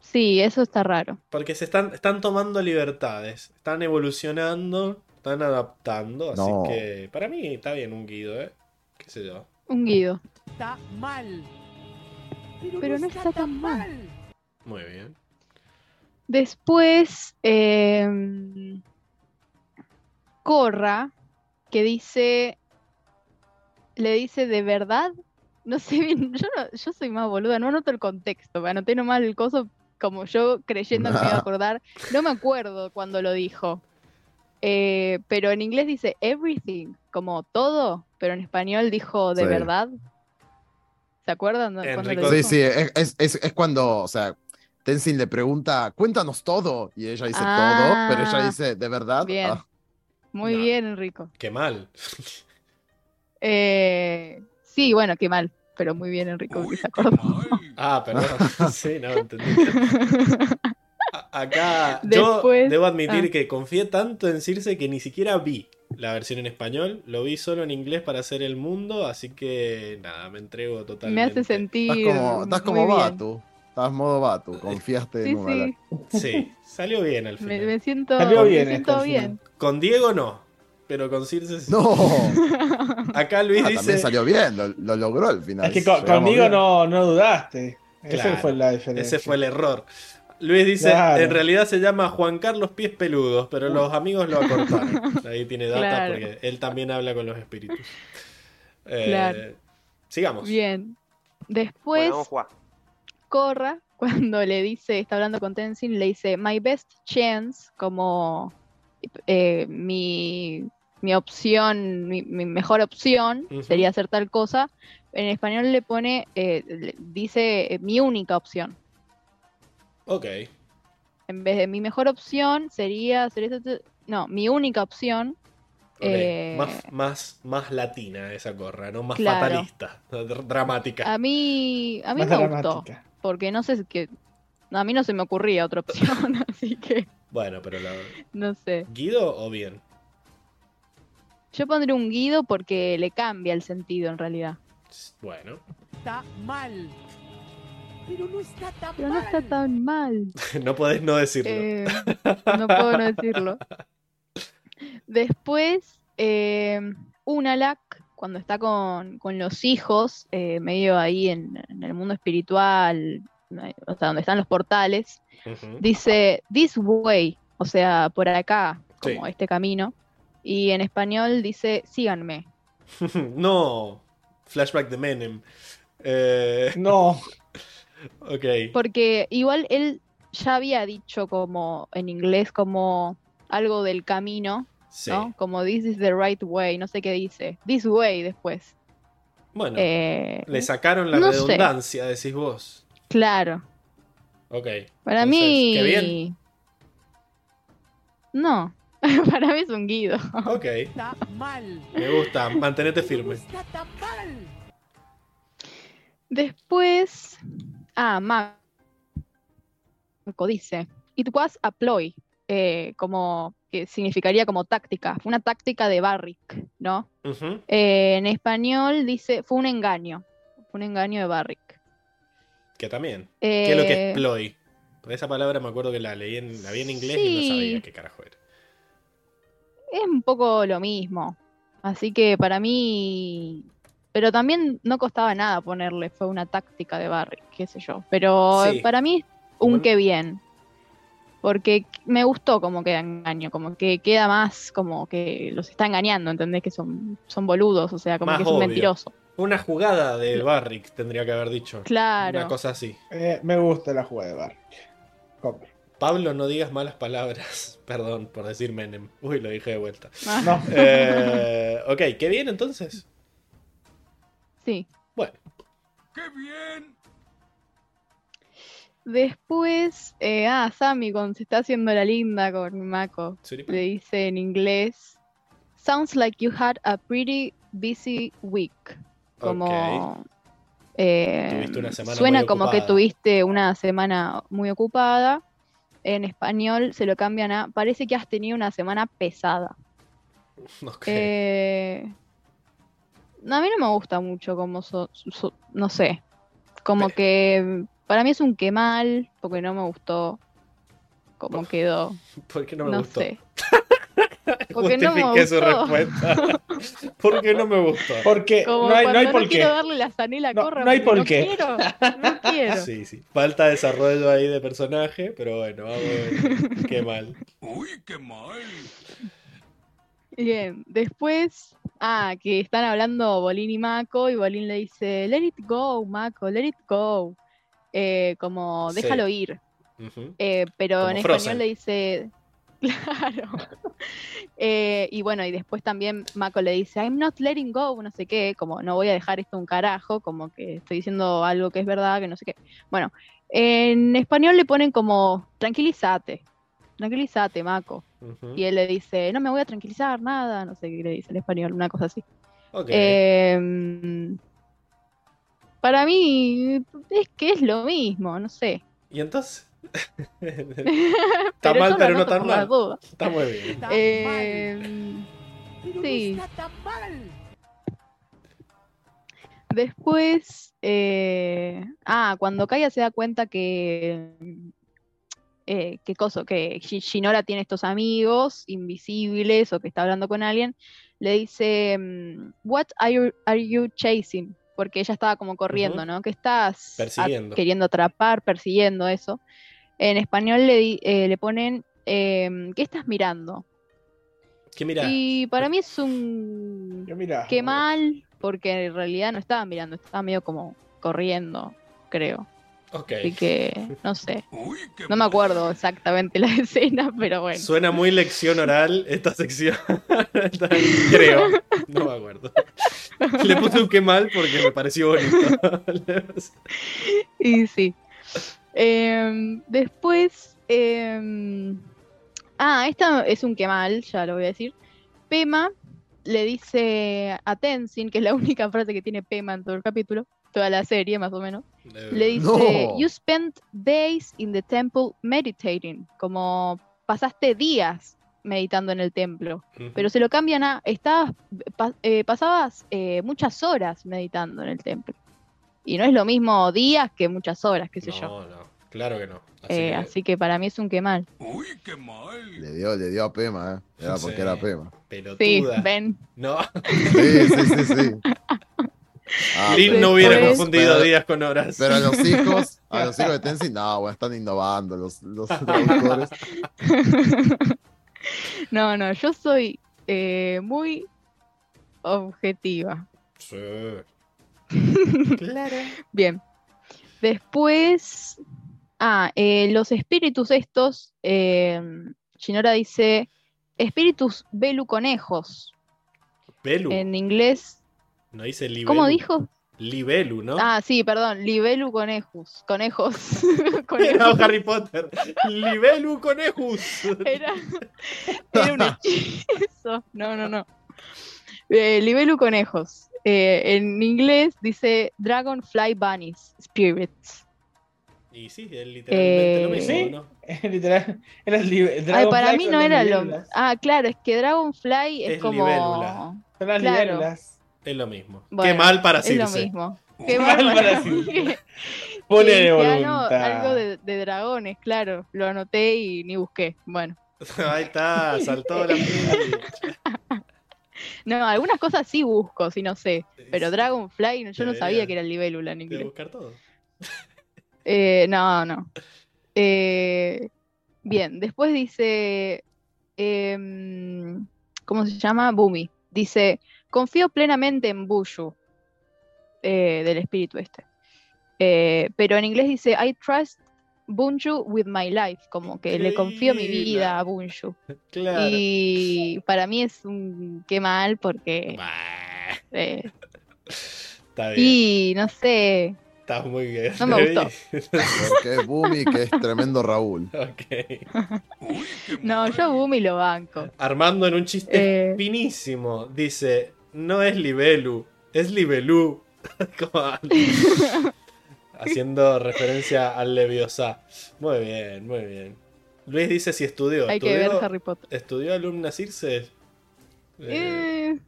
Sí, eso está raro. Porque se están, están tomando libertades, están evolucionando, están adaptando, así No. que para mí está bien un guido, ¿eh? ¿Qué sé yo? Un guido. Está mal. Pero no está tan mal. Muy bien. Después, eh, Corra, que dice, le dice de verdad, no sé bien, *laughs* yo, no- yo soy más boluda, no anoto el contexto, anoté nomás el coso como yo creyendo que me iba a *laughs* acordar, no me acuerdo cuando lo dijo, Eh, pero en inglés dice everything, como todo, pero en español dijo de Sí. verdad. ¿Se acuerdan lo Enrico- Sí, dijo? sí, es, es- es- es cuando, o sea, Tenzin le pregunta, cuéntanos todo. Y ella dice todo, pero ella Ah, dice, ¿de verdad? bien. Ah, Muy No. bien, Enrico. Qué mal. Eh, sí, bueno, qué mal, pero muy bien, Enrico, acordó. Ah, perdón. *laughs* sí, no, entendí. Acá yo debo admitir ah. que confié tanto en Circe que ni siquiera vi la versión en español. Lo vi solo en inglés para hacer el mundo, así que nada, me entrego Me totalmente. hace sentir. Estás como, estás muy como bien. Batu. Estás modo Batu. Confiaste Sí, en sí, Sí, salió bien al me, final. me siento, Salió me bien siento este al bien. Con Diego no, pero con Circe sí. No, *laughs* Acá Luis Ah, dice. también salió bien, lo, lo logró al final. Es que con- conmigo no, no dudaste. Esa Claro, fue la diferencia. Ese fue el error. Luis dice, Claro. en realidad se llama Juan Carlos Pies Peludos, pero los amigos lo acortaron. *laughs* Ahí tiene data Claro. porque él también habla con los espíritus. Eh, Claro. Sigamos. Bien. Bueno, Después, vamos a jugar. Corra, *laughs* cuando le dice, está hablando con Tenzin, le dice, My best chance, como eh, mi, mi opción, mi, mi mejor opción sería hacer tal cosa. En español le pone, eh, le- dice, eh, mi única opción. Ok. En vez de mi mejor opción sería hacer eso. No, mi única opción. Eh, Más, más, más latina esa corra, ¿no? Más Claro. fatalista, dr- dramática. A mí, a mí Más me gustó, porque no sé, que a mí no se me ocurría otra opción, *laughs* así que Bueno, pero la... no sé. ¿Guido o bien? Yo pondré un guido porque le cambia el sentido en realidad. Bueno, Está mal. Pero no está tan Pero no mal. está tan mal. *laughs* no podés no decirlo. Eh, no puedo no decirlo. *laughs* Después, eh, Unalak, cuando está con, con los hijos, eh, medio ahí en, en el mundo espiritual, eh, o sea, donde están los portales, dice this way, o sea, por acá, como Sí. este camino. Y en español dice síganme. *laughs* no, flashback de Menem. Eh, No, *laughs* ok. Porque igual él ya había dicho como en inglés como algo del camino, Sí. ¿no? Como this is the right way, no sé qué dice. This way después. Bueno, Eh, le sacaron la no sé. redundancia, decís vos. claro. Ok. Para Entonces, mí. qué bien. No. *laughs* Para mí es un guido. Ok. *laughs* Está mal. Me gusta. Mantenete firme. *laughs* está tan mal. Después. Ah, Marco dice. It was a ploy. Eh, como que significaría como táctica. Fue una táctica de Barrick, ¿no? Eh, en español dice. Fue un engaño. Fue un engaño de Barrick. Que también. ¿Qué es lo que Eh, es ploy? Porque esa palabra me acuerdo que la leí en, la vi en inglés y no Sí. sabía qué carajo era. es un poco lo mismo. Así que para mí. Pero también no costaba nada ponerle, fue una táctica de Barry, qué sé yo. Pero Sí. para mí, un Bueno. que bien. Porque me gustó como queda engaño, como que queda más como que los está engañando, ¿entendés? Que son, son boludos, o sea, como Más que es un obvio. mentiroso. Una jugada de Barrick tendría que haber dicho. Claro. Una cosa así. eh, me gusta la jugada de. Compro. Pablo, no digas malas palabras. *laughs* Perdón por decir Menem. Uy, lo dije de vuelta. Ah, No, Eh, ok, qué bien entonces. Sí. Bueno, Después, eh, ah, Sammy, cuando se está haciendo la linda con Mako. Suripa. le dice en inglés, sounds like you had a pretty busy week. Como eh, una suena como que tuviste una semana muy ocupada. En español se lo cambian a parece que has tenido una semana pesada. *laughs* Ok. Eh, a mí no me gusta mucho como so- so- no sé, como Pe- que para mí es un que mal, porque no me gustó cómo quedó. *laughs* ¿Por qué no me No gustó? sé. *laughs* Porque no me Justifiqué su gustó. respuesta. *laughs* ¿Por qué no me gustó? Porque Como no hay, no hay no por qué. quiero darle la sanela a No, corra. no hay por qué. quiero, no quiero. Sí, sí. Falta desarrollo ahí de personaje, pero bueno, vamos a ver. Qué mal. Uy, qué mal. Bien, después, ah, que están hablando Bolín y Mako, y Bolín le dice, let it go, Mako, let it go. Eh, como, Sí. déjalo ir. Eh, pero Como en Frozen. español le dice, *laughs* claro. Eh, y bueno, y después también Mako le dice, I'm not letting go, no sé qué, como no voy a dejar esto un carajo, como que estoy diciendo algo que es verdad, que no sé qué. Bueno, en español le ponen como, tranquilízate, tranquilízate, Mako. Y él le dice, no me voy a tranquilizar, nada, no sé qué le dice en español, una cosa así. Eh, para mí es que es lo mismo, no sé. ¿Y entonces? *laughs* Está Pero mal, pero no tan mal. Está muy bien. Está Eh, sí. no está tan mal. Después, eh, ah, cuando Kaya se da cuenta que, eh, que coso, que Shi- Shinora tiene estos amigos invisibles o que está hablando con alguien, le dice, mm, What are you, are you chasing? Porque ella estaba como corriendo. ¿no? Que estás queriendo atrapar, persiguiendo eso. En español le, di- eh, le ponen, em, ¿qué estás mirando? ¿Qué mira? Y para mí es un Yo mira. Qué mal, porque en realidad no estaba mirando, estaba medio como corriendo, creo. Ok. Así que, no sé, Uy, qué no me acuerdo exactamente la *laughs* escena, pero bueno. Suena muy lección oral esta sección. *laughs* Creo. No me acuerdo. Le puse un qué mal porque me pareció bonito. Y sí. Em, después, em, ah, esta es un que mal, ya lo voy a decir. Pema le dice a Tenzin, que es la única frase que tiene Pema en todo el capítulo, toda la serie más o menos. Le dice, No. You spent days in the temple meditating, como pasaste días meditando en el templo, pero se lo cambian a, estabas, pa- eh, pasabas eh, muchas horas meditando en el templo. Y no es lo mismo días que muchas horas, qué sé yo. No, no, claro que no. Así Eh, que- así que para mí es un que mal. Uy, qué mal. Le dio, le dio a Pema, ¿eh? Era porque Sí. era Pema. pelotuda. Sí, ven. No, Sí, sí, sí, sí. *laughs* Ah, Lin no hubiera Después- confundido pero- días con horas. Pero a los hijos, *laughs* a los hijos de Tenzin, no, bueno, están innovando los, los *laughs* traductores. *laughs* No, no, yo soy eh, muy objetiva. Sí. claro. Bien. Después. Ah, eh, los espíritus estos. Eh, Shinora dice. Espíritus Belu conejos. Belu. En inglés. No dice libelu. ¿Cómo dijo? Libelu, ¿no? Ah, sí, perdón. Libelu conejos. Conejos. *laughs* Era. Harry Potter. Libelu conejus. Era, era un hechizo. No, no, no. Eh, libelu conejos. Eh, en inglés dice Dragonfly Bunnies Spirits. Y sí, es literalmente lo Eh, mismo, ¿Sí? ¿no? *laughs* Literal. Era Ay, para mí no era lo. libélulas. Ah, claro, es que Dragonfly es, Es como. libélula. Son las claro. libélulas. Es lo mismo. Qué mal para Es lo Circe. mismo. *laughs* Qué mal mal para Circe. *laughs* Pone de ah, no, voluntad. algo de, de dragones, claro. Lo anoté y ni busqué. Bueno. *laughs* Ahí está, saltó la. No, algunas cosas sí busco, si no sé. Pero Dragonfly, yo no sabía que era libélula en inglés. buscar todo. Eh, no, no. Eh, bien, después dice, em, ¿cómo se llama? Bumi. Dice, confío plenamente en Bushu, eh, del espíritu este. Eh, pero en inglés dice, I trust Bunju with my life, como que le confío mi vida a Bunju. *laughs* Claro. Y para mí es un qué mal porque... Eh, Está bien. y no sé, Estás muy bien. No me gustó. Porque es Bumi, que es tremendo Raúl. *laughs* ok. uy, *laughs* no, yo a Bumi lo banco. Armando en un chiste Eh. finísimo. Dice, no es Libelu, es Libelú. *laughs* Haciendo referencia al Leviosa. Muy bien, muy bien. Luis dice si estudió. Hay que ver ¿Estudió, Harry Potter. ¿Estudió alumna Circe? Eh, Eh,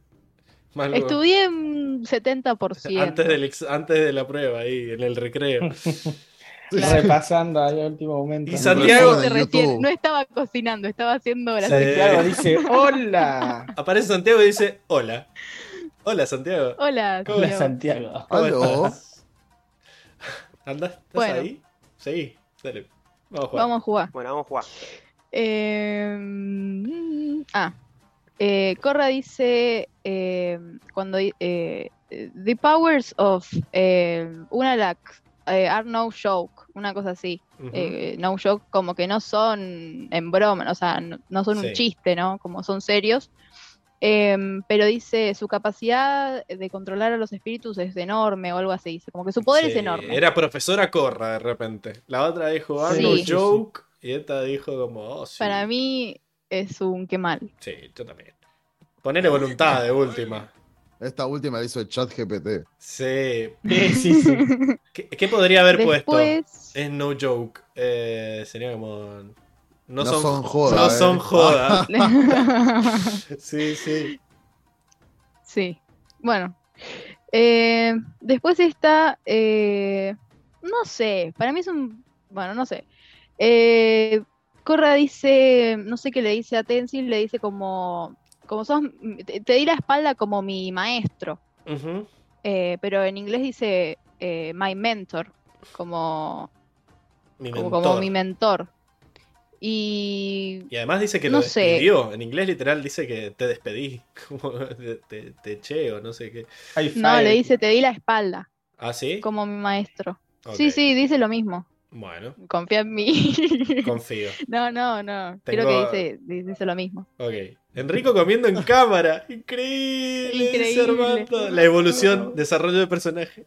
estudié un 70%. antes, del ex- antes de la prueba, ahí, en el recreo. *laughs* repasando ahí al último momento. Y Santiago- de Recién, no estaba cocinando, estaba haciendo la Sí. Santiago dice, hola. Aparece Santiago y dice: Hola. Hola, Santiago. Hola, ¿Cómo Hola. Santiago. ¿Cómo Aló. estás? ¿Andás? ¿Estás Bueno. ahí? Seguí. Dale. Vamos a jugar. Vamos a jugar. Bueno, vamos a jugar. Eh, ah, eh, Corra dice eh, cuando eh, the powers of eh, una lac eh, are no joke, una cosa así. Eh, no joke, como que no son en broma, o sea, no, no son Sí. un chiste, ¿no? Como son serios. Em, pero dice su capacidad de controlar a los espíritus es enorme o algo así. Dice, como que su poder es enorme. Era profesora Corra de repente. La otra dijo, Sí. no joke. Y esta dijo como, oh, sí. Para mí es un qué mal. Sí, yo también. Ponele voluntad de última. Esta última la hizo el chat GPT. Sí. Sí, *laughs* sí, sí. ¿Qué, qué podría haber puesto? Es no joke. Eh, sería como. No, No son, son joda, No eh. son joda. *laughs* sí, sí. sí, bueno. Eh, después está, eh, no sé, para mí es un, bueno, no sé. Eh, Corra dice, no sé qué le dice a Tenzin, le dice como, como sos, te, te di la espalda como mi maestro, eh, pero en inglés dice eh, my mentor, como, Mi como, mentor. como mi mentor. Y Y además dice que No lo sé. despidió. En inglés literal dice que te despedí. *laughs* Como te, te, te eché o no sé qué. No, le dice, te di la espalda ¿Ah, sí? como mi maestro. Sí, sí, dice lo mismo. Bueno, Confía en mí. *laughs* confío. no, no, no. Tengo- Creo que dice, dice lo mismo. Ok. Enrico comiendo en cámara. Increíble. Increíble. Armando. La evolución, desarrollo de personaje.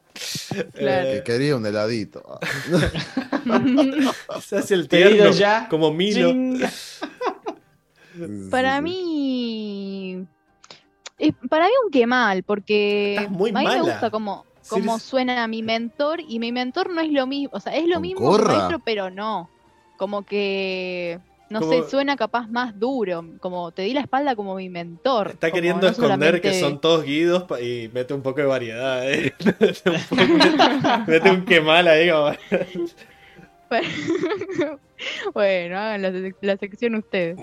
Claro. Eh, Que quería un heladito. *laughs* se hace el tierno ya. como Milo. Ching. para Sí, sí. mí. es- para mí un que mal, porque Estás muy a mí mala. me gusta como, Sí, como eres- suena mi mentor y mi mentor no es lo mismo, o sea, es lo mismo que maestro, pero no. Como que, no Como- sé, suena capaz más duro, como te di la espalda como mi mentor. Está como queriendo no esconder que son todos guidos y mete un poco de variedad. ¿eh? mete, un poco- mete un quemal ahí. como- *laughs* bueno, hagan la, la sección ustedes.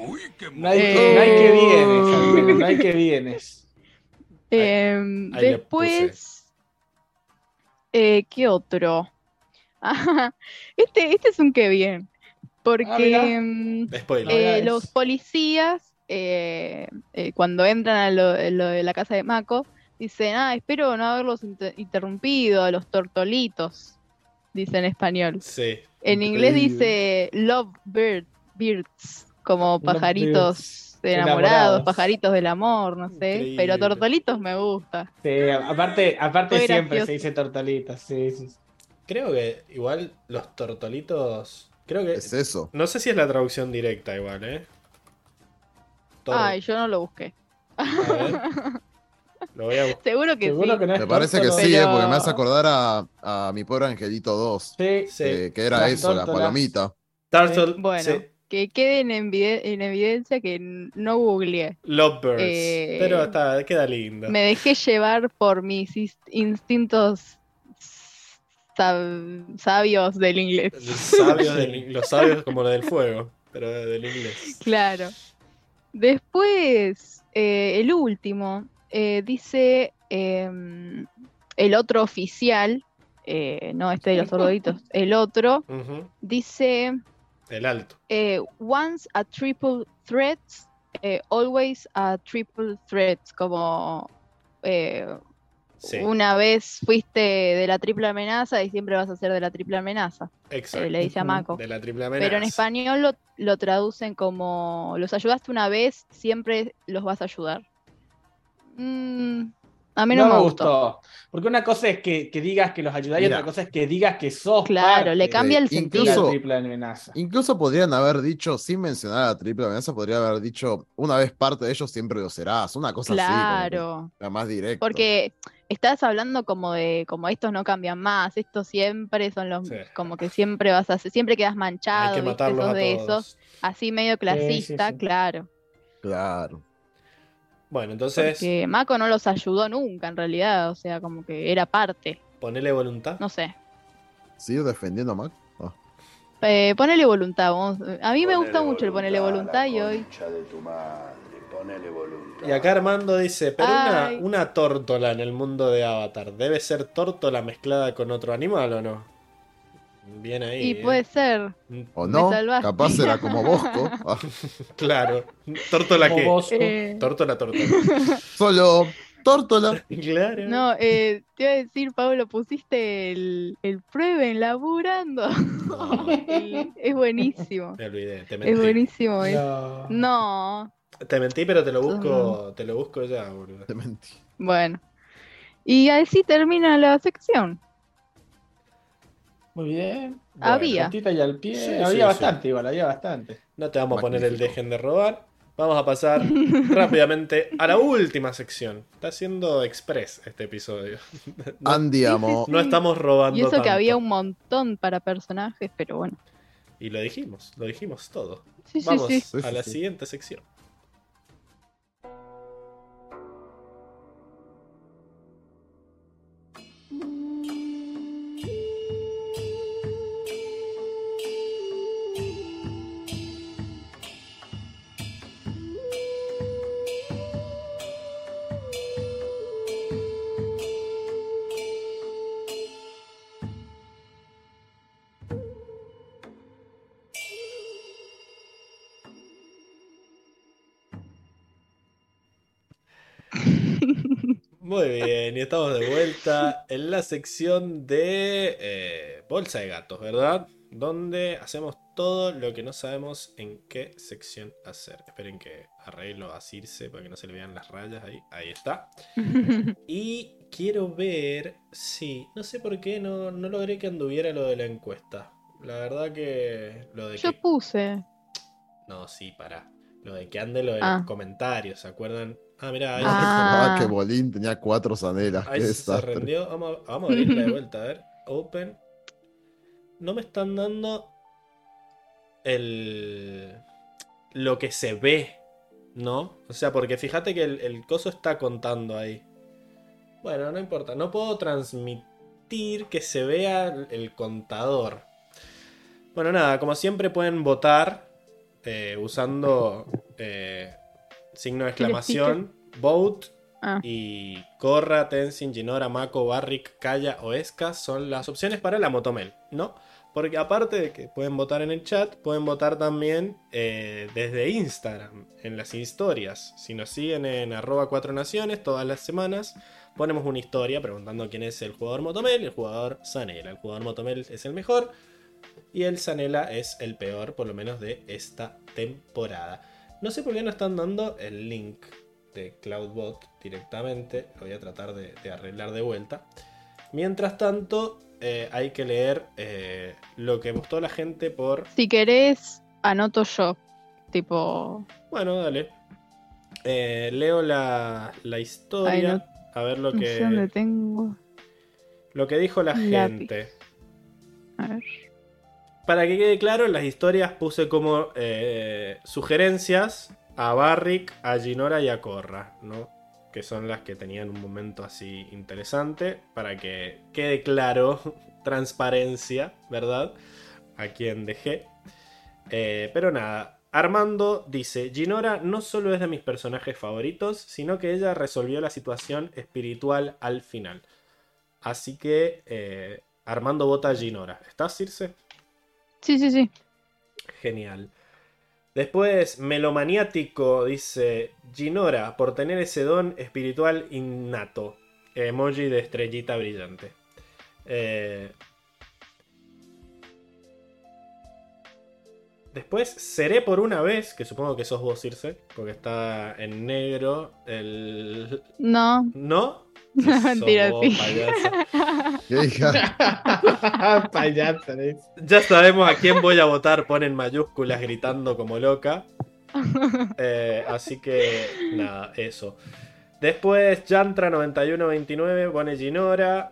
No hay, Eh, que, no hay que vienes, al menos, no hay que vienes. *laughs* Em, ahí después, eh, ¿qué otro? *laughs* Ah, este, este es un que bien, porque Ah, em, Spoiler. eh, los policías, eh, eh, cuando entran a lo, lo de la casa de Mako, dicen, ah, espero no haberlos inter- interrumpido a los tortolitos, dice en español. Sí. En inglés dice love bird, birds, como Love pajaritos enamorados, Enamorados. pajaritos del amor, no sé. Increíble. Pero tortolitos me gusta. Sí, aparte, aparte siempre gracioso. se dice sí. sí. Creo que igual los tortolitos. Creo que. Es eso. No sé si es la traducción directa igual, ¿eh? Ay, yo no lo busqué. A ver. Lo voy a buscar. Seguro que Seguro sí. que no Me parece que sí, eh, porque me hace acordar a, a mi pobre Angelito 2. Sí, Sí. eh, que era Las eso, la palomita. Turtle. Bueno, sí. que queden en, en evidencia que no googleé. Lovebirds. Eh, Pero está, queda lindo. Me dejé llevar por mis is- instintos sab- sabios del inglés. Los sabios, del- *laughs* los sabios como lo del fuego, pero del inglés. Claro. Después, eh, el último, eh, dice em, el otro oficial, eh, no este de los sorditos, el otro, dice El alto. eh, once a triple threat, eh, always a triple threat, como eh, Sí, una vez fuiste de la triple amenaza y siempre vas a ser de la triple amenaza, exacto. eh, le dice a Mako. De la triple amenaza. Pero en español lo, lo traducen como los ayudaste una vez, siempre los vas a ayudar. Mm, a mí no, me gustó. Porque una cosa es que, que digas que los ayudas y otra cosa es que digas que sos Claro, parte le cambia el de sentido. la incluso- triple amenaza. Incluso podrían haber dicho, sin mencionar a la triple amenaza, podría haber dicho, una vez parte de ellos siempre lo serás. Una cosa así. como Claro, era más directo. porque estás hablando como de como estos no cambian más, estos siempre son los Sí. como que siempre vas a ser- siempre quedas Hay manchado, que Sos a de todos. esos, así medio clasista, sí. claro. Claro. Bueno, entonces, Que Mako no los ayudó nunca en realidad, o sea, como que era parte, ponele voluntad. no sé. ¿Sigo defendiendo a Mac? Ah. Eh, ponele voluntad. vamos. A mí me gusta mucho el ponele voluntad y hoy. de tu madre, ponele voluntad. Y acá Armando dice, pero una, una tórtola en el mundo de Avatar, ¿debe ser tórtola mezclada con otro animal o no? Bien ahí. Y ¿eh? puede ser. O Me no, capaz era *laughs* como Bosco. Ah, *laughs* Claro. ¿Tórtola qué? Eh, Tórtola, tórtola. *laughs* Solo tórtola. claro. no, eh, te iba a decir, Pablo, pusiste el, el prueben laburando. El- es buenísimo. Me olvidé, te Es mentí. buenísimo. es- No. Te mentí, pero te lo busco, te lo busco ya, boludo. Te mentí. Bueno. Y así termina la sección. Muy bien. Había. Cortita y al pie. Sí, había sí, bastante, igual, había bastante. No te vamos a poner el dejen de robar. Vamos a pasar *laughs* rápidamente a la última sección. Está siendo express este episodio. *laughs* No, Andiamo. sí, no estamos robando. Y eso que había un montón para personajes, pero bueno. Y lo dijimos, lo dijimos todo. Sí, sí, Vamos sí. Sí, a la sí. siguiente sección. Muy bien, y estamos de vuelta en la sección de eh, Bolsa de Gatos, ¿verdad? Donde hacemos todo lo que no sabemos en qué sección hacer. Esperen que arreglo a Circe para que no se le vean las rayas ahí. Ahí está. *laughs* Y quiero ver si. No sé por qué no, no logré que anduviera lo de la encuesta. La verdad que. Lo de Yo que. puse. No, sí, para. Lo de que ande lo de Ah. los comentarios, ¿se acuerdan? Ah, mirá, ahí, Ah. *laughs* Ah, que Bolín tenía cuatro zanelas. ahí se rendió. Vamos a, vamos a *laughs* abrirla de vuelta, a ver. Open. No me están dando el. lo que se ve, ¿no? O sea, porque fíjate que el, el coso está contando ahí. Bueno, no importa. No puedo transmitir que se vea el, el contador. Bueno, nada, como siempre pueden votar eh, usando eh, signo de exclamación, vote Ah. y Corra, Tenzin, Ginora, Mako, Barrick, Kaya o Esca son las opciones para la Motomel, ¿no? Porque aparte de que pueden votar en el chat, pueden votar también eh, desde Instagram, en las historias. Si nos siguen en arroba 4 naciones todas las semanas, ponemos una historia preguntando quién es el jugador Motomel y el jugador Sanela. El jugador Motomel es el mejor y el Sanela es el peor, por lo menos de esta temporada. No sé por qué no están dando el link de CloudBot directamente. Lo voy a tratar de, de arreglar de vuelta. Mientras tanto, eh, hay que leer eh, lo que gustó la gente por. Si querés, anoto yo. Tipo. Bueno, dale. Eh, leo la, la historia. Ay, a ver lo No sé dónde que, tengo. lo que dijo la Lápiz. gente. A ver. Para que quede claro, en las historias puse como eh, sugerencias a Barrick, a Ginora y a Corra, ¿no? Que son las que tenían un momento así interesante. Para que quede claro, *laughs* transparencia, ¿verdad? A quien dejé. Eh, pero nada, Armando dice, Ginora no solo es de mis personajes favoritos, sino que ella resolvió la situación espiritual al final. Así que eh, Armando vota a Ginora. ¿Estás, Circe? Sí, sí, sí. Genial. Después, Melomaniático dice Ginora, por tener ese don espiritual innato. Emoji de estrellita brillante. Eh, Después, seré por una vez, que supongo que sos vos, Circe, porque está en negro el... No. ¿No? *laughs* No, mentira, sí. payasa. *laughs* Ya sabemos a quién voy a votar, ponen mayúsculas gritando como loca. *laughs* Eh, así que nada, eso. Después Yantra9129 pone Ginora.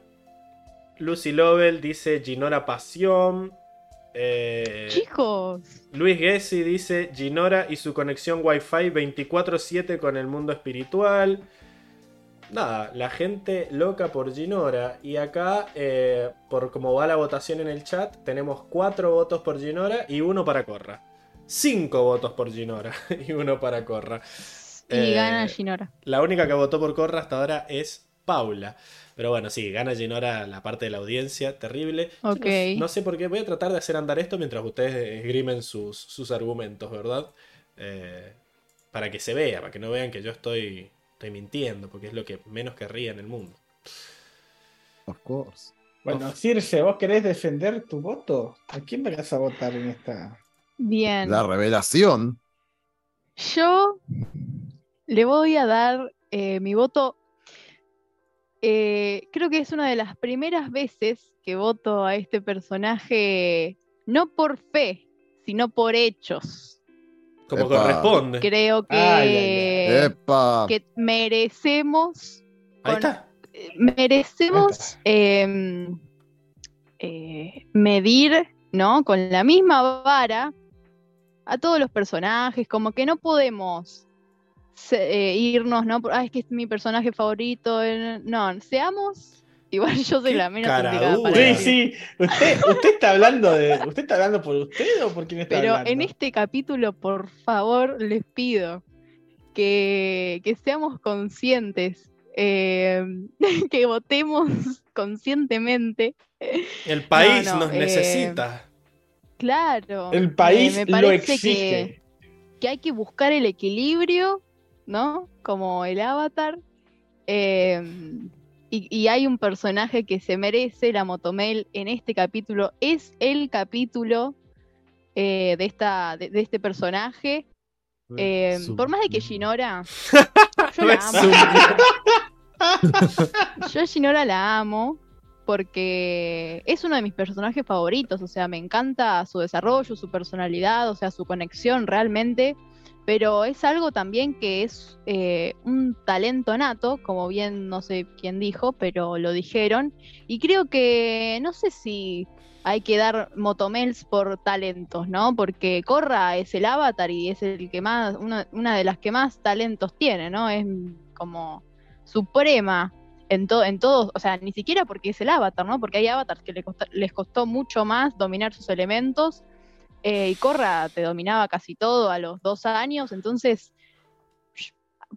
Lucy Lovell dice Ginora Pasión. Eh, Chicos. Luis Gessi dice Ginora y su conexión Wi-Fi 24/7 con el mundo espiritual. Nada, la gente loca por Ginora. Y acá, eh, por como va la votación en el chat, tenemos cuatro votos por Ginora y uno para Corra. Cinco votos por Ginora *laughs* y uno para Corra. Y Eh, gana Ginora. La única que votó por Corra hasta ahora es Paula. Pero bueno, sí, gana Ginora la parte de la audiencia, terrible. Yo Ok. No, no sé por qué, voy a tratar de hacer andar esto mientras ustedes esgrimen sus, sus argumentos, ¿verdad? Eh, para que se vea, para que no vean que yo estoy, estoy mintiendo, porque es lo que menos querría en el mundo. Of course. Bueno, Circe, ¿vos querés defender tu voto? ¿A quién vas a votar en esta? Bien. La revelación. Yo le voy a dar eh, mi voto. eh, creo que es una de las primeras veces que voto a este personaje, no por fe, sino por hechos. Como Epa. corresponde. Creo que, Ay, ay, Epa. que merecemos, Ahí está. merecemos em, eh, medir, ¿no? Con la misma vara a todos los personajes, como que no podemos se- eh, irnos, ¿no? "Ah, es que es mi personaje favorito. eh, No, seamos. Igual yo soy la menos cara indicada para. Sí, sí. ¿Usted, ¿Usted está hablando de. ¿Usted está hablando por usted o por quién está Pero hablando? en este capítulo, por favor, les pido que, que seamos conscientes, eh, *laughs* que votemos conscientemente. El país No, no, nos eh, necesita. Claro. El país me lo exige. Que, que hay que buscar el equilibrio, ¿no? Como el avatar. eh, y, y hay un personaje que se merece la Motomel en este capítulo. Es el capítulo eh, de, esta, de, de este personaje. Eh, por más de que Ginora. *laughs* Yo la amo. *laughs* Yo a Ginora la amo porque es uno de mis personajes favoritos, o sea, me encanta su desarrollo, su personalidad, o sea, su conexión realmente, pero es algo también que es eh, un talento nato, como bien no sé quién dijo, pero lo dijeron, y creo que no sé si hay que dar motomels por talentos, ¿no? Porque Corra es el avatar y es el que más, una, de las que más talentos tiene, ¿no? Es como suprema en, to- en todos, o sea, ni siquiera porque es el avatar, ¿no? Porque hay avatars que le costa- les costó mucho más dominar sus elementos. Eh, y Corra te dominaba casi todo a los dos años, entonces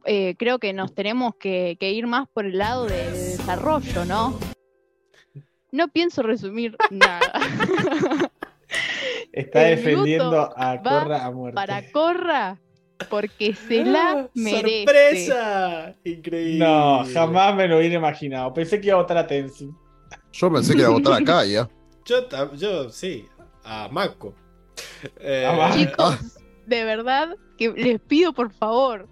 eh, creo que nos tenemos que, que ir más por el lado de, de desarrollo, ¿no? No pienso resumir nada. Está el defendiendo a Corra a muerte. Para Corra, porque se la ¡Ah! merece. ¡Sorpresa! Increíble. No, jamás me lo hubiera imaginado. Pensé que iba a votar a Tenzin. Yo pensé que iba a votar acá *laughs* ya. Yo, yo sí, a Mako. Eh, A Mako. Chicos, *laughs* de verdad que les pido por favor.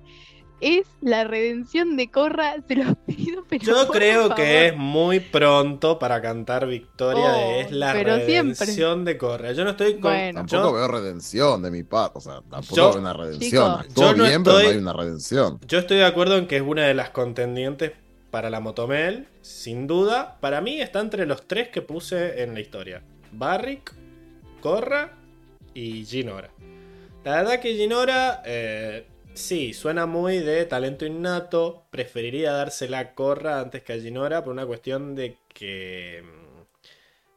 Es la redención de Corra, se los pido, pero Yo por creo favor. que es muy pronto para cantar victoria de Oh, es la pero redención de Corra. Yo no estoy con. Bueno. Tampoco yo, veo redención de mi parte. O sea, tampoco Yo- veo una redención. Chicos. Actuó Yo no bien, pero estoy- no hay una redención. yo estoy de acuerdo en que es una de las contendientes para la Motomel. Sin duda. Para mí está entre los tres que puse en la historia: Barrick, Corra y Ginora. La verdad que Ginora. eh, Sí, suena muy de talento innato. Preferiría dársela a Corra antes que a Ginora por una cuestión de que. mm,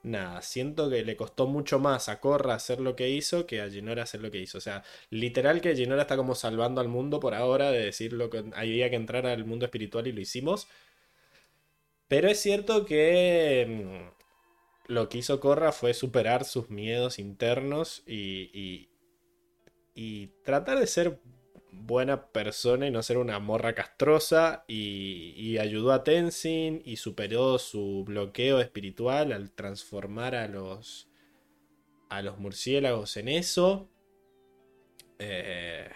Nada, siento que le costó mucho más a Corra hacer lo que hizo que a Ginora hacer lo que hizo. O sea, literal que Ginora está como salvando al mundo por ahora de decir lo que había que entrar al mundo espiritual y lo hicimos. Pero es cierto que mm, lo que hizo Corra fue superar sus miedos internos y, y, y tratar de ser buena persona y no ser una morra castrosa y, ayudó a Tenzin y superó su bloqueo espiritual al transformar a los a los murciélagos en eso. Eh,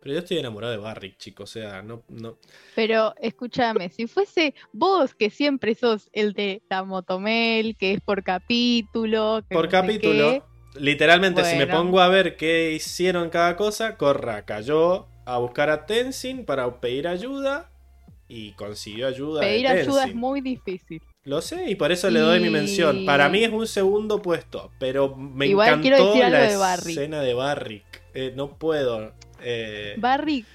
pero yo estoy enamorado de Barrick, chicos, o sea, no, no, Pero escúchame, si fuese vos que siempre sos el de la motomel, que es por capítulo, que por no sé capítulo. qué, Literalmente, si me pongo a ver qué hicieron cada cosa, Corra cayó a buscar a Tenzin para pedir ayuda y consiguió ayuda. de pedir ayuda es muy difícil. Lo sé y por eso le doy mi mención. Para mí es un segundo puesto, pero me Igual quiero encantó decir algo la de Barrick. escena de Barrick. Eh, no puedo. Eh, Barrick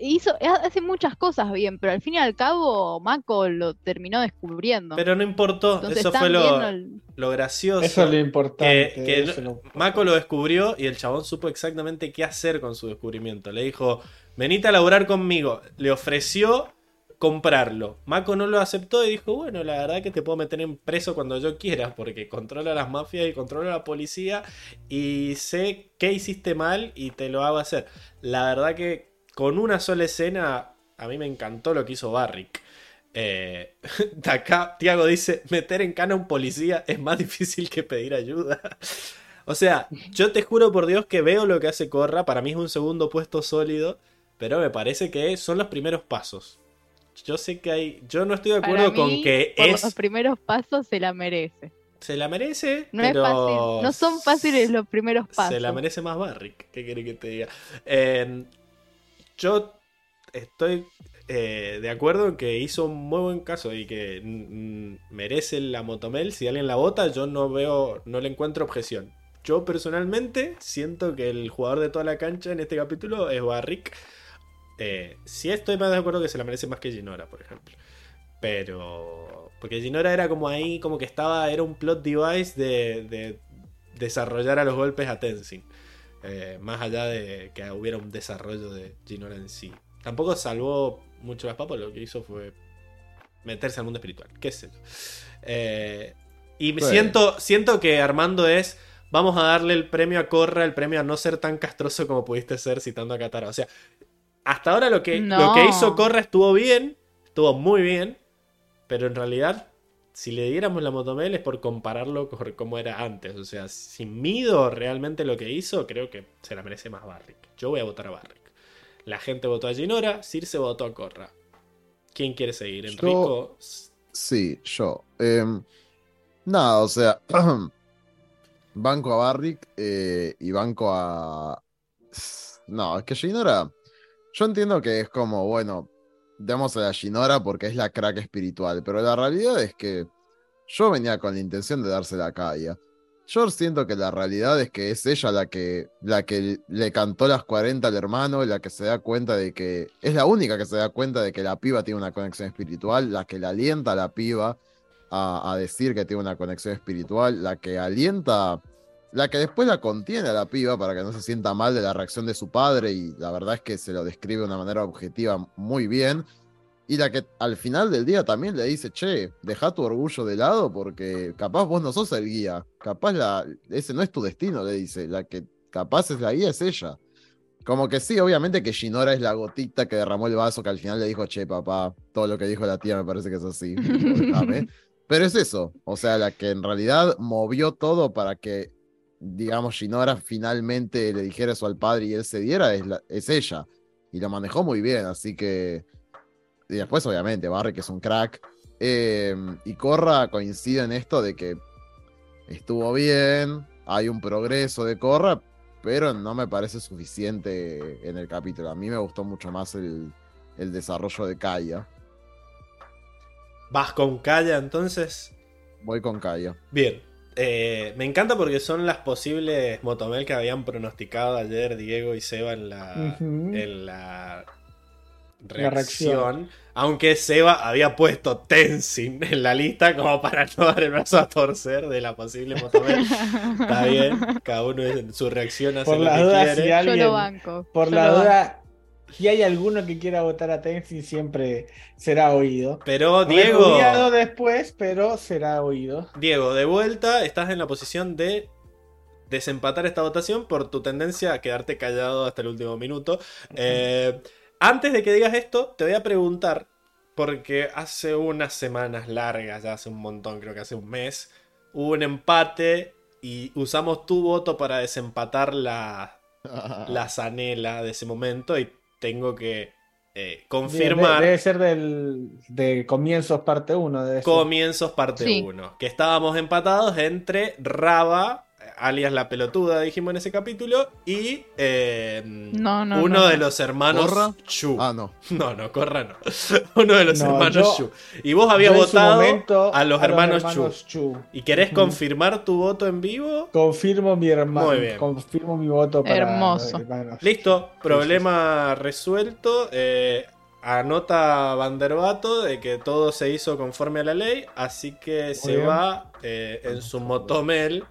hizo, ha- hace muchas cosas bien, pero al fin y al cabo Mako lo terminó descubriendo. Pero no importó, Entonces eso fue lo, el- lo gracioso. Eso es lo importante. que, no- lo- Mako lo descubrió y el chabón supo exactamente qué hacer con su descubrimiento. Le dijo, venite a laburar conmigo. Le ofreció comprarlo. Mako no lo aceptó y dijo, bueno, la verdad que te puedo meter en preso cuando yo quiera, porque controla las mafias y controla la policía y sé qué hiciste mal y te lo hago hacer. La verdad que con una sola escena, a mí me encantó lo que hizo Barrick. Eh, *laughs* acá, Tiago dice: meter en cana a un policía es más difícil que pedir ayuda. *laughs* O sea, yo te juro por Dios que veo lo que hace Corra. Para mí es un segundo puesto sólido. Pero me parece que son los primeros pasos. Yo sé que hay. Yo no estoy de acuerdo con que por es. los primeros pasos se la merece. Se la merece. No pero es fácil, no son fáciles los primeros pasos. Se la merece más Barrick. ¿Qué quiere que te diga? Eh, yo estoy eh, de acuerdo en que hizo un muy buen caso y que merece la motomel. Si alguien la vota, yo no veo, no le encuentro objeción. Yo personalmente siento que el jugador de toda la cancha en este capítulo es Barrick. Eh, sí estoy más de acuerdo que se la merece más que Ginora, por ejemplo. Pero. Porque Ginora era como ahí, como que estaba. Era un plot device de, de desarrollar a los golpes a Tenzin. Eh, más allá de que hubiera un desarrollo de Ginora en sí. Tampoco salvó mucho las papas, lo que hizo fue meterse al mundo espiritual. ¿Qué sé yo? Eh, y Sí. siento, siento que Armando es. Vamos a darle el premio a Corra, el premio a no ser tan castroso como pudiste ser citando a Katara. O sea, hasta ahora lo que, No. lo que hizo Corra estuvo bien, estuvo muy bien, pero en realidad, si le diéramos la motomel es por compararlo con cómo era antes. O sea, si mido realmente lo que hizo, creo que se la merece más Barrick. Yo voy a votar a Barrick. La gente votó a Ginora, Circe votó a Corra. ¿Quién quiere seguir? Yo- Enrico. Sí, yo. Em, nada, o sea, *clears throat* banco a Barrick eh, y banco a... No, es que Ginora, yo entiendo que es como, bueno, demos a la Ginora porque es la crack espiritual, pero la realidad es que yo venía con la intención de dársela a Kaya. Yo siento que la realidad es que es ella la que, la que le cantó las 40 al hermano, la que se da cuenta de que es la única que se da cuenta de que la piba tiene una conexión espiritual, la que le alienta a la piba a decir que tiene una conexión espiritual, la que alienta, la que después la contiene a la piba para que no se sienta mal de la reacción de su padre y la verdad es que se lo describe de una manera objetiva muy bien. Y la que al final del día también le dice, che, deja tu orgullo de lado porque capaz vos no sos el guía, capaz la, ese no es tu destino, le dice, la que capaz es la guía es ella. Como que sí, obviamente que Shinora es la gotita que derramó el vaso que al final le dijo, che, papá, todo lo que dijo la tía me parece que es así. *laughs* déjame". Pero es eso, o sea, la que en realidad movió todo para que, digamos, Shinora finalmente le dijera eso al padre y él se diera, es, la- es ella. Y lo manejó muy bien, así que... Y después, obviamente, Barry, que es un crack. Eh, y Corra coincide en esto de que estuvo bien, hay un progreso de Corra, pero no me parece suficiente en el capítulo. A mí me gustó mucho más el, el desarrollo de Kaya. ¿Vas con Kaya entonces? Voy con Kaya. Bien. Eh, me encanta porque son las posibles motomel que habían pronosticado ayer Diego y Seba en la, en la La reacción. Aunque Seba había puesto Tenzin en la lista como para no dar el brazo a torcer de la posible motomel. *laughs* Está bien, cada uno en su reacción hace Por lo las que dudas, quiere. si Yo alguien, lo banco. por yo la lo banco. Si hay alguno que quiera votar a Tenzin, siempre será oído. Pero Diego, después, pero será oído. Diego, de vuelta estás en la posición de desempatar esta votación por tu tendencia a quedarte callado hasta el último minuto. Eh, antes de que digas esto, te voy a preguntar, porque hace unas semanas largas, ya hace un montón, creo que hace un mes, hubo un empate y usamos tu voto para desempatar la, *laughs* la zanela de ese momento y tengo que eh, confirmar... Debe, debe ser del, de comienzos parte 1. Comienzos parte Sí. 1. Que estábamos empatados entre Raba, alias la pelotuda, dijimos en ese capítulo, y eh, No, no, uno no, de no. los hermanos ¿Corra? Chu. Ah, no. *laughs* No, no, Corra no. *laughs* Uno de los No, hermanos yo- Chu. Y vos habías votado momento a los hermanos, Chu. Chu. ¿Y querés confirmar tu voto en vivo? Confirmo mi hermano. Muy bien. Confirmo mi voto para Hermoso. los. Listo, problema resuelto. Eh, anota Vanderbato de que todo se hizo conforme a la ley, así que se bien. va eh, en su motomel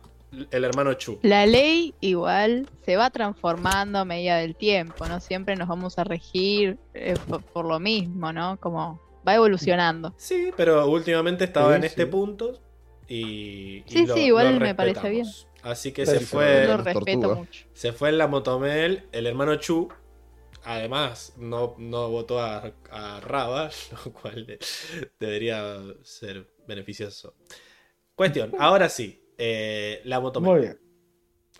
el hermano Chu. La ley igual se va transformando a medida del tiempo, ¿no? Siempre nos vamos a regir eh, por, por lo mismo, ¿no? Como va evolucionando. Sí, pero últimamente estaba Sí, en este punto y, y Sí, lo- sí, igual lo me parece bien. Así que se fue, Lo respeto mucho. se fue en la motomel el hermano Chu. Además, no, no votó a, a Raba, *laughs* lo cual de- debería ser beneficioso. Cuestión, ahora sí, eh, la motomel. Muy bien.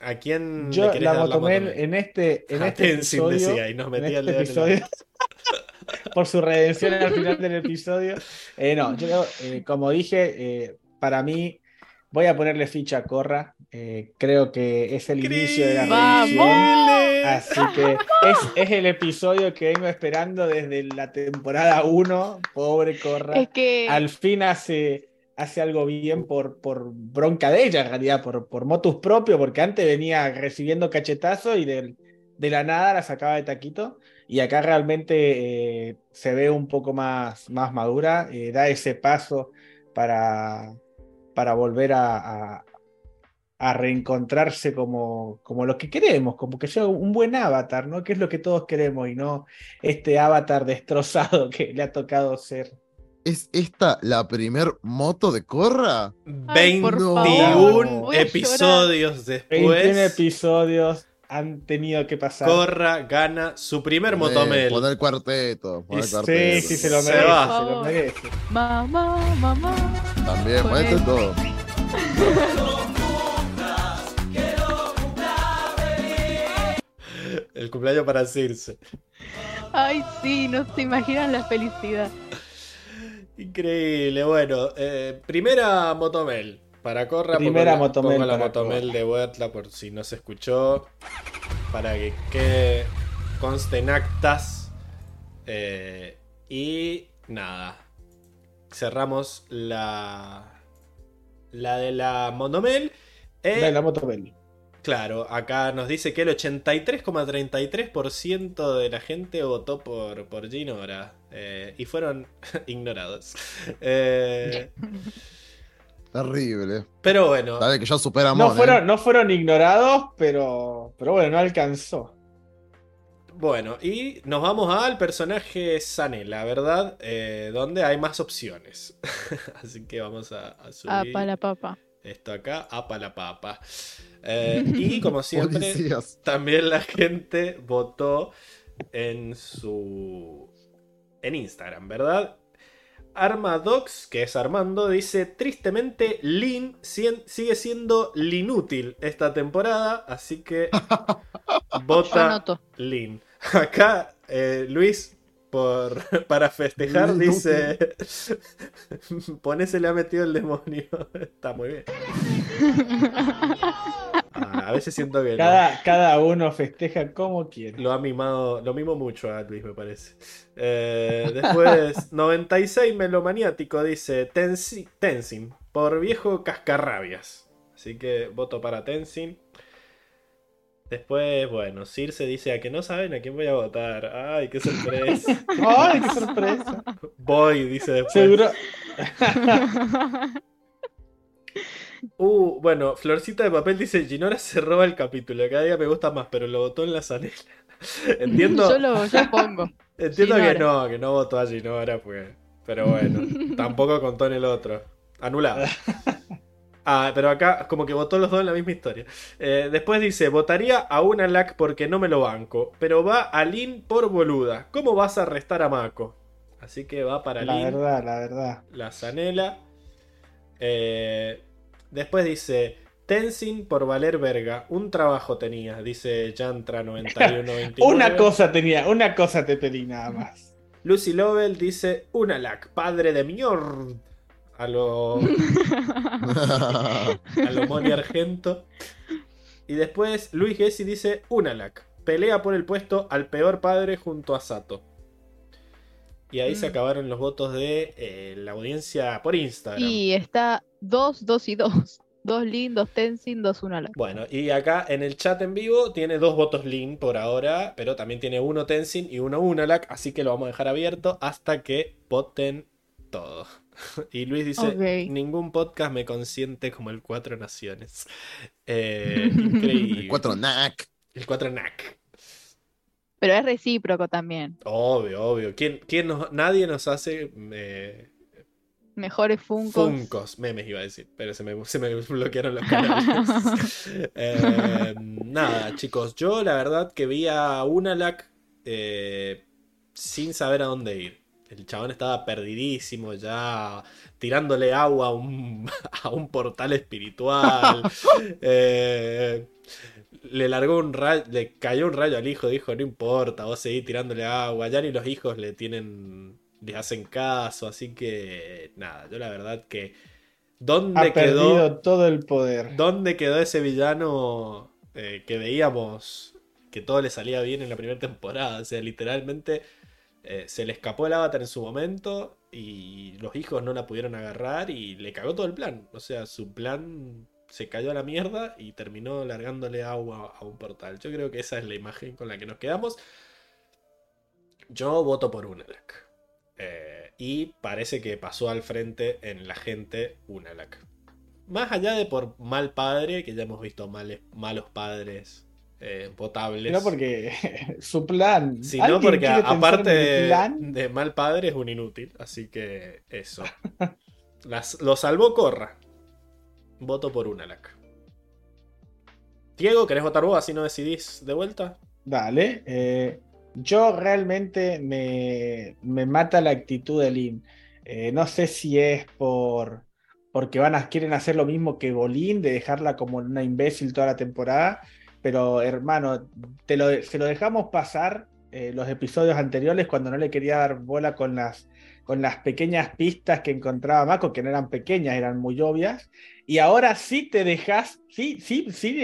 ¿A quién Yo, la dar motomel, motomel? en este, en este episodio, decía y nos en metía este en la- episodio, *laughs* por su redención al final del episodio. Eh, no, yo, eh, como dije, eh, para mí voy a ponerle ficha a Corra. Eh, creo que es el inicio de la redención. Así que es, es el episodio que vengo esperando desde la temporada 1. Pobre Corra. Es que Al fin hace, hace algo bien por, por bronca de ella, en realidad, por, por motus propio, porque antes venía recibiendo cachetazo y del- de la nada la sacaba de taquito. Y acá realmente eh, se ve un poco más, más madura, eh, da ese paso para, para volver a, a- a reencontrarse como, como lo que queremos, como que sea un buen avatar, ¿no? Que es lo que todos queremos y no este avatar destrozado *laughs* que le ha tocado ser. ¿Es esta la primer moto de Corra? Ay, por 21 favor, voy a episodios 21 después, episodios han tenido que pasar. Corra gana su primer Poné- motomel. Poné el cuarteto. el sí, cuarteto. Sí, sí, se lo Se merece, va. se lo merece. mamá, mamá. También, ponete todo. El cumpleaños para Circe. Ay, sí, no se imaginan la felicidad. Increíble, bueno. eh, primera motomel. Para Corra, Primera pongo la- motomel pongo la motomel Corra. de vuelta por si no se escuchó. Para que quede conste en actas. Eh, y nada. Cerramos la. La de la motomel. Eh, Dale, la Motobel. Claro, acá nos dice que el 83,33% de la gente votó por, por Ginora eh, y fueron *laughs* ignorados. *laughs* Eh, Terrible. pero bueno, Dale que ya superamos. No fueron, no fueron ignorados, pero, pero bueno, no alcanzó. bueno, y nos vamos al personaje Sanela, ¿verdad? Eh, donde hay más opciones. *laughs* Así que vamos a, a subir para la papa. esto acá, apa la papa. Eh, y como siempre, Policías. También la gente votó en su. En Instagram, ¿verdad? Armadox, que es Armando, dice: Tristemente, Lin sigue siendo Linútil esta temporada, así que *laughs* vota. Lin. *laughs* Acá, eh, Luis, por, *laughs* para festejar, Linútil. dice: Pone se le ha metido el demonio. Está muy bien. A veces siento que. no. Cada, cada uno festeja como quiere. Lo ha mimado, lo mimo mucho a Luis, me parece. Eh, después, *laughs* 96 melomaniático dice Tenzin, por viejo cascarrabias. Así que voto para Tenzin. Después, bueno, Circe dice a que no saben a quién voy a votar. Ay, qué sorpresa. *laughs* ¡Ay, qué sorpresa! voy, dice después. Seguro. *laughs* Uh, bueno, Florcita de Papel dice Ginora se roba el capítulo. Cada día me gusta más, pero lo votó en la zanela. *laughs* Entiendo. Yo lo yo pongo. Entiendo que no, que no votó a Ginora, pues. Pero bueno, *laughs* tampoco contó en el otro. Anulado. *laughs* Ah, pero acá como que votó los dos en la misma historia. Eh, después dice, votaría a una LAC porque no me lo banco, pero va a Lin por boluda. ¿Cómo vas a arrestar a Mako? Así que va para La Lin, verdad, la verdad. la Zanela. Eh, después dice, Tenzin por valer verga, un trabajo tenía, dice Yantra9129. *laughs* Una cosa tenía, una cosa te pedí nada más. Lucy Lovell dice una lac, padre de mior. A lo, *laughs* a lo Moni Argento. Y después Luis Gessi dice Unalak. Pelea por el puesto al peor padre junto a Sato. Y ahí se Mm. acabaron los votos de eh, la audiencia por Instagram. Y está 2, 2 y 2. *laughs* Dos Lin, dos Tenzin, dos Unalak. Bueno, y acá en el chat en vivo tiene dos votos Lin por ahora, pero también tiene uno Tenzin y uno Unalak, así que lo vamos a dejar abierto hasta que voten todo. *laughs* Y Luis dice, ningún podcast me consiente como el Cuatro Naciones. Eh, *laughs* increíble. El 4 NAC. El Cuatro NAC. Pero es recíproco también. Obvio, obvio. ¿Quién, quién nos- nadie nos hace eh, Mejores Funkos. Funcos, memes iba a decir, pero se me, se me *laughs* bloquearon los canales. *laughs* Eh, nada, chicos, yo la verdad que vi a Unalak eh, sin saber a dónde ir. El chabón estaba perdidísimo ya, tirándole agua a un, *laughs* a un portal espiritual. Eh, le largó un rayo, le cayó un rayo al hijo, dijo, no importa, vos seguís tirándole agua. Ya ni los hijos le tienen, le hacen caso, así que nada, yo la verdad que... ¿Dónde Ha quedó? perdido todo el poder. ¿Dónde quedó ese villano eh, que veíamos que todo le salía bien en la primera temporada? O sea, literalmente eh, se le escapó el avatar en su momento y los hijos no la pudieron agarrar y le cagó todo el plan. O sea, su plan se cayó a la mierda y terminó largándole agua a un portal. Yo creo que esa es la imagen con la que nos quedamos. Yo voto por Unalak. Eh, y parece que pasó al frente en la gente Unalak. Más allá de por mal padre, que ya hemos visto males- malos padres eh, potables. No porque *laughs* su plan. Sino ¿Alguien porque aparte de, de mal padre es un inútil. Así que eso. *laughs* Las- lo salvó Corra. Voto por Unalak. Diego, ¿querés votar vos así no decidís de vuelta? Dale. eh, yo realmente me, me mata la actitud de Lin. Eh, no sé si es por porque van quieren hacer lo mismo que Bolín, de dejarla como una imbécil toda la temporada. Pero, hermano, te lo, se lo dejamos pasar eh, los episodios anteriores cuando no le quería dar bola con las, con las pequeñas pistas que encontraba Mako, que no eran pequeñas, eran muy obvias. Y ahora sí te dejas, sí, sí, sí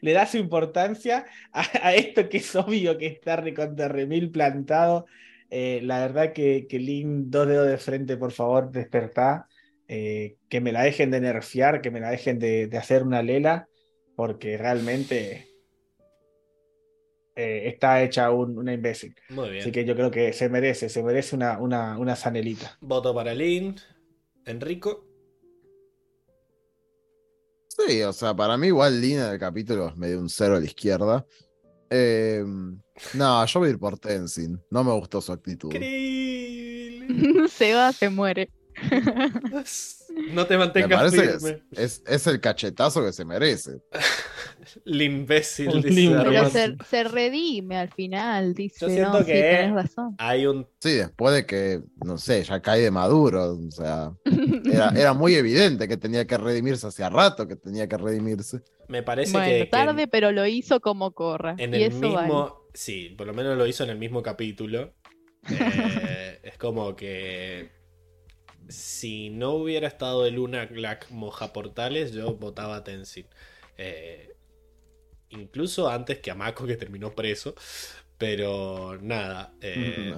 le, das importancia a, esto que es obvio que está recontra remil plantado. Eh, la verdad que, que Lin, dos dedos de frente, por favor, despertá. Eh, que me la dejen de nerfear, que me la dejen de, de hacer una lela, porque realmente eh, está hecha un- una imbécil. Muy bien. Así que yo creo que se merece, se merece una, una, una zanelita. Voto para Lin. Enrico. Sí, o sea, para mí igual línea del capítulo es medio un cero a la izquierda. Eh, no, yo voy a ir por Tenzin. No me gustó su actitud. Krill. *laughs* se va, se muere. No te mantengas que firme. es, es- es el cachetazo que se merece. *laughs* El imbécil. Dice Pero se, se redime al final, dice. Yo siento no, sí, que- tenés razón. Hay un. Sí, después de que, no sé, ya cae de maduro. O sea, era, *laughs* era muy evidente que tenía que redimirse hacía rato que tenía que redimirse. Me parece bueno, que, que tarde, pero lo hizo como corra. en y el eso mismo. vale. Sí, por lo menos lo hizo en el mismo capítulo. Eh, *laughs* es como que. Si no hubiera estado el Luna Black Moja Portales, yo votaba a Tenzin. Eh, incluso antes que a Mako, que terminó preso. Pero nada. eh,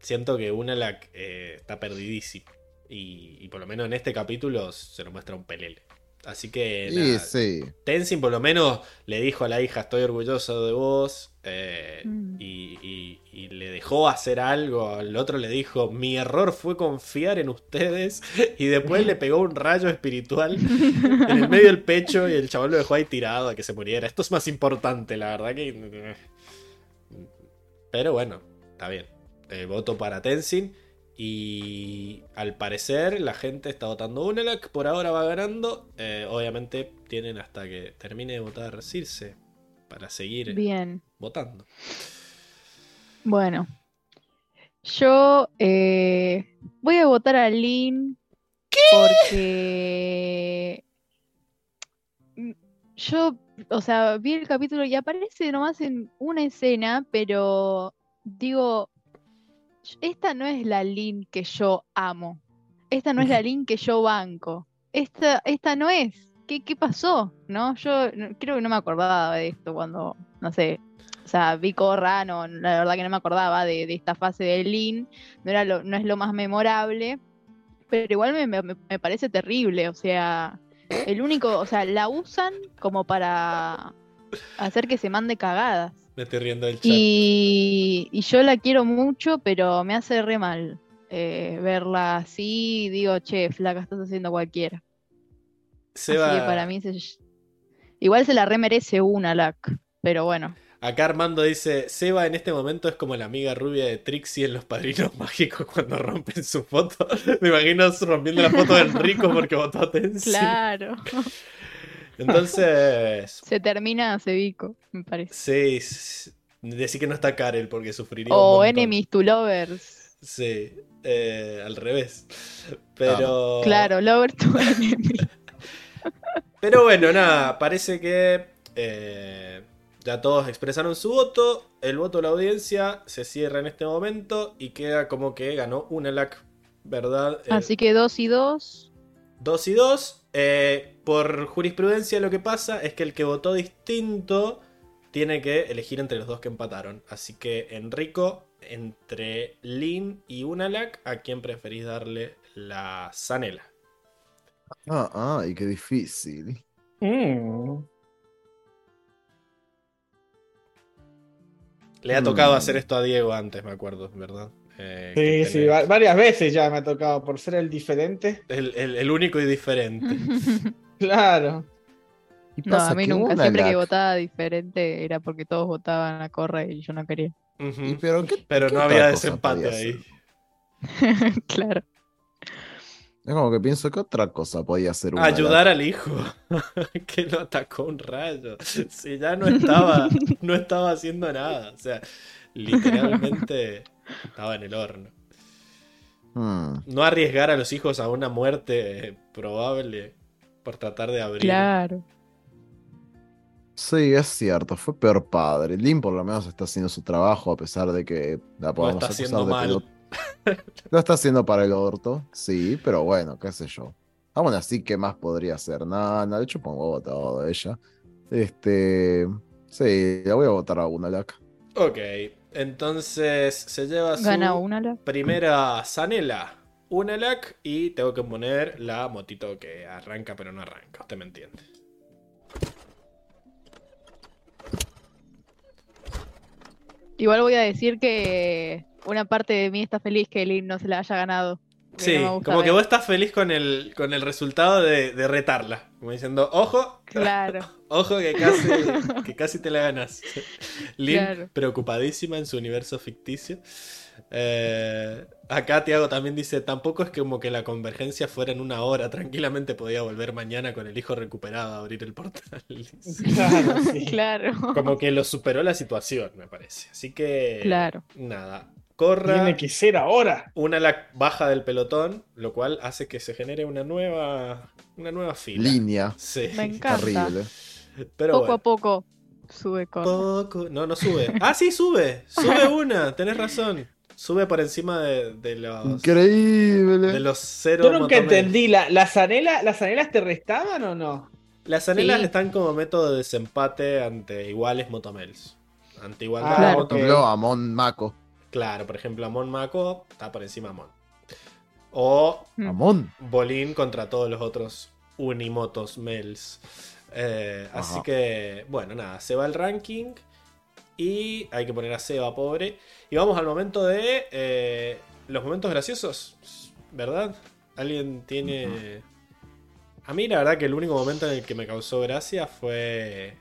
siento que Unalak eh, está perdidísimo. Y, y por lo menos en este capítulo se lo muestra un pelele. Así que Sí, nada, sí. Tenzin por lo menos le dijo a la hija, estoy orgulloso de vos. eh, Mm. y, y- y le dejó hacer algo. Al otro le dijo, mi error fue confiar en ustedes. Y después le pegó un rayo espiritual en el medio del pecho y el chaval lo dejó ahí tirado a que se muriera. Esto es más importante, la verdad que... Pero bueno, está bien. Eh, voto para Tenzin. Y al parecer la gente está votando Unalak. Por ahora va ganando. Eh, obviamente tienen hasta que termine de votar Circe. Para seguir Bien. votando. Bueno. Yo eh, voy a votar a Lin porque mm, yo, o sea, vi el capítulo y aparece nomás en una escena, pero digo, esta no es la Lin que yo amo. Esta no es la Lin que yo banco. Esta, esta no es. ¿qué, qué pasó? ¿No? Yo no- creo que no me acordaba de esto cuando, no sé, o sea, vi Korra, no, la verdad que no me acordaba de, de esta fase de Lin, no, era lo, no es lo más memorable, pero igual me, me- me parece terrible, o sea, el único, o sea, la usan como para hacer que se mande cagadas. Me estoy riendo del chat. Y, y yo la quiero mucho, pero me hace re mal eh, verla así. Digo, che, flaca, estás haciendo cualquiera. Seba, Así que para mí se... Igual se la remerece una, Lac. Pero bueno. Acá Armando dice, Seba en este momento es como la amiga rubia de Trixie en Los Padrinos Mágicos cuando rompen su foto. *laughs* Me imagino rompiendo la foto de Enrico porque votó a Tenzin. Claro. *laughs* Entonces, *laughs* se termina Cevico, me parece. sí, decí que no está Karel porque sufriría O montón. Enemies to Lovers. Sí, eh, al revés. Pero... Claro, Lover to *laughs* Enemy. Pero bueno, nada, parece que eh, ya todos expresaron su voto. El voto de la audiencia se cierra en este momento y queda como que ganó Unalak, ¿verdad? Eh, Así que dos y dos. 2 y 2. Por jurisprudencia lo que pasa es que el que votó distinto tiene que elegir entre los dos que empataron. Así que Enrico, entre Lin y Unalak, ¿a quién preferís darle la zanela? Ah, ay, qué difícil. Mm. Le ha tocado Mm. hacer esto a Diego antes, me acuerdo, ¿verdad? Eh, Sí, sí, varias veces ya me ha tocado por ser el diferente. El, el- el único y diferente. *laughs* Claro. No, a mí que nunca. Siempre que votaba diferente era porque todos votaban a Corra y yo no quería. Y pero ¿qué- Pero qué no había desempate ahí. *laughs* claro. Es como que pienso que otra cosa podía hacer una Ayudar al hijo. *laughs* que lo atacó un rayo. Si ya no estaba, *laughs* no estaba haciendo nada. O sea, literalmente estaba en el horno. Hmm. No arriesgar a los hijos a una muerte probable por tratar de abrir. Claro. Sí, es cierto, fue peor padre. Lin por lo menos está haciendo su trabajo a pesar de que la Lo podamos está acusar haciendo de mal. *laughs* Lo está haciendo para el orto, sí, pero bueno, qué sé yo. Aún así, ¿qué más podría hacer? Nada, nada, de hecho pongo todo ella. Este, sí, la voy a votar a una laca. Ok. Entonces se lleva su Gana primera Zanela. Una lac y tengo que poner la motito que arranca pero no arranca. Usted me entiende. Igual voy a decir que una parte de mí está feliz que Lynn no se la haya ganado. Sí, no como que vos estás feliz con el, con el resultado de, de retarla. Como diciendo, ojo, Claro. *laughs* ojo que casi, que casi te la ganas. Lynn, *laughs* Claro. preocupadísima en su universo ficticio. Eh, acá Tiago también dice, tampoco es como que la convergencia fuera en una hora. Tranquilamente podía volver mañana con el hijo recuperado a abrir el portal. *laughs* *laughs* Claro, sí. Claro. Como que lo superó la situación, me parece. Así que... Claro. Nada. Corra. Tiene que ser ahora. una la baja del pelotón, lo cual hace que se genere una nueva, una nueva fila. Línea, Sí, Me encanta. terrible. pero poco bueno. a poco sube Corra. Poco- No, no sube. Ah, sí, sube. Sube *laughs* una, tenés razón. Sube por encima de, de los, Increíble. de los cero Yo nunca entendí, ¿la, la zanela- ¿las anelas te restaban o no? Las anelas Sí. están como método de desempate ante iguales motomels. Ante igualdad Ah, Claro. Por ejemplo, Amon Mako. Claro, por ejemplo, Amon Mako está por encima de Amon. O Mm. Amon. Bolín contra todos los otros Unimotos Mels. Eh, así que, bueno, nada, se va el ranking. Y hay que poner a Seba, pobre. Y vamos al momento de eh, los momentos graciosos, ¿verdad? ¿Alguien tiene...? A mí la verdad que el único momento en el que me causó gracia fue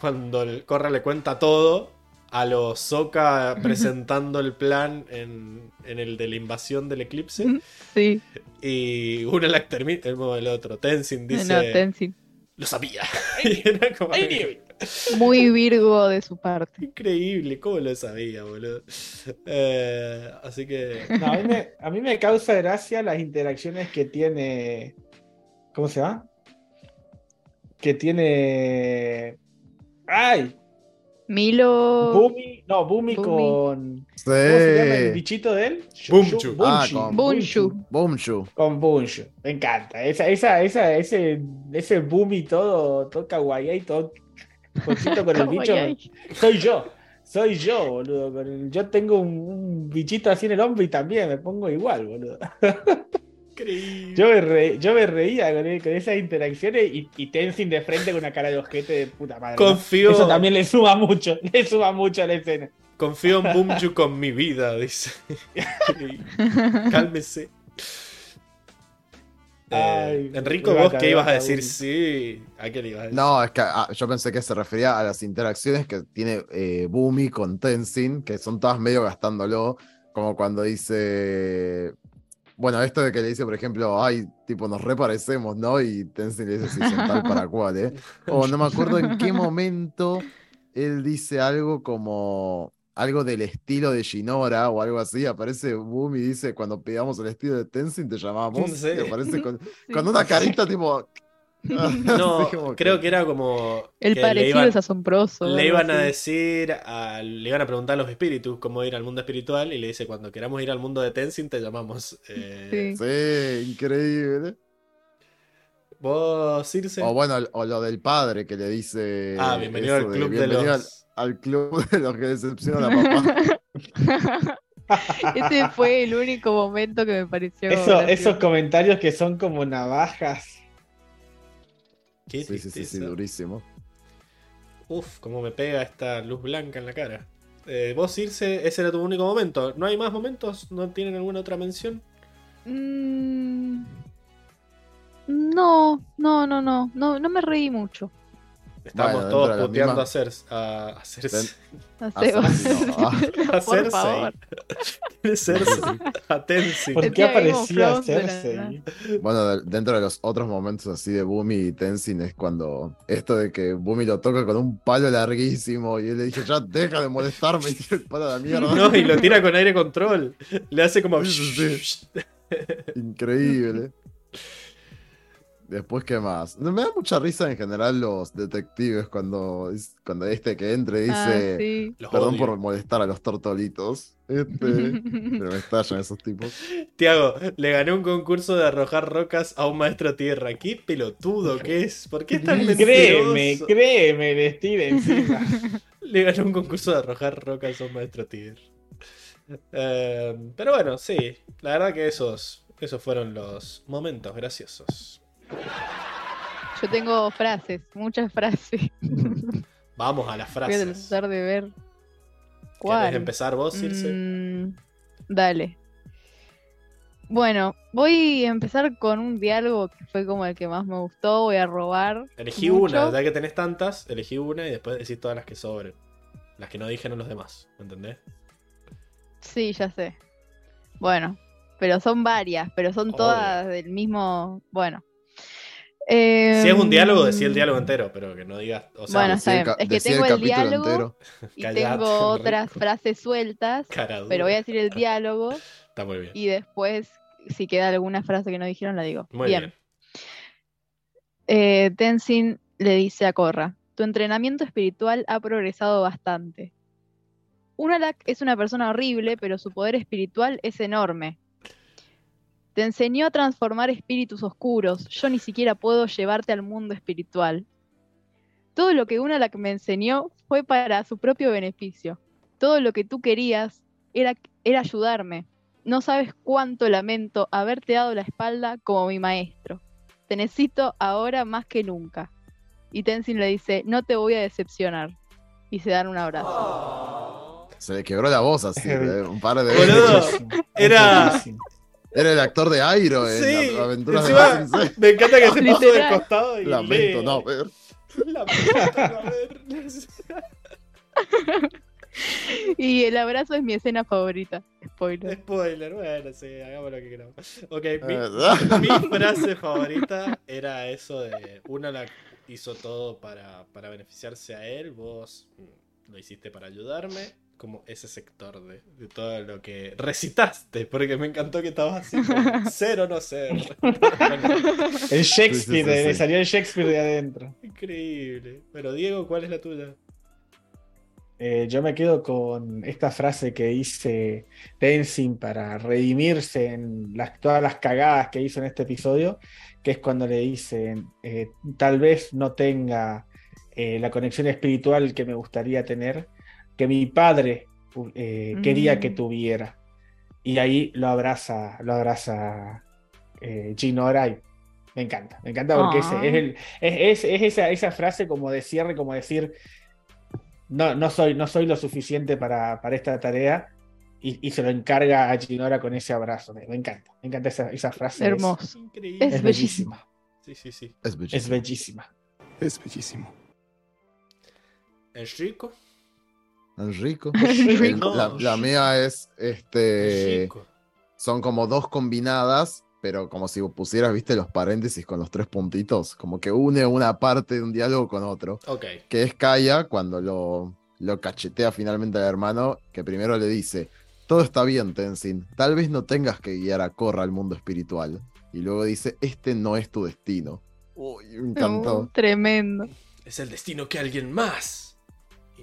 cuando el Corra le cuenta todo a los Soka presentando el plan en, en el de la invasión del eclipse. Sí. Y una la termina, el, el otro, Tenzin dice, No, Tenzin. lo sabía. *laughs* Y era como-. Muy Virgo de su parte. increíble, ¿cómo lo sabía, boludo? Eh, así que... No, a, mí me, a mí me causa gracia las interacciones que tiene. ¿Cómo se llama? Que tiene. ¡Ay! Milo. Bumi, no, Bumi, Bumi. con. ¿Cómo se llama el bichito de él? Bumchu. Ah, Bunchu. con-. Boomshu. Con Bunshu. Me encanta. Esa, esa, esa, ese, ese Bumi todo, todo kawaii, todo cosito con el bicho. Soy yo. Soy yo, boludo. yo tengo un, un bichito así en el hombro y también me pongo igual, boludo. Increíble. Yo me, re- yo me reía con, con esas interacciones y, y Tenzin de frente con una cara de ojete de puta madre. ¿no? Confío, Eso también le suma mucho, *laughs* le suma mucho a la escena. confío en Bumju con mi vida, dice. *laughs* Cálmese. Eh, Ay, Enrico, vos qué ibas a decir sí. ¿A qué le ibas a decir? No, es que ah, yo pensé que se refería a las interacciones que tiene eh, Bumi con Tenzin, que son todas medio gastándolo, como cuando dice, bueno, esto de que le dice, por ejemplo, ay, tipo, nos reparecemos, ¿no? Y Tenzin le dice, sí, son tal para *laughs* cual, ¿eh? O no me acuerdo en qué momento él dice algo como, algo del estilo de Shinora o algo así, aparece Bumi y dice, cuando pidamos el estilo de Tenzin te llamamos, Sí. y aparece con, *laughs* Sí. con una carita tipo... *laughs* *laughs* No, creo que era como. El parecido iban- es asombroso. Le iban a decir, a- le iban a preguntar a los espíritus cómo ir al mundo espiritual y le dice, cuando queramos ir al mundo de Tenzin te llamamos. Eh, Sí. Sí, increíble. Vos, Circe. O bueno, o lo del padre que le dice. ah, bienvenido al de club de bienvenido los... Al, club *laughs* de los que decepcionan a papá. *laughs* Ese fue el único momento que me pareció. Eso, esos comentarios que son como navajas. Qué Sí, sí, sí, sí, durísimo. Uf, cómo me pega esta luz blanca en la cara. Eh, vos, Circe, ese era tu único momento. ¿No hay más momentos? ¿No tienen alguna otra mención? Mm, No, no, no, no, no, no me reí mucho. Estamos Bueno, todos de puteando misma- a Cersei. A, a *laughs* Cersei. No, ah. A por Cersei. Cersei. A Tenzin. ¿Por qué aparecía de Cersei? Bueno, de- dentro de los otros momentos así de Bumi y Tenzin es cuando esto de que Bumi lo toca con un palo larguísimo y él le dice, ya deja de molestarme *laughs* y tira el palo a la mierda. No, y lo tira con aire control. Le hace como. *laughs* Increíble. Después, ¿qué más? Me da mucha risa en general los detectives cuando, cuando este que entre dice, Ah, sí. Los perdón por molestar a los tortolitos. Este, *laughs* pero me estallan esos tipos. Tiago, le gané un concurso de arrojar rocas a un maestro tierra. Qué pelotudo que es. ¿Por qué es tan Créeme, mentiroso? créeme, le estira encima. *laughs* Le ganó un concurso de arrojar rocas a un maestro tierra. Eh, pero bueno, sí. La verdad que esos, esos fueron los momentos graciosos. Yo tengo frases, muchas frases. Vamos a las Voy a frases. tratar de ver. ¿Querés ¿Cuál? empezar vos, Circe? Mm, dale. Bueno, voy a empezar con un diálogo que fue como el que más me gustó. Voy a robar. Elegí mucho. una, ya que tenés tantas, elegí una y después decís todas las que sobren. Las que no dijeron los demás, ¿me entendés? Sí, ya sé. Bueno, pero son varias, pero son Obvio. todas del mismo. Bueno. Eh, Si es un diálogo, decí el diálogo entero, pero que no digas. O sea, Bueno, está bien. Es que tengo el diálogo entero. y Callate, tengo *laughs* otras frases sueltas, pero voy a decir el diálogo Está muy bien. y después, si queda alguna frase que no dijeron, la digo. Muy bien. Eh, Tenzin le dice a Korra, tu entrenamiento espiritual ha progresado bastante. Unalak es una persona horrible, pero su poder espiritual es enorme. Te enseñó a transformar espíritus oscuros. Yo ni siquiera puedo llevarte al mundo espiritual. Todo lo que Unalak me enseñó fue para su propio beneficio. Todo lo que tú querías era, era ayudarme. No sabes cuánto lamento haberte dado la espalda como mi maestro. Te necesito ahora más que nunca. Y Tenzin le dice, no te voy a decepcionar. Y se dan un abrazo. Se le quebró la voz así, de *laughs* un par de veces. Era- Era el actor de Airo en Sí, las aventuras de Sensei. Me encanta que se puso de Literal. costado y Lamento lee. no ver. Lamento no ver. Y el abrazo es mi escena favorita. Spoiler. Spoiler, bueno, sí, hagamos lo que queramos. Ok, mi, mi frase favorita era eso de una la hizo todo para, para beneficiarse a él, vos mm, lo hiciste para ayudarme, como ese sector de, de todo lo que recitaste, porque me encantó que estabas así, *laughs* ser o no ser. *laughs* Bueno, El Shakespeare, Sí, sí, sí, le sí. salió el Shakespeare de adentro. increíble. Pero Diego, ¿cuál es la tuya? Eh, yo me quedo con esta frase que dice Tenzin para redimirse en las, todas las cagadas que hizo en este episodio, que es cuando le dicen, eh, tal vez no tenga eh, la conexión espiritual que me gustaría tener, que mi padre eh, quería que Mm. tuviera. Y ahí lo abraza, lo abraza eh, Gino Arai. Me encanta, me encanta porque ese es, el- es- es- es esa, esa frase como de cierre, como decir, no, no, soy, no soy lo suficiente para, para esta tarea. Y, y se lo encarga a Ginora con ese abrazo. Me, me encanta, me encanta esa, esa frase. es- Hermoso. Increíble. Es, Es bellísima. Sí, sí, sí. Es Es bellísimo. bellísima. Es bellísimo. Enrico. Enrico. *laughs* Enrico. El- la, la mía es este. Enrico. Son como dos combinadas, pero como si pusieras, viste, los paréntesis con los tres puntitos. Como que une una parte de un diálogo con otro. Ok. Que es Kaya cuando lo, lo cachetea finalmente al hermano, que primero le dice: Todo está bien, Tenzin. Tal vez no tengas que guiar a Korra al mundo espiritual. Y luego dice: Este no es tu destino. Uy, me encantó. Uh, tremendo. Es el destino que alguien más.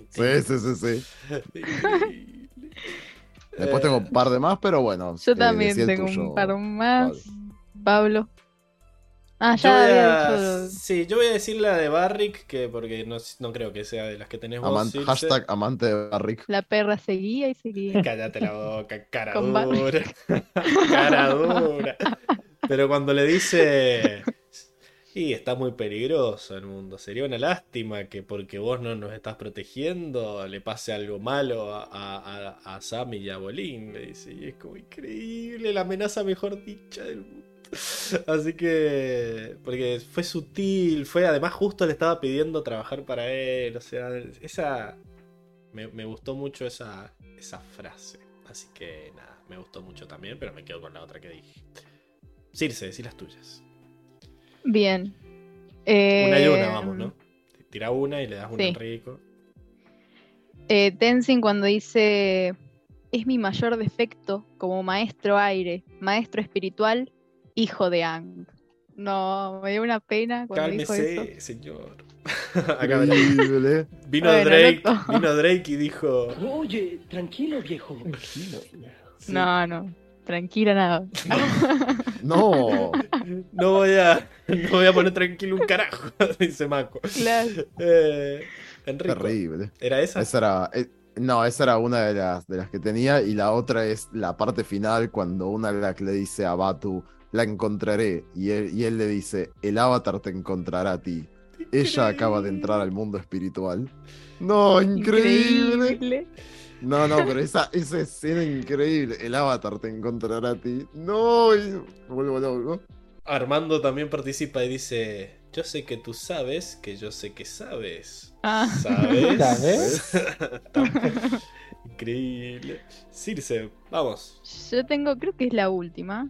Sí, sí, sí, sí. Increíble. *laughs* Después tengo un par de más, pero bueno. Yo eh, también tengo tuyo, un par más. Pablo. Pablo. Ah, ya había a... Sí, yo voy a decir la de Barrick, que porque no, no creo que sea de las que tenés vos. Aman- Circe. hashtag amante de Barrick. La perra seguía y seguía. *laughs* Cállate la boca, cara dura. *laughs* cara dura. Pero cuando le dice. Y está muy peligroso el mundo. Sería una lástima que porque vos no nos estás protegiendo le pase algo malo a, a, a, Sammy y a Bolín. Le dice. Y es como increíble, la amenaza mejor dicha del mundo. *laughs* Así que. Porque fue sutil, fue. Además, justo le estaba pidiendo trabajar para él. O sea, esa. Me, me gustó mucho esa, esa frase. Así que nada, me gustó mucho también, pero me quedo con la otra que dije. Circe, decí las tuyas. Bien. Eh, Una y una, vamos, ¿no? Tira una y le das una sí. a Enrico. Eh, Tenzin cuando dice es mi mayor defecto como maestro aire, maestro espiritual, hijo de Ang. No, me dio una pena cuando dijo eso. Cálmese, señor. *laughs* Acá me- Increíble. vino Bueno, Drake, vino Drake y dijo. Oye, tranquilo, viejo. sí, No, no, tranquila nada. *laughs* No. No voy a. No voy a poner tranquilo un carajo, *laughs* dice Mako. Claro. Eh, Enrico. Terrible. ¿Era esa? Esa era. eh, no, esa era una de las, de las que tenía. Y la otra es la parte final cuando una Black le dice a Batu, la encontraré. Y él, y él le dice, el avatar te encontrará a ti. Ella acaba de entrar al mundo espiritual. No, increíble. Increíble. No, no, pero esa, esa escena increíble. El avatar te encontrará a ti. No, y vuelvo loco. Armando también participa y dice: Yo sé que tú sabes que yo sé que sabes. Ah. ¿Sabes? ¿Sabes? *laughs* Increíble. Circe, vamos. Yo tengo, creo que es la última.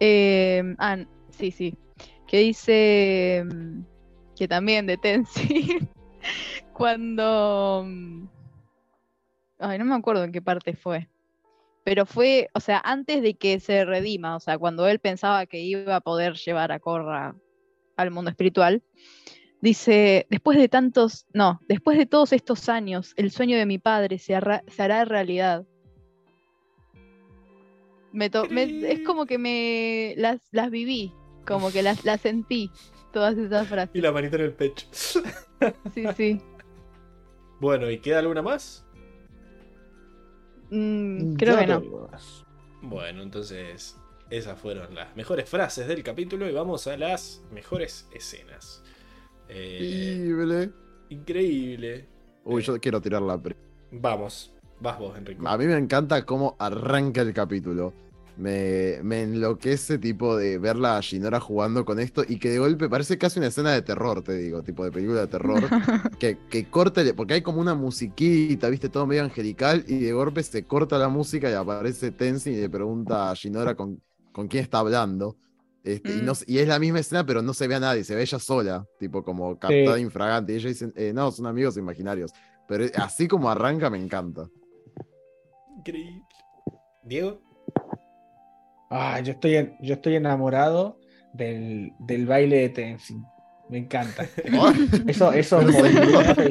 Eh, ah, sí, sí. Que dice mm, que también de Tenzin. *laughs* cuando. Ay, no me acuerdo en qué parte fue. Pero fue, o sea, antes de que se redima, o sea, cuando él pensaba que iba a poder llevar a Korra al mundo espiritual, dice, después de tantos, no, después de todos estos años, el sueño de mi padre se, hará- se hará realidad. Me to- me- es como que me las, las viví, como que las, las sentí, todas esas frases. Y la manita en el pecho. Sí, sí. Bueno, ¿y queda alguna más? Mm, creo Yo que no. Bueno, entonces esas fueron las mejores frases del capítulo y vamos a las mejores escenas. Eh, Increíble. increíble. Uy, yo quiero tirar la Vamos, vas vos, Enrico. A mí me encanta cómo arranca el capítulo. Me, me enloquece tipo de verla a Shinora jugando con esto y que de golpe parece casi una escena de terror, te digo, tipo de película de terror. *laughs* que, que porque hay como una musiquita, viste, todo medio angelical y de golpe se corta la música y aparece Tenzin y le pregunta a Shinora con, con quién está hablando. Este, y, no, Mm. y es la misma escena, pero no se ve a nadie, se ve ella sola, tipo como captada infragante. Y ella dice, eh, no, son amigos imaginarios. Pero así como arranca, me encanta. Increíble. Diego. Ah, yo estoy, yo estoy enamorado del, del baile de Tenzin. Me encanta. *laughs* Eso, esos.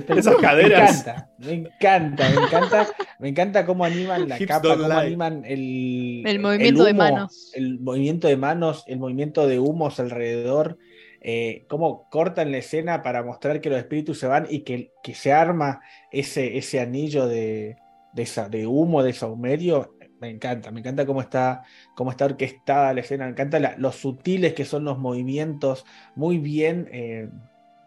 Esas caderas. Me encanta, me encanta, me encanta, me encanta cómo animan la Hips capa, cómo lie. animan el, El movimiento de humo, manos. El movimiento de manos, el movimiento de humos alrededor, eh, cómo cortan la escena para mostrar que los espíritus se van y que, que se arma ese, ese anillo de, de, esa- de humo, de saumerio. Me encanta, me encanta cómo está, cómo está orquestada la escena, me encanta la- los sutiles que son los movimientos, muy bien, eh,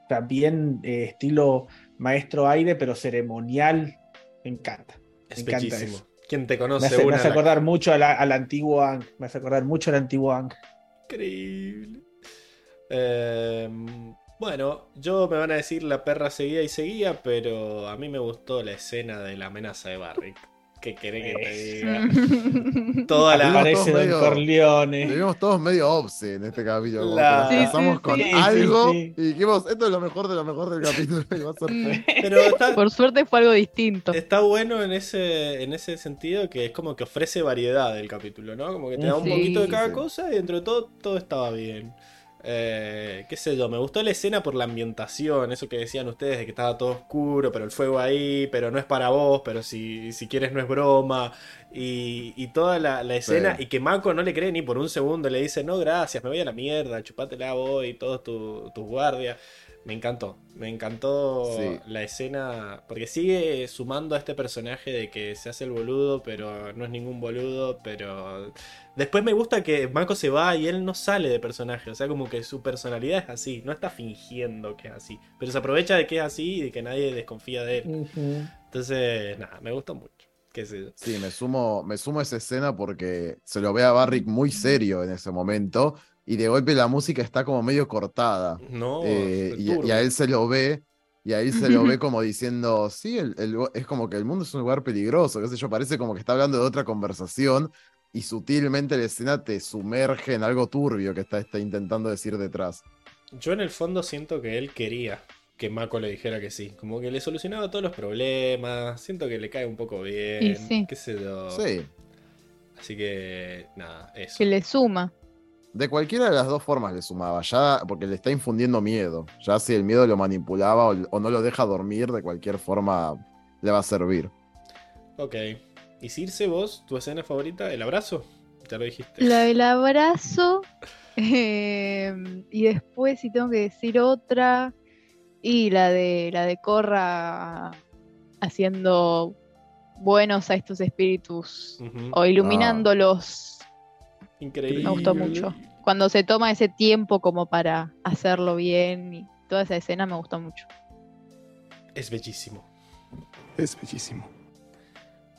también eh, estilo maestro aire, pero ceremonial. Me encanta. Es Me encanta bellísimo. eso. ¿Quién te Me conoce? hace, me hace la- acordar mucho a la- al antiguo Ang. Me hace acordar mucho al antiguo Ang. Increíble. Eh, bueno, yo me van a decir la perra seguía y seguía, pero a mí me gustó la escena de la amenaza de Barrick. ¿Qué querés que te diga? *laughs* Toda la. Vivimos Parece todos Don medio- Corleone. Vivimos todos medio obse en este capítulo. La- Sí, sí, con sí. Sí, algo sí. y dijimos, esto es lo mejor de lo mejor del capítulo. y va a ser- Pero está, Por suerte fue algo distinto. está bueno en ese, en ese sentido que es como que ofrece variedad el capítulo, ¿no? Como que te da un Sí. poquito de cada Sí. cosa y dentro de todo todo estaba bien. Eh, qué sé yo, me gustó la escena por la ambientación, eso que decían ustedes de que estaba todo oscuro, pero el fuego ahí, pero no es para vos, pero si, si quieres no es broma. Y, y toda la, la escena, Sí. y que Mako no le cree ni por un segundo, le dice, no, gracias, me voy a la mierda, chupátela vos y todos tu- tus guardias. Me encantó, me encantó Sí. la escena, porque sigue sumando a este personaje de que se hace el boludo, pero no es ningún boludo, pero... Después me gusta que Mako se va y él no sale de personaje, o sea, como que su personalidad es así, no está fingiendo que es así, pero se aprovecha de que es así y de que nadie desconfía de él. Entonces, nada, me gustó mucho, qué sé yo. Sí, me sumo, me sumo a esa escena porque se lo ve a Barrick muy serio en ese momento y de golpe la música está como medio cortada. No, Eh, y, a él se lo ve, y a él se lo ve *laughs* como diciendo, sí, el- el lu- es como que el mundo es un lugar peligroso, qué sé yo, parece como que está hablando de otra conversación y sutilmente la escena te sumerge en algo turbio que está, está intentando decir detrás. Yo en el fondo siento que él quería que Mako le dijera que sí. Como que le solucionaba todos los problemas. Siento que le cae un poco bien. Y sí. Qué sé yo. Sí, Así que, nada, eso. Que le suma. De cualquiera de las dos formas le sumaba, ya porque le está infundiendo miedo, ya si el miedo lo manipulaba o, o no lo deja dormir, de cualquier forma le va a servir. Ok. Y Circe, vos, tu escena favorita, el abrazo. Ya lo dijiste. La del abrazo. *laughs* eh, y después, si tengo que decir otra. Y la de la de Corra haciendo buenos a estos espíritus. O iluminándolos. Increíble. Me gustó mucho. Cuando se toma ese tiempo como para hacerlo bien. Y toda esa escena me gustó mucho. Es bellísimo. Es bellísimo.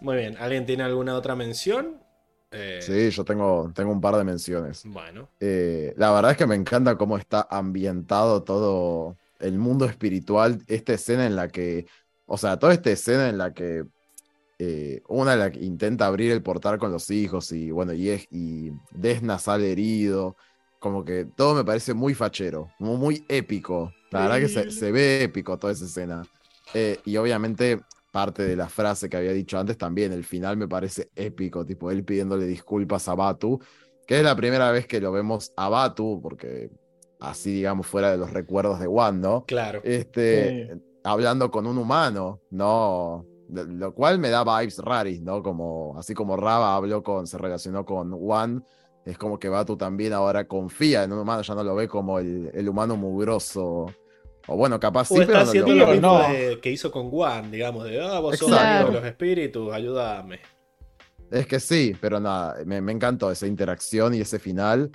Muy bien. ¿Alguien tiene alguna otra mención? Eh, Sí, yo tengo, tengo un par de menciones. Bueno. Eh, la verdad es que me encanta cómo está ambientado todo el mundo espiritual. Esta escena en la que, o sea, toda esta escena en la que eh, una la que intenta abrir el portal con los hijos y bueno, y, es, y Desna sale herido. Como que todo me parece muy fachero, muy épico. La verdad que se, se ve épico toda esa escena. Eh, y obviamente parte de la frase que había dicho antes también, el final me parece épico, tipo él pidiéndole disculpas a Batu, que es la primera vez que lo vemos a Batu, porque así digamos fuera de los recuerdos de Wando, Claro. este, hablando con un humano, ¿no? Lo cual me da vibes raris, ¿no? Como, así como Raba habló con, se relacionó con Wan, es como que Batu también ahora confía en un humano, ya no lo ve como el, el humano mugroso. O bueno, capaz sí, o está pero no lo- lo mismo no. de- que hizo con Juan, digamos, de, ah, vos sos Exacto. amigo de los espíritus, ayúdame. Es que sí, pero nada, me, me encantó esa interacción y ese final.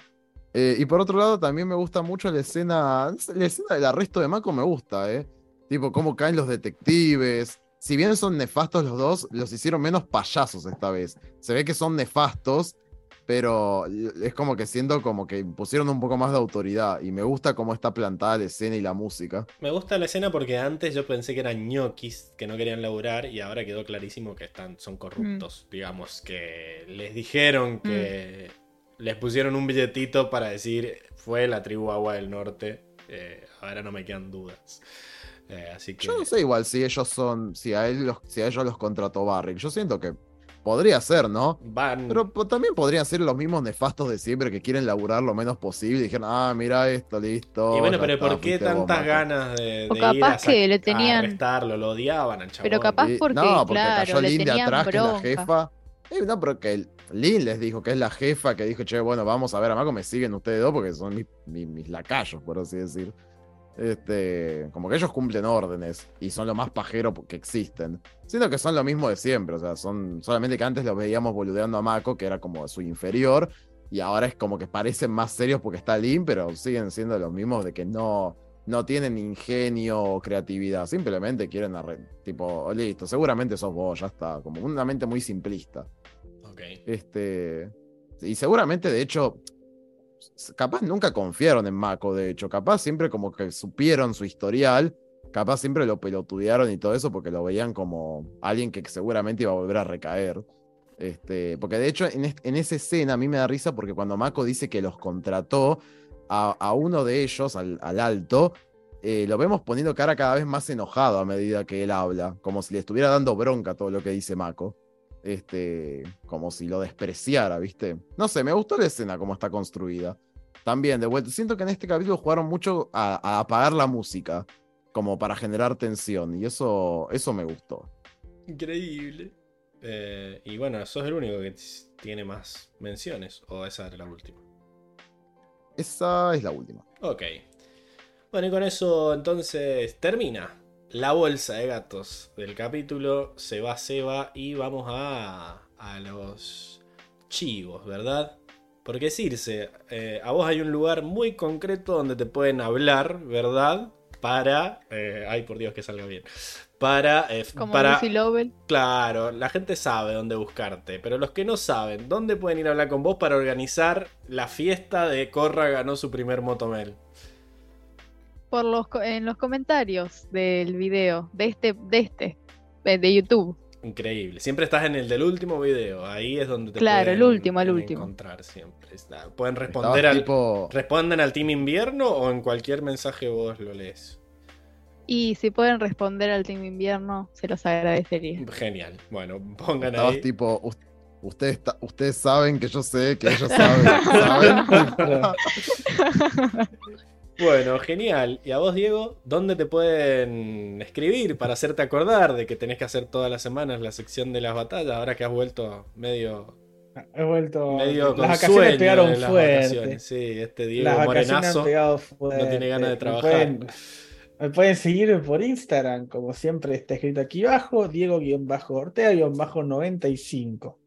Eh, y por otro lado, también me gusta mucho la escena, la escena del arresto de Mako me gusta, ¿eh? Tipo, cómo caen los detectives. Si bien son nefastos los dos, los hicieron menos payasos esta vez. Se ve que son nefastos, pero es como que siento como que pusieron un poco más de autoridad. Y me gusta cómo está plantada la escena y la música. Me gusta la escena porque antes yo pensé que eran ñoquis que no querían laburar y ahora quedó clarísimo que están, son corruptos. Digamos que les dijeron que les pusieron un billetito para decir fue la tribu Agua del Norte. Eh, ahora no me quedan dudas. Eh, así que Yo no sé igual si ellos son, si a, él los, si a ellos los contrató Barrick. Yo siento que podría ser, ¿no? Van. Pero también podrían ser los mismos nefastos de siempre que quieren laburar lo menos posible y dijeron, ah, mira esto, listo. y bueno, pero está, ¿por qué tantas Mako". ganas de, O de capaz ir a, que le tenían- arrestarlo? Lo odiaban al chabón. Pero capaz porque, no, porque claro, cayó Lin de atrás, que es la jefa. Eh, no, pero que Lin les dijo que es la jefa, que dijo, che, bueno, vamos a ver a Mako, me siguen ustedes dos porque son mis, mis- mis lacayos, por así decir. Este, como que ellos cumplen órdenes y son lo más pajero que existen. Siento que son lo mismo de siempre, o sea, son solamente que antes los veíamos boludeando a Mako, que era como su inferior, y ahora es como que parecen más serios porque está Lin, pero siguen siendo los mismos de que no, no tienen ingenio o creatividad, simplemente quieren, tipo, listo, seguramente sos vos, ya está, como una mente muy simplista. Ok. Este, y seguramente, de hecho, capaz nunca confiaron en Mako, de hecho, capaz siempre como que supieron su historial, capaz siempre lo pelotudearon y todo eso porque lo veían como alguien que seguramente iba a volver a recaer. Este, porque de hecho en, en esa escena a mí me da risa porque cuando Mako dice que los contrató a, a uno de ellos, al, al alto, eh, lo vemos poniendo cara cada vez más enojado a medida que él habla, como si le estuviera dando bronca todo lo que dice Mako. Este, como si lo despreciara, ¿viste? No sé, me gustó la escena como está construida. También, de vuelta, siento que en este capítulo jugaron mucho a, a apagar la música, como para generar tensión, y eso, eso me gustó. Increíble. Eh, y bueno, sos el único que tiene más menciones. O esa era la última. Esa es la última. Ok. Bueno, y con eso entonces termina la bolsa de gatos del capítulo. Se va Seba y vamos a, a los chivos, ¿verdad? Porque Circe, eh, a vos hay un lugar muy concreto donde te pueden hablar, ¿verdad? Para... eh, ay, por Dios que salga bien. Para... eh, Como para Lucy. Claro, la gente sabe dónde buscarte, pero los que no saben, ¿dónde pueden ir a hablar con vos para organizar la fiesta de Corra ganó su primer motomel? Por los, co- en los comentarios del video, de este, de este, de, de YouTube. Increíble. Siempre estás en el del último video. Ahí es donde te Claro, pueden el último, el último. encontrar siempre. Pueden responder al, tipo, responden al Team Invierno o en cualquier mensaje vos lo lees. Y si pueden responder al Team Invierno, se los agradecería. Genial. Bueno, pongan estabas ahí. tipo, "Us- ustedes, ustedes saben que yo sé, que ellos saben, *laughs* ¿saben? *laughs* Bueno, genial. Y a vos, Diego, ¿dónde te pueden escribir para hacerte acordar de que tenés que hacer todas las semanas la sección de las batallas? Ahora que has vuelto medio, He vuelto. medio las vacaciones pegaron las fuerte. vacaciones. Sí, este Diego Las Morenazo. fuerte. tiene ganas de Me trabajar. pueden- Me pueden seguir por Instagram, como siempre está escrito aquí abajo, Diego-Ortega-95.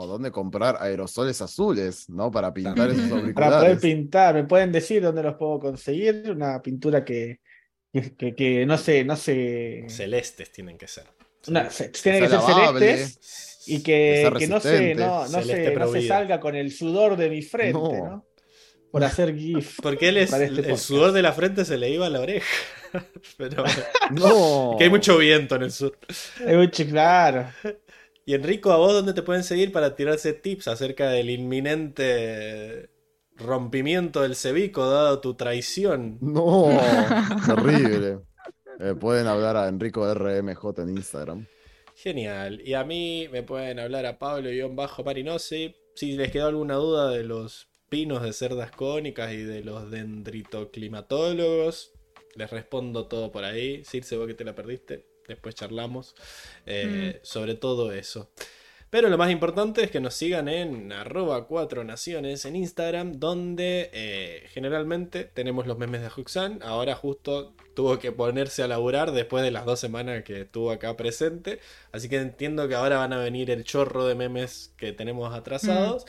O dónde comprar aerosoles azules, ¿no? Para pintar esos También. Para poder auriculares. pintar, me pueden decir dónde los puedo conseguir. Una pintura que, que, no sé, no sé. Celestes tienen que ser. una- se- tiene que ser lavable, celestes y que, que no se, no, no se, no se salga con el sudor de mi frente, No. ¿no? Por hacer GIF. Porque él es, para este el sudor de la frente se le iba a la oreja. *laughs* Pero No. que hay mucho viento en el sur. Mucho claro. Y Enrico, ¿a vos dónde te pueden seguir para tirarse tips acerca del inminente rompimiento del cebico dado tu traición? No, *laughs* terrible. Eh, pueden hablar a Enrico RMJ en Instagram. Genial. Y a mí me pueden hablar a Pablo-Marinosi. Si les quedó alguna duda de los pinos de cerdas cónicas y de los dendritoclimatólogos, les respondo todo por ahí. Circe, vos que te la perdiste, después charlamos eh, sobre todo eso. Pero lo más importante es que nos sigan en arroba 4 naciones en Instagram, donde eh, generalmente tenemos los memes de Huxan. Ahora justo tuvo que ponerse a laburar después de las dos semanas que estuvo acá presente. Así que entiendo que ahora van a venir el chorro de memes que tenemos atrasados.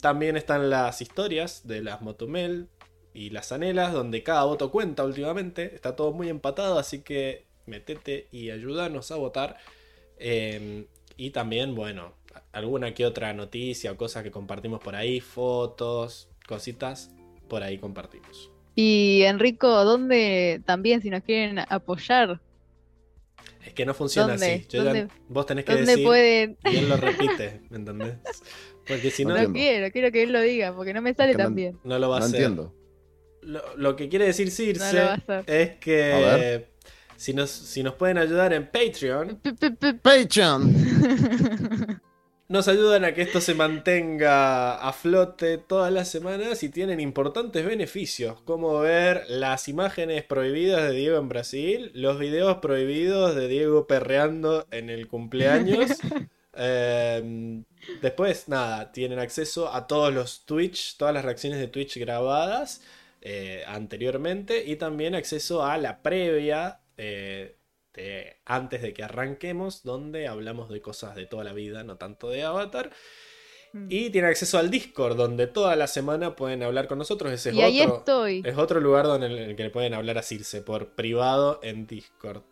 También están las historias de las Motomel y las Anelas, donde cada voto cuenta últimamente. Está todo muy empatado, así que metete y ayúdanos a votar. Eh, y también, bueno, alguna que otra noticia o cosas que compartimos por ahí, fotos, cositas, por ahí compartimos. Y Enrico, ¿dónde también si nos quieren apoyar? Es que no funciona ¿Dónde? así. Yo ya- ¿Dónde- vos tenés que ¿Dónde decir pueden? y él lo repite, ¿me entendés? Porque si no, No quiero, quiero que él lo diga, porque no me sale que no- tan bien. no lo va a No hacer. entiendo. Lo, lo que quiere decir No Circe lo va a hacer. es A que ver. Si nos, si nos pueden ayudar en Patreon, Patreon. *laughs* Nos ayudan a que esto se mantenga a flote todas las semanas y tienen importantes beneficios, como ver las imágenes prohibidas de Diego en Brasil, los videos prohibidos de Diego perreando en el cumpleaños. *laughs* Eh, después, nada, tienen acceso a todos los Twitch, todas las reacciones de Twitch grabadas eh, anteriormente y también acceso a la previa eh, de- antes de que arranquemos, donde hablamos de cosas de toda la vida, no tanto de Avatar. Mm. Y tienen acceso al Discord, donde toda la semana pueden hablar con nosotros. Ese es Y ahí otro, estoy. es otro lugar donde en el que le pueden hablar a Circe por privado en Discord.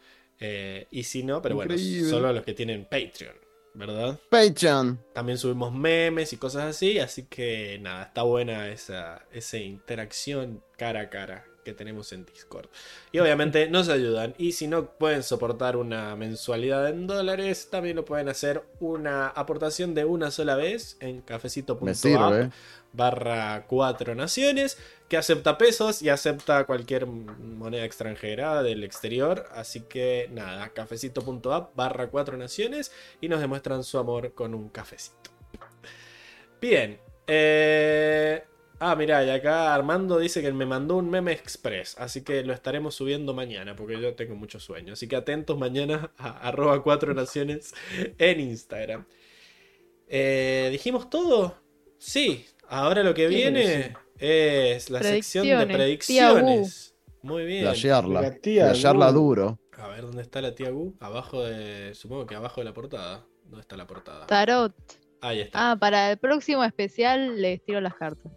Eh, y si no, pero bueno, solo los que tienen Patreon, ¿verdad? Patreon. También subimos memes y cosas así, así que nada, está buena esa, esa interacción cara a cara que tenemos en Discord. Y obviamente nos ayudan. Y si no pueden soportar una mensualidad en dólares, también lo pueden hacer una aportación de una sola vez en cafecito.app barra cuatro naciones que acepta pesos y acepta cualquier moneda extranjera del exterior así que nada cafecito.app barra cuatro naciones y nos demuestran su amor con un cafecito bien eh... ah mira y acá Armando dice que me mandó un meme express así que lo estaremos subiendo mañana porque yo tengo mucho sueño así que atentos mañana a arroba cuatro naciones en Instagram eh, dijimos todo sí ahora lo que viene es la sección de Predicciones. Muy bien Flashearla. La tía Flashearla duro. a ver, ¿dónde está la tía Gu? Abajo de. Supongo que abajo de la portada. ¿Dónde está la portada? Tarot. Ahí está. Ah, para el próximo especial les tiro las cartas.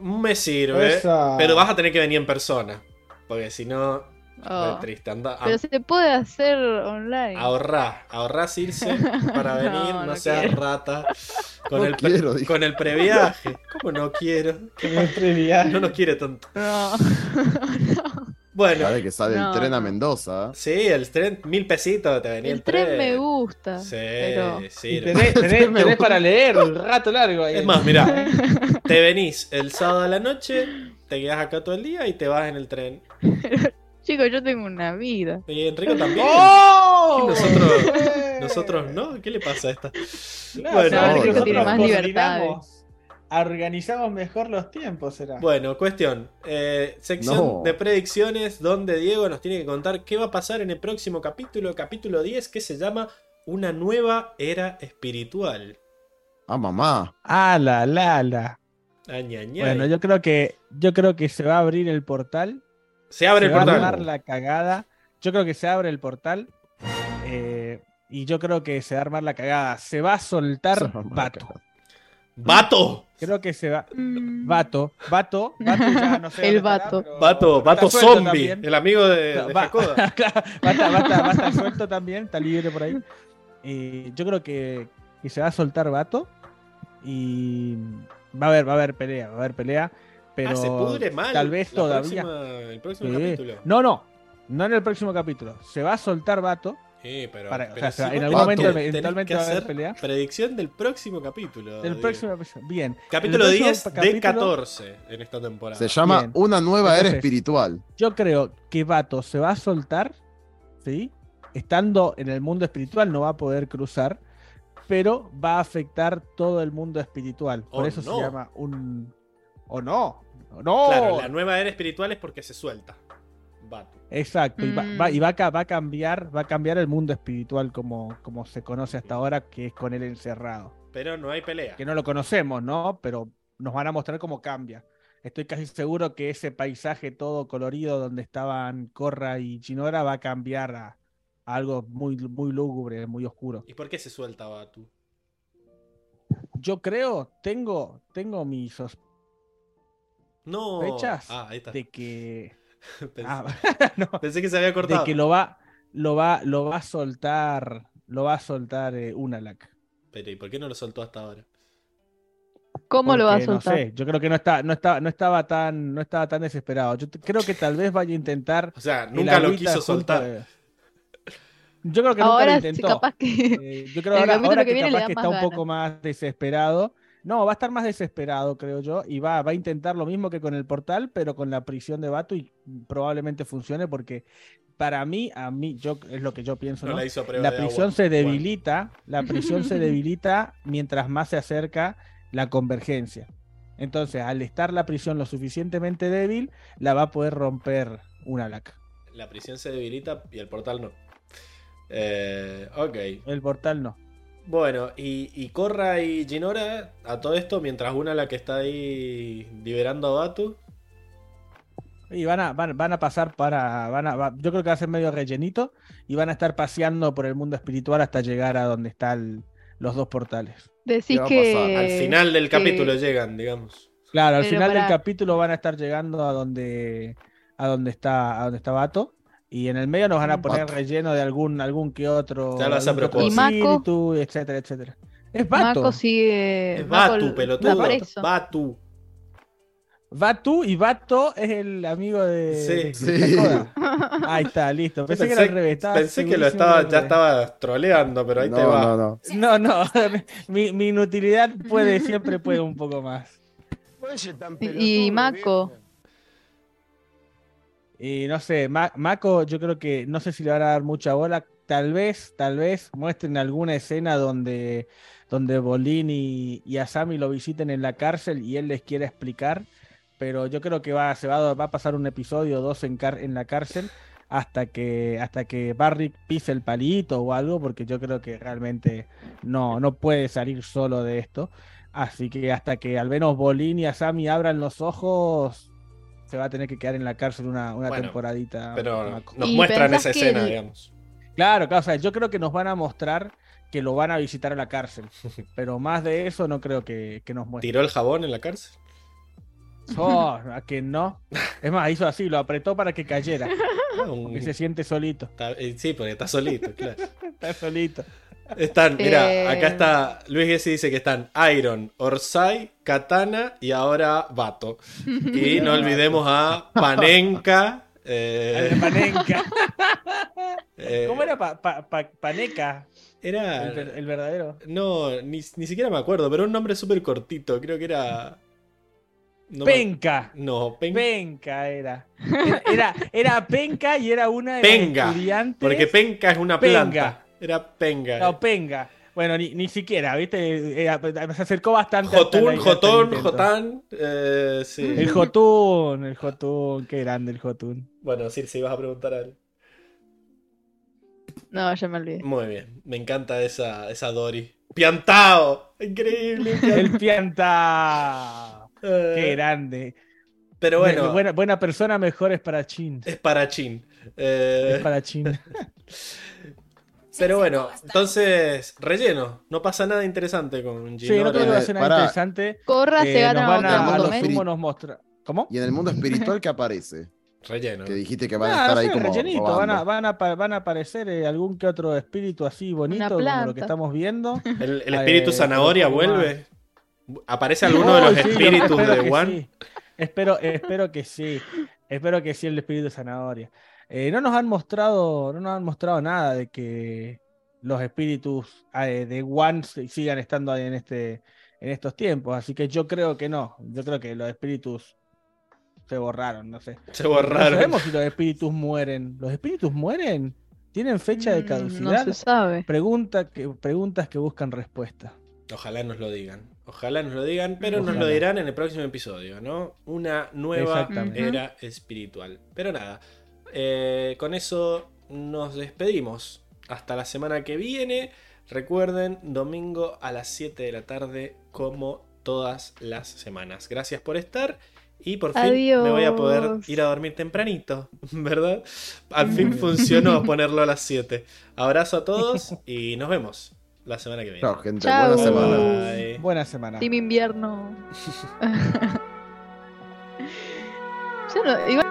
Me sirve. Esa- Pero vas a tener que venir en persona. Porque si no, Oh. triste. Anda, Pero se puede hacer online. ahorrá. Ahorrá irse *laughs* para venir. No, No, no seas quiero. rata. Con, No el quiero, con el previaje. ¿Cómo no quiero? *laughs* Siempre viaje. No nos quiere tanto. No. *laughs* Bueno. Sabe que sale No, el tren a no. Mendoza. Sí, el tren, mil pesitos te venía el, el tren me gusta. Sí, pero... sí. Tenés, tenés- tenés para leer un rato largo ahí. Es más, mirá, *laughs* te venís el sábado a la noche, te quedás acá todo el día y te vas en el tren. *laughs* Chicos, yo tengo una vida. Y Enrico también. *laughs* ¡Oh! ¿Y nosotros-. Nosotros no, ¿qué le pasa a esta? Claro, Bueno, que Enrico tiene más coordinamos, Organizamos mejor los tiempos, será. Bueno, cuestión. eh, sección No. de predicciones donde Diego nos tiene que contar qué va a pasar en el próximo capítulo, capítulo 10, que se llama Una nueva era espiritual. Ah, mamá. Ah, la, la, la. Añañay. Bueno, yo creo que yo creo que se va a abrir el portal. Se abre el se va a portal. armar la cagada. Yo creo que se abre el portal. eh, y yo creo que se va a armar la cagada. Se va a soltar va a la Vato. cagada. ¡Vato! Creo que se va. Mm. Vato. Vato. Vato ya no sé *laughs* El estará, vato. Vato, vato zombie. también. El amigo de, de Va, Hakoda. claro, suelto también, está libre por ahí. Y yo creo que, que se va a soltar Vato. Y va a haber, va a haber pelea, va a haber pelea. Pero ah, se pudre mal. tal vez todavía. próxima- el próximo Sí. capítulo. No, no. No en el próximo capítulo. Se va a soltar Vato. Sí, pero, Para- o pero sea, si en algún momento eventualmente va a haber pelea. Predicción del próximo capítulo. Del próximo episodio. Bien. Capítulo En el 10 próximo de capítulo, 14 en esta temporada. Se llama Bien. Una nueva era espiritual. Yo creo que Vato se va a soltar. ¿Sí? Estando en el mundo espiritual no va a poder cruzar. Pero va a afectar todo el mundo espiritual. Por Oh, eso no. se llama un. ¿O no? ¡No! Claro, la nueva era espiritual es porque se suelta. Exacto, y, va, Mm. va- y va, a, ca- va a cambiar, va a cambiar el mundo espiritual como, como se conoce hasta ahora, que es con él encerrado. Pero no hay pelea. Que no lo conocemos, ¿no? Pero nos van a mostrar cómo cambia. Estoy casi seguro que ese paisaje todo colorido donde estaban Corra y Chinora va a cambiar a, a algo muy, muy lúgubre, muy oscuro. ¿Y por qué se suelta Batu? Yo creo, tengo, tengo mis sospechas No. Ah, ahí está. de que. *laughs* Pensé, Ah, *laughs* *laughs* no. pensé que se había cortado. de que lo va, lo va, lo va a soltar, lo va a soltar eh, Unalak. Pero ¿y por qué no lo soltó hasta ahora? ¿Cómo lo va a soltar? No sé, yo creo que no está, no estaba, no estaba tan, no estaba tan desesperado. Yo creo que tal vez vaya a intentar. O sea, nunca lo quiso soltar. de- Yo creo que nunca lo Ahora intentó. capaz que. Eh, yo creo ahora, ahora que que, viene le capaz da que más está un poco más desesperado. No, va a estar más desesperado, creo yo, y va, va a intentar lo mismo que con el portal, pero con la prisión de Batu y probablemente funcione porque para mí, a mí, yo es lo que yo pienso, No ¿no? la La prisión se Bueno. debilita, la *laughs* prisión se debilita mientras más se acerca la convergencia. Entonces, al estar la prisión lo suficientemente débil, la va a poder romper una laca. La prisión se debilita y el portal no. Eh, ok. El portal no. Bueno, y, y Korra y Jinora a todo esto, mientras una la que está ahí liberando a Batu. Y van a, van, van a pasar para. Van a, va- yo creo que va a ser medio rellenito. Y van a estar paseando por el mundo espiritual hasta llegar a donde están los dos portales. Decís que. Al final del que- capítulo llegan, digamos. Claro, al Pero final del capítulo van a estar llegando a donde. a donde está. a donde está Bato. Y en el medio nos van a poner Bato. relleno de algún, algún que otro. Ya lo hace a algún espíritu, etcétera, etcétera. Es Bato. Mako sigue. Es Batu, pelotudo. Batu. Batu y Bato es el amigo de. Sí. de- Sí. Ahí está, listo. Pensé, que era al revés. estaba pensé que lo estaba, ya estaba troleando, pero ahí te va. no, no. No, no, *laughs* mi, mi inutilidad puede, siempre puede un poco más. Y, y Mako. Y no sé, Ma- Mako, yo creo que no sé si le van a dar mucha bola. Tal vez, tal vez muestren alguna escena donde, donde Bolín y, y Asami lo visiten en la cárcel y él les quiera explicar. Pero yo creo que va, se va, a- va a pasar un episodio o dos en, car- en la cárcel hasta que, hasta que Barrick pise el palito o algo, porque yo creo que realmente no, no puede salir solo de esto. Así que hasta que al menos Bolín y Asami abran los ojos, se va a tener que quedar en la cárcel una, una Bueno, temporadita. Pero nos ¿Y muestran esa escena, digamos. Claro, claro, o sea, yo creo que nos van a mostrar que lo van a visitar a la cárcel. *laughs* Pero más de eso no creo que, que nos muestren. ¿Tiró el jabón en la cárcel? Oh, a que no. Es más, hizo así, lo apretó para que cayera. *laughs* Ah, un- Porque se siente solito. está- eh, sí, porque está solito, claro. *laughs* Está solito. Están, mira, Eh. acá está. Luis Gessi dice que están Iron, Orsay, Katana y ahora Vato. Y *laughs* no olvidemos a Panenka. eh, Panenka. *laughs* eh, ¿Cómo era pa- pa- pa- Paneca? Era. El, ver- el verdadero. No, ni, ni siquiera me acuerdo, pero un nombre súper cortito. Creo que era. no me- Penca. No, Pen- Penca era. Era, era, Penca y era una de Penga, las estudiantes. Porque Penca es una Penga. planta. Era Penga. No, Penga. Bueno, ni, ni siquiera, ¿viste? Era- se acercó bastante. Jotun, intento. Jotán. eh, sí. El Jotun, el Jotun, qué grande el Jotun. Bueno, sí, si ibas a preguntar algo. No, ya me olvidé. Muy bien, me encanta esa, esa Dory. ¡Piantao! Increíble. *laughs* El Pianta. Eh, Qué grande. Pero bueno, buena, buena persona, mejor es para Chin. es para Chin. Eh, Es para Chin. *laughs* Pero bueno, entonces, relleno. No pasa nada interesante con Sí, no Ginora. creo que Eh, nada interesante. Corra se Eh, gana nos van a, ¿eh? nos mostra. ¿Cómo? Y en el mundo espiritual, ¿qué aparece? Relleno. Que dijiste que van a Nah, estar no ahí como. rellenito, van, a, van, a, van a aparecer eh, algún que otro espíritu así bonito, como lo que estamos viendo. *laughs* ¿El, el espíritu Eh, zanahoria vuelve? ¿Aparece alguno de los sí, espíritus espero de sí. Espero, espero que sí. Espero que sí el espíritu zanahoria. Eh, no nos han mostrado, no nos han mostrado nada de que los espíritus eh, de One sigan estando ahí en este, en estos tiempos. Así que yo creo que no. Yo creo que los espíritus se borraron, no sé. Se No borraron. sabemos si los espíritus mueren. ¿Los espíritus mueren? ¿Tienen fecha de Mm, caducidad? No se sabe. Pregunta que, preguntas que buscan respuesta. Ojalá nos lo digan. Ojalá nos lo digan, pero nos Ojalá. lo dirán en el próximo episodio, ¿no? Una nueva era espiritual. Pero nada, eh, con eso nos despedimos. Hasta la semana que viene. Recuerden, domingo a las 7 de la tarde, como todas las semanas. Gracias por estar. Y por fin me voy a poder ir a dormir tempranito, *laughs* ¿verdad? Al fin funcionó *laughs* ponerlo a las 7. Abrazo a todos y nos vemos la semana que viene. Chao, gente. Chao. Buena semana. Bye. Buena semana. Team invierno. *laughs* Yo no- igual